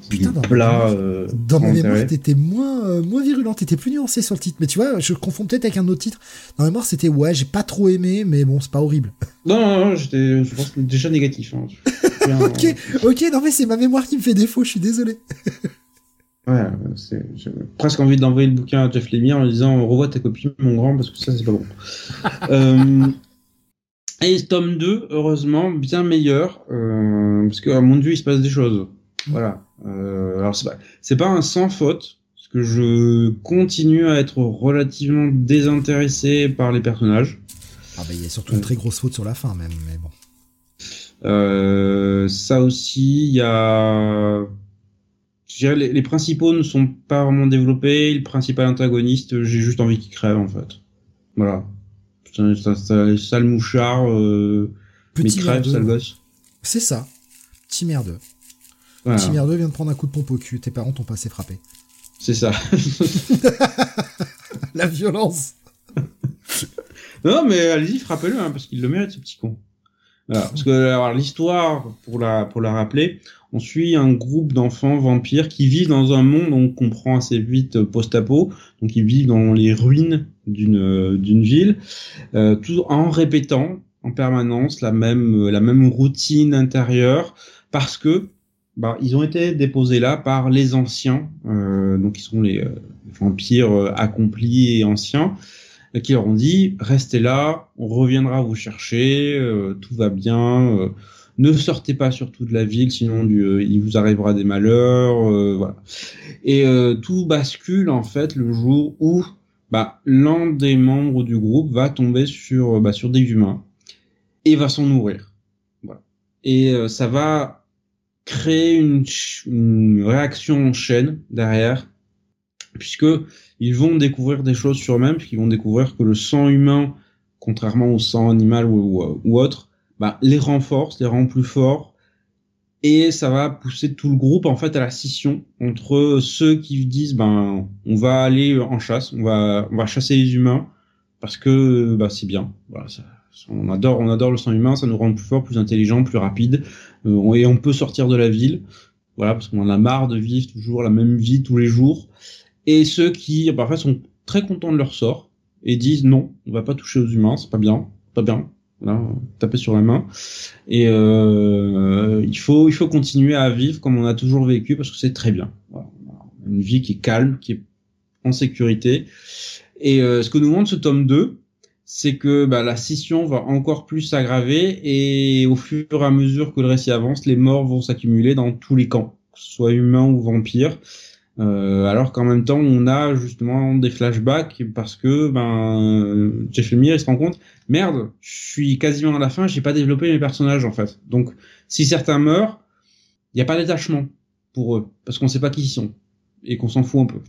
Speaker 1: Putain, dans-
Speaker 2: plat. Euh,
Speaker 1: Dans ma
Speaker 2: sans
Speaker 1: mémoire,
Speaker 2: intérêt.
Speaker 1: t'étais moins, euh, moins virulent, t'étais plus nuancé sur le titre. Mais tu vois, je confonds peut-être avec un autre titre. Dans ma mémoire, c'était ouais, j'ai pas trop aimé, mais bon, c'est pas horrible.
Speaker 2: Non, non, non, j'étais, je pense déjà négatif. Hein. Bien,
Speaker 1: Ok, ok, non mais c'est ma mémoire qui me fait défaut, je suis désolé.
Speaker 2: Ouais, c'est, j'ai presque envie d'envoyer le bouquin à Jeff Lemire en lui disant revois ta copie, mon grand, parce que ça, c'est pas bon. euh, et tome 2, heureusement, bien meilleur, euh, parce qu'à mon dieu, il se passe des choses. Voilà. Euh, alors, c'est pas, c'est pas un sans faute, parce que je continue à être relativement désintéressé par les personnages.
Speaker 1: Ah bah, il y a surtout une très grosse faute sur la fin, même, mais bon.
Speaker 2: Euh, ça aussi, il y a. Je dirais, les, les principaux ne sont pas vraiment développés. Le principal antagoniste, j'ai juste envie qu'il crève en fait. Voilà. Putain, ça, ça, sale mouchard, euh, mais crève, sale gosse.
Speaker 1: C'est ça. Petit merdeux.
Speaker 2: Voilà,
Speaker 1: Petit merdeux vient de prendre un coup de pompe au cul. Tes parents t'ont pas assez frappé.
Speaker 2: c'est ça.
Speaker 1: La violence.
Speaker 2: non, mais allez-y, frappez-le, hein, parce qu'il le mérite, ce petit con. Voilà, parce que alors, l'histoire, pour la, pour la rappeler, on suit un groupe d'enfants vampires qui vivent dans un monde, on comprend assez vite euh, post-apo, donc ils vivent dans les ruines d'une euh, d'une ville, euh, tout en répétant en permanence la même euh, la même routine intérieure, parce que bah, ils ont été déposés là par les anciens, euh, donc ils sont les euh, vampires euh, accomplis et anciens, qui leur ont dit restez là, on reviendra vous chercher, euh, tout va bien, euh, ne sortez pas surtout de la ville, sinon du, euh, il vous arrivera des malheurs, voilà. Et tout bascule en fait le jour où bah, l'un des membres du groupe va tomber sur bah, sur des humains et va s'en nourrir. Voilà. Et ça va créer une, une réaction en chaîne derrière, puisque ils vont découvrir des choses sur eux-mêmes, puisqu'ils vont découvrir que le sang humain, contrairement au sang animal ou, ou, ou autre, bah, les renforce, les rend plus forts, et ça va pousser tout le groupe en fait à la scission entre ceux qui disent ben on va aller en chasse, on va on va chasser les humains parce que bah c'est bien, voilà, ça- on adore on adore le sang humain, ça nous rend plus forts, plus intelligents, plus rapides, et on peut sortir de la ville, voilà parce qu'on en a marre de vivre toujours la même vie tous les jours, et ceux qui parfois sont très contents de leur sort et disent non, on va pas toucher aux humains, c'est pas bien, pas bien, voilà, taper sur la main. Et euh, il faut il faut continuer à vivre comme on a toujours vécu parce que c'est très bien. Voilà. Une vie qui est calme, qui est en sécurité. Et euh, ce que nous montre ce tome 2, c'est que bah, la scission va encore plus s'aggraver et au fur et à mesure que le récit avance, les morts vont s'accumuler dans tous les camps, que ce soit humains ou vampires. Euh, alors qu'en même temps, on a justement des flashbacks parce que ben Jeff Lemire il se rend compte merde, je suis quasiment à la fin, j'ai pas développé mes personnages en fait. Donc si certains meurent, il n'y a pas d'attachement. pour eux, parce qu'on sait pas qui ils sont et qu'on s'en fout un peu.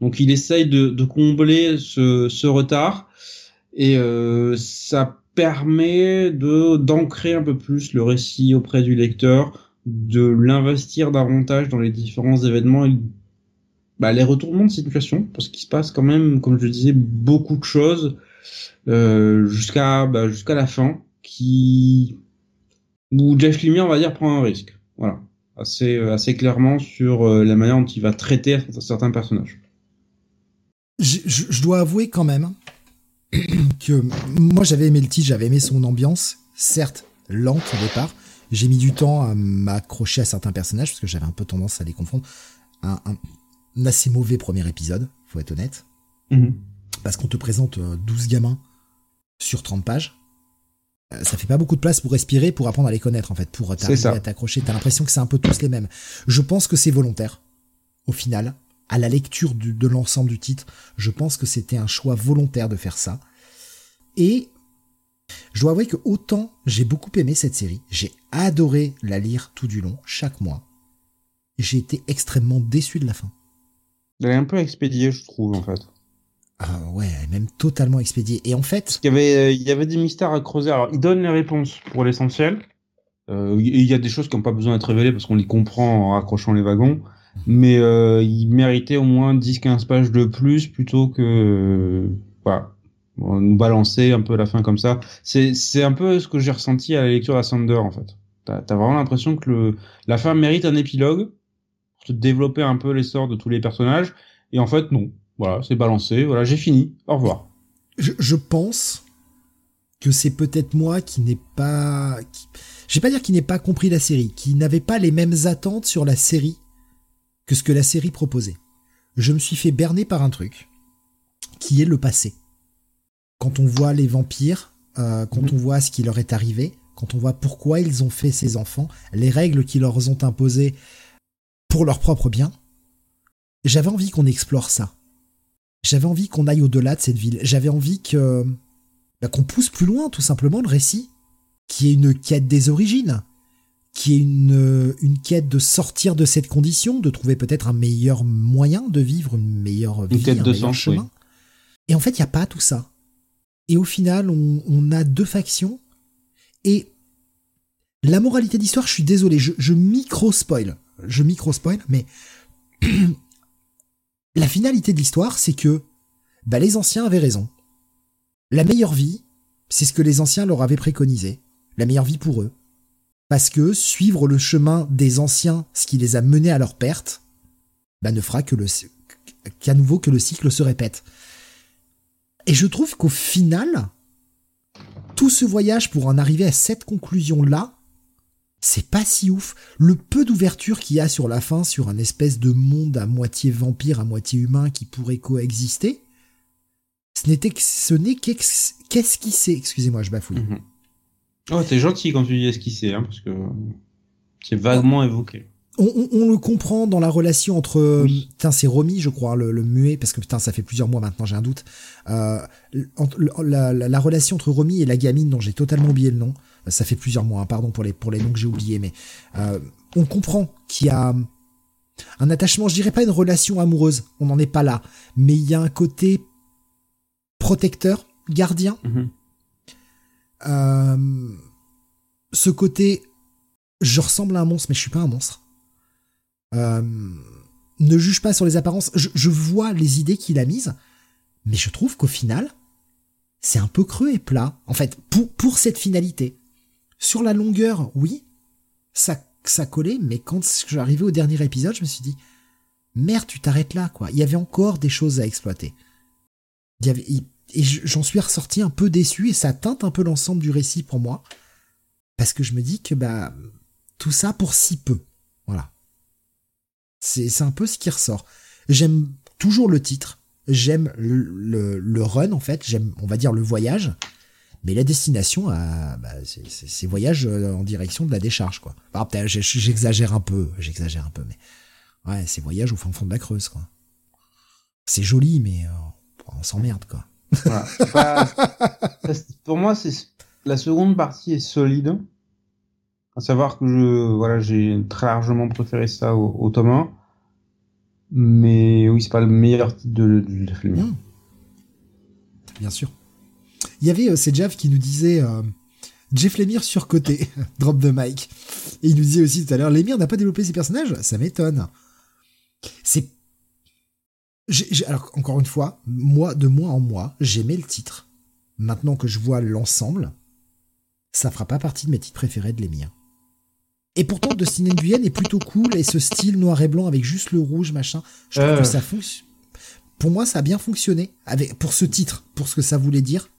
Speaker 2: Donc il essaye de, de combler ce, ce, retard et euh, ça permet de d'ancrer un peu plus le récit auprès du lecteur, de l'investir davantage dans les différents événements et bah, les retournements de situation, parce qu'il se passe quand même, comme je disais, beaucoup de choses euh, jusqu'à bah, jusqu'à la fin, qui où Jeff Lemire, on va dire, prend un risque. Voilà, assez assez clairement sur euh, la manière dont il va traiter certains personnages.
Speaker 1: Je, je, je dois avouer quand même que moi j'avais aimé le titre, j'avais aimé son ambiance, certes lente au départ. J'ai mis du temps à m'accrocher à certains personnages parce que j'avais un peu tendance à les confondre. Un, un, assez mauvais premier épisode, faut être honnête.
Speaker 2: Mm-hmm.
Speaker 1: Parce qu'on te présente 12 euh, gamins sur 30 pages. Euh, ça fait pas beaucoup de place pour respirer, pour apprendre à les connaître en fait, pour t'arriver à t'accrocher. T'as l'impression que c'est un peu tous les mêmes. Je pense que c'est volontaire, au final à la lecture de l'ensemble du titre, je pense que c'était un choix volontaire de faire ça. Et je dois avouer que autant j'ai beaucoup aimé cette série, j'ai adoré la lire tout du long, chaque mois. J'ai été extrêmement déçu de la fin.
Speaker 2: Elle est un peu expédiée, je trouve, en fait.
Speaker 1: Ah ouais, même totalement expédiée. Et en fait...
Speaker 2: il y avait, il y avait des mystères à creuser. Alors, il donne les réponses pour l'essentiel. Euh, il y a des choses qui n'ont pas besoin d'être révélées parce qu'on les comprend en raccrochant les wagons mais euh, il méritait au moins 10-15 pages de plus plutôt que euh, voilà, nous balancer un peu la fin comme ça. C'est un peu ce que j'ai ressenti à la lecture d'Assander en fait. T'as as vraiment l'impression que le la fin mérite un épilogue pour te développer un peu l'essor de tous les personnages et en fait non. Voilà, c'est balancé. Voilà, j'ai fini. Au revoir.
Speaker 1: Je, je pense que c'est peut-être moi qui n'ai pas, qui... je vais pas dire qui n'ai pas compris la série, qui n'avait pas les mêmes attentes sur la série que ce que la série proposait. Je me suis fait berner par un truc qui est le passé. Quand on voit les vampires, euh, quand mhm. on voit ce qui leur est arrivé, quand on voit pourquoi ils ont fait ces enfants, les règles qu'ils leur ont imposées pour leur propre bien, j'avais envie qu'on explore ça. J'avais envie qu'on aille au-delà de cette ville. J'avais envie que bah, qu'on pousse plus loin, tout simplement, le récit, qui est une quête des origines, qui est une, une quête de sortir de cette condition, de trouver peut-être un meilleur moyen de vivre, une meilleure vie,
Speaker 2: un de meilleur chemin.
Speaker 1: Et en fait, il n'y a pas tout ça. Et au final, on, on a deux factions. Et la moralité d'histoire, je suis désolé, je, je micro-spoil. Je micro-spoil, mais la finalité de l'histoire, c'est que bah, les anciens avaient raison. La meilleure vie, c'est ce que les anciens leur avaient préconisé. La meilleure vie pour eux parce que suivre le chemin des anciens, ce qui les a menés à leur perte, bah, ne fera que le qu'à nouveau que le cycle se répète. Et je trouve qu'au final, tout ce voyage pour en arriver à cette conclusion-là, c'est pas si ouf. Le peu d'ouverture qu'il y a sur la fin, sur un espèce de monde à moitié vampire, à moitié humain qui pourrait coexister, ce ce n'est qu'esquissé. Excusez-moi, je bafouille. Mhm.
Speaker 2: Oh, t'es gentil quand tu dis esquisser, hein, parce que c'est vaguement évoqué.
Speaker 1: On, on, le comprend dans la relation entre putain c'est Romy je crois le, le, muet parce que putain ça fait plusieurs mois maintenant j'ai un doute euh, la, la, la, relation entre Romy et la gamine dont j'ai totalement oublié le nom ça fait plusieurs mois hein, pardon pour les pour les noms que j'ai oubliés mais euh, on comprend qu'il y a un attachement je dirais pas une relation amoureuse on n'en est pas là mais il y a un côté protecteur gardien
Speaker 2: mm-hmm.
Speaker 1: Euh, ce côté, je ressemble à un monstre, mais je suis pas un monstre. Euh, ne juge pas sur les apparences. Je, vois les idées qu'il a mises, mais je trouve qu'au final, c'est un peu creux et plat. En fait, pour, pour cette finalité. Sur la longueur, oui, ça, ça collait, mais quand j'arrivais au dernier épisode, je me suis dit, merde, tu t'arrêtes là, quoi. Il y avait encore des choses à exploiter. Il y avait, et j'en suis ressorti un peu déçu et ça teinte un peu l'ensemble du récit pour moi. Parce que je me dis que bah tout ça pour si peu. Voilà. C'est un peu ce qui ressort. J'aime toujours le titre. J'aime le, le, run en fait. J'aime on va dire le voyage. Mais la destination, bah, c'est voyage euh, en direction de la décharge quoi. j'exagère un peu, j'exagère un peu, mais ouais, c'est voyage au fin fond de la Creuse quoi. C'est joli, mais euh, on s'emmerde quoi.
Speaker 2: Pour moi, c'est la seconde partie est solide. À savoir que je, voilà, j'ai très largement préféré ça au, au tome 1. Mais oui, c'est pas le meilleur titre de, de.
Speaker 1: Bien sûr. Il y avait, euh, Jeff qui nous disait euh, Jeff Lemire surcoté, drop the mic. Et il nous disait aussi tout à l'heure Lemire n'a pas développé ses personnages, ça m'étonne. C'est. Alors, encore une fois, moi, de moi en moi, j'aimais le titre. Maintenant que je vois l'ensemble, ça fera pas partie de mes titres préférés de Lemire. Et pourtant, de Nguyen est plutôt cool et ce style noir et blanc avec juste le rouge, machin, je trouve
Speaker 2: Euh.
Speaker 1: que ça fonctionne. Pour moi, ça a bien fonctionné avec pour ce titre, pour ce que ça voulait dire.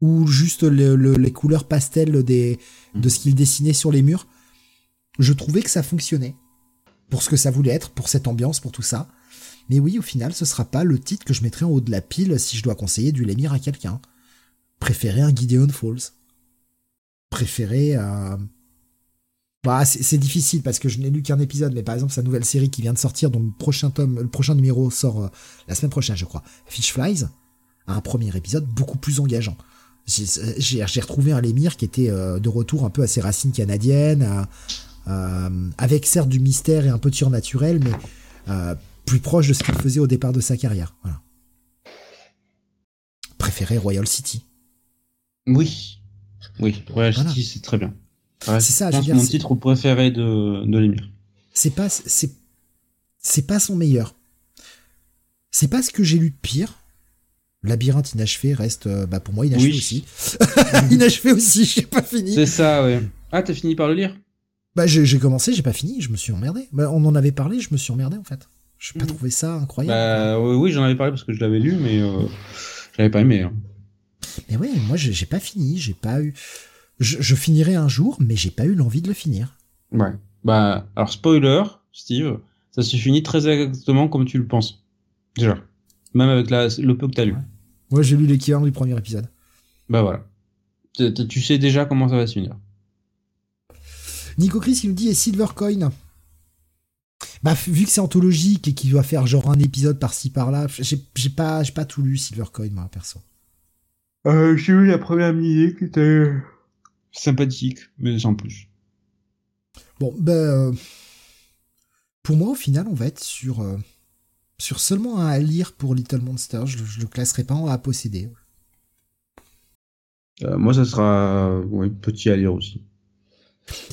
Speaker 1: Ou juste le- le- les couleurs pastel des, de ce qu'il dessinait sur les murs. Je trouvais que ça fonctionnait. Pour ce que ça voulait être, pour cette ambiance, pour tout ça. Mais oui, au final, ce sera pas le titre que je mettrai en haut de la pile si je dois conseiller du Lemire à quelqu'un. Préférer un Gideon Falls. Préférer euh, bah, c'est difficile parce que je n'ai lu qu'un épisode, mais par exemple sa nouvelle série qui vient de sortir, dont le prochain tome, le prochain numéro sort euh, la semaine prochaine, je crois. Fish Flies un premier épisode beaucoup plus engageant. J'ai retrouvé un Lémire qui était euh, de retour un peu à ses racines canadiennes, avec certes du mystère et un peu de surnaturel, mais plus proche de ce qu'il faisait au départ de sa carrière. Voilà. Préféré Royal City.
Speaker 2: Oui. Oui, Royal
Speaker 1: Voilà.
Speaker 2: City, c'est très bien. Ouais,
Speaker 1: C'est ça,
Speaker 2: je pense
Speaker 1: dire,
Speaker 2: mon titre préféré de, de Lemire.
Speaker 1: c'est pas c'est c'est pas son meilleur. C'est pas ce que j'ai lu de pire. Labyrinthe inachevé reste euh, bah pour moi inachevé
Speaker 2: Oui.
Speaker 1: aussi. inachevé aussi, j'ai pas fini.
Speaker 2: C'est ça, ouais. Ah, t'as fini par le lire?
Speaker 1: Bah j'ai j'ai commencé, j'ai pas fini, je me suis emmerdé. Bah, on en avait parlé, je me suis emmerdé en fait. J'ai pas
Speaker 2: Mhm.
Speaker 1: trouvé ça incroyable.
Speaker 2: Bah oui, oui, j'en avais parlé parce que je l'avais lu, mais euh, je l'avais pas aimé. hein.
Speaker 1: Mais ouais, moi j'ai pas fini, j'ai pas eu je, je finirai un jour, mais j'ai pas eu l'envie de le finir.
Speaker 2: Ouais. Bah, alors spoiler, Steve, ça se finit très exactement comme tu le penses. Déjà. Même avec la, le peu que t'as lu.
Speaker 1: Moi j'ai lu l'équivalent du premier épisode.
Speaker 2: Bah voilà. Tu- sais déjà comment ça va se finir.
Speaker 1: Nico Chris qui nous dit et Silvercoin. Bah vu que c'est anthologique et qu'il doit faire genre un épisode par-ci par-là, j'ai j'ai pas j'ai pas tout lu Silvercoin moi perso.
Speaker 2: Euh, j'ai eu la première mini qui était sympathique, mais sans plus.
Speaker 1: Bon ben euh, pour moi au final on va être sur euh, sur seulement un à lire pour Little Monster, je, le- je le classerai pas en à posséder.
Speaker 2: Euh, moi, ça sera ouais, petit à lire aussi.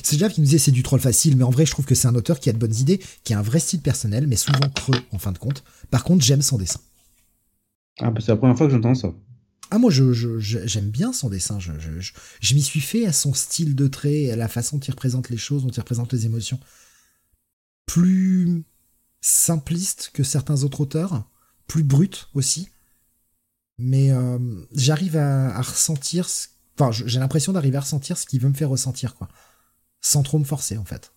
Speaker 1: C'est Jeff qui nous disait c'est du troll facile, mais en vrai je trouve que c'est un auteur qui a de bonnes idées, qui a un vrai style personnel, mais souvent creux en fin de compte. Par contre j'aime son dessin.
Speaker 2: Ah, bah, c'est la première fois que j'entends ça.
Speaker 1: Ah moi je je- je- j'aime bien son dessin, je, je, m'y suis fait à son style de trait, à la façon dont il représente les choses, dont il représente les émotions. Plus simpliste que certains autres auteurs, plus brut aussi. Mais euh, j'arrive à, à ressentir, ce- enfin j'ai l'impression d'arriver à ressentir ce qu'il veut me faire ressentir quoi, sans trop me forcer en fait.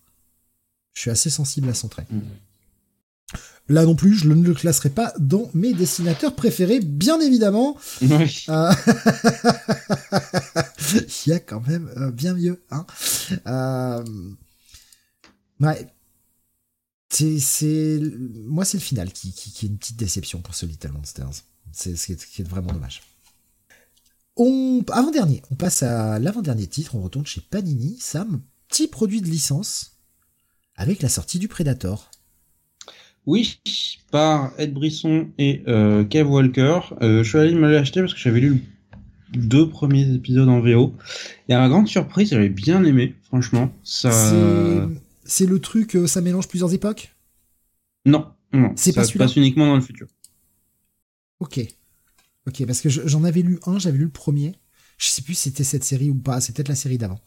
Speaker 1: Je suis assez sensible à son trait. Là non plus, je ne le classerai pas dans mes dessinateurs préférés, bien évidemment.
Speaker 2: Oui.
Speaker 1: Euh, Il y a quand même euh, bien mieux. Hein. Euh, Ouais. C'est, moi, c'est le final qui, qui, qui est une petite déception pour ce Little Monsters. C'est ce qui est, ce qui est vraiment dommage. On, avant-dernier, on passe à l'avant-dernier titre, on retourne chez Panini, Sam, petit produit de licence, avec la sortie du Predator.
Speaker 2: Oui, par Ed Brisson et euh, Kev Walker. Euh, je suis allé me l'acheter parce que j'avais lu les deux premiers épisodes en VO. Et à ma grande surprise, j'avais bien aimé, franchement. Ça...
Speaker 1: C'est, le truc, euh, ça mélange plusieurs époques?
Speaker 2: Non, non,
Speaker 1: C'est
Speaker 2: ça
Speaker 1: pas
Speaker 2: se passe uniquement dans le futur.
Speaker 1: Ok. Ok, parce que je- j'en avais lu un, j'avais lu le premier. Je sais plus si c'était cette série ou pas, c'est peut-être la série d'avant.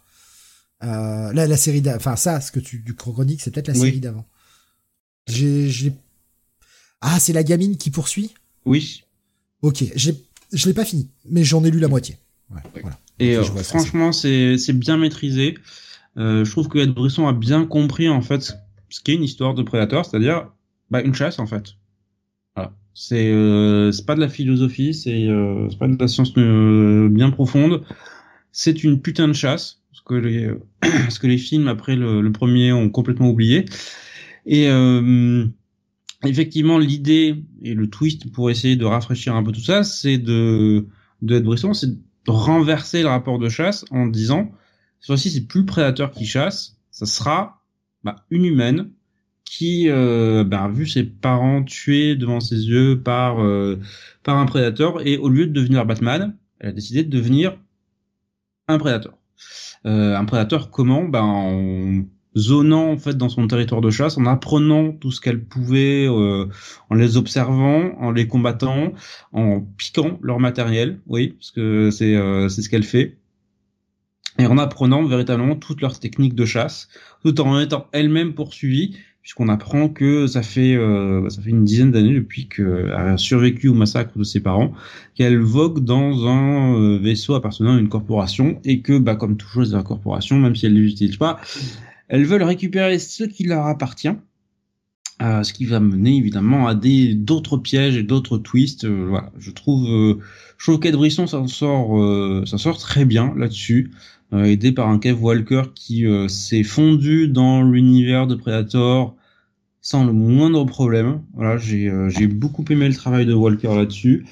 Speaker 1: Euh, là, la série d'avant, enfin ça, ce que tu du chronique, c'est peut-être la
Speaker 2: Oui.
Speaker 1: série d'avant. J'ai, j'ai... Ah, c'est la gamine qui poursuit?
Speaker 2: Oui.
Speaker 1: Ok, j'ai, je l'ai pas fini, mais j'en ai lu la moitié. Ouais, voilà.
Speaker 2: Et euh, franchement, c'est c'est bien maîtrisé. Euh, je trouve que Ed Brisson a bien compris en fait ce qu'est une histoire de prédateur, c'est-à-dire bah, une chasse en fait. Voilà. C'est euh, c'est pas de la philosophie, c'est euh, c'est pas de la science euh, bien profonde. C'est une putain de chasse, ce que les ce que les films après le, le premier ont complètement oublié. Et euh, effectivement, l'idée et le twist pour essayer de rafraîchir un peu tout ça, c'est de de Ed Brisson, c'est de renverser le rapport de chasse en disant cette fois-ci c'est plus le prédateur qui chasse, ça sera bah, une humaine qui euh, bah, a vu ses parents tués devant ses yeux par euh, par un prédateur et au lieu de devenir Batman, elle a décidé de devenir un prédateur. Euh, un prédateur comment? Ben en zonant en fait dans son territoire de chasse, en apprenant tout ce qu'elle pouvait, euh, en les observant, en les combattant, en piquant leur matériel, oui, parce que c'est euh, c'est ce qu'elle fait, et en apprenant véritablement toutes leurs techniques de chasse, tout en étant elle-même poursuivie, puisqu'on apprend que ça fait euh, ça fait une dizaine d'années depuis qu'elle a survécu au massacre de ses parents, qu'elle vogue dans un euh, vaisseau appartenant à une corporation et que bah comme toute chose de la corporation, même si elle ne l'utilise pas, elles veulent récupérer ce qui leur appartient. Euh, ce qui va mener évidemment à des d'autres pièges et d'autres twists. Euh, voilà, je trouve, euh, trouve qu'Ed Brisson sort, euh, s'en sort très bien là-dessus, euh, aidé par un Kev Walker qui s'est fondu dans l'univers de Predator sans le moindre problème. Voilà, j'ai j'ai beaucoup aimé le travail de Walker là-dessus.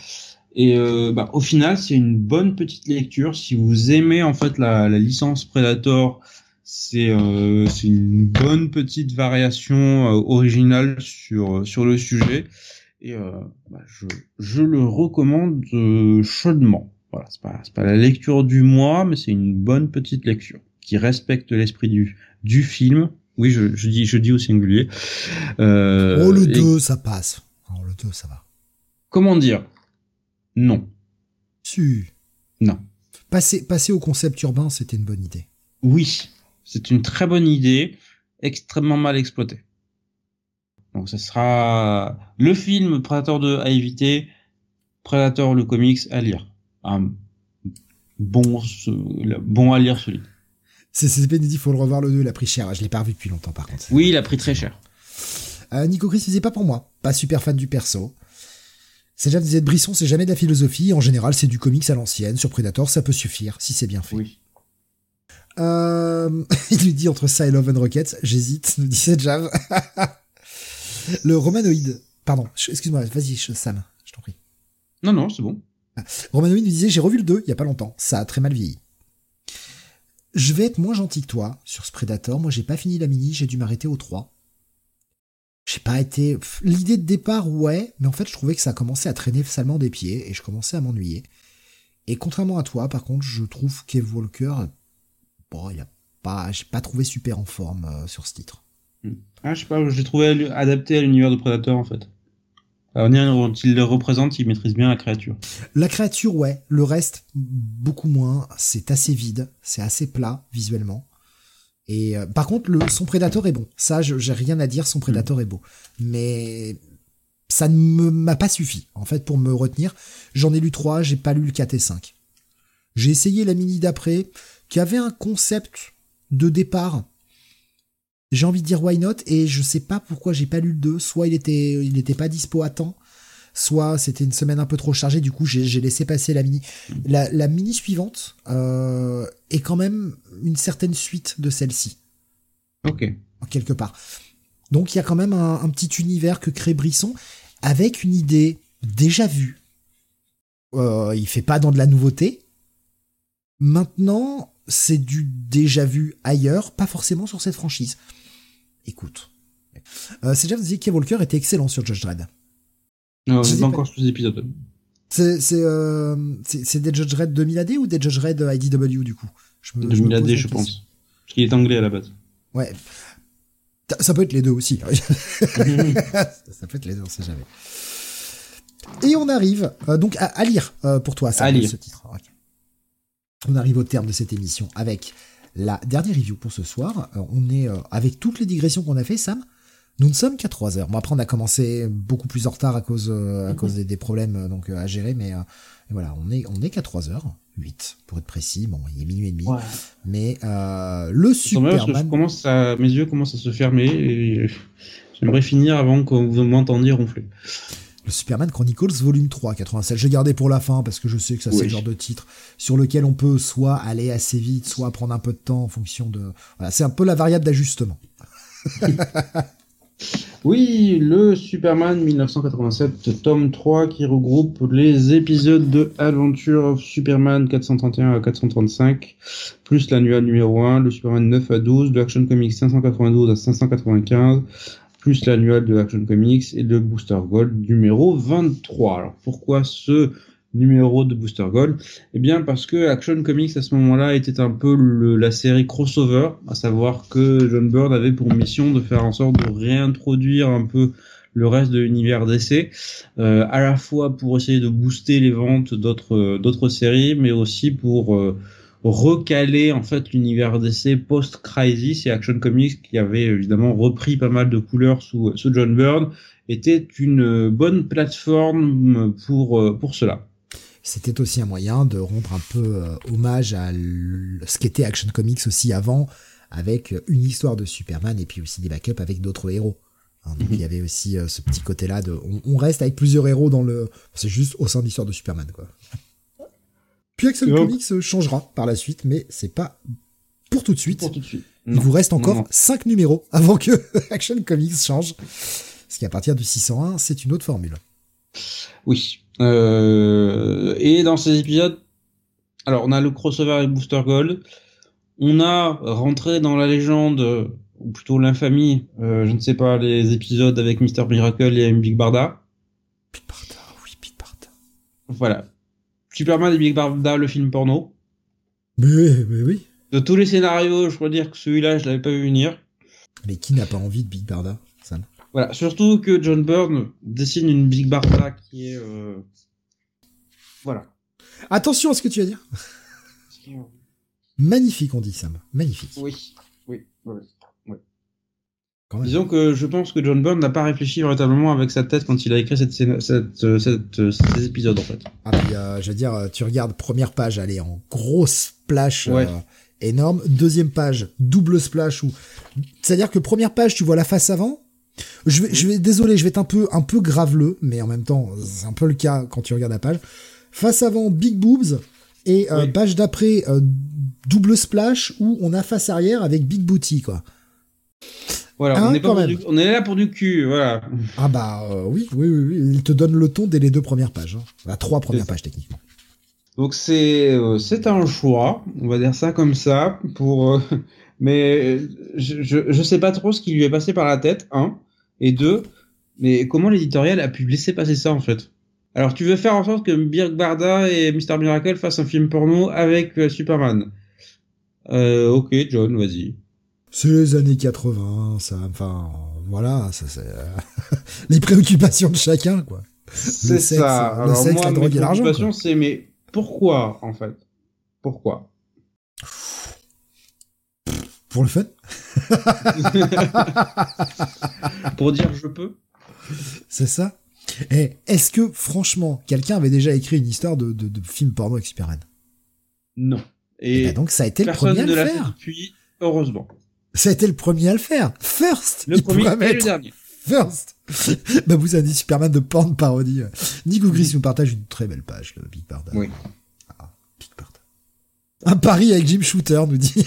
Speaker 2: Et bah, au final, c'est une bonne petite lecture si vous aimez en fait la, la licence Predator c'est euh, une bonne petite variation euh, originale sur sur le sujet et euh, bah, je, je le recommande euh, chaudement. Voilà, c'est pas pas la lecture du mois, mais c'est une bonne petite lecture qui respecte l'esprit du du film. Oui, je, je dis je dis au singulier.
Speaker 1: Euh, oh le 2 ça passe. Oh le 2 ça va.
Speaker 2: Comment dire? Non.
Speaker 1: Su.
Speaker 2: Non.
Speaker 1: Passer passer au concept urbain, c'était une bonne idée.
Speaker 2: Oui, c'est une très bonne idée, extrêmement mal exploitée. Donc ce sera le film Predator 2 à éviter, Predator le comics à lire. Un bon, bon à lire celui.
Speaker 1: C'est c'est dit, il faut le revoir le 2, il a pris cher. Je l'ai pas revu depuis longtemps par contre.
Speaker 2: Oui, il a pris très cher.
Speaker 1: Euh, Nico Chris disait pas pour moi, pas super fan du perso. C'est déjà disait Brisson, c'est jamais de la philosophie. En général, c'est du comics à l'ancienne. Sur Predator, ça peut suffire si c'est bien fait.
Speaker 2: Oui.
Speaker 1: Euh, il lui dit entre ça et Love and Rockets, j'hésite, nous dit Jav. le romanoïde, pardon, excuse-moi, vas-y Sam, je t'en prie.
Speaker 2: Non, non, c'est bon.
Speaker 1: Romanoïde nous disait, j'ai revu le 2 il y a pas longtemps, ça a très mal vieilli. Je vais être moins gentil que toi sur ce Predator, moi j'ai pas fini la mini, j'ai dû m'arrêter au 3. J'ai pas été... L'idée de départ, ouais, mais en fait je trouvais que ça commençait à traîner salement des pieds et je commençais à m'ennuyer. Et contrairement à toi, par contre, je trouve qu'Eve Walker bon, il a pas, j'ai pas trouvé super en forme euh, sur ce titre.
Speaker 2: Hmm. Ah, je sais pas, j'ai trouvé adapté à l'univers de Predator en fait. Dont il le représente, il maîtrise bien la créature.
Speaker 1: La créature, ouais. Le reste, beaucoup moins. C'est assez vide, c'est assez plat visuellement. Et euh, par contre, son Predator est bon. Ça, j'ai rien à dire. Son Predator est beau, mais ça ne m'a pas suffi en fait pour me retenir. J'en ai lu trois, j'ai pas lu le 4 et 5. J'ai essayé la mini d'après qui avait un concept de départ. J'ai envie de dire why not? Et je sais pas pourquoi j'ai pas lu le 2. Soit il était, il était pas dispo à temps, soit c'était une semaine un peu trop chargée. Du coup, j'ai laissé passer la mini. La, mini suivante euh, est quand même une certaine suite de celle-ci.
Speaker 2: Ok.
Speaker 1: Quelque part. Donc il y a quand même un, un, petit univers que crée Brisson avec une idée déjà vue. Euh, il fait pas dans de la nouveauté. Maintenant, c'est du déjà vu ailleurs, pas forcément sur cette franchise. Écoute. Euh, c'est déjà dit Walker était excellent sur Judge Dredd.
Speaker 2: Non, j'ai pas encore sur les épisodes.
Speaker 1: C'est c'est euh, c'est des Judge Dredd 2000 AD ou des Judge Dredd IDW du coup?
Speaker 2: Je me, 2000 AD je pense. Parce qu'il est anglais à la base.
Speaker 1: Ouais. Ça peut être les deux aussi. ça peut être les deux, on sait jamais. Et on arrive euh, donc à, à lire euh, pour toi ça,
Speaker 2: à lire.
Speaker 1: ce titre. Okay. On arrive au terme de cette émission avec la dernière review pour ce soir. Euh, on est euh, avec toutes les digressions qu'on a fait, Sam. Nous ne sommes qu'à 3 heures. Bon après on a commencé beaucoup plus en retard à cause euh, à cause des, des problèmes donc à gérer, mais voilà on est on est qu'à 3 heures. 8 pour être précis. Bon, il est minuit et demi. Ouais. Mais euh, le Superman.
Speaker 2: Commence à, mes yeux commencent à se fermer et j'aimerais finir avant que vous m'entendiez ronfler
Speaker 1: le Superman Chronicles volume 3, 87. J'ai gardé pour la fin parce que je sais que ça c'est le genre de titre sur lequel on peut soit aller assez vite, soit prendre un peu de temps en fonction de. Voilà, c'est un peu la variable d'ajustement.
Speaker 2: Oui, le Superman 1987, tome 3, qui regroupe les épisodes de Adventure of Superman 431 à 435, plus l'annual numéro 1, le Superman 9 à 12, le Action Comics 592 à 595, plus de Action Comics et le Booster Gold numéro 23. Alors pourquoi ce numéro de Booster Gold? Eh bien parce que Action Comics à ce moment-là était un peu la série crossover, à savoir que John Byrne avait pour mission de faire en sorte de réintroduire un peu le reste de l'univers d'essai, euh, à la fois pour essayer de booster les ventes d'autres d'autres séries, mais aussi pour euh, recaler en fait l'univers d'essai post-Crisis et Action Comics qui avait évidemment repris pas mal de couleurs sous, sous John Byrne était une bonne plateforme pour pour cela
Speaker 1: c'était aussi un moyen de rendre un peu euh, hommage à ce qu'était Action Comics aussi avant, avec une histoire de Superman et puis aussi des backups avec d'autres héros. Hein, donc il y avait aussi euh, ce petit côté-là de, on, reste avec plusieurs héros dans le, c'est juste au sein de l'histoire de Superman quoi. Puis Action Comics changera par la suite, mais c'est pas pour tout de suite.
Speaker 2: Pour tout de suite.
Speaker 1: Il vous reste encore 5 numéros avant que Action Comics change. Parce qu'à partir du 601, c'est une autre formule.
Speaker 2: Oui. Euh, et dans ces épisodes, alors on a le crossover avec Booster Gold, on a rentré dans la légende, ou plutôt l'infamie, euh, je ne sais pas, les épisodes avec Mister Miracle et Big Barda.
Speaker 1: Big Barda, oui, Big Barda.
Speaker 2: Voilà. Superman et Big Barda, le film porno.
Speaker 1: Mais, mais oui.
Speaker 2: De tous les scénarios, je peux dire que celui-là, je l'avais pas vu venir.
Speaker 1: Mais qui n'a pas envie de Big Barda
Speaker 2: voilà, surtout que John Byrne dessine une Big Barda qui est... Euh... Voilà.
Speaker 1: Attention à ce que tu vas dire. Magnifique, on dit Sam. Magnifique.
Speaker 2: Oui, oui, oui. Disons que je pense que John Byrne n'a pas réfléchi véritablement avec sa tête quand il a écrit cette, cette, cette, cette ces épisodes en fait.
Speaker 1: Ah puis euh, je veux dire, tu regardes première page, elle est en grosse splash euh, énorme. Deuxième page, double splash ou c'est-à-dire que première page, tu vois la face avant, je vais, je vais, désolé, je vais être un peu, un peu graveleux, mais en même temps, c'est un peu le cas quand tu regardes la page. Face avant, Big Boobs, et euh, page d'après, euh, double splash, où on a face arrière avec Big Booty, quoi.
Speaker 2: Voilà, on, hein, est pas du, on, est là pour du cul, voilà.
Speaker 1: Ah bah euh, oui, oui, oui, oui, il te donne le ton dès les deux premières pages, hein. la trois premières pages techniquement.
Speaker 2: Donc c'est c'est un choix, on va dire ça comme ça, pour mais je, je, je sais pas trop ce qui lui est passé par la tête, hein. Et deux, mais comment l'éditorial a pu laisser passer ça en fait? Alors tu veux faire en sorte que Birk Barda et Mr Miracle fassent un film porno avec euh, Superman? Euh, Ok, John, vas-y.
Speaker 1: C'est les années 80, ça, enfin, voilà, ça c'est les préoccupations de chacun, quoi.
Speaker 2: C'est ça. Le Alors sexe, moi, la drogue et l'argent. c'est mais pourquoi en fait? Pourquoi?
Speaker 1: Pour le fun
Speaker 2: Pour dire je peux?
Speaker 1: C'est ça. Et est-ce que, franchement, quelqu'un avait déjà écrit une histoire de, de, film porno avec Superman?
Speaker 2: Non.
Speaker 1: Et, bah donc ça a été le premier à le faire.
Speaker 2: Puis, heureusement.
Speaker 1: Ça a été le premier à le faire. First
Speaker 2: Le premier et le dernier.
Speaker 1: First Bah vous avez dit Superman de porn parodie. Nico Gris nous partage une très belle page, le Big Barda.
Speaker 2: Oui.
Speaker 1: Un pari avec Jim Shooter, nous dit.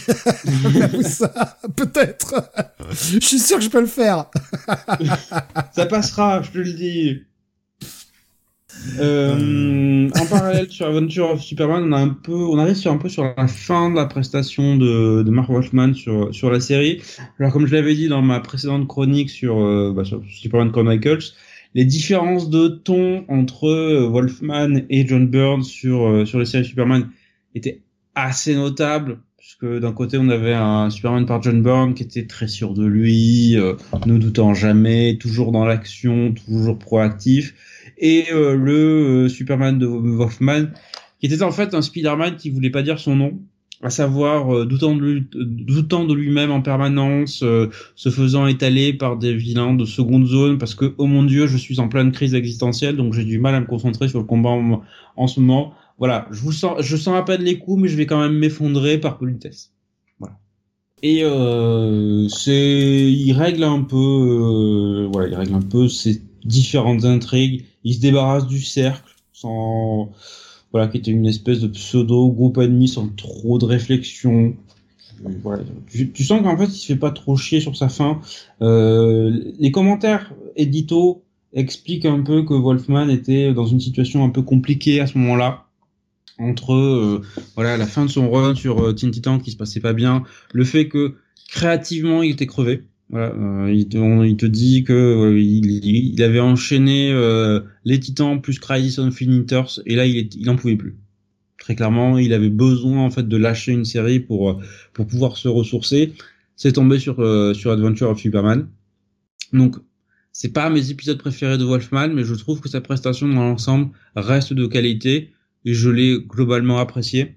Speaker 1: ça, peut-être. Je suis sûr que je peux le faire.
Speaker 2: ça passera, je te le dis. Euh, en parallèle sur Adventure of Superman, on a un peu, on arrive sur un peu sur la fin de la prestation de, de Mark Wolfman sur sur la série. Alors comme je l'avais dit dans ma précédente chronique sur, euh, bah, sur Superman Chronicles, les différences de ton entre euh, Wolfman et John Byrne sur sur les séries Superman étaient assez notable puisque d'un côté on avait un Superman par John Byrne qui était très sûr de lui, ne doutant jamais, toujours dans l'action, toujours proactif, et euh, le euh, Superman de Wolfman qui était en fait un Spider-Man qui voulait pas dire son nom, à savoir lui, doutant de lui-même en permanence, se faisant étaler par des vilains de seconde zone parce que oh mon dieu je suis en pleine crise existentielle donc j'ai du mal à me concentrer sur le combat en ce moment voilà, je vous sens, je sens à peine les coups, mais je vais quand même m'effondrer par politesse. Voilà. Et euh, c'est, il règle un peu, euh, voilà, il règle un peu ces différentes intrigues. Il se débarrasse du cercle sans, voilà, qui était une espèce de pseudo groupe ennemi sans trop de réflexion. tu, sens qu'en fait, il se fait pas trop chier sur sa fin. Euh, les commentaires édito expliquent un peu que Wolfman était dans une situation un peu compliquée à ce moment-là entre euh, voilà la fin de son run sur euh, Teen Titan qui se passait pas bien, le fait que créativement il était crevé. Voilà, euh, il, te, il, te, dit que euh, il, il, avait enchaîné les Titans plus Crisis on Infinite et là il, est, il en pouvait plus. Très clairement, il avait besoin en fait de lâcher une série pour pour pouvoir se ressourcer. C'est tombé sur sur Adventure of Superman. Donc c'est pas mes épisodes préférés de Wolfman, mais je trouve que sa prestation dans l'ensemble reste de qualité et je l'ai globalement apprécié.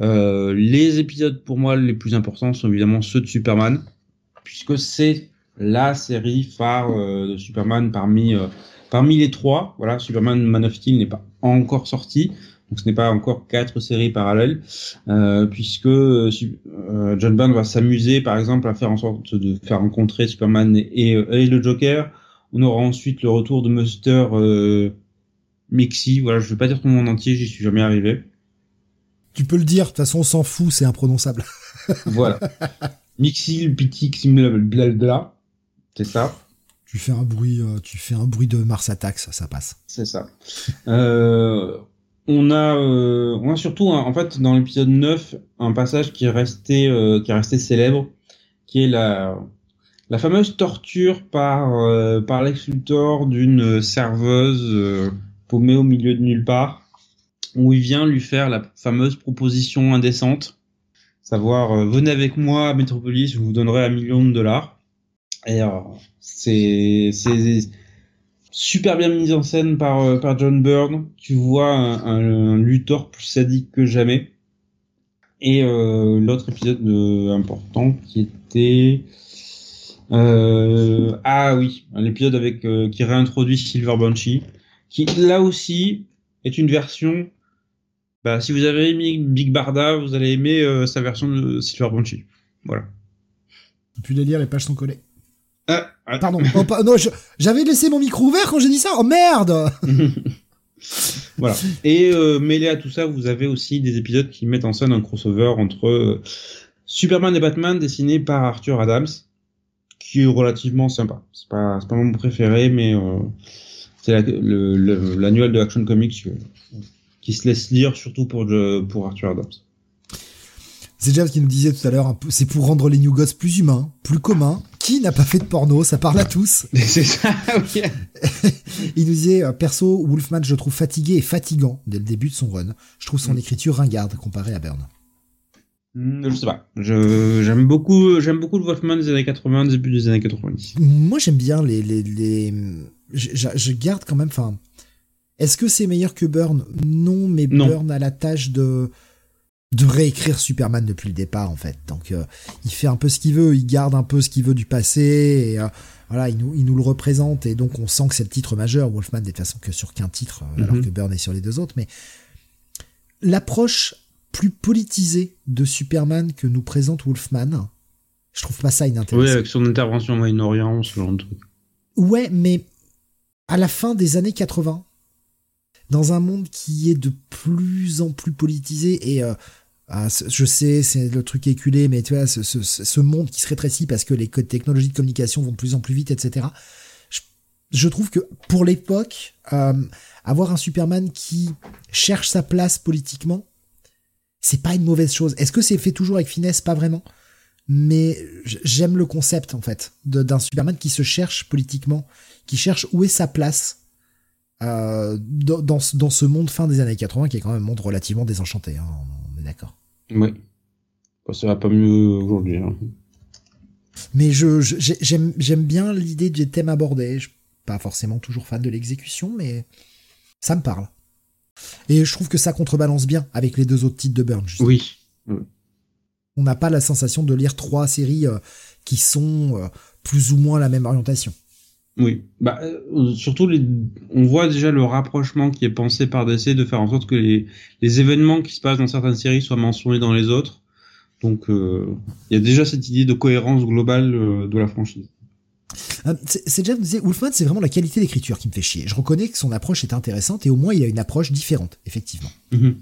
Speaker 2: Euh, les épisodes pour moi les plus importants sont évidemment ceux de Superman, puisque c'est la série phare euh, de Superman parmi euh, parmi les trois. Voilà, Superman Man of Steel n'est pas encore sorti, donc ce n'est pas encore quatre séries parallèles, euh, puisque euh, John Byrne va s'amuser par exemple à faire en sorte de faire rencontrer Superman et, et, le Joker. On aura ensuite le retour de Muster Mixi, voilà, je veux pas dire ton nom entier, j'y suis jamais arrivé.
Speaker 1: Tu peux le dire, de toute façon on s'en fout, c'est imprononçable.
Speaker 2: voilà. Mixi, le petit, blablabla, c'est ça.
Speaker 1: Tu fais un bruit, euh, tu fais un bruit de Mars Attacks, ça, ça passe.
Speaker 2: C'est ça. euh, on a, euh, on a surtout, en fait, dans l'épisode 9, un passage qui est resté, euh, qui est resté célèbre, qui est la, la fameuse torture par, euh, par Lex d'une serveuse paumé au milieu de nulle part, où il vient lui faire la fameuse proposition indécente, savoir euh, venez avec moi à Metropolis, je vous donnerai un million de dollars. Et euh, c'est super bien mis en scène par euh, par John Byrne. Tu vois un, un, Luthor plus sadique que jamais. Et l'autre épisode important qui était ah oui, l'épisode avec qui réintroduit Silver Banshee qui là aussi est une version. Bah, si vous avez aimé Big Barda, vous allez aimer euh, sa version de Silver Banshee. Voilà.
Speaker 1: Depuis les lire, les pages sont collées.
Speaker 2: Ah, ah.
Speaker 1: Pardon. oh, non, j'avais laissé mon micro ouvert quand j'ai dit ça. Oh merde
Speaker 2: Voilà. Et euh, mêlé à tout ça, vous avez aussi des épisodes qui mettent en scène un crossover entre euh, Superman et Batman dessiné par Arthur Adams, qui est relativement sympa. C'est pas, pas mon préféré, mais c'est l'annuel de Action Comics qui se laisse lire surtout pour, pour Arthur Adams.
Speaker 1: C'est Jeff qui nous disait tout à l'heure, c'est pour rendre les New Gods plus humains, plus communs. Qui n'a pas fait de porno? Ça parle à tous.
Speaker 2: C'est ça, oui.
Speaker 1: Il nous disait, euh, perso, Wolfman, je trouve fatigué et fatigant dès le début de son run. Je trouve son mm. écriture ringarde comparée à Byrne.
Speaker 2: Mm, je sais pas. j'aime beaucoup, j'aime beaucoup le Wolfman des années 80, début des années 90.
Speaker 1: Moi, j'aime bien les, les, les, je, je, garde quand même. Enfin, est-ce que c'est meilleur que Burn? Non, mais Burn a la tâche de de réécrire Superman depuis le départ en fait. Donc euh, il fait un peu ce qu'il veut, il garde un peu ce qu'il veut du passé et euh, voilà, il nous, il nous le représente et donc on sent que c'est le titre majeur. Wolfman de toute façon que sur qu'un titre euh, alors mhm. que Burn est sur les deux autres. Mais l'approche plus politisée de Superman que nous présente Wolfman, je trouve pas ça inintéressant.
Speaker 2: Oui, avec son intervention au Moyen-Orient, ce genre de truc.
Speaker 1: Ouais, mais à la fin des années 80, dans un monde qui est de plus en plus politisé et euh, ah, je sais, c'est le truc éculé, mais tu vois, ce, monde qui se rétrécit parce que les technologies de communication vont de plus en plus vite, etc. Je, je trouve que pour l'époque, euh, avoir un Superman qui cherche sa place politiquement, c'est pas une mauvaise chose. Est-ce que c'est fait toujours avec finesse? Pas vraiment. Mais j'aime le concept, en fait, d'un Superman qui se cherche politiquement qui cherche où est sa place euh, dans, dans, ce monde fin des années 80 qui est quand même un monde relativement désenchanté, hein, on est d'accord.
Speaker 2: Oui. Ça va pas mieux aujourd'hui. Hein.
Speaker 1: Mais je, j'aime, j'aime bien l'idée des thèmes abordés. Je suis pas forcément toujours fan de l'exécution, mais ça me parle. Et je trouve que ça contrebalance bien avec les deux autres titres de Burn.
Speaker 2: Oui.
Speaker 1: On n'a pas la sensation de lire trois séries euh, qui sont euh, plus ou moins la même orientation.
Speaker 2: Oui, bah euh, surtout les, on voit déjà le rapprochement qui est pensé par DC de faire en sorte que les, les événements qui se passent dans certaines séries soient mentionnés dans les autres. Donc euh, il y a déjà cette idée de cohérence globale euh, de la franchise.
Speaker 1: c'est déjà disait Wolfman, c'est vraiment la qualité d'écriture qui me fait chier. Je reconnais que son approche est intéressante et au moins il a une approche différente, effectivement.
Speaker 2: Mhm.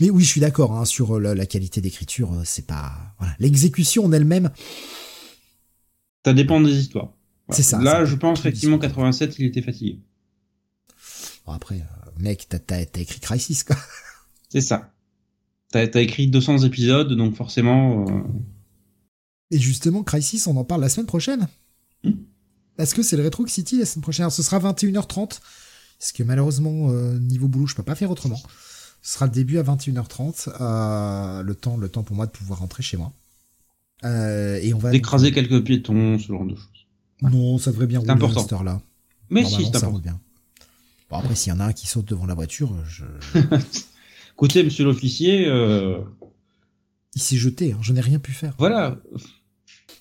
Speaker 1: Mais oui, je suis d'accord hein, sur la, la qualité d'écriture. C'est pas voilà. l'exécution en elle-même.
Speaker 2: Ça dépend des histoires.
Speaker 1: C'est ça,
Speaker 2: Là, je pense effectivement
Speaker 1: histoires.
Speaker 2: 87, il était fatigué.
Speaker 1: Bon, après, euh, mec, t'as écrit Crisis quoi.
Speaker 2: C'est ça. T'as as écrit 200 épisodes, donc forcément. euh,
Speaker 1: Et justement, Crisis, on en parle la semaine prochaine.
Speaker 2: Hmm.
Speaker 1: Est-ce que c'est le Retro City la semaine prochaine? Alors, Ce sera 21h30. Parce que malheureusement, euh, niveau boulot, je peux pas faire autrement. Ce sera le début à 21h30. euh, le temps, le temps pour moi de pouvoir rentrer chez moi. Euh, et on va
Speaker 2: d'écraser quelques piétons, ce genre de choses.
Speaker 1: Non, ça devrait bien rouler
Speaker 2: important.
Speaker 1: cette heure-là.
Speaker 2: Mais si, c'est
Speaker 1: ça
Speaker 2: important.
Speaker 1: roule bien. Bon, après, s'il y en a un qui saute devant la voiture, je...
Speaker 2: Écoutez, monsieur l'officier, euh,
Speaker 1: il s'est jeté. hein, je n'ai rien pu faire.
Speaker 2: voilà.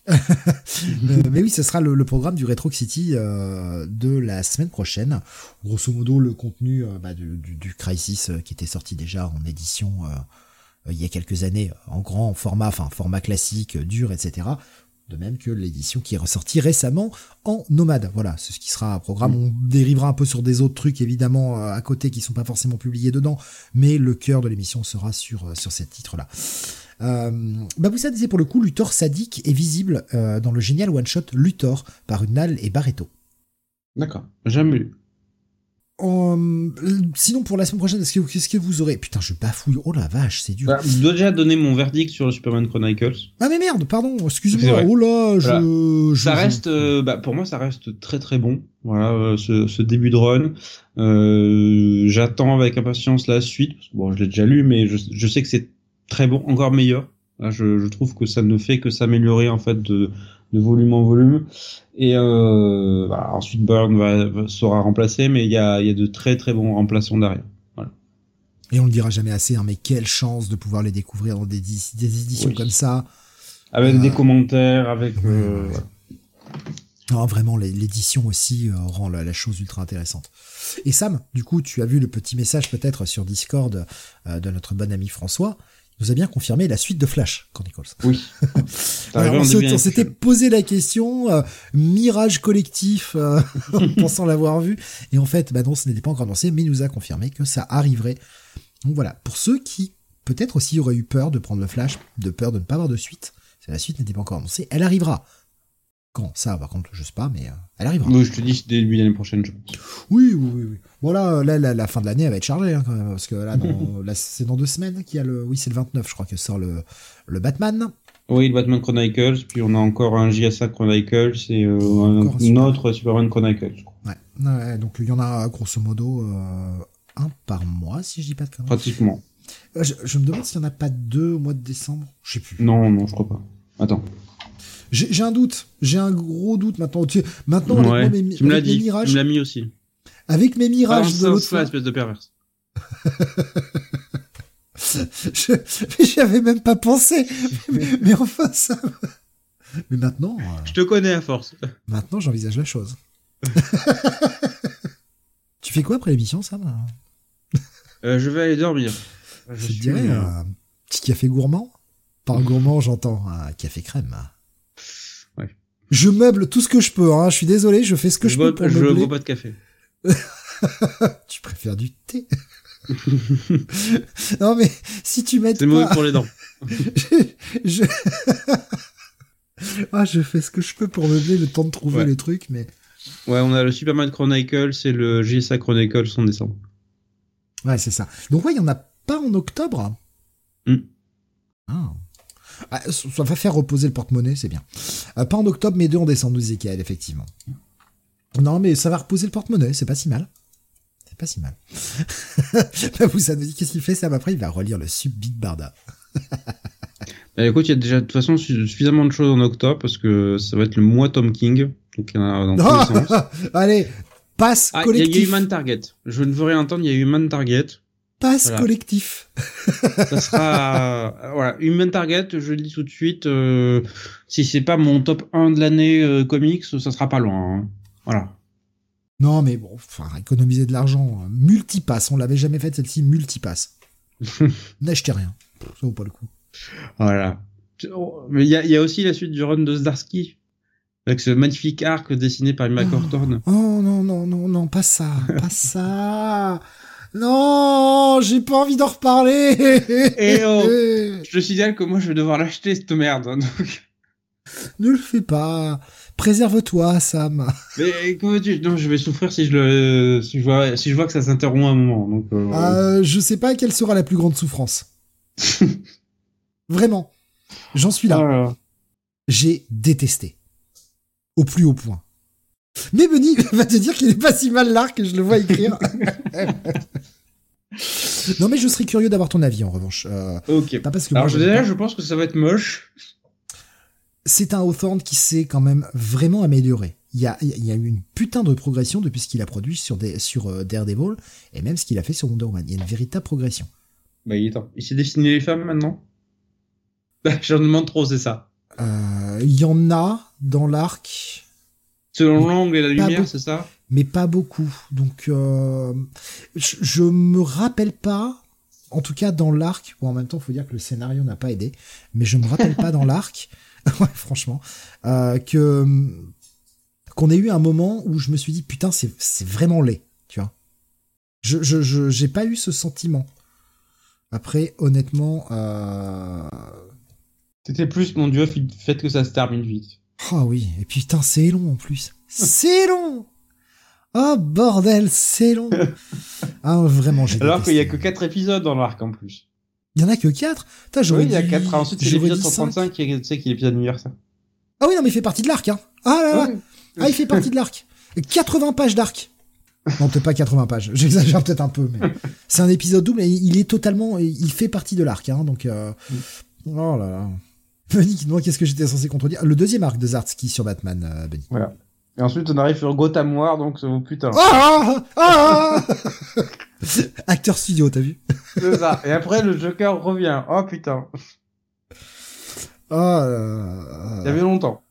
Speaker 1: Mais oui, ce sera le, le programme du Retro City euh, de la semaine prochaine. Grosso modo, le contenu euh, bah, du, du, du Crisis euh, qui était sorti déjà en édition il y a quelques années, en grand format, enfin format classique, dur, etc. De même que l'édition qui est ressortie récemment en nomade. Voilà, c'est ce qui sera un programme. On dérivera un peu sur des autres trucs évidemment euh, à côté qui sont pas forcément publiés dedans, mais le cœur de l'émission sera sur euh, sur ces titres-là. Euh, bah vous savez, pour le coup, Luthor sadique est visible euh, dans le génial one-shot Luthor par Unal et Barreto.
Speaker 2: D'accord. Jamais lu.
Speaker 1: Euh, sinon, pour la semaine prochaine, est-ce que, qu'est-ce que vous aurez? Putain, je bafouille. Oh la vache, c'est dur.
Speaker 2: Bah, je dois déjà donner mon verdict sur le Superman Chronicles.
Speaker 1: Ah mais merde, pardon,
Speaker 2: vrai.
Speaker 1: Oh là, je,
Speaker 2: Voilà.
Speaker 1: je-
Speaker 2: Ça reste, euh, bah, pour moi, ça reste très très bon. Voilà, euh, ce, ce début de run. Euh, J'attends avec impatience la suite. parce que, Bon, je l'ai déjà lu, mais je, je sais que c'est très bon, encore meilleur. Là, je, je trouve que ça ne fait que s'améliorer en fait de, de volume en volume. Et euh, bah, ensuite, Burn va, va- sera remplacé, mais il y a, y a de très très bons remplaçants derrière.
Speaker 1: Et on le dira jamais assez, hein, mais quelle chance de pouvoir les découvrir dans des, des éditions
Speaker 2: Oui.
Speaker 1: comme ça.
Speaker 2: Avec
Speaker 1: Euh,
Speaker 2: des commentaires, avec.
Speaker 1: ouais,
Speaker 2: euh,
Speaker 1: ouais.
Speaker 2: voilà.
Speaker 1: Non, vraiment, l'édition aussi rend la, la chose ultra intéressante. Et Sam, du coup, tu as vu le petit message peut-être sur Discord de notre bon ami François. Nous a bien confirmé la suite de Flash Chronicles.
Speaker 2: Oui. C'est arrivé
Speaker 1: Alors, on s'était posé la question, euh, mirage collectif, euh, en pensant l'avoir vu. Et en fait, bah non, ce n'était pas encore annoncé, mais il nous a confirmé que ça arriverait. Donc voilà, pour ceux qui peut-être aussi auraient eu peur de prendre le Flash, de peur de ne pas avoir de suite, si la suite n'était pas encore annoncée, elle arrivera. Quand? Ça, par contre, je sais pas, mais euh, elle arrivera.
Speaker 2: Oui, je te dis, début d'année prochaine, je pense.
Speaker 1: Oui, oui, oui. oui. Bon là, là, la, la fin de l'année, elle va être chargée hein, quand même, parce que là, c'est dans deux semaines qu'il y a le, oui, c'est le 29, je crois que sort le, le Batman.
Speaker 2: Oui, le Batman Chronicles, puis on a encore un JSA Chronicles et euh, un, autre Superman Chronicles. je crois.
Speaker 1: Ouais, ouais, donc il y en a grosso modo euh, un par mois, si je dis pas de conneries.
Speaker 2: Pratiquement.
Speaker 1: Euh, Je, je me demande s'il y en a pas deux au mois de décembre. Je sais plus.
Speaker 2: Non, non, je crois pas. Attends.
Speaker 1: J'ai un doute. J'ai un gros doute maintenant. Maintenant, avec,
Speaker 2: Ouais,
Speaker 1: moi, mes,
Speaker 2: tu me l'as dit. Tu me l'as mis aussi.
Speaker 1: Avec mes mirages
Speaker 2: Balance
Speaker 1: de l'autre fois,
Speaker 2: espèce de perverse.
Speaker 1: j'y avais même pas pensé. mais, mais enfin, ça. Mais maintenant, euh,
Speaker 2: Je te connais à force.
Speaker 1: maintenant, j'envisage la chose. tu fais quoi après l'émission, Sam
Speaker 2: Euh, je vais aller dormir. Je,
Speaker 1: Je te
Speaker 2: suis-
Speaker 1: dirais
Speaker 2: euh,
Speaker 1: un petit café gourmand? Par gourmand, j'entends un café crème.
Speaker 2: Ouais.
Speaker 1: Je meuble tout ce que je peux. Hein. Je suis désolé, je fais ce que je,
Speaker 2: je
Speaker 1: peux
Speaker 2: bois,
Speaker 1: pour
Speaker 2: je
Speaker 1: meubler.
Speaker 2: bois pas de café.
Speaker 1: Tu préfères du thé Non mais si tu m'aides
Speaker 2: C'est mauvais
Speaker 1: pas,
Speaker 2: pour les dents.
Speaker 1: je... ah, je fais ce que je peux pour meubler le temps de trouver
Speaker 2: Ouais.
Speaker 1: les trucs, mais
Speaker 2: Ouais, on a le Superman Chronicles et le JSA Chronicles en décembre.
Speaker 1: ouais, c'est ça. Donc ouais, il y en a pas en octobre.
Speaker 2: Hmm.
Speaker 1: Ah. Ah, ça va faire reposer le porte-monnaie, c'est bien. Euh, pas en octobre, mais deux en décembre, nous Kael, effectivement. Non, mais ça va reposer le porte-monnaie, c'est pas si mal. C'est pas si mal. Bah, vous savez, qu'est-ce qu'il fait, Sam Après, il va relire le sub Big Barda.
Speaker 2: Bah, écoute, il y a déjà de toute façon su- suffisamment de choses en octobre parce que ça va être le mois Tom King. Donc il y en a dans tous les sens.
Speaker 1: Allez, passe
Speaker 2: Ah, il y, a- il y a
Speaker 1: collectif.
Speaker 2: eu Man Target. Je ne veux rien entendre, il y a eu Man Target.
Speaker 1: Passe
Speaker 2: Voilà.
Speaker 1: collectif.
Speaker 2: Ça sera euh, voilà, Human Target, je le dis tout de suite euh, si c'est pas mon top 1 de l'année euh, comics, ça sera pas loin. hein. Voilà.
Speaker 1: Non, mais bon, enfin, économiser de l'argent. hein. Multipass, on l'avait jamais fait celle-ci, multipass. N'achetez rien. Ça vaut pas le coup.
Speaker 2: Voilà. Mais il y a, il y a aussi la suite du run de Zdarsky avec ce magnifique arc dessiné par Mac
Speaker 1: Oh. Oh non, non, non, non, pas ça, pas ça. Non, j'ai pas envie d'en reparler.
Speaker 2: Eh oh, je te signale que moi je vais devoir l'acheter cette merde. hein, donc.
Speaker 1: Ne le fais pas. Préserve-toi, Sam.
Speaker 2: Mais comment tu Non, je vais souffrir si je le, si je vois, si je vois que ça s'interrompt à un moment. Donc. euh,
Speaker 1: Euh, je sais pas quelle sera la plus grande souffrance. Vraiment. J'en suis là.
Speaker 2: voilà.
Speaker 1: J'ai détesté. Au plus haut point. Mais Benny va te dire qu'il est pas si mal l'arc, je le vois écrire. non mais je serais curieux d'avoir ton avis en revanche. Euh,
Speaker 2: Ok.
Speaker 1: pas parce que
Speaker 2: Alors
Speaker 1: moi,
Speaker 2: déjà, je pense que ça va être moche.
Speaker 1: C'est un Hawthorne qui s'est quand même vraiment amélioré. Il y a, il y a eu une putain de progression depuis ce qu'il a produit sur, des, sur euh, Daredevil et même ce qu'il a fait sur Wonder Woman. Il y a une véritable progression.
Speaker 2: Bah, il est temps. Il s'est dessiné les femmes maintenant? J'en demande trop, c'est ça.
Speaker 1: Euh, Il y en a dans l'arc,
Speaker 2: Selon l'angle et la lumière, c'est ça?
Speaker 1: Mais pas beaucoup. Donc, euh, je, je me rappelle pas, en tout cas dans l'arc, bon, en même temps, il faut dire que le scénario n'a pas aidé, mais je me rappelle pas dans l'arc, ouais, franchement, euh, que qu'on ait eu un moment où je me suis dit putain, c'est c'est vraiment laid, tu vois. Je je je j'ai pas eu ce sentiment. Après, honnêtement, euh...
Speaker 2: C'était plus, mon dieu, fait que ça se termine vite.
Speaker 1: ah oui, et puis putain, c'est long en plus, c'est long. Oh bordel, c'est long. Ah vraiment, j'ai
Speaker 2: Alors qu'il y a que 4 épisodes dans l'arc en plus.
Speaker 1: Il y en a que 4 Putain, j'aurais
Speaker 2: Oui, il y a
Speaker 1: dit-
Speaker 2: 4. Ensuite, c'est l'épisode
Speaker 1: dit cinq.
Speaker 2: 135 qui est, tu sais, qui est l'épisode anniversaire.
Speaker 1: Ah oui, non, mais il fait partie de l'arc, hein. Ah là là.
Speaker 2: Ouais.
Speaker 1: Ah, il fait partie de l'arc. 80 pages d'arc. Non, peut-être pas 80 pages. J'exagère peut-être un peu, mais c'est un épisode double et il est totalement, il fait partie de l'arc, hein. Donc, euh... oh là là. Benny qui demande qu'est-ce que j'étais censé contredire? Le deuxième arc de Zartsky sur Batman, euh, Benny.
Speaker 2: Et ensuite, on arrive sur Gotham War, donc oh, putain.
Speaker 1: Ah, ah, ah Acteur studio, t'as vu
Speaker 2: C'est ça. Et après, le Joker revient. Oh putain.
Speaker 1: Là là.
Speaker 2: Il y avait longtemps.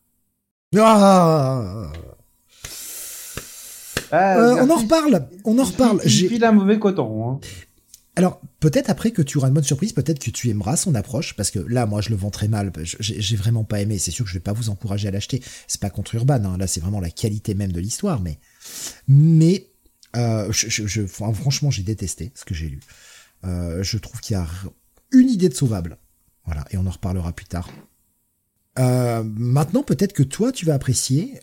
Speaker 1: Ah.
Speaker 2: Ah,
Speaker 1: Euh, on en reparle, on en reparle. J'ai-
Speaker 2: file un mauvais coton. Hein.
Speaker 1: Alors, peut-être après que tu auras une bonne surprise, peut-être que tu aimeras son approche, parce que là, moi, je le vends très mal. Je- J'ai vraiment pas aimé. C'est sûr que je vais pas vous encourager à l'acheter. C'est pas contre Urban, hein. là, c'est vraiment la qualité même de l'histoire, mais, mais, euh, franchement, j'ai détesté ce que j'ai lu. Euh, je trouve qu'il y a une idée de sauvable. Voilà, et on en reparlera plus tard. Euh, maintenant, peut-être que toi, tu vas apprécier.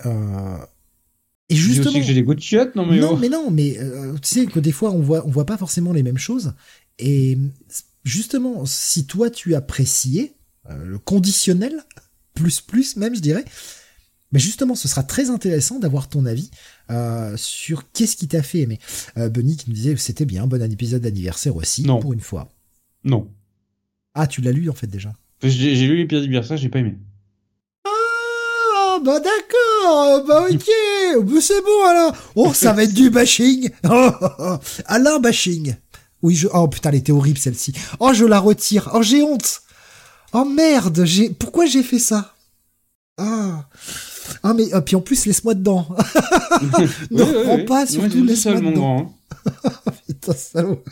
Speaker 1: Et
Speaker 2: Je
Speaker 1: justement,
Speaker 2: aussi que j'ai des goûts de chiottes, non mais
Speaker 1: non,
Speaker 2: oh.
Speaker 1: mais non, mais euh, tu sais que des fois on voit on voit pas forcément les mêmes choses. Et justement, si toi tu appréciais euh, le conditionnel plus plus même, je dirais, mais justement, ce sera très intéressant d'avoir ton avis euh, sur qu'est-ce qui t'a fait aimer. Bunny qui nous disait c'était bien, bon épisode d'anniversaire aussi
Speaker 2: Non.
Speaker 1: pour une fois.
Speaker 2: Non.
Speaker 1: Ah, tu l'as lu en fait déjà.
Speaker 2: J'ai j'ai lu l'épisode d'anniversaire, j'ai pas aimé.
Speaker 1: Ah, bah d'accord, bah ok, bah c'est bon alors. Oh, ça va être du bashing. Oh, oh, oh. Alain bashing. Oui, je. Oh putain, elle était horrible celle-ci. Oh, je la retire. Oh, j'ai honte. Oh merde, j'ai. Pourquoi j'ai fait ça? Ah. Ah mais ah, puis en plus laisse-moi dedans. ne
Speaker 2: Oui, oui.
Speaker 1: pas, surtout laisse-moi
Speaker 2: seul, mon
Speaker 1: dedans.
Speaker 2: grand. hein.
Speaker 1: Putain, salaud.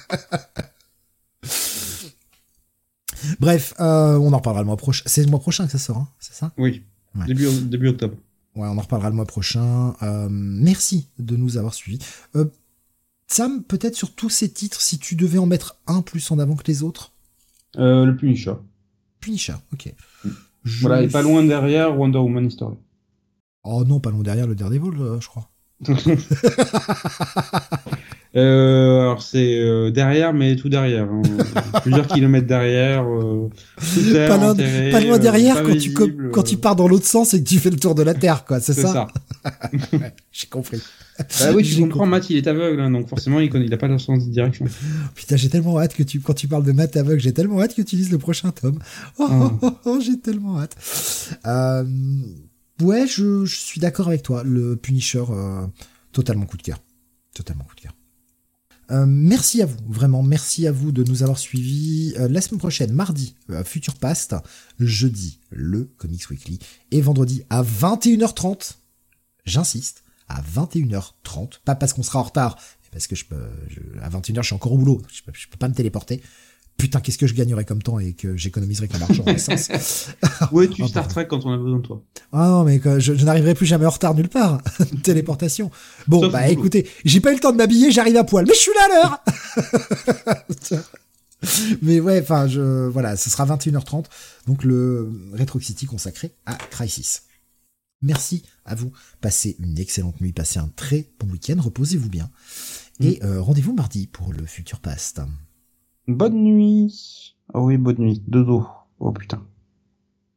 Speaker 1: Bref, euh, on en reparlera le mois prochain. C'est le mois prochain que ça sort, hein, c'est ça?
Speaker 2: Oui.
Speaker 1: Ouais.
Speaker 2: Début, début octobre.
Speaker 1: Ouais, on en reparlera le mois prochain. Euh, merci de nous avoir suivis. Euh, Sam, peut-être sur tous ces titres, si tu devais en mettre un plus en avant que les autres?
Speaker 2: Euh, le Punisher.
Speaker 1: Punisher, ok.
Speaker 2: Mm.
Speaker 1: Je-
Speaker 2: Voilà, et pas loin derrière Wonder Woman History.
Speaker 1: Oh non, pas loin derrière le Daredevil, euh, je crois.
Speaker 2: Euh, alors c'est euh, derrière, mais tout derrière. hein. Plusieurs kilomètres derrière. Euh, terre,
Speaker 1: Pas loin,
Speaker 2: enterré,
Speaker 1: pas loin
Speaker 2: euh,
Speaker 1: derrière
Speaker 2: pas
Speaker 1: quand, tu,
Speaker 2: visible,
Speaker 1: quand
Speaker 2: euh,
Speaker 1: tu pars dans l'autre sens et que tu fais le tour de la Terre, quoi, c'est ça,
Speaker 2: ça.
Speaker 1: J'ai compris.
Speaker 2: Bah oui, tu comprends,
Speaker 1: compris.
Speaker 2: Matt, il est aveugle, hein, donc forcément, il, connaît, il a pas le sens de direction.
Speaker 1: Putain, j'ai tellement hâte que tu, quand tu parles de maths aveugle, j'ai tellement hâte que tu lises le prochain tome. Oh,
Speaker 2: Ah.
Speaker 1: oh, oh, oh, j'ai tellement hâte. Euh, ouais, je, je suis d'accord avec toi. Le Punisher, euh, totalement coup de cœur. Totalement coup de cœur. Euh, merci à vous, vraiment, merci à vous de nous avoir suivis. Euh, la semaine prochaine, mardi, euh, Future Past, jeudi, le Comics Weekly, et vendredi à 21h30, j'insiste, à 21h30, pas parce qu'on sera en retard, mais parce que je peux, à 21h je suis encore au boulot, je peux, je peux pas me téléporter, putain, qu'est-ce que je gagnerais comme temps et que j'économiserais comme argent en essence.
Speaker 2: ouais, tu Star Trek quand on a besoin de toi.
Speaker 1: Ah non, mais je, n'arriverai plus jamais en retard nulle part. Téléportation. Bon, bah écoutez, j'ai pas eu le temps de m'habiller, j'arrive à poil, mais je suis là à l'heure. mais ouais, enfin, je, voilà, ce sera 21h30. Donc le Retro City consacré à Crisis. Merci à vous. Passez une excellente nuit, passez un très bon week-end, reposez-vous bien. Et mm. euh, rendez-vous mardi pour le futur past.
Speaker 2: Bonne nuit. Oh oui, bonne nuit. Dodo. Oh putain.